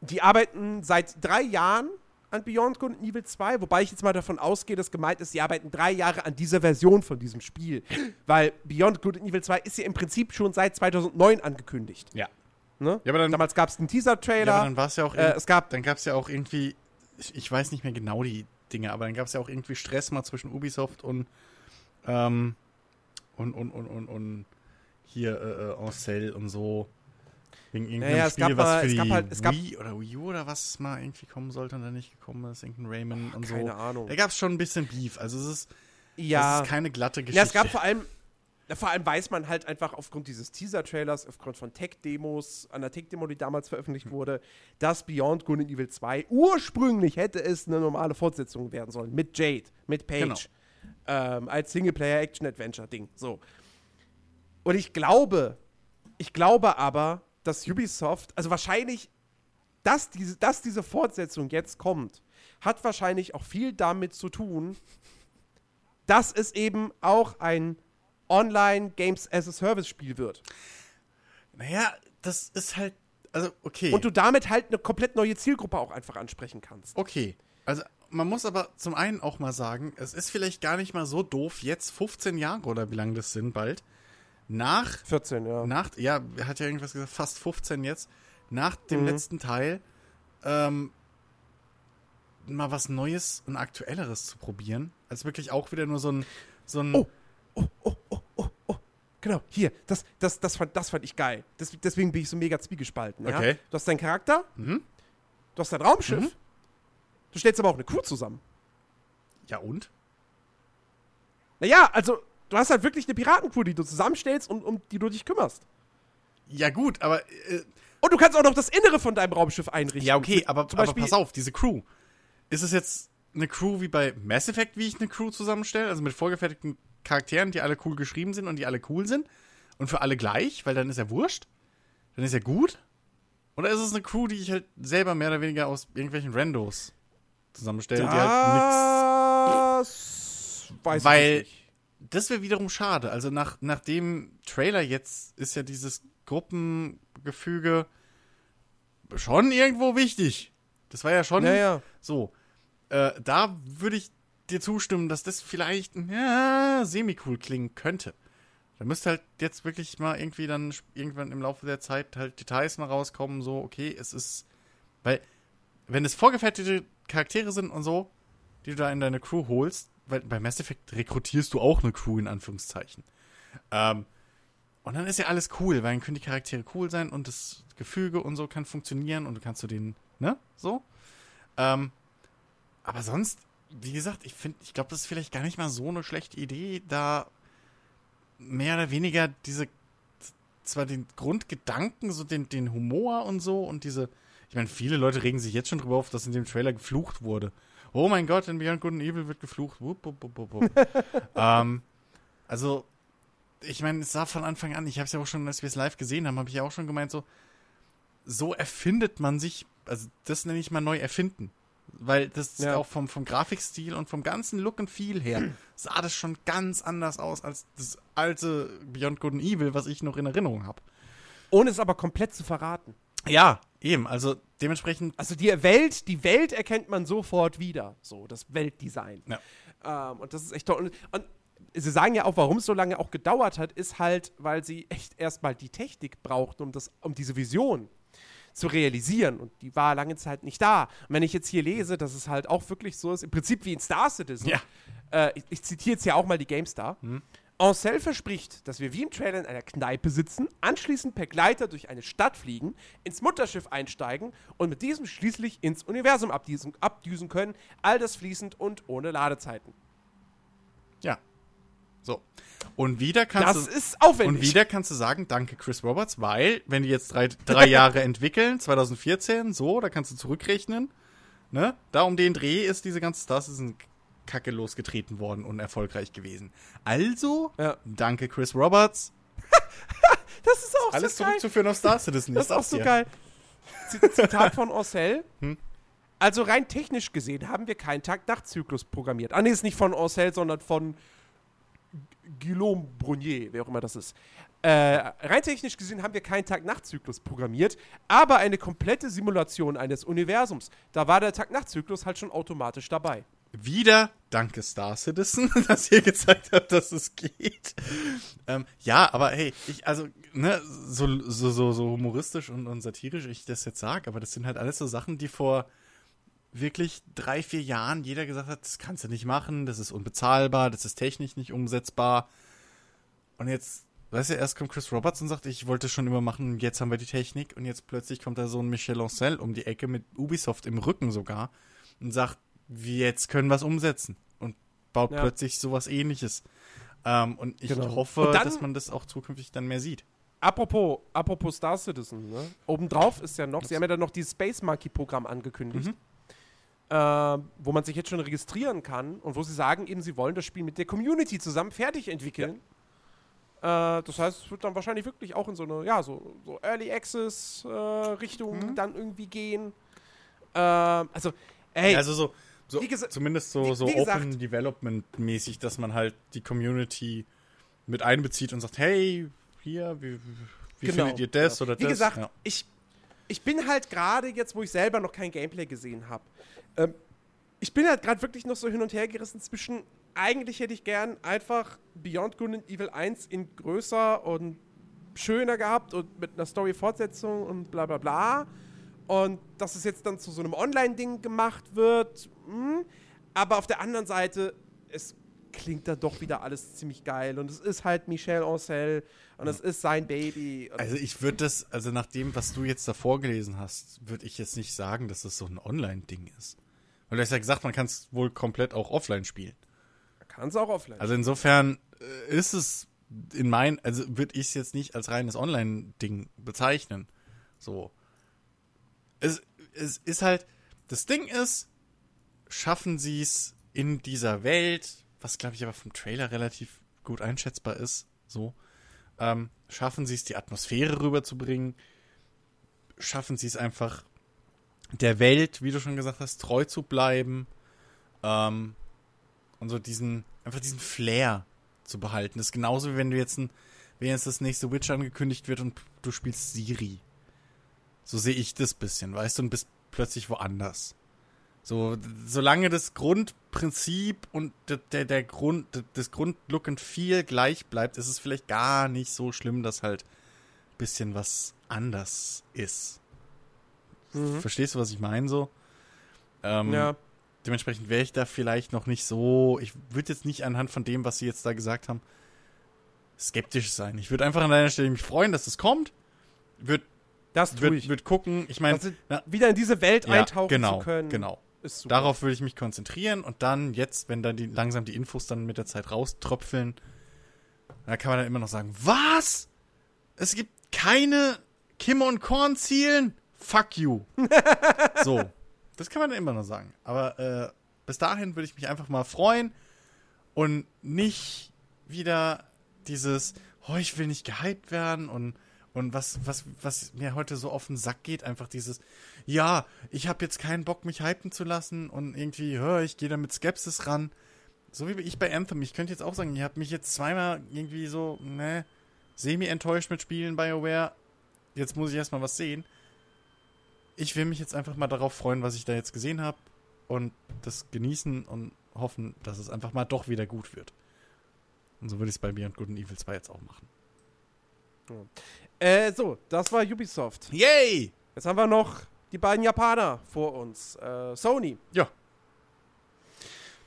die arbeiten seit drei Jahren an Beyond Good and Evil 2, wobei ich jetzt mal davon ausgehe, dass gemeint ist, sie arbeiten drei Jahre an dieser Version von diesem Spiel. Weil Beyond Good and Evil 2 ist ja im Prinzip schon seit 2009 angekündigt. Ja. Ne? Ja, aber dann- Damals gab es einen Teaser-Trailer. Ja, aber dann war es ja auch. äh, es gab dann gab es ja auch irgendwie. Ich, ich weiß nicht mehr genau die Dinge, aber dann gab es ja auch irgendwie Stress mal zwischen Ubisoft und. Ähm, und, und, und, und, und hier äh, äh, Ancel und so. Wegen irgendeinem Naja, es Spiel, gab was für es die gab halt- es Wii oder Wii U oder was mal irgendwie kommen sollte und dann nicht gekommen ist. Irgendein Rayman und so. keine Ahnung. Da gab es schon ein bisschen Beef. Also es ist, Ja. das ist keine glatte Geschichte. Ja, es gab vor allem, vor allem weiß man halt einfach aufgrund dieses Teaser-Trailers, aufgrund von Tech-Demos, an der Tech-Demo, die damals veröffentlicht wurde, dass Beyond Good and Evil 2 ursprünglich hätte es eine normale Fortsetzung werden sollen. Mit Jade, mit Paige. Genau. Ähm, als Singleplayer-Action-Adventure-Ding. So. Und ich glaube, ich glaube aber, dass Ubisoft, also wahrscheinlich, dass diese, dass diese Fortsetzung jetzt kommt, hat wahrscheinlich auch viel damit zu tun, dass es eben auch ein Online-Games-as-a-Service-Spiel wird. Naja, das ist halt. Also, okay. Und du damit halt eine komplett neue Zielgruppe auch einfach ansprechen kannst. Okay. Also man muss aber zum einen auch mal sagen, es ist vielleicht gar nicht mal so doof, jetzt 15 Jahre oder wie lange das sind bald, nach, 14, ja. nach, ja, er hat ja irgendwas gesagt, fast 15 jetzt, nach dem Mhm. letzten Teil, ähm, mal was Neues und Aktuelleres zu probieren, als wirklich auch wieder nur so ein, so ein, Oh. Genau, hier, das, das, das, fand, das fand ich geil. Des, deswegen bin ich so mega zwiegespalten. Ja? Okay. Du hast deinen Charakter, Mhm. du hast dein Raumschiff, Mhm. du stellst aber auch eine Crew zusammen. ja und? Naja, also, du hast halt wirklich eine Piratencrew, die du zusammenstellst und um die du dich kümmerst. Ja gut, aber, äh, Und du kannst auch noch das Innere von deinem Raumschiff einrichten. ja okay, aber, zum aber Beispiel, pass auf, diese Crew, ist es jetzt eine Crew wie bei Mass Effect, wie ich eine Crew zusammenstelle, also mit vorgefertigten Charakteren, die alle cool geschrieben sind und die alle cool sind und für alle gleich, weil dann ist ja wurscht, dann ist ja gut. Oder ist es eine Crew, die ich halt selber mehr oder weniger aus irgendwelchen Randos zusammenstelle, die halt Das weiß Weil- ich nicht. Das wäre wiederum schade. Also nach, nach dem Trailer jetzt ist ja dieses Gruppengefüge schon irgendwo wichtig. Das war ja schon Ja, ja. So, äh, da würde ich dir zustimmen, dass das vielleicht ja, semi-cool klingen könnte. Da müsste halt jetzt wirklich mal irgendwie dann irgendwann im Laufe der Zeit halt Details mal rauskommen, so, okay, es ist, weil, wenn es vorgefertigte Charaktere sind und so, die du da in deine Crew holst, weil bei Mass Effect rekrutierst du auch eine Crew in Anführungszeichen. Ähm, und dann ist ja alles cool, weil dann können die Charaktere cool sein und das Gefüge und so kann funktionieren und du kannst du den, ne, so. Ähm, aber sonst, wie gesagt, ich finde, ich glaube, das ist vielleicht gar nicht mal so eine schlechte Idee, da mehr oder weniger diese, zwar den Grundgedanken, so den, den Humor und so und diese, ich meine, viele Leute regen sich jetzt schon drüber auf, dass in dem Trailer geflucht wurde. Oh mein Gott, in Beyond Good and Evil wird geflucht. Wupp, wupp, wupp, wupp, ähm, also, ich meine, es sah von Anfang an, ich habe es ja auch schon, als wir es live gesehen haben, habe ich ja auch schon gemeint, so, so erfindet man sich, also das nenne ich mal neu erfinden. Weil das Ja. auch vom, vom Grafikstil und vom ganzen Look and Feel her sah das schon ganz anders aus als das alte Beyond Good and Evil, was ich noch in Erinnerung habe. Ohne es aber komplett zu verraten. Ja, eben. Also dementsprechend. Also die Welt, die Welt erkennt man sofort wieder. So, das Weltdesign. Ja. Ähm, und das ist echt toll. Und, sie sagen ja auch, warum es so lange auch gedauert hat, ist halt, weil sie echt erstmal die Technik brauchten, um, das, um diese Vision zu realisieren. Und die war lange Zeit nicht da. Und wenn ich jetzt hier lese, dass es halt auch wirklich so ist, im Prinzip wie in Star Citizen. Ja. Äh, ich, ich zitiere jetzt ja auch mal die GameStar. Ancel verspricht, dass wir wie im Trailer in einer Kneipe sitzen, anschließend per Gleiter durch eine Stadt fliegen, ins Mutterschiff einsteigen und mit diesem schließlich ins Universum abdüsen, abdüsen können. All das fließend und ohne Ladezeiten. Ja. So. Und wieder kannst Das du. ist aufwendig. Und wieder kannst du sagen, danke Chris Roberts, weil, wenn die jetzt drei, drei Jahre entwickeln, 2014, so, da kannst du zurückrechnen, ne? Da um den Dreh ist diese ganze Star Citizen Kacke losgetreten worden und erfolgreich gewesen. Also, Ja. danke Chris Roberts, Das ist auch alles so geil. zurückzuführen auf Star Citizen. Das ist auch so dir. geil. Z Zitat von Orcel. Hm? Also rein technisch gesehen haben wir keinen Tag-Nacht-Zyklus programmiert. Ah, nee, ist nicht von Orcel, sondern von Guillaume Brunier, wer auch immer das ist. Äh, rein technisch gesehen haben wir keinen Tag-Nacht-Zyklus programmiert, aber eine komplette Simulation eines Universums. Da war der Tag-Nacht-Zyklus halt schon automatisch dabei. Wieder danke Star Citizen, dass ihr gezeigt habt, dass es geht. Ähm, ja, aber hey, ich, also, ne, so, so, so, so humoristisch und, und satirisch ich das jetzt sage, aber das sind halt alles so Sachen, die vor wirklich drei, vier Jahren jeder gesagt hat, das kannst du nicht machen, das ist unbezahlbar, das ist technisch nicht umsetzbar. Und jetzt, weißt du, erst kommt Chris Roberts und sagt, ich wollte schon immer machen, jetzt haben wir die Technik und jetzt plötzlich kommt da so ein Michel Ancel um die Ecke mit Ubisoft im Rücken sogar und sagt, jetzt können was umsetzen und baut Ja. plötzlich sowas ähnliches. Ähm, und ich Genau. hoffe, Und dann- dass man das auch zukünftig dann mehr sieht. Apropos, apropos Star Citizen, ne? Obendrauf ist ja noch, sie haben ja dann noch dieses Space Monkey-Programm angekündigt. Mhm. Äh, wo man sich jetzt schon registrieren kann und wo sie sagen, eben, sie wollen das Spiel mit der Community zusammen fertig entwickeln. Äh, das heißt, es wird dann wahrscheinlich wirklich auch in so eine, ja, so, so Early Access äh, Richtung Mhm. dann irgendwie gehen. Äh, also, ey, also so, so wie zumindest so, wie- so wie gesagt- Open Development mäßig, dass man halt die Community mit einbezieht und sagt, hey, hier, wie, wie Genau, findet ihr das genau. oder Wie das? gesagt, Ja. ich, ich bin halt gerade jetzt, wo ich selber noch kein Gameplay gesehen habe, ähm, ich bin halt gerade wirklich noch so hin und her gerissen zwischen, eigentlich hätte ich gern einfach Beyond Good and Evil 1 in größer und schöner gehabt und mit einer Story-Fortsetzung und bla bla bla. Und dass es jetzt dann zu so einem Online-Ding gemacht wird. Hm. Aber auf der anderen Seite, es klingt da doch wieder alles ziemlich geil. Und es ist halt Michel Ancel und es ist sein Baby. Also ich würde das, also nach dem, was du jetzt da vorgelesen hast, würde ich jetzt nicht sagen, dass das so ein Online-Ding ist. Weil du hast ja gesagt, man kann es wohl komplett auch offline spielen. kann es auch offline. Also insofern äh, ist es in mein, also würde ich es jetzt nicht als reines Online-Ding bezeichnen. So. Es, es ist halt, das Ding ist, schaffen sie es in dieser Welt, was glaube ich aber vom Trailer relativ gut einschätzbar ist, so, ähm, schaffen sie es, die Atmosphäre rüberzubringen, schaffen sie es einfach, der Welt, wie du schon gesagt hast, treu zu bleiben, ähm, und so diesen, einfach diesen Flair zu behalten. Das ist genauso wie wenn du jetzt ein, wenn jetzt das nächste Witch angekündigt wird und du spielst Siri. So sehe ich das bisschen, weißt du, und bist plötzlich woanders. So, solange das Grundprinzip und der, der, Grund, das Grundlook and Feel gleich bleibt, ist es vielleicht gar nicht so schlimm, dass halt ein bisschen was anders ist. Mhm. Verstehst du, was ich meine so? Ähm, ja. Dementsprechend wäre ich da vielleicht noch nicht so. Ich würde jetzt nicht anhand von dem, was sie jetzt da gesagt haben, skeptisch sein. Ich würde einfach an deiner Stelle mich freuen, dass es kommt. Würde Das tue würd, ich. würd gucken. Ich meine, Also, wieder in diese Welt ja, eintauchen genau, zu können. genau. Ist super. Darauf würde ich mich konzentrieren und dann jetzt, wenn dann die, langsam die Infos dann mit der Zeit rauströpfeln, da kann man dann immer noch sagen, was? Es gibt keine Kim und Korn Zielen? Fuck you. so. Das kann man dann immer noch sagen. Aber äh, bis dahin würde ich mich einfach mal freuen und nicht wieder dieses, oh, ich will nicht gehypt werden und und was, was, was mir heute so auf den Sack geht, einfach dieses, ja, ich habe jetzt keinen Bock, mich hypen zu lassen und irgendwie, hör, ich gehe da mit Skepsis ran. So wie ich bei Anthem. Ich könnte jetzt auch sagen, ihr habt mich jetzt zweimal irgendwie so, ne, semi enttäuscht mit Spielen BioWare. Jetzt muss ich erstmal was sehen. Ich will mich jetzt einfach mal darauf freuen, was ich da jetzt gesehen habe und das genießen und hoffen, dass es einfach mal doch wieder gut wird. Und so würde ich es bei Beyond Good and Evil 2 jetzt auch machen. Äh, so, das war Ubisoft. Yay! Jetzt haben wir noch die beiden Japaner vor uns. Äh, Sony. Ja.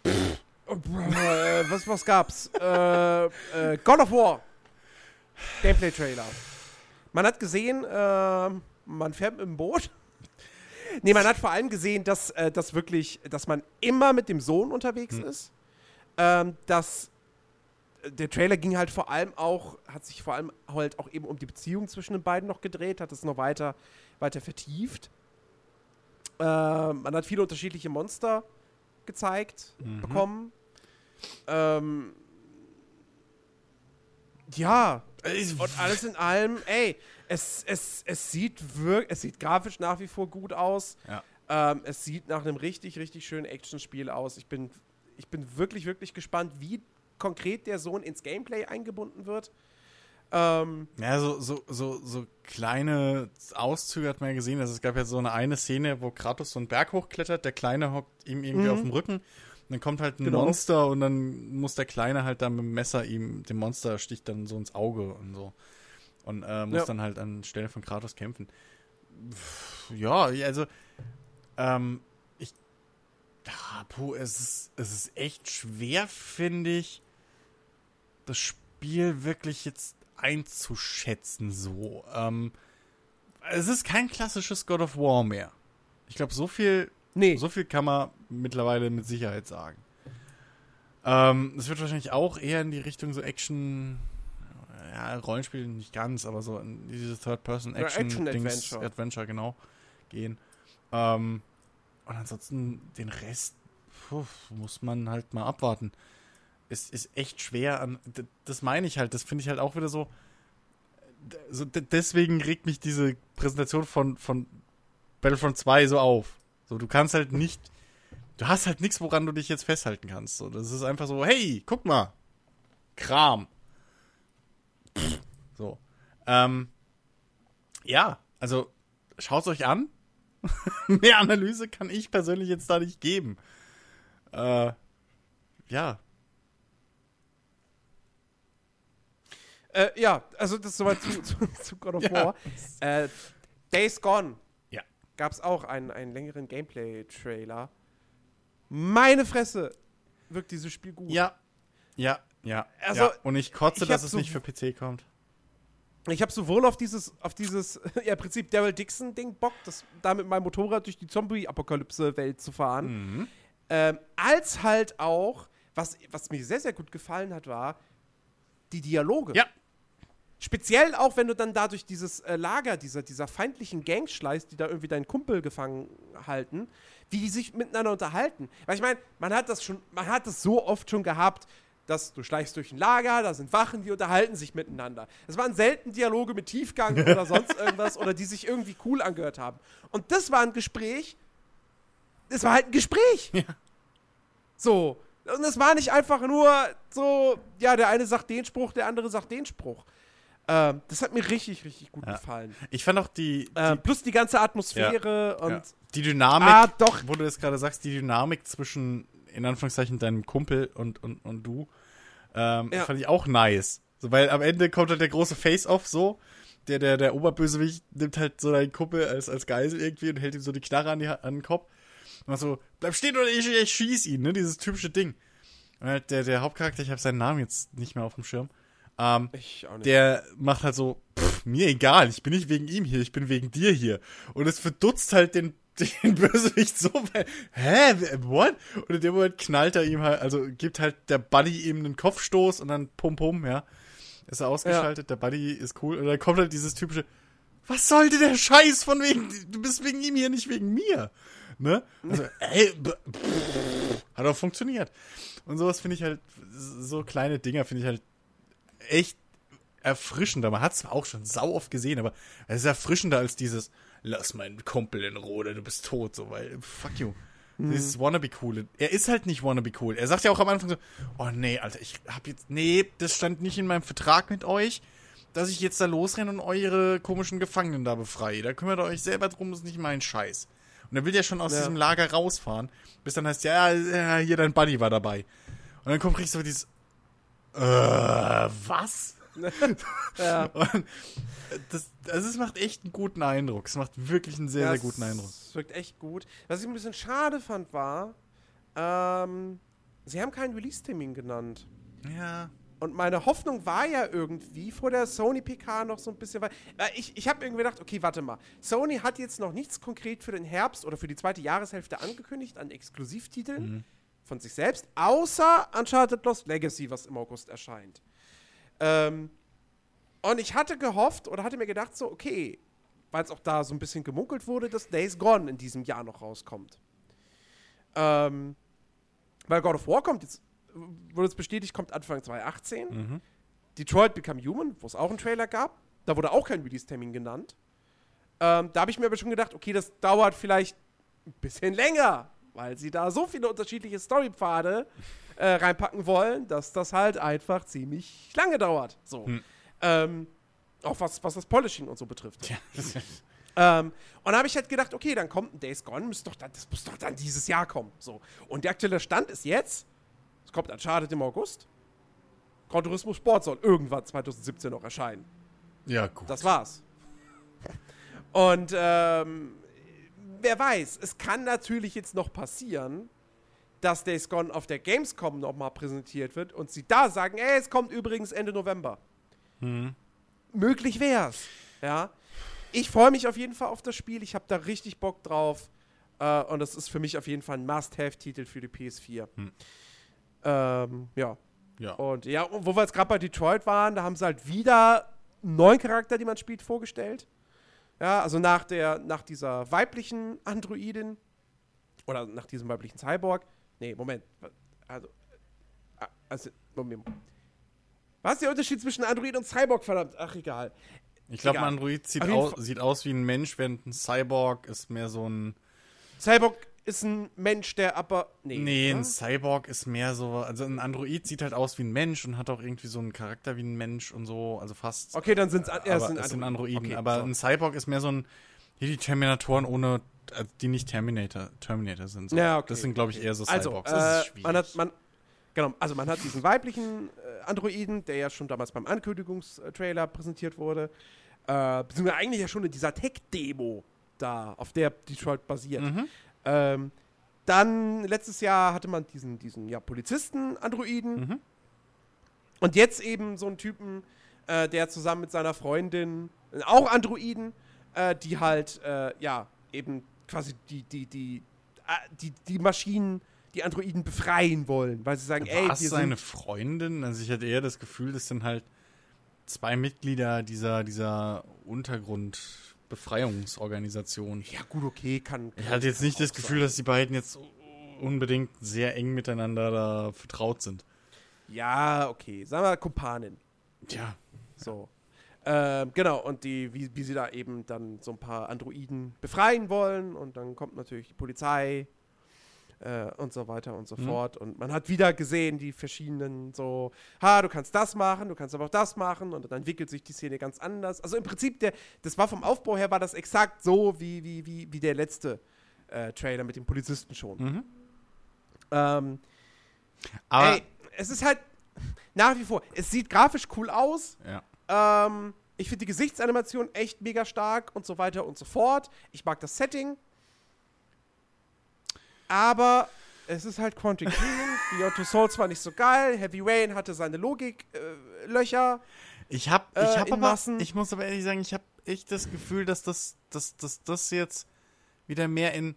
äh, was, was gab's? äh, äh, God of War. Gameplay-Trailer. Man hat gesehen, äh, man fährt mit dem Boot. Nee, man hat vor allem gesehen, dass, dass wirklich, dass man immer mit dem Sohn unterwegs Hm. ist. Ähm, dass der Trailer ging halt vor allem auch, hat sich vor allem halt auch eben um die Beziehung zwischen den beiden noch gedreht, hat es noch weiter, weiter vertieft. Äh, man hat viele unterschiedliche Monster gezeigt Mhm. bekommen. Ähm, ja, und alles in allem, ey, es, es, es sieht wirklich, es sieht grafisch nach wie vor gut aus. Ja. Ähm, es sieht nach einem richtig, richtig schönen Actionspiel aus. Ich bin, ich bin wirklich, wirklich gespannt, wie konkret der Sohn ins Gameplay eingebunden wird. Ähm, ja, so, so, so, so kleine Auszüge hat man ja gesehen. Also es gab ja so eine eine Szene, wo Kratos so einen Berg hochklettert, der Kleine hockt ihm irgendwie mhm. auf dem Rücken. Und dann kommt halt ein genau. Monster und dann muss der Kleine halt dann mit dem Messer ihm, dem Monster sticht dann so ins Auge und so. Und äh, muss ja. dann halt anstelle von Kratos kämpfen. Ja, also, ähm, ich, ja, puh, es ist, es ist echt schwer, finde ich, das Spiel wirklich jetzt einzuschätzen, so. Ähm, es ist kein klassisches God of War mehr. Ich glaube, so viel, nee. so viel kann man mittlerweile mit Sicherheit sagen. Ähm, es wird wahrscheinlich auch eher in die Richtung so Action, ja, Rollenspiel nicht ganz, aber so in diese Third-Person-Action-Adventure, Action Adventure, genau, gehen. Ähm, und ansonsten den Rest puh, muss man halt mal abwarten ist, ist echt schwer an. Das meine ich halt, das finde ich halt auch wieder so. so. Deswegen regt mich diese Präsentation von, von Battlefront 2 so auf. So, du kannst halt nicht. Du hast halt nichts, woran du dich jetzt festhalten kannst. So, das ist einfach so, hey, guck mal. Kram. So. Ähm, ja, also schaut euch an. Mehr Analyse kann ich persönlich jetzt da nicht geben. Äh, ja, Äh, ja, also das ist soweit zu, zu, zu God of ja. War. Äh, Days Gone. Ja. Gab es auch einen, einen längeren Gameplay-Trailer. Meine Fresse, wirkt dieses Spiel gut. Ja. Ja, ja. Also, ja. Und ich kotze, ich dass es so nicht für PC kommt. Ich habe sowohl auf dieses, auf dieses, ja, im Prinzip Daryl Dixon-Ding Bock, das, da mit meinem Motorrad durch die Zombie-Apokalypse-Welt zu fahren, mhm. ähm, als halt auch, was, was mir sehr, sehr gut gefallen hat, war die Dialoge. Ja. Speziell auch, wenn du dann da durch dieses äh, Lager dieser, dieser feindlichen Gangs schleißt, die da irgendwie deinen Kumpel gefangen halten, wie die sich miteinander unterhalten. Weil ich meine, man hat das schon, man hat das so oft schon gehabt, dass du schleichst durch ein Lager, da sind Wachen, die unterhalten sich miteinander. Es waren selten Dialoge mit Tiefgang oder sonst irgendwas oder die sich irgendwie cool angehört haben. Und das war ein Gespräch, es war halt ein Gespräch. Ja. So. Und es war nicht einfach nur so, ja, der eine sagt den Spruch, der andere sagt den Spruch. Ähm, das hat mir richtig, richtig gut ja. gefallen. Ich fand auch die, ähm, die plus die ganze Atmosphäre ja. und. Ja. Die Dynamik, ah, doch. wo du jetzt gerade sagst, die Dynamik zwischen, in Anführungszeichen, deinem Kumpel und, und, und du, ähm, fand ich auch nice. So, weil am Ende kommt halt der große Face-Off so. Der, der, der Oberbösewicht nimmt halt so deinen Kumpel als, als Geisel irgendwie und hält ihm so die Knarre an, die, an den Kopf. Und so, bleib stehen oder ich, ich schieß ihn, ne? Dieses typische Ding. Und halt der, der Hauptcharakter, ich habe seinen Namen jetzt nicht mehr auf dem Schirm, ähm, der macht halt so, pff, mir egal, ich bin nicht wegen ihm hier, ich bin wegen dir hier. Und es verdutzt halt den, den Bösewicht so, weil, hä, what? Und in dem Moment knallt er ihm halt, also gibt halt der Buddy ihm einen Kopfstoß und dann pum pum, ja. Ist er ausgeschaltet, ja. der Buddy ist cool. Und dann kommt halt dieses typische, was sollte der Scheiß von wegen, du bist wegen ihm hier, nicht wegen mir. Ne? Also, ey, pff, hat auch funktioniert. Und sowas finde ich halt, so kleine Dinger finde ich halt echt erfrischender. Man hat es auch schon sau oft gesehen, aber es ist erfrischender als dieses Lass meinen Kumpel in Ruhe, du bist tot, so, weil, fuck you. Mhm. Dieses Wannabe cool. Er ist halt nicht Wannabe cool. Er sagt ja auch am Anfang so, oh nee, Alter, ich hab jetzt, nee, das stand nicht in meinem Vertrag mit euch, dass ich jetzt da losrenne und eure komischen Gefangenen da befreie. Da kümmert ihr euch selber drum, das ist nicht mein Scheiß. Und er will ja schon aus ja. diesem Lager rausfahren, bis dann heißt, ja, ja, hier dein Buddy war dabei. Und dann kommt richtig so dieses, äh, was? ja. das, also es macht echt einen guten Eindruck. Es macht wirklich einen sehr, ja, sehr guten Eindruck. Es wirkt echt gut. Was ich ein bisschen schade fand, war, ähm, sie haben keinen Release-Termin genannt. Ja. Und meine Hoffnung war ja irgendwie vor der Sony PK noch so ein bisschen, weil ich, ich habe irgendwie gedacht, okay, warte mal. Sony hat jetzt noch nichts konkret für den Herbst oder für die zweite Jahreshälfte angekündigt an Exklusivtiteln. Mhm von sich selbst, außer Uncharted Lost Legacy, was im August erscheint. Ähm, und ich hatte gehofft oder hatte mir gedacht, so, okay, weil es auch da so ein bisschen gemunkelt wurde, dass Days Gone in diesem Jahr noch rauskommt. Ähm, weil God of War kommt jetzt, wurde es bestätigt, kommt Anfang 2018. Mhm. Detroit Become Human, wo es auch einen Trailer gab, da wurde auch kein Release-Termin genannt. Ähm, da habe ich mir aber schon gedacht, okay, das dauert vielleicht ein bisschen länger, weil sie da so viele unterschiedliche Storypfade äh, reinpacken wollen, dass das halt einfach ziemlich lange dauert. So. Hm. Ähm, auch was, was das Polishing und so betrifft. Ja, Ähm, und da habe ich halt gedacht, okay, dann kommt ein Days Gone, muss doch dann, das muss doch dann dieses Jahr kommen. So. Und der aktuelle Stand ist jetzt, es kommt Uncharted im August. Gran Turismo Sport soll irgendwann 2017 noch erscheinen. ja gut. Das war's. Und ähm, wer weiß, es kann natürlich jetzt noch passieren, dass Days Gone auf der Gamescom nochmal präsentiert wird und sie da sagen, ey, es kommt übrigens Ende November. Mhm. Möglich wär's. Ja. Ich freue mich auf jeden Fall auf das Spiel. Ich habe da richtig Bock drauf. Äh, und das ist für mich auf jeden Fall ein Must-Have-Titel für die PS4. Hm. Ähm, ja. Ja. Und ja, und wo wir jetzt gerade bei Detroit waren, da haben sie halt wieder einen neuen Charakter, den man spielt, vorgestellt. Ja, also nach der, nach dieser weiblichen Androidin oder nach diesem weiblichen Cyborg. Nee, Moment. Also, äh, also Moment. Was ist der Unterschied zwischen Android und Cyborg, verdammt? Ach, egal. Ich glaube, ein. Android sieht aus, Fall- sieht aus wie ein Mensch, während ein Cyborg ist mehr so ein. Cyborg ist ein Mensch, der aber. Nee. Nee, ein? Cyborg ist mehr so. Also ein Android sieht halt aus wie ein Mensch und hat auch irgendwie so einen Charakter wie ein Mensch und so. Also fast. Okay, dann sind es ja, sind Androiden. Androiden. Okay, aber so. ein Cyborg ist mehr so ein. Hier die Terminatoren ohne. also Die nicht Terminator, Terminator sind. So. Ja, okay, Das sind, glaube ich, eher so Also, Cyborgs. äh, das ist schwierig. man hat, man, genau, also man hat diesen weiblichen äh, Androiden, der ja schon damals beim Ankündigungstrailer präsentiert wurde, äh, beziehungsweise eigentlich ja schon in dieser Tech-Demo da, auf der Detroit basiert. Mhm. Ähm, dann letztes Jahr hatte man diesen, diesen ja, Polizisten-Androiden Mhm. und jetzt eben so einen Typen, äh, der zusammen mit seiner Freundin, äh, auch Androiden, äh, die halt, äh, ja, eben quasi die, die, die, äh, die, die Maschinen, die Androiden befreien wollen, weil sie sagen, ey, wir seine. Freundin? Also ich hatte eher das Gefühl, das sind halt zwei Mitglieder dieser, dieser Untergrundbefreiungsorganisation. Ja, gut, okay, kann. Ich hatte jetzt nicht das Gefühl, sein. dass die beiden jetzt unbedingt sehr eng miteinander da vertraut sind. Ja, okay, sagen wir Kumpanin. Tja. So. Ähm, genau, und die, wie, wie sie da eben dann so ein paar Androiden befreien wollen und dann kommt natürlich die Polizei äh, und so weiter und so Mhm. fort. Und man hat wieder gesehen, die verschiedenen so, ha, du kannst das machen, du kannst aber auch das machen und dann entwickelt sich die Szene ganz anders. Also im Prinzip, der, das war vom Aufbau her, war das exakt so wie, wie, wie, wie der letzte äh, Trailer mit dem Polizisten schon. Mhm. Ähm, Aber ey, es ist halt nach wie vor, es sieht grafisch cool aus, ja. ähm, ich finde die Gesichtsanimation echt mega stark und so weiter und so fort. Ich mag das Setting. Aber es ist halt Quantic Dream. Beyond Two Souls war nicht so geil. Heavy Rain hatte seine Logiklöcher. Äh, Löcher. Ich hab, ich Äh, hab in aber, Massen. ich muss aber ehrlich sagen, ich habe echt das Gefühl, dass das, dass, dass das jetzt wieder mehr in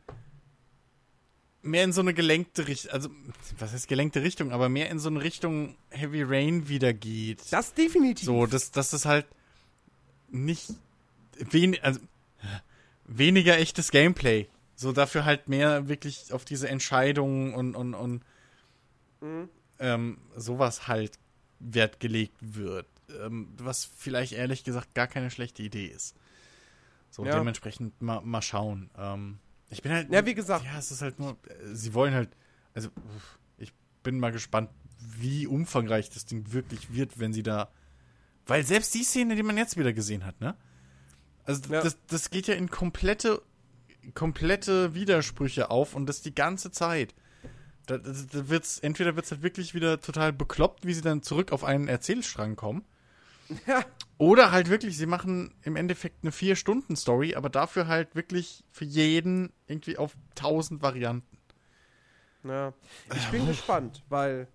mehr in so eine gelenkte Richtung, also was heißt gelenkte Richtung, aber mehr in so eine Richtung Heavy Rain wieder geht. das definitiv. so, dass, dass das halt nicht wen, also, weniger echtes Gameplay. So dafür halt mehr wirklich auf diese Entscheidungen und, und, und Mhm. ähm, sowas halt Wert gelegt wird. Ähm, was vielleicht ehrlich gesagt gar keine schlechte Idee ist. So Ja. dementsprechend mal, mal schauen. Ähm, ich bin halt. Ja, wie gesagt. Ja, es ist halt nur. äh, Sie wollen halt. Also, ich bin mal gespannt, wie umfangreich das Ding wirklich wird, wenn sie da. Weil selbst die Szene, die man jetzt wieder gesehen hat, ne? Also, Ja. das, das geht ja in komplette, komplette Widersprüche auf und das die ganze Zeit. Da, da, da wird's, entweder wird es halt wirklich wieder total bekloppt, wie sie dann zurück auf einen Erzählstrang kommen. Ja. Oder halt wirklich, sie machen im Endeffekt eine Vier-Stunden-Story, aber dafür halt wirklich für jeden irgendwie auf tausend Varianten. Ja. Ich bin gespannt, weil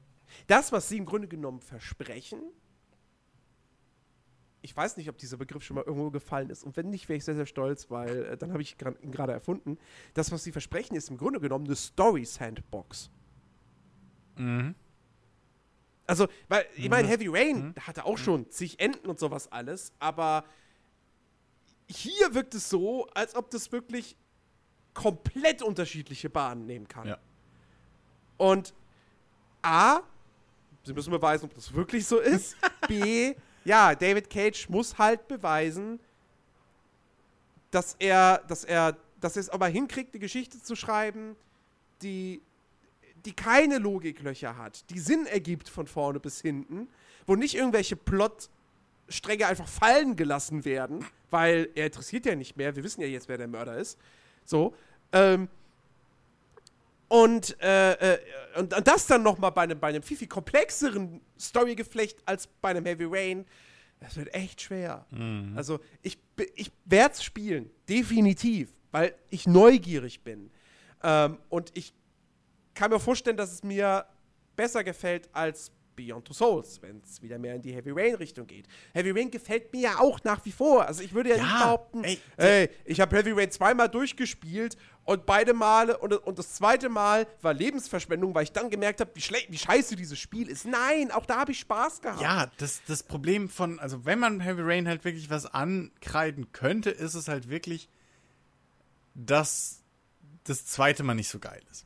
das, was sie im Grunde genommen versprechen, ich weiß nicht, ob dieser Begriff schon mal irgendwo gefallen ist. Und wenn nicht, wäre ich sehr, sehr stolz, weil äh, dann habe ich ihn gerade erfunden. Das, was sie versprechen, ist im Grunde genommen eine Story-Sandbox. Mhm. Also, weil, ich meine, Mhm. Heavy Rain hatte auch schon zig Enden und sowas alles, aber hier wirkt es so, als ob das wirklich komplett unterschiedliche Bahnen nehmen kann. Ja. Und A, sie müssen beweisen, ob das wirklich so ist. B, ja, David Cage muss halt beweisen, dass er, dass er dass er es aber hinkriegt, eine Geschichte zu schreiben, die, die keine Logiklöcher hat, die Sinn ergibt von vorne bis hinten, wo nicht irgendwelche Plotstränge einfach fallen gelassen werden, weil er interessiert ja nicht mehr, wir wissen ja jetzt, wer der Mörder ist. So. Ähm, und, äh, äh, und das dann nochmal bei einem, bei einem viel, viel komplexeren Storygeflecht als bei einem Heavy Rain, das wird echt schwer. Mhm. Also ich, ich werde es spielen, definitiv, weil ich neugierig bin. Ähm, und ich kann mir vorstellen, dass es mir besser gefällt als Beyond Two Souls, wenn es wieder mehr in die Heavy Rain Richtung geht. Heavy Rain gefällt mir ja auch nach wie vor. Also ich würde ja, ja nicht behaupten, ey, ey ich habe Heavy Rain zweimal durchgespielt und beide Male und, und das zweite Mal war Lebensverschwendung, weil ich dann gemerkt habe, wie, wie scheiße dieses Spiel ist. Nein, auch da habe ich Spaß gehabt. Ja, das, das Problem von, also wenn man Heavy Rain halt wirklich was ankreiden könnte, ist es halt wirklich, dass das zweite Mal nicht so geil ist.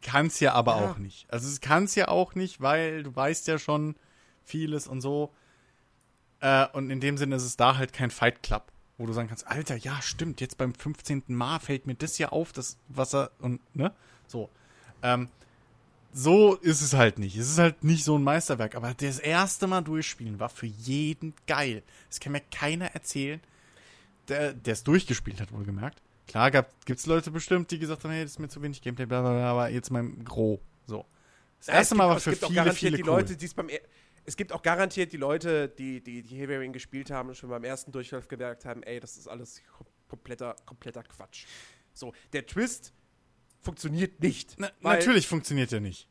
Kann es ja aber ja. auch nicht. Also es kann es ja auch nicht, weil du weißt ja schon vieles und so. Äh, und in dem Sinne ist es da halt kein Fight Club, wo du sagen kannst, Alter, ja, stimmt, jetzt beim 15. Mal fällt mir das ja auf, das Wasser und, ne? So. Ähm, so ist es halt nicht. Es ist halt nicht so ein Meisterwerk, aber das erste Mal durchspielen war für jeden geil. Das kann mir keiner erzählen, der es durchgespielt hat, wohlgemerkt. Klar gibt es Leute bestimmt, die gesagt haben, hey, das ist mir zu wenig Gameplay, bla bla bla, aber jetzt mal Gro. So. Das ja, erste Mal war für viele, viele die cool. Leute, die es beim es gibt auch garantiert die Leute, die die, die Heavy Rain gespielt haben und schon beim ersten Durchlauf gemerkt haben, ey, das ist alles kompletter, kompletter Quatsch. So, der Twist funktioniert nicht. Na, natürlich funktioniert er nicht.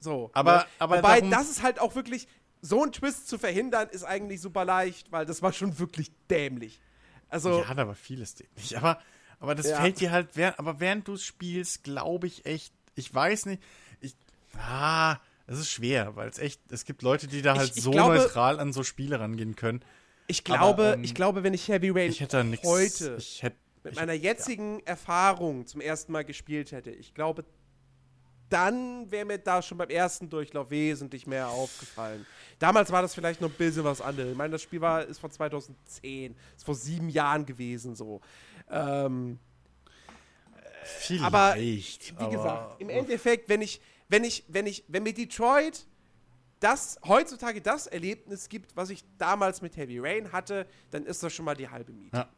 So. Aber, ne? aber Wobei, das ist halt auch wirklich, so einen Twist zu verhindern, ist eigentlich super leicht, weil das war schon wirklich dämlich. Also. Ja, da war vieles dämlich. Aber aber das ja. fällt dir halt, während, aber während du es spielst, glaube ich echt, ich weiß nicht, ich, ah, es ist schwer, weil es echt, es gibt Leute, die da halt ich, ich so glaube, neutral an so Spiele rangehen können. Ich glaube, aber, ähm, ich glaube, wenn ich Heavy Rain ich hätte nix, heute ich hätte, mit meiner jetzigen ja. Erfahrung zum ersten Mal gespielt hätte, ich glaube, dann wäre mir da schon beim ersten Durchlauf wesentlich mehr aufgefallen. Damals war das vielleicht noch ein bisschen was anderes. Ich meine, das Spiel war, ist von 2010, ist vor sieben Jahren gewesen so. Ähm, Vielleicht, aber wie gesagt, im Endeffekt, wenn ich, wenn ich, wenn ich, wenn mir Detroit das heutzutage das Erlebnis gibt, was ich damals mit Heavy Rain hatte, dann ist das schon mal die halbe Miete. Ja.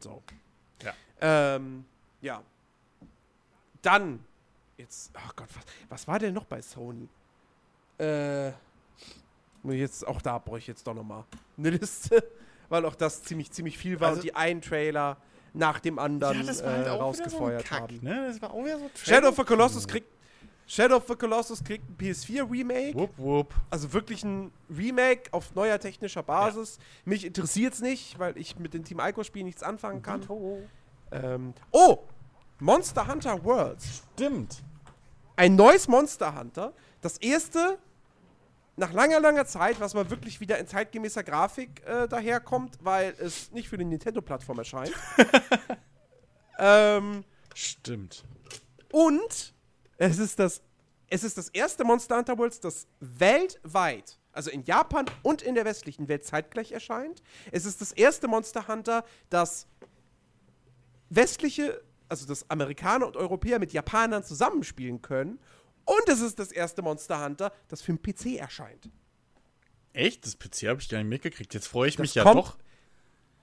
So. Ja. Ähm, ja. Dann, jetzt, oh Gott, was, was war denn noch bei Sony? Äh, jetzt, auch da brauche ich jetzt doch noch mal eine Liste weil auch das ziemlich, ziemlich viel war also, und die einen Trailer nach dem anderen ja, halt äh, rausgefeuert so Kack, haben. Ne? Das war auch wieder so Shadow of the Colossus kriegt Shadow of the Colossus kriegt ein PS4-Remake. Wupp, wupp. Also wirklich ein Remake auf neuer technischer Basis. Ja. Mich interessiert es nicht, weil ich mit den Team Ico-Spielen nichts anfangen kann. Ähm, oh! Monster Hunter Worlds. Stimmt. Ein neues Monster Hunter. Das erste nach langer, langer Zeit, was mal wirklich wieder in zeitgemäßer Grafik äh, daherkommt, weil es nicht für die Nintendo-Plattform erscheint. ähm, Stimmt. Und es ist das, es ist das erste Monster Hunter Worlds, das weltweit, also in Japan und in der westlichen Welt zeitgleich erscheint. Es ist das erste Monster Hunter, das westliche, also das Amerikaner und Europäer mit Japanern zusammenspielen können und es ist das erste Monster Hunter, das für den PC erscheint. Echt? Das PC habe ich gar nicht mitgekriegt. Jetzt freue ich das mich ja kommt, doch.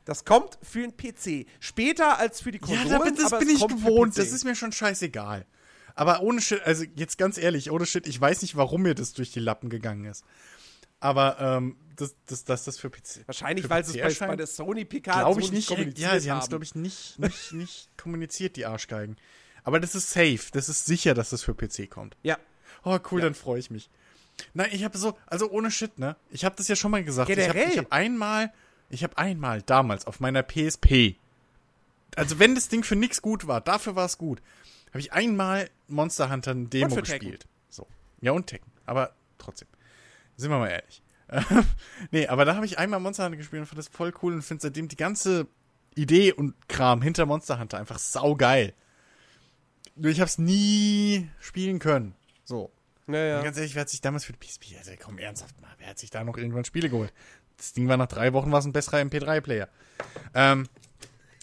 Das kommt für den PC. Später als für die Konsolen. Ja, das bin ich gewohnt. Das ist mir schon scheißegal. Aber ohne Shit, also jetzt ganz ehrlich, ohne Shit, ich weiß nicht, warum mir das durch die Lappen gegangen ist. Aber ähm, dass das, das, das für PC. Wahrscheinlich, weil sie es bei, bei, der Sony PK glaube ich nicht. Ja, sie haben es glaube ich nicht, nicht, nicht kommuniziert, die Arschgeigen. Aber das ist safe. Das ist sicher, dass das für PC kommt. Ja. Oh, cool, ja. dann freue ich mich. Nein, ich habe so, also ohne Shit, ne? Ich habe das ja schon mal gesagt. Generell? Ich habe hab einmal, ich habe einmal damals auf meiner PSP, also wenn das Ding für nix gut war, dafür war es gut, habe ich einmal Monster Hunter ein Demo gespielt. So. Ja, und Tekken. Aber trotzdem. Sind wir mal ehrlich. nee, aber da habe ich einmal Monster Hunter gespielt und fand das voll cool und finde seitdem die ganze Idee und Kram hinter Monster Hunter einfach saugeil. Nur ich habe es nie spielen können. So. Naja. Und ganz ehrlich, wer hat sich damals für die PSP, also komm ernsthaft mal, wer hat sich da noch irgendwann Spiele geholt? Das Ding war nach drei Wochen was ein besserer MP3-Player. Ähm,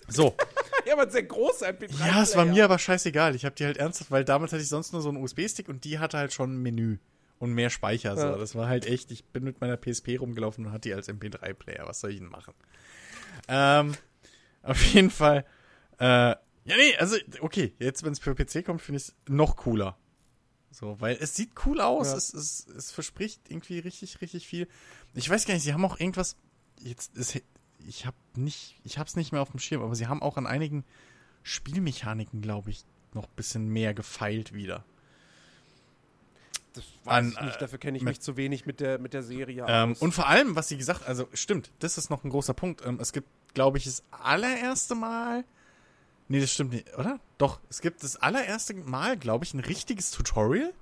So. ja, aber ein sehr großer MP3. Ja, es war mir aber scheißegal. Ich habe die halt ernsthaft, weil damals hatte ich sonst nur so einen USB-Stick und die hatte halt schon ein Menü und mehr Speicher. So. Ja. Das war halt echt, ich bin mit meiner PSP rumgelaufen und hatte die als MP3-Player. Was soll ich denn machen? Ähm, auf jeden Fall. Äh, ja, nee, also, okay, jetzt, wenn es für PC kommt, finde ich es noch cooler. So, weil es sieht cool aus, Ja. es, es, es verspricht irgendwie richtig, richtig viel. Ich weiß gar nicht, sie haben auch irgendwas. Jetzt ist, ich habe nicht, ich habe es nicht mehr auf dem Schirm, aber sie haben auch an einigen Spielmechaniken, glaube ich, noch ein bisschen mehr gefeilt wieder. Das weiß An, ich nicht, äh, dafür kenne ich mit- mich zu wenig mit der, mit der Serie Ähm, und vor allem, was sie gesagt, also stimmt, das ist noch ein großer Punkt. Ähm, es gibt, glaube ich, das allererste Mal. Nee, das stimmt nicht, oder? Doch, es gibt das allererste Mal, glaube ich, ein richtiges Tutorial.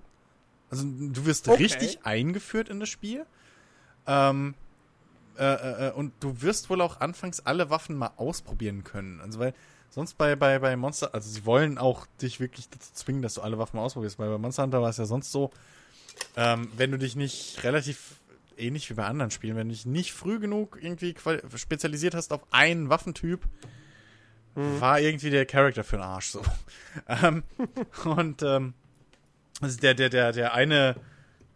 Also du wirst Okay. richtig eingeführt in das Spiel. Ähm, äh, äh, äh, und du wirst wohl auch anfangs alle Waffen mal ausprobieren können. Also weil sonst bei, bei, bei Monster, also sie wollen auch dich wirklich dazu zwingen, dass du alle Waffen mal ausprobierst, weil bei Monster Hunter war es ja sonst so, ähm, wenn du dich nicht relativ ähnlich wie bei anderen Spielen, wenn du dich nicht früh genug irgendwie spezialisiert hast auf einen Waffentyp, war irgendwie der Charakter für den Arsch so. ähm, und ähm, also der, der, der, der eine,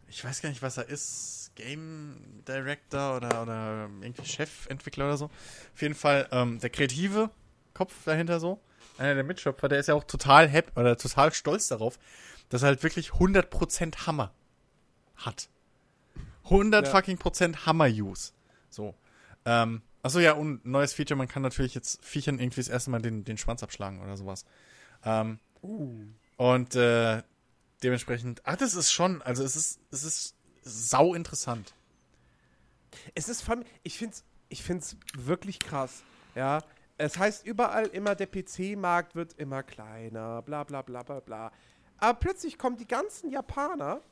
ich weiß gar nicht, was er ist, Game Director oder, oder irgendwie Chefentwickler oder so. Auf jeden Fall ähm, der kreative Kopf dahinter so. Einer der Mitschöpfer, der ist ja auch total happy oder total stolz darauf, dass er halt wirklich 100% Hammer hat. 100 Ja. fucking Prozent Hammer-Use. So. Ähm, achso, ja, und neues Feature, man kann natürlich jetzt Viechern irgendwie das erste Mal den, den Schwanz abschlagen oder sowas. Ähm, Uh. und äh, dementsprechend, ah, das ist schon, also es ist, es ist sau interessant. Es ist von, ich finde es ich find's wirklich krass. Ja, es heißt überall immer, der PC-Markt wird immer kleiner, bla bla bla bla bla. Aber plötzlich kommen die ganzen Japaner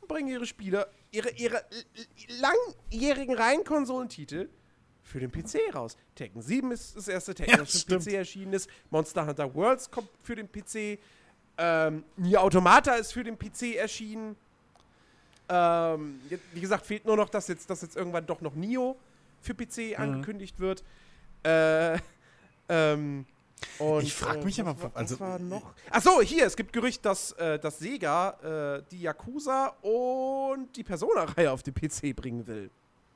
und bringen ihre Spiele, ihre, ihre l- l- langjährigen Reihenkonsolentitel für den PC raus. Tekken 7 ist das erste Tekken, Ja, das für den PC erschienen ist. Monster Hunter Worlds kommt für den PC. Ähm, Nier Automata ist für den PC erschienen. Ähm, wie gesagt, fehlt nur noch, dass jetzt, dass jetzt irgendwann doch noch Nio für Mhm. PC angekündigt wird. Äh, ähm, und, Ich frag äh, mich was aber, was also- war noch? Achso, hier, es gibt Gerücht, dass, äh, dass Sega äh, die Yakuza und die Persona-Reihe auf den PC bringen will.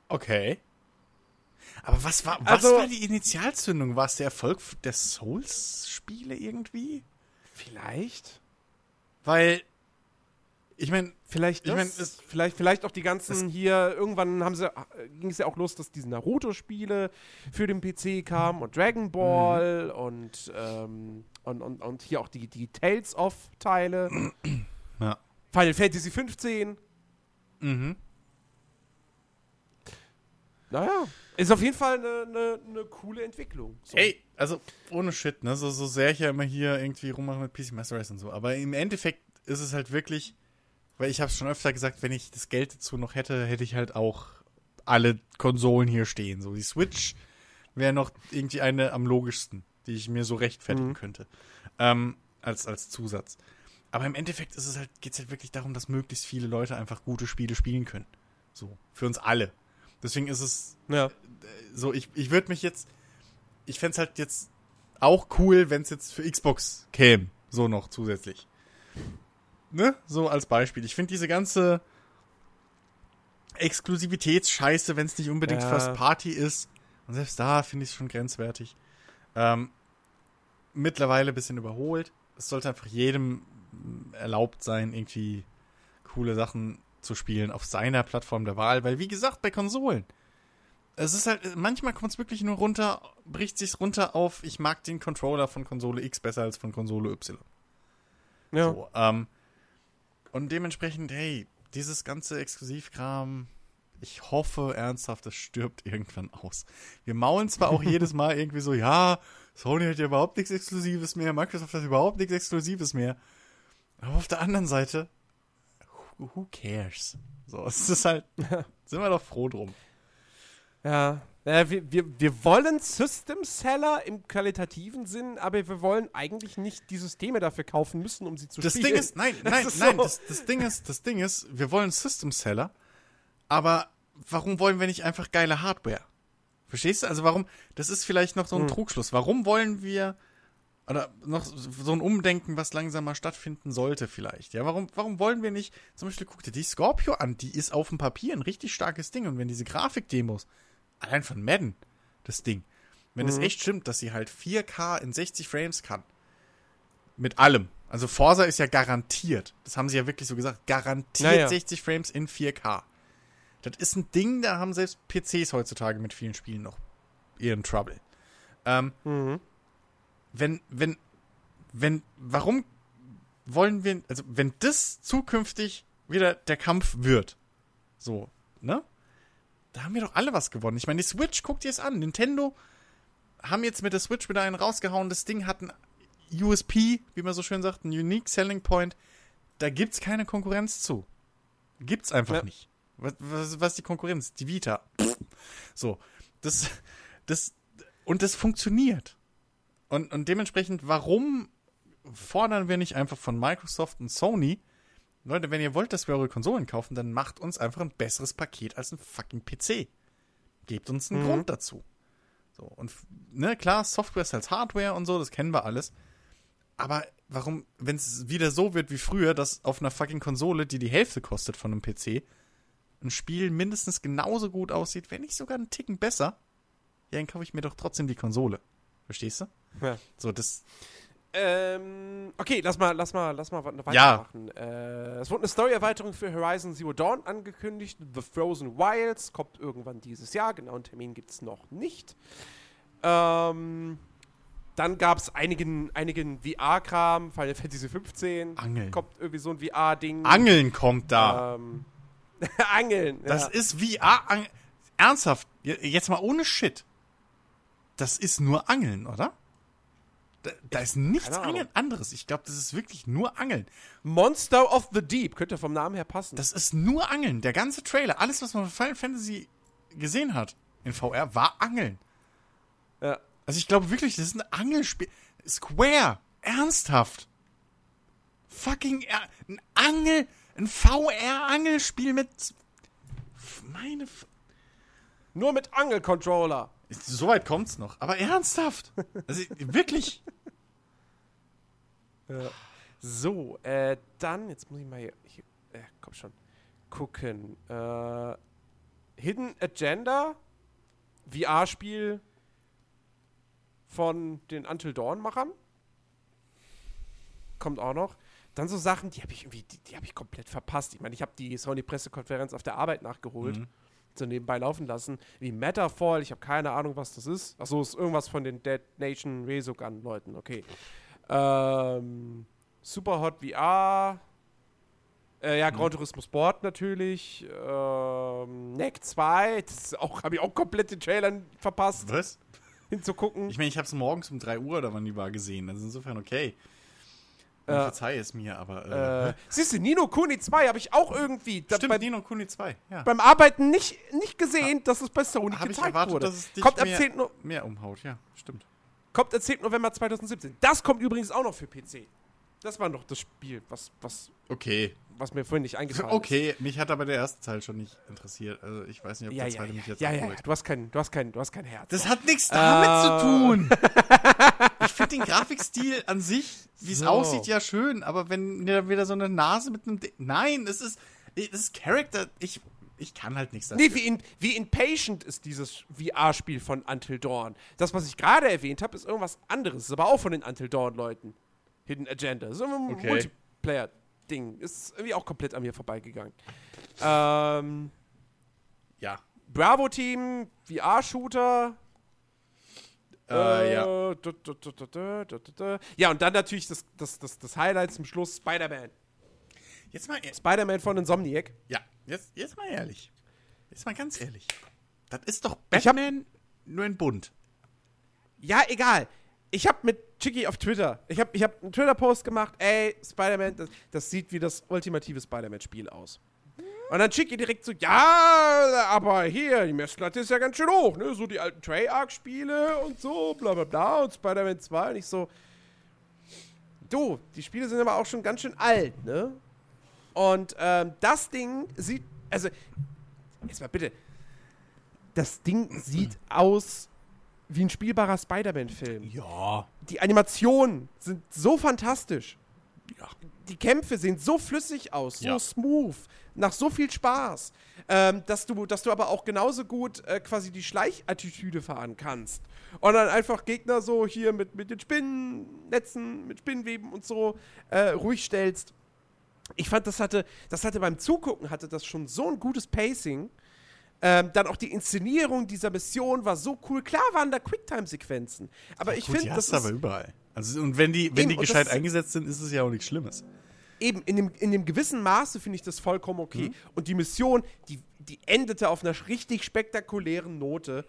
Okay. Aber was war, was Also- war die Initialzündung? War es der Erfolg der Souls-Spiele irgendwie? Vielleicht? Weil, ich meine, Vielleicht, Ich mein, vielleicht, vielleicht auch die ganzen hier, irgendwann haben sie, äh, ging es ja auch los, dass diese Naruto-Spiele für den PC kamen und Dragon Ball und, ähm, und, und, und hier auch die, die Tales of-Teile. Ja. Final Fantasy 15. mhm. Naja, ist auf jeden Fall eine, eine, eine coole Entwicklung. So. Ey, also ohne Shit, ne? So, so sehr ich ja immer hier irgendwie rummache mit PC Master Race und so. Aber im Endeffekt ist es halt wirklich, weil ich habe schon öfter gesagt, wenn ich das Geld dazu noch hätte, hätte ich halt auch alle Konsolen hier stehen. So die Switch wäre noch irgendwie eine am logischsten, die ich mir so rechtfertigen Mhm. könnte. Ähm, als, als Zusatz. Aber im Endeffekt ist es halt, geht es halt wirklich darum, dass möglichst viele Leute einfach gute Spiele spielen können. So. Für uns alle. Deswegen ist es Ja. so, ich, ich würde mich jetzt, ich fände es halt jetzt auch cool, wenn es jetzt für Xbox käme, so noch zusätzlich. Ne? So als Beispiel. Ich finde diese ganze Exklusivitätsscheiße, wenn es nicht unbedingt Ja. First Party ist, und selbst da finde ich es schon grenzwertig. Ähm, mittlerweile ein bisschen überholt. Es sollte einfach jedem erlaubt sein, irgendwie coole Sachen zu spielen auf seiner Plattform der Wahl, weil wie gesagt, bei Konsolen. Es ist halt, manchmal kommt es wirklich nur runter, bricht sich's runter auf, ich mag den Controller von Konsole X besser als von Konsole Y. Ja. So, ähm, und dementsprechend, hey, dieses ganze Exklusivkram, ich hoffe ernsthaft, das stirbt irgendwann aus. Wir maulen zwar auch jedes Mal irgendwie so, ja, Sony hat ja überhaupt nichts Exklusives mehr, Microsoft hat überhaupt nichts Exklusives mehr. Aber auf der anderen Seite, who, cares? So, es ist halt, sind wir doch froh drum. Ja. ja wir, wir, wir wollen System Seller im qualitativen Sinn, aber wir wollen eigentlich nicht die Systeme dafür kaufen müssen, um sie zu Das spielen. Ding ist, nein, Das nein, ist nein, so. das, das Ding ist, das Ding ist, wir wollen System Seller, aber warum wollen wir nicht einfach geile Hardware? Verstehst du? Also warum, das ist vielleicht noch so ein Hm. Trugschluss. Warum wollen wir, oder noch so ein Umdenken, was langsam mal stattfinden sollte vielleicht. Ja, warum, warum wollen wir nicht, zum Beispiel guck dir die Scorpio an, die ist auf dem Papier ein richtig starkes Ding. Und wenn diese Grafikdemos, allein von Madden, das Ding, wenn es Mhm. echt stimmt, dass sie halt 4K in 60 Frames kann, mit allem. Also Forza ist ja garantiert, das haben sie ja wirklich so gesagt, garantiert Naja. 60 Frames in 4K. Das ist ein Ding, da haben selbst PCs heutzutage mit vielen Spielen noch ihren Trouble. Ähm, Mhm. Wenn, wenn, wenn, warum wollen wir, also wenn das zukünftig wieder der Kampf wird, so, ne? Da haben wir doch alle was gewonnen. Ich meine, die Switch, guckt ihr es an. Nintendo haben jetzt mit der Switch wieder einen rausgehauen. Das Ding hat ein USP, wie man so schön sagt, ein Unique Selling Point. Da gibt's keine Konkurrenz zu. Gibt's einfach Ja. nicht. Was, was, was ist die Konkurrenz? Die Vita. So. Das, das, und das funktioniert. Und, und dementsprechend, warum fordern wir nicht einfach von Microsoft und Sony, Leute, wenn ihr wollt, dass wir eure Konsolen kaufen, dann macht uns einfach ein besseres Paket als ein fucking PC. Gebt uns einen Mhm. Grund dazu. So, und ne, klar, Software ist als Hardware und so, das kennen wir alles. Aber warum, wenn es wieder so wird wie früher, dass auf einer fucking Konsole, die die Hälfte kostet von einem PC, ein Spiel mindestens genauso gut aussieht, wenn nicht sogar einen Ticken besser, ja, dann kaufe ich mir doch trotzdem die Konsole. Verstehst du? Ja. So, das, Ähm, okay, lass mal, lass mal, lass mal wa- Ja. weitermachen. Äh, es wurde eine Story-Erweiterung für Horizon Zero Dawn angekündigt. The Frozen Wilds kommt irgendwann dieses Jahr. Genauen Termin gibt es noch nicht. Ähm, dann gab es einigen, einigen VR-Kram. Final Fantasy 15 Angeln. kommt irgendwie so ein VR-Ding. Angeln kommt da. Ähm, Angeln. Das ja. ist VR. Ernsthaft, jetzt mal ohne Shit. Das ist nur Angeln, oder? Da, da ist nichts anderes. Ich glaube, das ist wirklich nur Angeln. Monster of the Deep. Könnte vom Namen her passen. Das ist nur Angeln. Der ganze Trailer, alles, was man von Final Fantasy gesehen hat in VR, war Angeln. ja. Also ich glaube wirklich, das ist ein Angelspiel. Square. Ernsthaft. Fucking er ein Angel, ein VR-Angelspiel mit. Meine. F Nur mit Angel-Controller. So weit kommt's noch. Aber ernsthaft. Also wirklich. So, äh, dann, jetzt muss ich mal hier, hier äh, komm schon, gucken. Äh, Hidden Agenda, VR-Spiel von den Until Dawn-Machern. Kommt auch noch. Dann so Sachen, die habe ich irgendwie, die, die habe ich komplett verpasst. Ich meine, ich habe die Sony-Pressekonferenz auf der Arbeit nachgeholt. So nebenbei laufen lassen. Wie Matterfall, ich habe keine Ahnung, was das ist. Achso, ist irgendwas von den Dead Nation Resogun-Leuten, okay. Ähm, Super Hot VR. Äh, ja, Gran Turismo Sport natürlich. Ähm, Neck 2. Das habe ich auch komplett den Trailer verpasst, Was? hinzugucken. Ich meine, ich habe es morgens um 3 Uhr oder wann die war gesehen. Also insofern okay. Man Äh, verzeih es mir, aber. Äh, Äh, siehst du, Nino Kuni 2 habe ich auch irgendwie Stimmt, bei, Nino Kuni 2. Ja. beim Arbeiten nicht, nicht gesehen, dass es bei Sony ich gezeigt erwartet, wurde. dass es dich kommt, mehr, 10. No mehr umhaut. Ja, stimmt. kommt am 10. November 2017. Das kommt übrigens auch noch für PC. Das war noch das Spiel, was, was, Okay. was mir vorhin nicht eingefallen ist. Okay, mich hat aber der erste Teil schon nicht interessiert. Also ich weiß nicht, ob Ja, der ja, zweite ja, mich jetzt ja, ja, abholt. du hast kein, du hast kein, du hast kein Herz. Das hat nichts damit Äh. zu tun. Finde den Grafikstil an sich, wie es So. aussieht, ja schön, aber wenn da wieder so eine Nase mit einem. Di Nein, es ist. Es ist Charakter. Ich, ich kann halt nichts dafür. Nee, wie, in, wie Impatient ist dieses VR-Spiel von Until Dawn. Das, was ich gerade erwähnt habe, ist irgendwas anderes. Ist aber auch von den Until Dawn-Leuten. Hidden Agenda. Irgendwie ein Okay. Multiplayer-Ding. Ist irgendwie auch komplett an mir vorbeigegangen. Ähm, Ja. Bravo-Team, VR-Shooter. Äh, ja. und dann natürlich das, das, das, das Highlight zum Schluss: Spider-Man. Jetzt mal, e- Spider-Man von Insomniac. ja, jetzt, jetzt mal ehrlich. Jetzt mal ganz ehrlich. Das ist doch Batman nur in bunt. Ja, egal. Ich habe mit Chicky auf Twitter, ich habe ich hab einen Twitter-Post gemacht, ey, Spider-Man, das, das sieht wie das ultimative Spider-Man-Spiel aus. Und dann Chicky direkt so, ja, aber hier, die Messlatte ist ja ganz schön hoch, ne? So die alten Treyarch-Spiele und so, bla bla bla, und Spider-Man 2. Und ich so, du, die Spiele sind aber auch schon ganz schön alt, ne? Und ähm, das Ding sieht, also, jetzt mal bitte, das Ding sieht aus wie ein spielbarer Spider-Man-Film. Ja. Die Animationen sind so fantastisch. Ja. Die Kämpfe sehen so flüssig aus, so Ja. smooth, nach so viel Spaß, ähm, dass, du, dass du aber auch genauso gut äh, quasi die Schleichattitüde fahren kannst. Und dann einfach Gegner so hier mit, mit den Spinnennetzen, mit Spinnenweben und so äh, ruhig stellst. Ich fand, das hatte, das hatte beim Zugucken hatte das schon so ein gutes Pacing. Ähm, dann auch die Inszenierung dieser Mission war so cool. Klar waren da Quicktime-Sequenzen, aber ich Gut, finde, die das du ist aber überall. Also, und wenn die, wenn Eben, die gescheit eingesetzt sind, ist es ja auch nichts Schlimmes. eben in dem, in dem gewissen Maße finde ich das vollkommen okay. Und die Mission, die, die endete auf einer richtig spektakulären Note.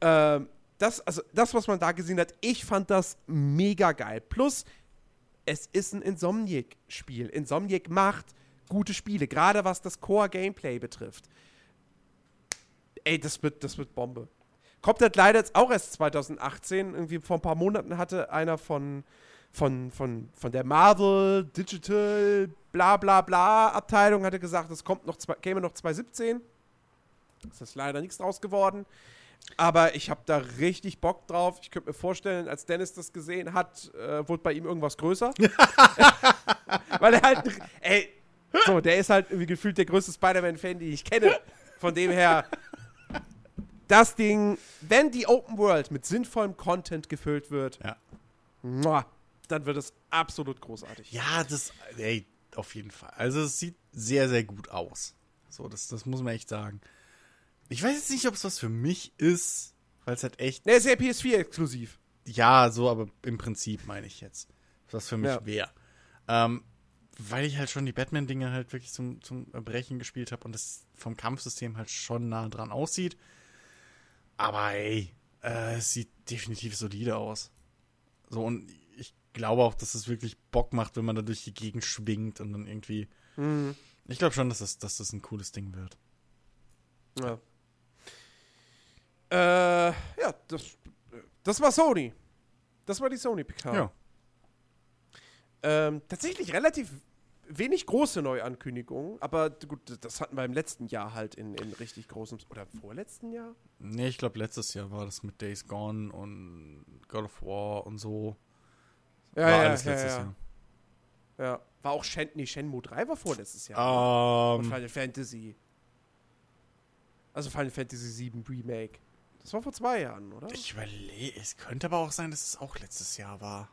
Ähm, das, also das, was man da gesehen hat, ich fand das mega geil. Plus, es ist ein Insomniac-Spiel. Insomniac macht gute Spiele, gerade was das Core-Gameplay betrifft. Ey, das wird, das wird Bombe. Kommt halt leider jetzt auch erst 2018. Irgendwie vor ein paar Monaten hatte einer von, von, von, von der Marvel Digital bla bla bla Abteilung hatte gesagt, es kommt noch zwei, käme noch 2017. Es ist leider nichts draus geworden. Aber ich habe da richtig Bock drauf. Ich könnte mir vorstellen, als Dennis das gesehen hat, äh, wurde bei ihm irgendwas größer. Weil er halt, ey, so, der ist halt irgendwie gefühlt der größte Spider-Man-Fan, den ich kenne. Von dem her, das Ding, wenn die Open World mit sinnvollem Content gefüllt wird, Ja. muah, dann wird es absolut großartig. Ja, das, ey, auf jeden Fall. Also, es sieht sehr, sehr gut aus. So, das, das muss man echt sagen. Ich weiß jetzt nicht, ob es was für mich ist, weil es halt echt, Ne, ist ja PS4-exklusiv. ja, so, aber im Prinzip meine ich jetzt, was für mich Ja. wäre. Ähm, weil ich halt schon die Batman-Dinge halt wirklich zum, zum Erbrechen gespielt habe und das vom Kampfsystem halt schon nah dran aussieht. Aber ey, äh, es sieht definitiv solide aus. So, und ich glaube auch, dass es wirklich Bock macht, wenn man da durch die Gegend schwingt und dann irgendwie. Mhm. Ich glaube schon, dass das, dass das ein cooles Ding wird. Ja. Äh, ja, das, das war Sony. Das war die Sony PK. Ja. Ähm, tatsächlich relativ wenig große Neuankündigungen, aber gut, das hatten wir im letzten Jahr halt in, in richtig großem, oder vorletzten Jahr? Nee, ich glaube, letztes Jahr war das mit Days Gone und God of War und so. Ja, war ja, alles ja, letztes ja. ja. War auch Shen, nee, Shenmue 3 war vorletztes Jahr. Und Jahr. Ähm, Final Fantasy. Also Final Fantasy 7 Remake. Das war vor zwei Jahren, oder? ich überlege, es könnte aber auch sein, dass es auch letztes Jahr war.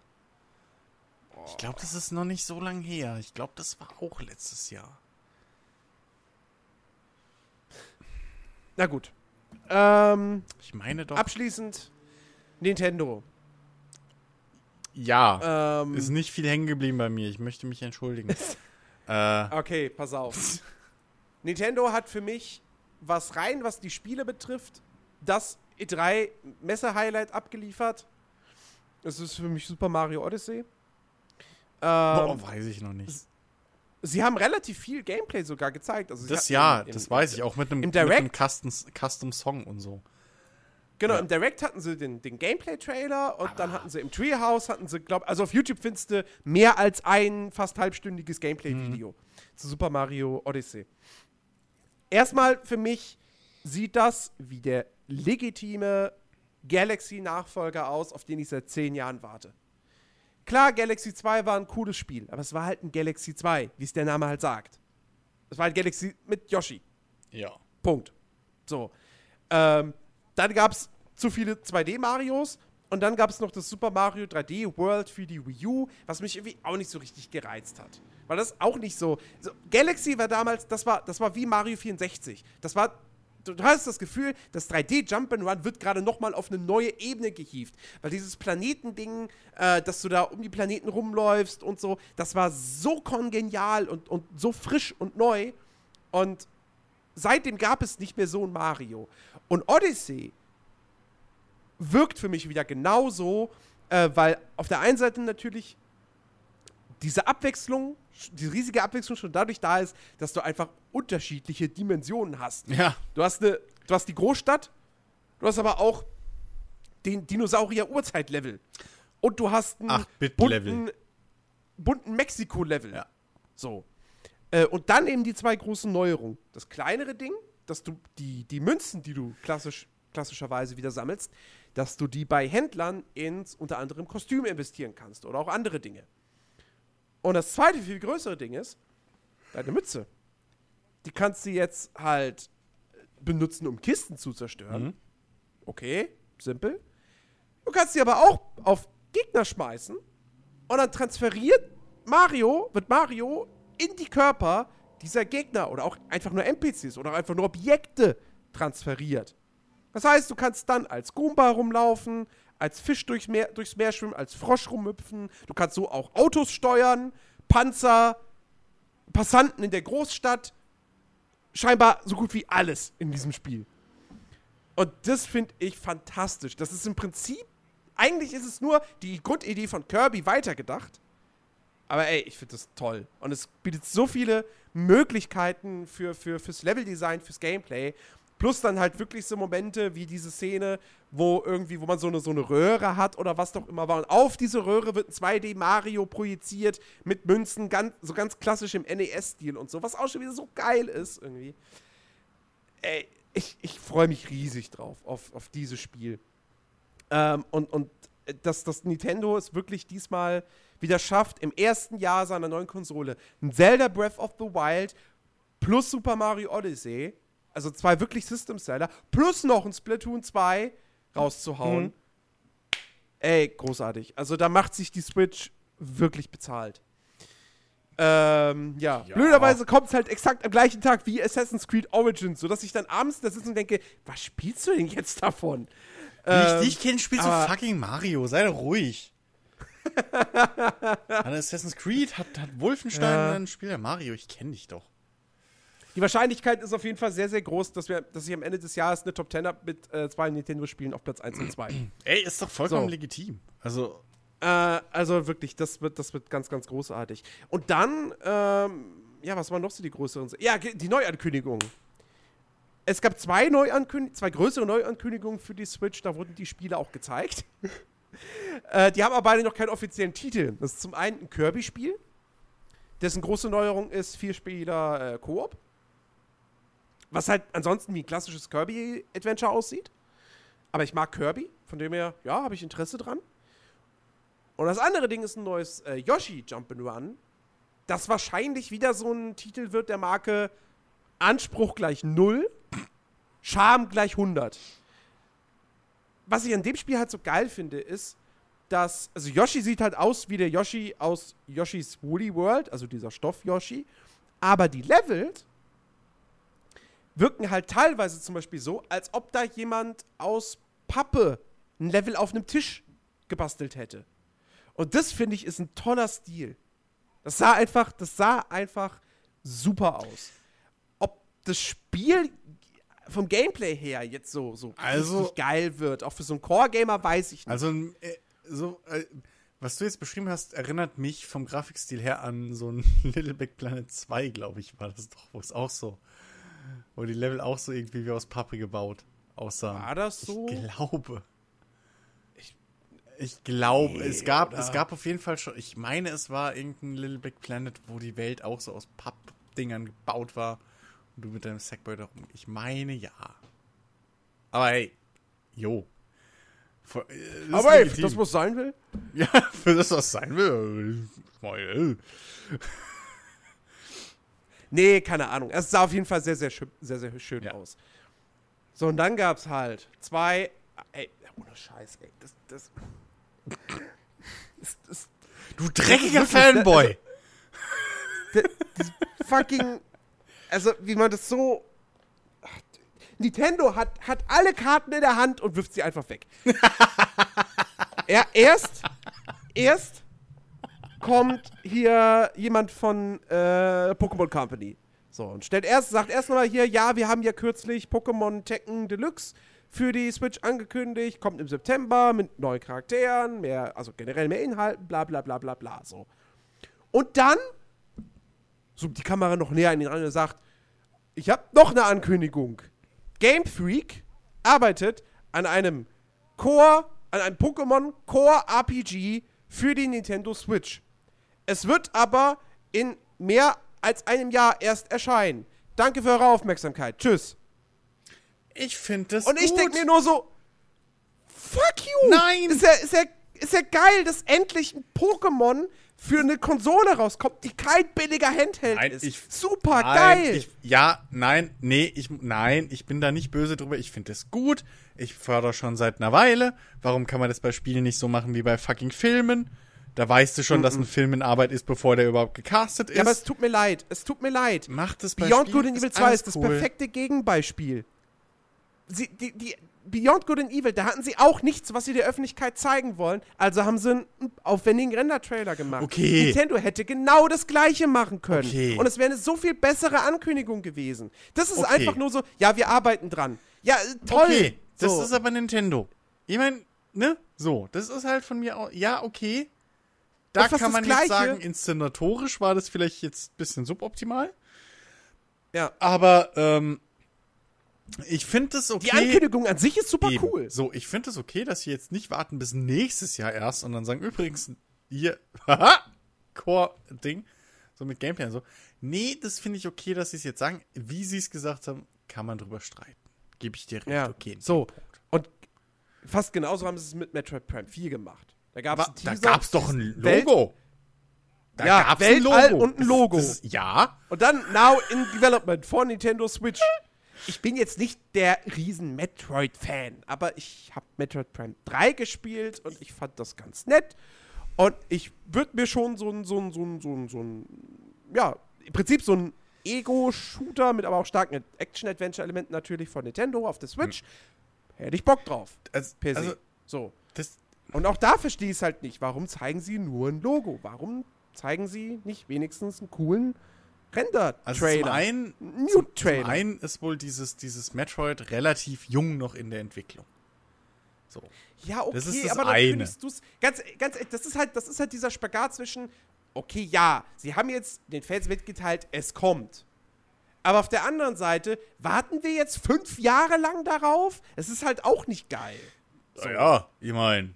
Ich glaube, das ist noch nicht so lang her. Ich glaube, das war auch letztes Jahr. Na gut. Ähm, Ich meine doch. abschließend Nintendo. ja. Ähm, Ist nicht viel hängen geblieben bei mir. Ich möchte mich entschuldigen. äh, Okay, pass auf. Nintendo hat für mich, was rein, was die Spiele betrifft, das E3 Messe-Highlight abgeliefert. Das ist für mich Super Mario Odyssey. Boah, Ähm, weiß ich noch nicht. sie haben relativ viel Gameplay sogar gezeigt. Also Das ja, im- im- das weiß ich. Auch mit einem, mit einem Custom, Custom Song und so. Genau, Ja. im Direct hatten sie den, den Gameplay-Trailer und dann hatten sie im Treehouse, hatten sie, glaub, also auf YouTube findest du mehr als ein fast halbstündiges Gameplay-Video zu Super Mario Odyssey. Erstmal für mich sieht das wie der legitime Galaxy-Nachfolger aus, auf den ich seit zehn Jahren warte. Klar, Galaxy 2 war ein cooles Spiel, aber es war halt ein Galaxy 2, wie es der Name halt sagt. Es war ein Galaxy mit Yoshi. Ja. Punkt. So. Ähm, dann gab es zu viele 2D-Marios und dann gab es noch das Super Mario 3D World für die Wii U, was mich irgendwie auch nicht so richtig gereizt hat. Weil das auch nicht so. so Galaxy war damals, das war, das war wie Mario 64. Das war. Du, hast das Gefühl, das 3D Jump'n'Run wird gerade nochmal auf eine neue Ebene gehievt. Weil dieses Planetending, äh, dass du da um die Planeten rumläufst und so, das war so kongenial und, und so frisch und neu. Und seitdem gab es nicht mehr so ein Mario. Und Odyssey wirkt für mich wieder genauso, äh, weil auf der einen Seite natürlich diese Abwechslung, die riesige Abwechslung schon dadurch da ist, dass du einfach unterschiedliche Dimensionen hast. Ja. Du hast, eine, du hast die Großstadt, du hast aber auch den Dinosaurier-Urzeit-Level. Und du hast einen 8-Bit-Level. bunten, bunten Mexiko-Level. Ja. So. Äh, und dann eben die zwei großen Neuerungen. Das kleinere Ding, dass du die, die Münzen, die du klassisch, klassischerweise wieder sammelst, dass du die bei Händlern ins unter anderem Kostüm investieren kannst oder auch andere Dinge. Und das zweite, viel größere Ding ist, deine Mütze. Die kannst du jetzt halt benutzen, um Kisten zu zerstören. Mhm. Okay, simpel. Du kannst sie aber auch auf Gegner schmeißen und dann transferiert Mario, wird Mario in die Körper dieser Gegner oder auch einfach nur NPCs oder einfach nur Objekte transferiert. Das heißt, du kannst dann als Goomba rumlaufen, als Fisch durch Meer, durchs Meer schwimmen, als Frosch rumhüpfen. Du kannst so auch Autos steuern, Panzer, Passanten in der Großstadt. Scheinbar so gut wie alles in diesem Spiel. Und das finde ich fantastisch. Das ist im Prinzip, eigentlich ist es nur die Grundidee von Kirby weitergedacht. Aber ey, ich finde das toll. Und es bietet so viele Möglichkeiten für, für, fürs Leveldesign, fürs Gameplay. Plus dann halt wirklich so Momente wie diese Szene, wo irgendwie, wo man so eine, so eine Röhre hat oder was doch immer war. Und auf diese Röhre wird ein 2D-Mario projiziert mit Münzen, ganz, so ganz klassisch im NES-Stil und so, was auch schon wieder so geil ist irgendwie. Ey, ich, ich freue mich riesig drauf, auf, auf dieses Spiel. Ähm, und und dass das Nintendo es wirklich diesmal wieder schafft, im ersten Jahr seiner neuen Konsole ein Zelda Breath of the Wild plus Super Mario Odyssey, also zwei wirklich System-Seller, plus noch ein Splatoon 2 rauszuhauen. Mhm. Ey, großartig. Also da macht sich die Switch wirklich bezahlt. Ähm, ja. Ja. Blöderweise kommt es halt exakt am gleichen Tag wie Assassin's Creed Origins, sodass ich dann abends da sitze und denke, was spielst du denn jetzt davon? Wie ich Ähm, dich kenne, spielst du fucking Mario. Sei doch ruhig. hat Assassin's Creed, hat, hat Wolfenstein, Ja. dann spielt er Mario. Ich kenne dich doch. Die Wahrscheinlichkeit ist auf jeden Fall sehr, sehr groß, dass, wir, dass ich am Ende des Jahres eine Top 10 habe mit äh, zwei Nintendo-Spielen auf Platz 1 und 2. Ey, ist doch vollkommen So. legitim. Also, äh, also wirklich, das wird, das wird ganz, ganz großartig. Und dann, ähm, ja, was waren noch so die größeren? Ja, die Neuankündigungen. Es gab zwei Neuankündigungen, zwei größere Neuankündigungen für die Switch, da wurden die Spiele auch gezeigt. äh, die haben aber beide noch keinen offiziellen Titel. Das ist zum einen ein Kirby-Spiel, dessen große Neuerung ist Vierspieler äh, Koop. Was halt ansonsten wie ein klassisches Kirby-Adventure aussieht. Aber ich mag Kirby, von dem her, ja, habe ich Interesse dran. Und das andere Ding ist ein neues äh, Yoshi Jump'n'Run, das wahrscheinlich wieder so ein Titel wird der Marke Anspruch gleich 0, Charme gleich 100. Was ich an dem Spiel halt so geil finde, ist, dass, also Yoshi sieht halt aus wie der Yoshi aus Yoshis Woolly World, also dieser Stoff-Yoshi, aber die Levels wirken halt teilweise zum Beispiel so, als ob da jemand aus Pappe ein Level auf einem Tisch gebastelt hätte. Und das finde ich ist ein toller Stil. Das sah einfach, das sah einfach super aus. Ob das Spiel vom Gameplay her jetzt so, so Also- richtig geil wird, auch für so einen Core-Gamer, weiß ich nicht. also äh, so, äh, was du jetzt beschrieben hast, erinnert mich vom Grafikstil her an so ein Little Big Planet 2, glaube ich, war das doch, wo es auch so, wo die Level auch so irgendwie wie aus Pappe gebaut aussahen. War das so? Ich glaube. Ich, ich glaube, es gab, oder? es gab auf jeden Fall schon, ich meine, es war irgendein Little Big Planet, wo die Welt auch so aus Pappdingern gebaut war und du mit deinem Sackboy da rum. Ich meine ja. Aber hey, jo. Voll- äh, Aber ey, legitim. das, was sein will. Ja, für das, was sein will. Nee, keine Ahnung. Es sah auf jeden Fall sehr, sehr, schön, sehr, sehr schön Ja. aus. So, und dann gab's halt zwei. Ey, ohne Scheiß, ey. Das, das. das, das Du dreckiger Das wirklich- Fanboy! d- dieses fucking. Also, wie man das so. Ach, Nintendo hat, hat alle Karten in der Hand und wirft sie einfach weg. ja, erst. Erst kommt hier jemand von äh, Pokémon Company. So, und stellt erst, sagt erst mal hier, ja, wir haben ja kürzlich Pokémon Tekken Deluxe für die Switch angekündigt, kommt im September mit neuen Charakteren, mehr, also generell mehr Inhalten, bla bla bla bla bla. So. Und dann zoomt die Kamera noch näher an ihn ran und sagt, ich habe noch eine Ankündigung. Game Freak arbeitet an einem Core, an einem Pokémon Core RPG für die Nintendo Switch. Es wird aber in mehr als einem Jahr erst erscheinen. Danke für eure Aufmerksamkeit. Tschüss. Ich finde das Und ich denke mir nur so, fuck you! Nein! Ist ja, ist ja, ist ja geil, dass endlich ein Pokémon für eine Konsole rauskommt, die kein billiger Handheld Nein, ist. ich- Super Nein, geil! Ich, ja, nein, nee, ich, nein, ich bin da nicht böse drüber. Ich finde es gut. Ich fördere schon seit einer Weile. Warum kann man das bei Spielen nicht so machen wie bei fucking Filmen? Da weißt du schon, dass ein Film in Arbeit ist, bevor der überhaupt gecastet ist. ja, aber es tut mir leid. Es tut mir leid. Macht es bei Beyond Spielen, Good and Evil 2 alles ist das cool. perfekte Gegenbeispiel. Sie, die, die, Beyond Good and Evil, da hatten sie auch nichts, was sie der Öffentlichkeit zeigen wollen. Also haben sie einen aufwendigen Render-Trailer gemacht. Okay. Nintendo hätte genau das gleiche machen können. Okay. Und es wäre eine so viel bessere Ankündigung gewesen. Das ist Okay. einfach nur so, ja, wir arbeiten dran. Ja, äh, toll. Okay, das so. ist aber Nintendo. Ich meine, ne? So, das ist halt von mir auch. Ja, okay. Da kann man jetzt sagen, inszenatorisch war das vielleicht jetzt ein bisschen suboptimal. ja. Aber ähm, ich finde es okay. Die Ankündigung an sich ist super Eben. cool. So, ich finde es okay, dass sie jetzt nicht warten bis nächstes Jahr erst und dann sagen, übrigens, hier, haha, Core-Ding, so mit Gameplay und so. Nee, das finde ich okay, dass sie es jetzt sagen. Wie sie es gesagt haben, kann man drüber streiten. Gebe ich dir recht, Ja, okay. so. Und fast genauso haben sie es mit Metroid Prime 4 gemacht. Da gab es da gab's doch ein Logo. Da Ja, gab's Weltall und ein Logo. Das, das, ja, Und dann Now in Development von Nintendo Switch. Ich bin jetzt nicht der riesen Metroid-Fan, aber ich habe Metroid Prime 3 gespielt und ich fand das ganz nett. Und ich würde mir schon so ein, so ein, so ein, so ein, so ein, ja, im Prinzip so ein Ego-Shooter mit aber auch starken Action-Adventure-Elementen natürlich von Nintendo auf der Switch. Hätte ich Bock drauf. also, Per se. also so. das, Und auch da verstehe ich es halt nicht. Warum zeigen sie nur ein Logo? Warum zeigen sie nicht wenigstens einen coolen Render-Trailer? also zum einen, New zum, zum einen ist wohl dieses, dieses Metroid relativ jung noch in der Entwicklung. So. Ja, okay, Das ist das aber dann eine. kündigst du's ganz, ganz das ist halt, das ist halt dieser Spagat zwischen, okay, ja, sie haben jetzt den Fans mitgeteilt, es kommt. Aber auf der anderen Seite, warten wir jetzt fünf Jahre lang darauf? Es ist halt auch nicht geil. Ja, ich meine,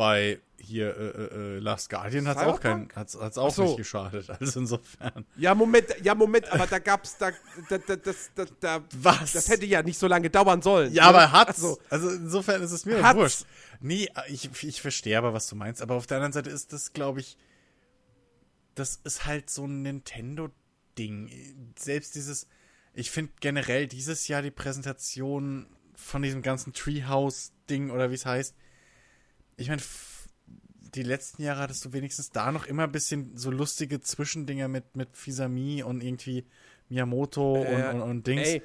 bei hier äh, äh, äh, Last Guardian hat's auch kein, hat's, hat's auch so. nicht geschadet. Also insofern. Ja, Moment, ja, Moment, aber da gab's, da, da, da, das, da, da, Was? das hätte ja nicht so lange dauern sollen. Ja, ne? aber hat's. Also, Also, insofern ist es mir Hat's. wurscht. Nee, ich, ich verstehe aber, was du meinst. Aber auf der anderen Seite ist das, glaube ich, das ist halt so ein Nintendo-Ding. Selbst dieses, ich finde generell dieses Jahr die Präsentation von diesem ganzen Treehouse-Ding oder wie es heißt. Ich meine, die letzten Jahre hattest du wenigstens da noch immer ein bisschen so lustige Zwischendinger mit, mit Fisami und irgendwie Miyamoto Äh, und, und, und Dings. ey,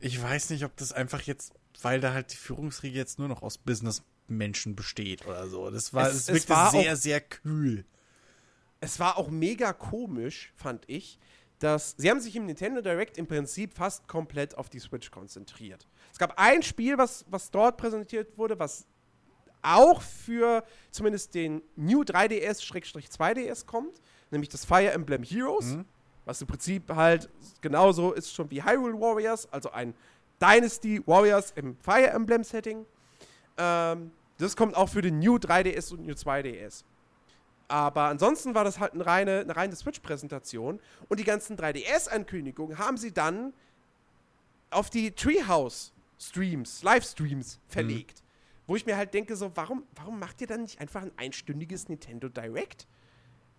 Ich weiß nicht, ob das einfach jetzt, weil da halt die Führungsriege jetzt nur noch aus Businessmenschen besteht oder so. Das war, Es- es, war sehr, auch- sehr kühl. es war auch mega komisch, fand ich, dass sie haben sich im Nintendo Direct im Prinzip fast komplett auf die Switch konzentriert. Es gab ein Spiel, was, was dort präsentiert wurde, was auch für zumindest den New 3DS-2DS kommt, nämlich das Fire Emblem Heroes, Mhm. was im Prinzip halt genauso ist schon wie Hyrule Warriors, also ein Dynasty Warriors im Fire Emblem Setting. Ähm, das kommt auch für den New 3DS und New 2DS. Aber ansonsten war das halt eine reine, eine reine Switch-Präsentation. Und die ganzen 3DS-Ankündigungen haben sie dann auf die Treehouse-Streams, Livestreams verlegt. Wo ich mir halt denke, so, warum, warum macht ihr dann nicht einfach ein einstündiges Nintendo Direct?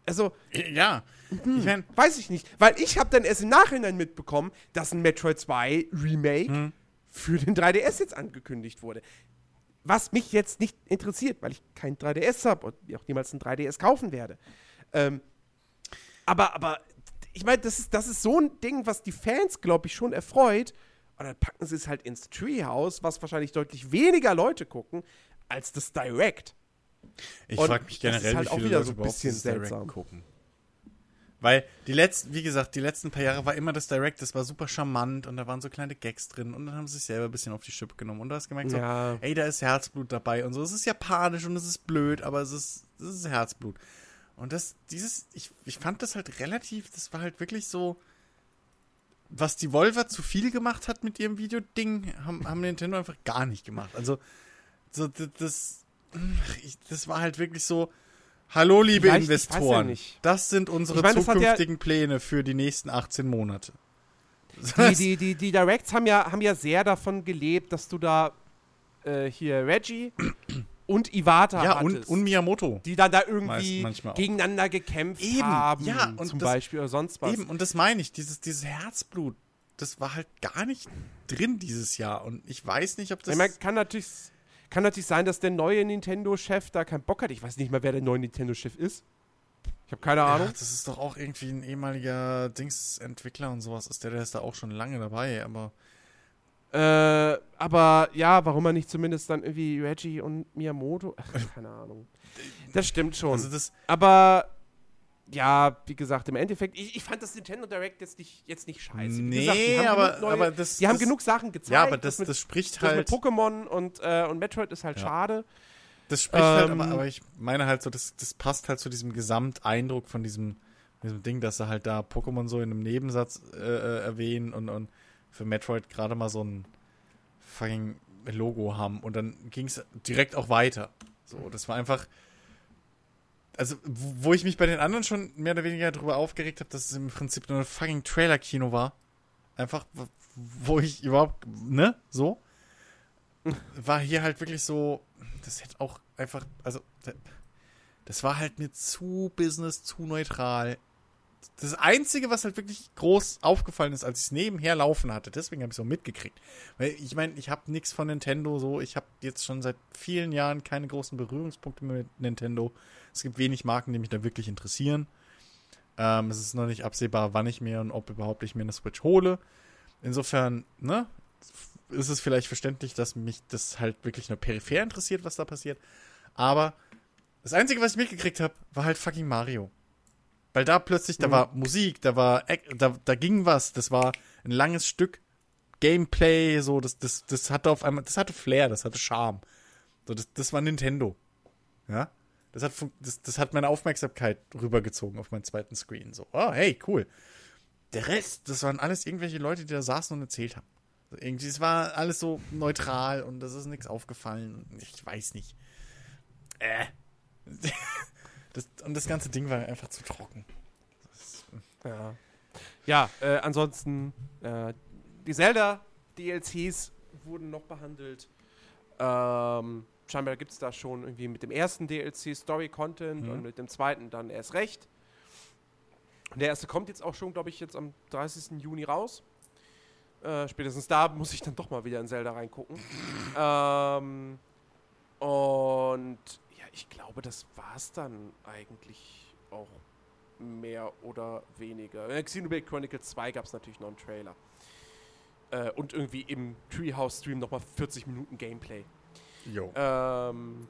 Also, Ja, ich meine, weiß ich nicht. Weil ich habe dann erst im Nachhinein mitbekommen, dass ein Metroid 2 Remake Hm. für den 3DS jetzt angekündigt wurde. Was mich jetzt nicht interessiert, weil ich kein 3DS habe und auch niemals ein 3DS kaufen werde. Ähm, aber, aber ich meine, das ist, das ist so ein Ding, was die Fans, glaube ich, schon erfreut. Und dann packen sie es halt ins Treehouse, was wahrscheinlich deutlich weniger Leute gucken, als das Direct. ich frage mich das ist generell, halt wie auch viele wieder Leute so ein bisschen seltsam. gucken. Weil die letzten, wie gesagt, die letzten paar Jahre war immer das Direct, das war super charmant und da waren so kleine Gags drin und dann haben sie sich selber ein bisschen auf die Schippe genommen und du hast gemerkt, so, Ja. ey, da ist Herzblut dabei und so. Es ist japanisch und es ist blöd, aber es ist, es ist Herzblut. Und das, dieses, ich, ich fand das halt relativ, das war halt wirklich so, was die Volver zu viel gemacht hat mit ihrem Videoding, haben, haben Nintendo einfach gar nicht gemacht. Also, so, das, das war halt wirklich so, hallo liebe Vielleicht, ja Investoren, nicht. das sind unsere Ich das hat ja- zukünftigen Pläne für die nächsten 18 Monate. Die, die, die, die Directs haben ja, haben ja sehr davon gelebt, dass du da äh, hier Reggie und Iwata ja, hattest. und, und Miyamoto. die dann da irgendwie gegeneinander gekämpft Eben, haben, ja, und zum das- Beispiel oder sonst was. Eben, und das meine ich, dieses, dieses Herzblut, das war halt gar nicht drin dieses Jahr. Und ich weiß nicht, ob das. ich meine, kann natürlich, kann natürlich sein, dass der neue Nintendo-Chef da keinen Bock hat. Ich weiß nicht mal, wer der neue Nintendo-Chef ist. Ich habe keine Ahnung. ja, das ist doch auch irgendwie ein ehemaliger Dings-Entwickler und sowas ist der, der ist da auch schon lange dabei, aber. Äh, aber ja, warum er nicht zumindest dann irgendwie Reggie und Miyamoto? Ach, keine Ahnung. Das stimmt schon. Also das, aber ja, wie gesagt, im Endeffekt, ich, ich fand das Nintendo Direct jetzt nicht, jetzt nicht scheiße. Wie nee, gesagt, aber, neue- aber das. Die haben das, genug Sachen gezeigt. Ja, aber das, mit, das spricht das mit halt. Pokémon und, äh, und Metroid ist halt Ja. schade. Das spricht halt, Ähm, aber, aber ich meine halt so, das, das passt halt zu diesem Gesamteindruck von diesem, diesem Ding, dass sie halt da Pokémon so in einem Nebensatz äh, äh, erwähnen und, und für Metroid gerade mal so ein fucking Logo haben. Und dann ging es direkt auch weiter. So, das war einfach. Also, wo ich mich bei den anderen schon mehr oder weniger darüber aufgeregt habe, dass es im Prinzip nur ein fucking Trailer-Kino war. Einfach, wo- ich überhaupt, ne, so. War hier halt wirklich so, das hätte auch einfach, also, da- das war halt mir zu Business, zu neutral. Das Einzige, was halt wirklich groß aufgefallen ist, als ich es nebenher laufen hatte, deswegen habe ich es auch mitgekriegt. Weil ich meine, ich habe nichts von Nintendo so, ich habe jetzt schon seit vielen Jahren keine großen Berührungspunkte mit Nintendo. Es gibt wenig Marken, die mich da wirklich interessieren. Ähm, es ist noch nicht absehbar, wann ich mir und ob überhaupt ich mir eine Switch hole. Insofern, ne, ist es vielleicht verständlich, dass mich das halt wirklich nur peripher interessiert, was da passiert. Aber das Einzige, was ich mitgekriegt habe, war halt fucking Mario. Weil da plötzlich, da Mhm. war Musik, da war, da, da ging was, das war ein langes Stück Gameplay, so, das, das, das hatte auf einmal, das hatte Flair, das hatte Charme. So, das, das war Nintendo. Ja? Das hat, das, das hat meine Aufmerksamkeit rübergezogen auf meinen zweiten Screen. So, oh, hey, cool. Der Rest, das waren alles irgendwelche Leute, die da saßen und erzählt haben. So, irgendwie, es war alles so neutral und das ist nichts aufgefallen. Ich weiß nicht. Äh. Das, und das ganze Ding war einfach zu trocken. Ja, ja äh, ansonsten, äh, die Zelda-DLCs wurden noch behandelt. Ähm, scheinbar gibt es da schon irgendwie mit dem ersten DLC Story-Content Mhm. und mit dem zweiten dann erst recht. Der erste kommt jetzt auch schon, glaube ich, jetzt am 30. Juni raus. Äh, spätestens da muss ich dann doch mal wieder in Zelda reingucken. ähm, und ich glaube, das war's dann eigentlich auch mehr oder weniger. In Xenoblade Chronicles 2 gab es natürlich noch einen Trailer. Äh, und irgendwie im Treehouse-Stream nochmal 40 Minuten Gameplay. Jo. Ähm,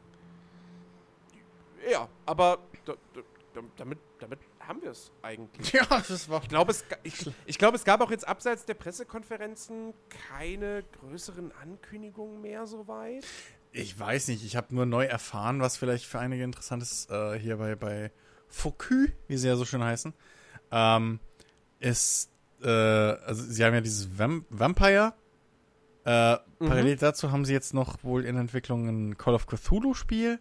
ja, aber da, da, da, damit, damit haben wir es eigentlich. Ja, das war. Ich glaube, es, ich, ich glaube, es gab auch jetzt abseits der Pressekonferenzen keine größeren Ankündigungen mehr soweit. Ich weiß nicht, ich habe nur neu erfahren, was vielleicht für einige interessant ist, äh, hier bei, bei Focus, wie sie ja so schön heißen. Ähm, ist, äh, also sie haben ja dieses Vamp Vampire. Äh, Mhm. Parallel dazu haben sie jetzt noch wohl in Entwicklung ein Call of Cthulhu-Spiel,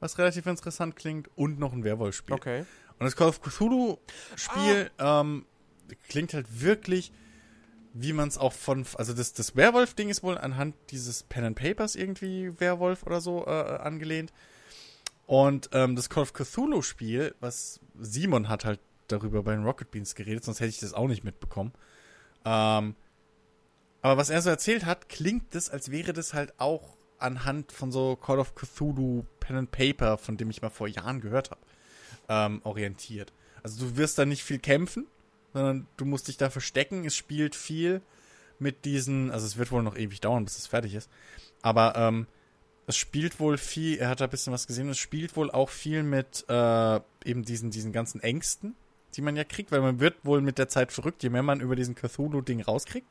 was relativ interessant klingt, und noch ein Werwolf-Spiel. Okay. Und das Call of Cthulhu-Spiel ähm, klingt halt wirklich, wie man es auch von. Also, das, das Werwolf-Ding ist wohl anhand dieses Pen and Papers irgendwie Werwolf oder so äh, angelehnt. Und ähm, das Call of Cthulhu-Spiel, was Simon hat halt darüber bei den Rocket Beans geredet, sonst hätte ich das auch nicht mitbekommen. Ähm, aber was er so erzählt hat, klingt das, als wäre das halt auch anhand von so Call of Cthulhu Pen and Paper, von dem ich mal vor Jahren gehört habe ähm, orientiert. Also du wirst da nicht viel kämpfen, sondern du musst dich da verstecken. Es spielt viel mit diesen, also es wird wohl noch ewig dauern, bis es fertig ist. Aber ähm, es spielt wohl viel, er hat da ein bisschen was gesehen, es spielt wohl auch viel mit äh, eben diesen, diesen ganzen Ängsten, die man ja kriegt, weil man wird wohl mit der Zeit verrückt, je mehr man über diesen Cthulhu-Ding rauskriegt.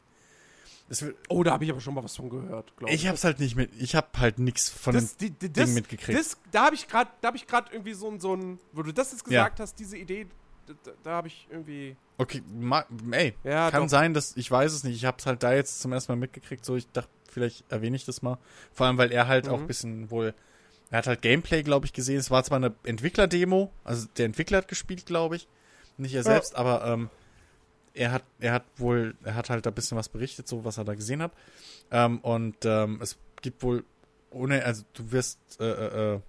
Es wird, Oh, da habe ich aber schon mal was von gehört, glaube ich hab's halt nicht mit, ich hab halt nichts von das, dem die, die, Ding das, mitgekriegt. das, da habe ich gerade, da habe ich gerade irgendwie so ein, so ein, wo du das jetzt Ja. gesagt hast, diese Idee, da, da habe ich irgendwie, okay, ma, ey, ja, Kann doch. sein, dass ich weiß es nicht. Ich habe es halt da jetzt zum ersten Mal mitgekriegt. So, ich dachte, vielleicht erwähne ich das mal. Vor allem, weil er halt auch Mhm. ein bisschen wohl. Er hat halt Gameplay, glaube ich, gesehen. Es war zwar eine Entwicklerdemo, also der Entwickler hat gespielt, glaube ich. Nicht er Ja. selbst, aber ähm, er hat, er hat wohl, er hat halt da ein bisschen was berichtet, so was er da gesehen hat. Ähm, und ähm, es gibt wohl ohne, also du wirst, äh, äh, äh,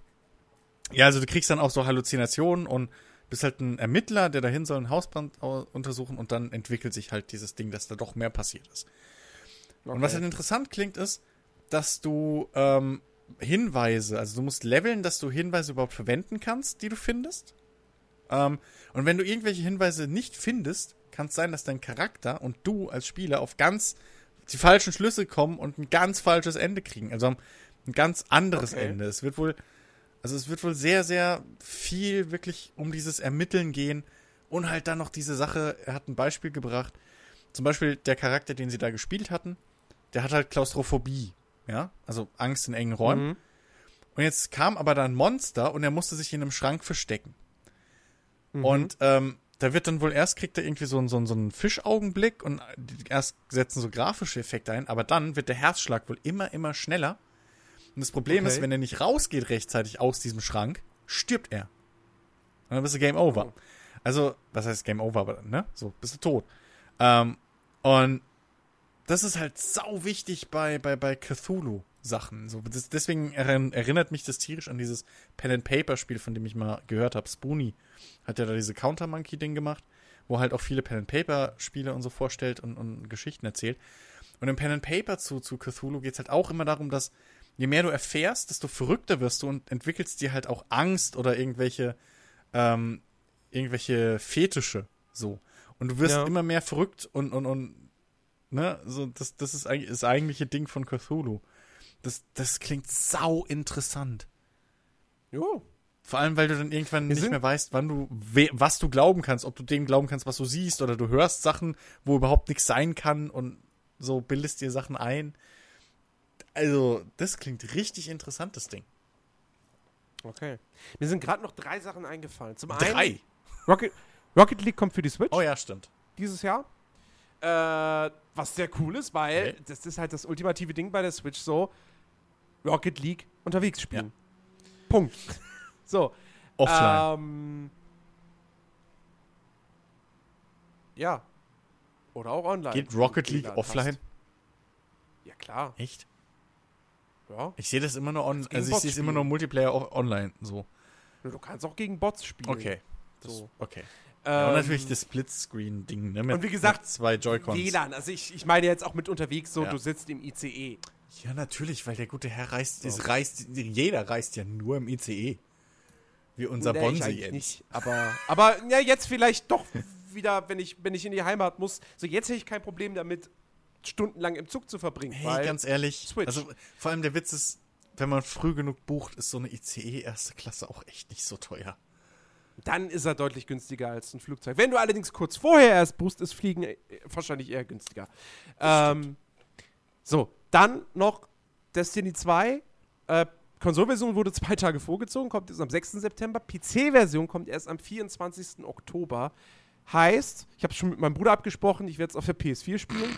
ja, also du kriegst dann auch so Halluzinationen und bist halt ein Ermittler, der dahin soll einen Hausbrand untersuchen und dann entwickelt sich halt dieses Ding, dass da doch mehr passiert ist. Okay. Und was halt interessant klingt, ist, dass du ähm, Hinweise, also du musst leveln, dass du Hinweise überhaupt verwenden kannst, die du findest. Ähm, und wenn du irgendwelche Hinweise nicht findest, kann es sein, dass dein Charakter und du als Spieler auf ganz die falschen Schlüsse kommen und ein ganz falsches Ende kriegen. Also ein ganz anderes okay. Ende. Es wird wohl, also es wird wohl sehr, sehr viel wirklich um dieses Ermitteln gehen und halt dann noch diese Sache, er hat ein Beispiel gebracht. Zum Beispiel der Charakter, den sie da gespielt hatten, der hat halt Klaustrophobie, ja, also Angst in engen Räumen. Mhm. Und jetzt kam aber dann ein Monster und er musste sich in einem Schrank verstecken. Mhm. Und ähm, da wird dann wohl erst kriegt er irgendwie so, einen, so, einen, so einen Fischaugenblick und erst setzen so grafische Effekte ein, aber dann wird der Herzschlag wohl immer, immer schneller. Und das Problem okay. ist, wenn er nicht rausgeht rechtzeitig aus diesem Schrank, stirbt er. Und dann bist du Game Over. Oh. Also, was heißt Game Over, aber, ne? So, bist du tot. Ähm, und das ist halt sau wichtig bei, bei, bei Cthulhu. Sachen. So, das, deswegen erinnert mich das tierisch an dieses Pen and Paper Spiel, von dem ich mal gehört habe. Spoonie hat ja da diese Counter Monkey Ding gemacht, wo halt auch viele Pen and Paper Spiele und so vorstellt und, und Geschichten erzählt. Und im Pen and Paper zu, zu Cthulhu geht es halt auch immer darum, dass je mehr du erfährst, desto verrückter wirst du und entwickelst dir halt auch Angst oder irgendwelche ähm, irgendwelche Fetische so. Und du wirst ja. immer mehr verrückt und, und, und ne, so, das, das ist eigentlich das eigentliche Ding von Cthulhu. Das, das klingt sau interessant. Jo. Vor allem, weil du dann irgendwann Wir nicht mehr weißt, wann du, was du glauben kannst, ob du dem glauben kannst, was du siehst, oder du hörst Sachen, wo überhaupt nichts sein kann und so bildest dir Sachen ein. Also, das klingt richtig interessant, das Ding. Okay. Mir sind gerade noch drei Sachen eingefallen. Zum drei? einen. Rocket, Rocket League kommt für die Switch. Oh ja, stimmt. Dieses Jahr. Äh, was sehr cool ist, weil okay. das ist halt das ultimative Ding bei der Switch so. Rocket League unterwegs spielen. Ja. Punkt. so. Offline. Ähm, ja. Oder auch online. Geht Rocket League offline? Hast. Ja, klar. Echt? Ja. Ich sehe das immer nur on, also ich sehe es immer nur Multiplayer online so. Du kannst auch gegen Bots spielen. Okay. Das, so. Okay. ja, und natürlich das Splitscreen-Ding, ne? Mit, und wie gesagt, zwei Joy-Cons. WLAN. Also ich, ich meine jetzt auch mit unterwegs so, ja. du sitzt im ICE. Ja, natürlich, weil der gute Herr reist, ist, reist, jeder reist ja nur im ICE. Wie unser nee, Bonsi jetzt. Nicht, aber, aber ja, jetzt vielleicht doch wieder, wenn ich, wenn ich in die Heimat muss. So, jetzt hätte ich kein Problem damit, stundenlang im Zug zu verbringen. Hey, ganz ehrlich, Switch. also vor allem der Witz ist, wenn man früh genug bucht, ist so eine ICE erste Klasse auch echt nicht so teuer. Dann ist er deutlich günstiger als ein Flugzeug. Wenn du allerdings kurz vorher erst buchst, ist Fliegen äh, wahrscheinlich eher günstiger. Ähm, so, dann noch Destiny 2. Äh, Konsolversion wurde zwei Tage vorgezogen, kommt jetzt am 6. September. PC-Version kommt erst am 24. Oktober. Heißt, ich habe es schon mit meinem Bruder abgesprochen, ich werde es auf der PS4 spielen,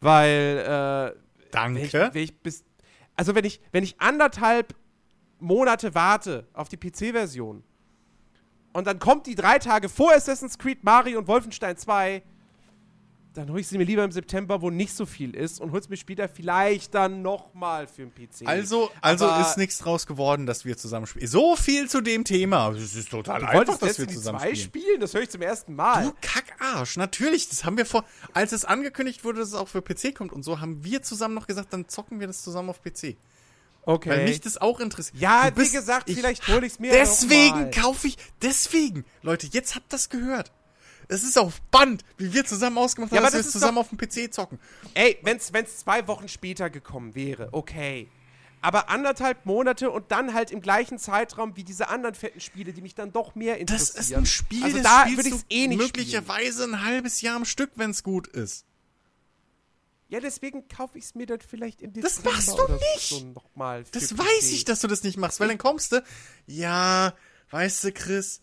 weil. Äh, Danke. Wenn ich, wenn ich bis, also, wenn ich, wenn ich anderthalb Monate warte auf die PC-Version und dann kommt die drei Tage vor Assassin's Creed, Mario und Wolfenstein 2, dann hole ich sie mir lieber im September, wo nicht so viel ist und hol's mir später vielleicht dann nochmal für den PC. Also, also ist nichts draus geworden, dass wir zusammen spielen. So viel zu dem Thema. Es ist total du einfach, dass wir zusammen zwei spielen. spielen. Das höre ich zum ersten Mal. Du Kackarsch. Natürlich, das haben wir vor, als es angekündigt wurde, dass es auch für PC kommt und so, haben wir zusammen noch gesagt, dann zocken wir das zusammen auf PC. Okay. Weil mich das auch interessiert. Ja, bist, wie gesagt, ich, vielleicht hole ich es mir Deswegen kaufe ich, deswegen. Leute, jetzt habt das gehört. Es ist auf Band, wie wir zusammen ausgemacht haben, ja, dass das wir zusammen auf dem PC zocken. Ey, wenn's, wenn's zwei Wochen später gekommen wäre, okay. Aber anderthalb Monate und dann halt im gleichen Zeitraum wie diese anderen fetten Spiele, die mich dann doch mehr interessieren. Das ist ein Spiel, also das da spielst du eh nicht möglicherweise spielen. ein halbes Jahr am Stück, wenn es gut ist. Ja, deswegen kaufe ich es mir dann vielleicht im Dezember Das machst du nicht! So das PC. weiß ich, dass du das nicht machst, weil dann kommst du, ja, weißt du, Chris,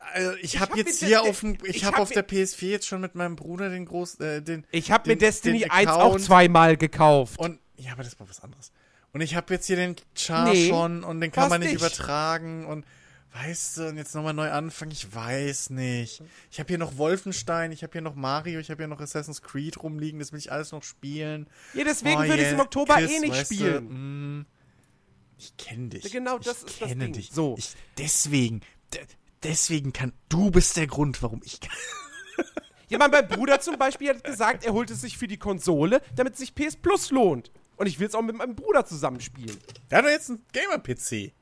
also ich, ich habe hab jetzt hier auf dem, ich, ich habe hab auf der PS4 jetzt schon mit meinem Bruder den groß, äh, den. Ich habe mir Destiny 1 auch zweimal gekauft. Und ja, aber das war was anderes. Und ich habe jetzt hier den Char nee, schon und den kann man nicht, nicht, übertragen und Weißt du, und jetzt nochmal neu anfangen, ich weiß nicht. Ich habe hier noch Wolfenstein, ich habe hier noch Mario, ich habe hier noch Assassin's Creed rumliegen, das will ich alles noch spielen. Ja, deswegen Oh, würde ich es yeah, im Oktober Chris, eh nicht weißt du, spielen. mm, ich kenne dich. Genau, das ich ist das kenne Ding. dich. So. Ich, deswegen, de- deswegen kann, du bist der Grund, warum ich kann. Ja, mein mein Bruder zum Beispiel hat gesagt, er holt es sich für die Konsole, damit sich PS Plus lohnt. Und ich will es auch mit meinem Bruder zusammenspielen. Der hat doch jetzt einen Gamer-PC.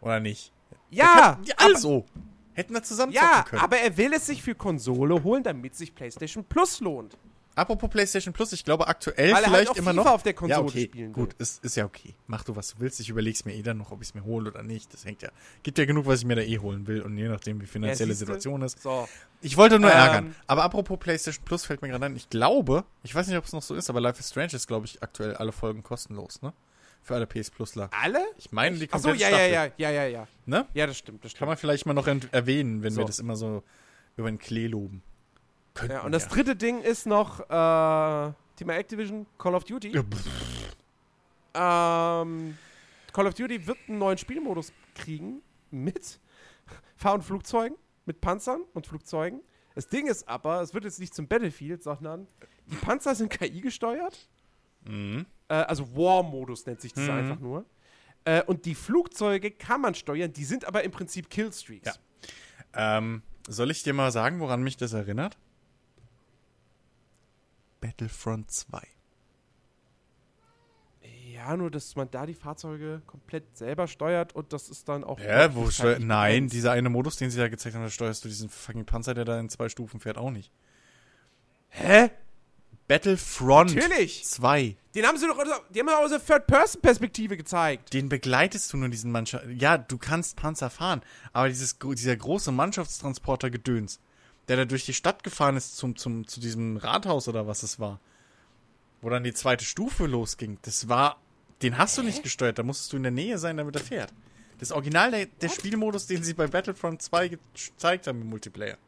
Oder nicht? Ja, ja aber- also. Hätten wir zusammen ja, können. aber er will es sich für Konsole holen, damit sich PlayStation Plus lohnt. Apropos PlayStation Plus, ich glaube aktuell Weil er vielleicht halt auch immer FIFA noch. auf der Konsole ja, okay, spielen gut, will. ist, ist ja okay. Mach du, was du willst. Ich überleg's mir eh dann noch, ob ich es mir hole oder nicht. Das hängt ja. Gibt ja genug, was ich mir da eh holen will und je nachdem, wie finanzielle Ja. Situation ist. So. Ich wollte nur Ähm, ärgern. Aber apropos PlayStation Plus fällt mir gerade ein. Ich glaube, ich weiß nicht, ob es noch so ist, aber Life is Strange ist, glaube ich, aktuell alle Folgen kostenlos, ne? Für alle PS Plusler. Alle? Ich meine, die Achso, komplette ja, ja, Staffel. ja, ja, ja, ja. Ne? Ja, das stimmt, das Kann stimmt. man vielleicht mal noch erwähnen, wenn wir So. das immer so über den Klee loben. Könnte Ja, und das dritte Ding ist noch äh, Thema Activision, Call of Duty. Ja, Ähm, Call of Duty wird einen neuen Spielmodus kriegen mit Fahr- und Flugzeugen, mit Panzern und Flugzeugen. Das Ding ist aber, es wird jetzt nicht zum Battlefield, sondern die Panzer sind KI gesteuert. mhm. Äh, also War-Modus nennt sich das Mhm. einfach nur. Äh, und die Flugzeuge kann man steuern, die sind aber im Prinzip Killstreaks. Ja. Ähm, soll ich dir mal sagen, woran mich das erinnert? Battlefront 2. Ja, nur dass man da die Fahrzeuge komplett selber steuert und das ist dann auch. Wirklich wo nicht steu- zeitlich Nein, dieser eine Modus, den sie da gezeigt haben, da steuerst du diesen fucking Panzer, der da in zwei Stufen fährt, auch nicht. Hä? Battlefront Natürlich! 2. Den haben sie doch, die haben doch aus der Third-Person-Perspektive gezeigt. Den begleitest du nur diesen Mannschaft. Ja, du kannst Panzer fahren, aber dieses, dieser große Mannschaftstransporter-Gedöns, der da durch die Stadt gefahren ist zum, zum, zu diesem Rathaus oder was es war, wo dann die zweite Stufe losging, das war, den hast du nicht gesteuert, da musstest du in der Nähe sein, damit er fährt. Das Original der, der Spielmodus, den sie bei Battlefront 2 gezeigt haben im Multiplayer.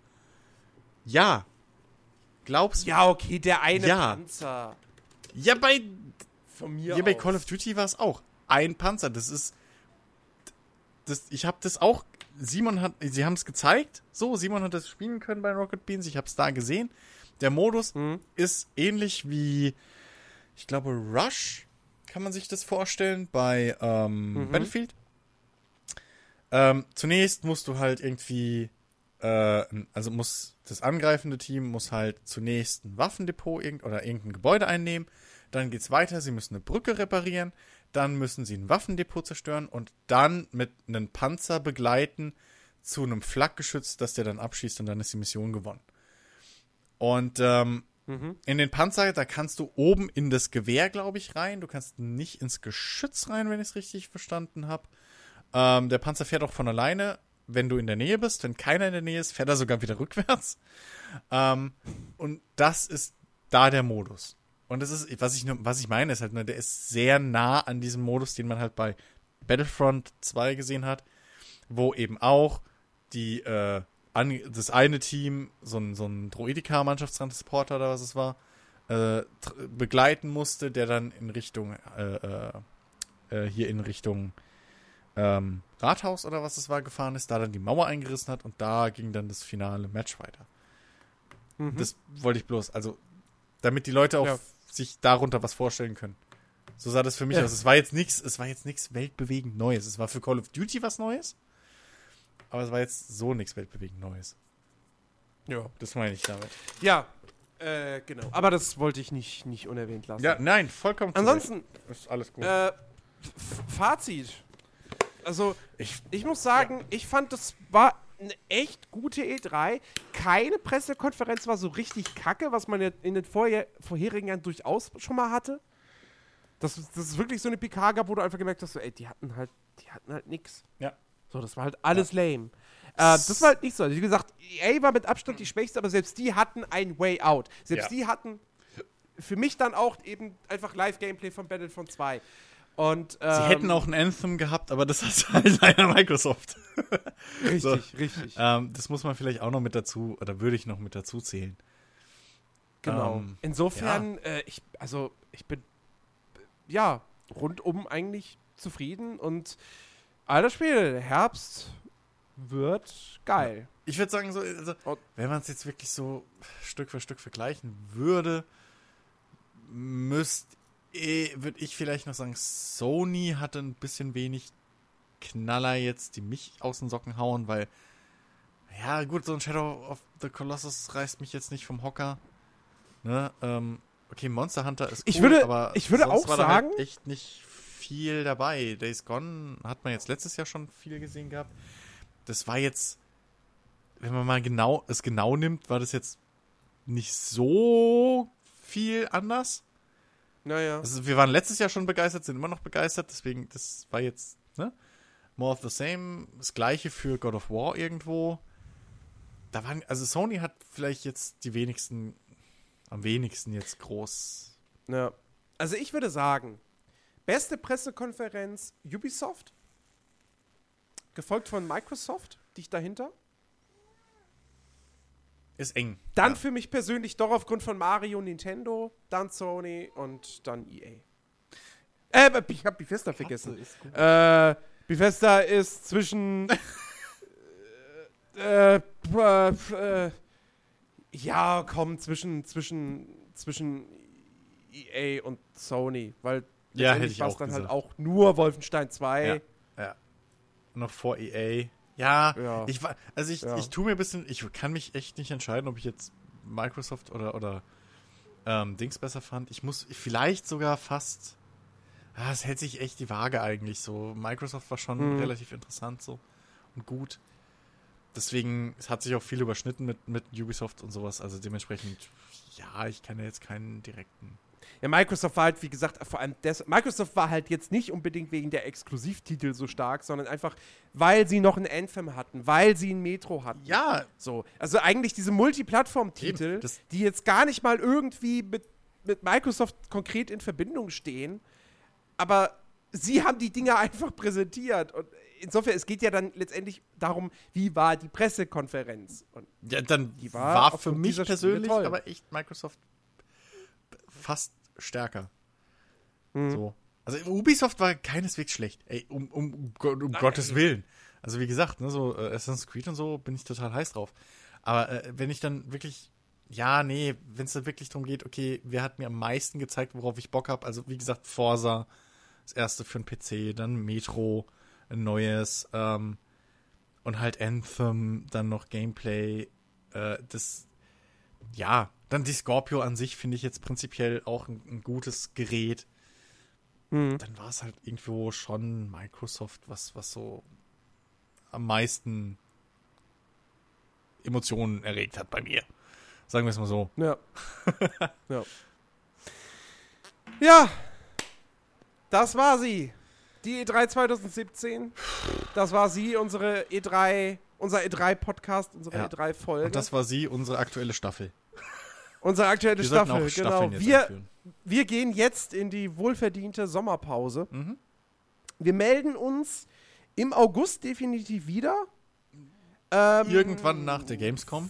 Ja. Glaubst du? Ja, okay, der eine Ja. Panzer. Ja, bei Von mir Hier bei aus. Call of Duty war es auch. Ein Panzer. Das ist. Das, ich habe das auch. Simon hat. Sie haben es gezeigt. So, Simon hat das spielen können bei Rocket Beans. Ich habe es da gesehen. Der Modus Mhm. ist ähnlich wie. Ich glaube, Rush. Kann man sich das vorstellen bei ähm, Mhm. Battlefield. Ähm, zunächst musst du halt irgendwie. Äh, also muss das angreifende Team muss halt zunächst ein Waffendepot irgend oder irgendein Gebäude einnehmen. Dann geht's weiter, sie müssen eine Brücke reparieren, dann müssen sie ein Waffendepot zerstören und dann mit einem Panzer begleiten zu einem Flakgeschütz, das der dann abschießt und dann ist die Mission gewonnen. Und ähm, Mhm. in den Panzer, da kannst du oben in das Gewehr, glaube ich, rein. Du kannst nicht ins Geschütz rein, wenn ich es richtig verstanden habe. Ähm, der Panzer fährt auch von alleine, wenn du in der Nähe bist. Wenn keiner in der Nähe ist, fährt er sogar wieder rückwärts. Ähm, und das ist da der Modus. Und das ist, was ich, nur, was ich meine, ist halt, nur, der ist sehr nah an diesem Modus, den man halt bei Battlefront 2 gesehen hat, wo eben auch die, äh, an, das eine Team, so ein, so ein Droidika-Mannschaftstransporter oder was es war, äh, begleiten musste, der dann in Richtung, äh, äh, äh, hier in Richtung ähm, Rathaus oder was es war gefahren ist, da dann die Mauer eingerissen hat und da ging dann das finale Match weiter. Mhm. Das wollte ich bloß, also damit die Leute auch Ja. Sich darunter was vorstellen können. So sah das für mich Ja. aus. Es war jetzt nichts, es war jetzt nichts weltbewegend Neues. Es war für Call of Duty was Neues, aber es war jetzt so nichts weltbewegend Neues. ja. Das meine ich damit. Ja, äh, genau. Aber das wollte ich nicht, nicht unerwähnt lassen. Ja, nein, vollkommen. Ansonsten, ist alles gut. äh, Fazit. Also, ich, ich muss sagen, ich fand, das war eine echt gute E3. Keine Pressekonferenz war so richtig kacke, was man ja in den vorher, vorherigen Jahren durchaus schon mal hatte. Das, das ist wirklich so eine PK gab, wo du einfach gemerkt hast, so, ey, die hatten halt, die hatten halt nix. Ja. So, das war halt alles lame. Äh, das war halt nicht so. Also, wie gesagt, EA war mit Abstand die schwächste, aber selbst die hatten ein Way Out. Selbst Ja. die hatten für mich dann auch eben einfach Live-Gameplay von Battlefront 2. Und, sie ähm, hätten auch ein Anthem gehabt, aber das hat halt leider Microsoft. Richtig, so. richtig. ähm, das muss man vielleicht auch noch mit dazu, oder würde ich noch mit dazu zählen. Genau. Ähm, Insofern, äh, ich, also ich bin ja rundum eigentlich zufrieden und Alter Spiel, Herbst wird geil. Ich würde sagen, so, also, wenn man es jetzt wirklich so Stück für Stück vergleichen würde, müsste würde ich vielleicht noch sagen, Sony hatte ein bisschen wenig Knaller jetzt, die mich aus den Socken hauen, weil, ja, gut, so ein Shadow of the Colossus reißt mich jetzt nicht vom Hocker. Ne? Ähm, okay, Monster Hunter ist cool, ich würde, aber ich würde auch war sagen, halt echt nicht viel dabei. Days Gone hat man jetzt letztes Jahr schon viel gesehen gehabt. Das war jetzt, wenn man mal genau es genau nimmt, war das jetzt nicht so viel anders. Naja. Also wir waren letztes Jahr schon begeistert, sind immer noch begeistert, deswegen, das war jetzt, ne? More of the same. Das gleiche für God of War irgendwo. Da waren, also Sony hat vielleicht jetzt die wenigsten, am wenigsten jetzt groß. Ja. Also ich würde sagen, beste Pressekonferenz Ubisoft, gefolgt von Microsoft, dicht dahinter. Ist eng. Dann ja. für mich persönlich doch aufgrund von Mario, Nintendo, dann Sony und dann EA. Äh, ich hab Bethesda vergessen. Äh, Bethesda ist zwischen. äh, äh, äh, ja, komm, zwischen, zwischen, zwischen EA und Sony, weil ja, hätte ich war auch dann gesagt. halt auch nur Wolfenstein 2. Ja, ja. Noch vor EA. Ja, Ja. ich war, also ich, Ja. ich tue mir ein bisschen, ich kann mich echt nicht entscheiden, ob ich jetzt Microsoft oder, oder ähm, Dings besser fand. Ich muss vielleicht sogar fast, ah, es hält sich echt die Waage eigentlich so. Microsoft war schon Mhm. relativ interessant so und gut. Deswegen, es hat sich auch viel überschnitten mit, mit Ubisoft und sowas. Also dementsprechend, ja, ich kann ja jetzt keinen direkten. Ja, Microsoft war halt, wie gesagt, vor allem des Microsoft war halt jetzt nicht unbedingt wegen der Exklusivtitel so stark, sondern einfach, weil sie noch ein Anthem hatten, weil sie ein Metro hatten. Ja, So. Also eigentlich diese Multiplattform-Titel, die jetzt gar nicht mal irgendwie mit, mit Microsoft konkret in Verbindung stehen, aber sie haben die Dinge einfach präsentiert. Und insofern, es geht ja dann letztendlich darum, wie war die Pressekonferenz. Und Ja, dann Die war war, für mich persönlich aber echt Microsoft fast stärker. Mhm. So. Also Ubisoft war keineswegs schlecht. Ey, um, um, um, Gott- um Gottes Willen. Also wie gesagt, ne, so äh, Assassin's Creed und so bin ich total heiß drauf. Aber äh, wenn ich dann wirklich, ja, nee, wenn es dann wirklich darum geht, okay, wer hat mir am meisten gezeigt, worauf ich Bock habe? Also wie gesagt, Forza, das erste für den PC, dann Metro, ein neues, ähm, und halt Anthem, dann noch Gameplay, äh, das, ja, dann die Scorpio an sich finde ich jetzt prinzipiell auch ein, ein gutes Gerät. Mhm. Dann war es halt irgendwo schon Microsoft, was, was so am meisten Emotionen erregt hat bei mir. Sagen wir es mal so. Ja. ja. Ja. Das war sie. Die E3 2017. Das war sie, unsere E3, unser E3-Podcast, unsere Ja. E3-Folge. Und das war sie, unsere aktuelle Staffel. Unsere aktuelle Wir Staffel, genau. Wir, einführen. wir gehen jetzt in die wohlverdiente Sommerpause. Mhm. Wir melden uns im August definitiv wieder. Ähm, Irgendwann nach der Gamescom.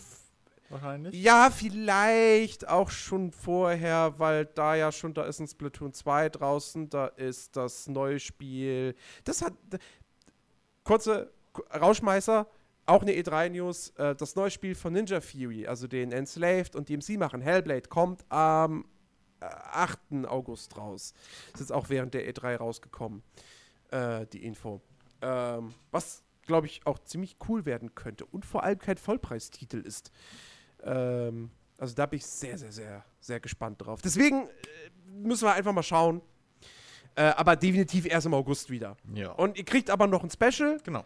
Wahrscheinlich. Ja, vielleicht auch schon vorher, weil da ja schon, da ist ein Splatoon 2 draußen, da ist das neue Spiel. Das hat. Kurze Rauschmeißer, auch eine E3-News. Äh, das neue Spiel von Ninja Fury, also den Enslaved und DMC machen, Hellblade, kommt am äh, 8. August raus. Ist jetzt auch während der E3 rausgekommen, äh, die Info. Ähm, was, glaube ich, auch ziemlich cool werden könnte und vor allem kein Vollpreistitel ist. Ähm, also da bin ich sehr, sehr, sehr, sehr gespannt drauf. Deswegen äh, müssen wir einfach mal schauen. Äh, aber definitiv erst im August wieder. Ja. Und ihr kriegt aber noch ein Special. genau.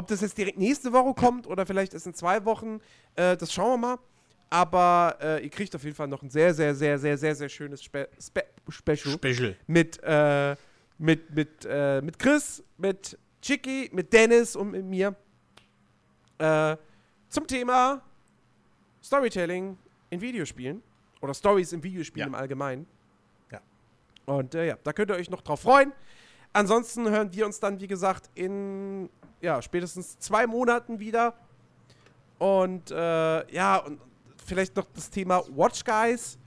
Ob das jetzt direkt nächste Woche kommt oder vielleicht erst in zwei Wochen, äh, das schauen wir mal. Aber äh, ihr kriegt auf jeden Fall noch ein sehr, sehr, sehr, sehr, sehr, sehr schönes Spe Spe Special Special. mit, äh, mit, mit, äh, mit Chris, mit Chicky, mit Dennis und mit mir äh, zum Thema Storytelling in Videospielen oder Stories in Videospielen Ja. im Allgemeinen. Ja. Und äh, ja, da könnt ihr euch noch drauf freuen. Ansonsten hören wir uns dann, wie gesagt, in ja, spätestens zwei Monaten wieder. Und äh, ja, und vielleicht noch das Thema Watch Guys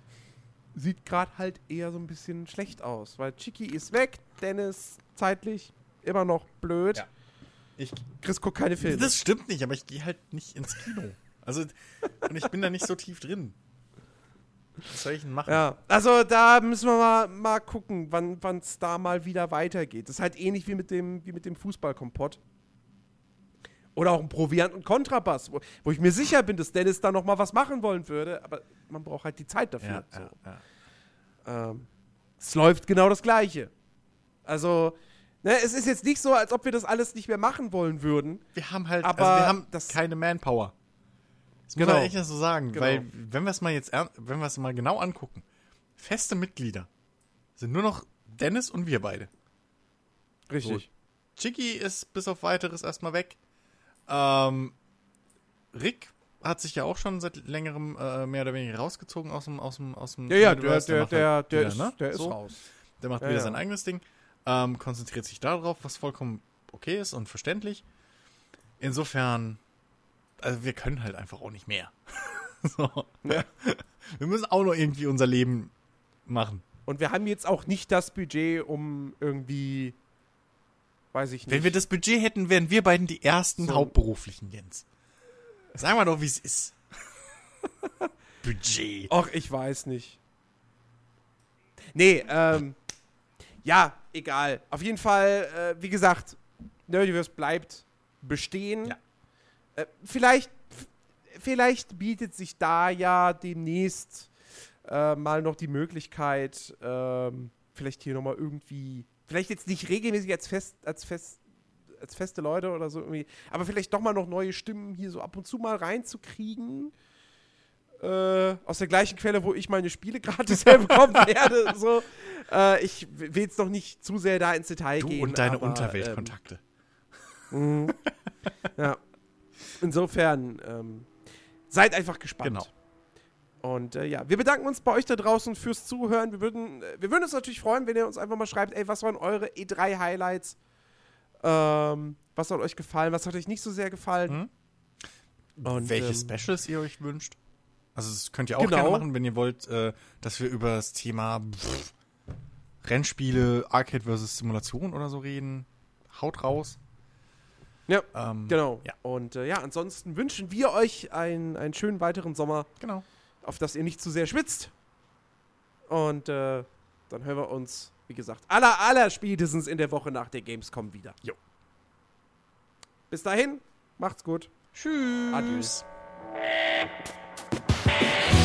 sieht gerade halt eher so ein bisschen schlecht aus, weil Chiki ist weg, Dennis zeitlich immer noch blöd. Ja. Ich, Chris guckt keine Filme. das stimmt nicht, aber ich gehe halt nicht ins Kino. Also, und ich bin da nicht so tief drin. Was soll ich denn machen? Ja, also da müssen wir mal, mal gucken, wann es da mal wieder weitergeht. Das ist halt ähnlich wie mit dem, wie mit dem Fußballkompott. Oder auch ein Proviant und Kontrabass, wo, wo ich mir sicher bin, dass Dennis da noch mal was machen wollen würde, aber man braucht halt die Zeit dafür. Ja, so. ja. Ähm, es läuft genau das Gleiche. Also, ne, es ist jetzt nicht so, als ob wir das alles nicht mehr machen wollen würden. Wir haben halt, Aber also wir haben das- keine Manpower. Das Genau. muss man echt so sagen, Genau. weil wenn wir es mal jetzt, wenn wir es mal genau angucken, feste Mitglieder sind nur noch Dennis und wir beide. Richtig. Chicky ist bis auf weiteres erstmal weg. Ähm, Rick hat sich ja auch schon seit längerem äh, mehr oder weniger rausgezogen aus dem aus dem aus dem Ja, ja, der, der, macht der, halt der, wieder, ist, ne? der ist So. raus. Der macht Ja, wieder ja. sein eigenes Ding, ähm, konzentriert sich darauf, was vollkommen okay ist und verständlich. Insofern, also wir können halt einfach auch nicht mehr. so. Ja. Wir müssen auch noch irgendwie unser Leben machen. Und wir haben jetzt auch nicht das Budget, um irgendwie, weiß ich nicht. Wenn wir das Budget hätten, wären wir beiden die ersten So. Hauptberuflichen, Jens. Sagen wir doch, wie es ist. Budget. Och, ich weiß nicht. Nee, ähm, ja, egal. Auf jeden Fall, äh, wie gesagt, Nerdiverse bleibt bestehen. Ja. Äh, vielleicht, vielleicht bietet sich da ja demnächst äh, mal noch die Möglichkeit, ähm, vielleicht hier nochmal irgendwie, vielleicht jetzt nicht regelmäßig als fest, als fest, als feste Leute oder so irgendwie, aber vielleicht doch mal noch neue Stimmen hier so ab und zu mal reinzukriegen äh, aus der gleichen Quelle, wo ich meine Spiele gratis herbekommen werde. So. Äh, ich will jetzt noch nicht zu sehr da ins Detail Du gehen. und deine aber, Unterweltkontakte. Ähm, ja. Insofern, ähm, seid einfach gespannt. Genau. Und äh, ja, wir bedanken uns bei euch da draußen fürs Zuhören. Wir würden, äh, wir würden uns natürlich freuen, wenn ihr uns einfach mal schreibt, ey, was waren eure E3-Highlights? Ähm, was hat euch gefallen? Was hat euch nicht so sehr gefallen? Mhm. Und, Welche ähm, Specials ihr euch wünscht. Also das könnt ihr auch Genau. gerne machen, wenn ihr wollt, äh, dass wir über das Thema pff, Rennspiele, Arcade versus Simulation oder so reden. Haut raus. Ja, Ähm, Genau. Ja. Und äh, ja, ansonsten wünschen wir euch einen, einen schönen weiteren Sommer, Genau. Auf das ihr nicht zu sehr schwitzt. Und äh, dann hören wir uns, wie gesagt, aller, aller spätestens in der Woche nach der Gamescom wieder. Jo. Bis dahin, macht's gut. Tschüss. Adios. Thank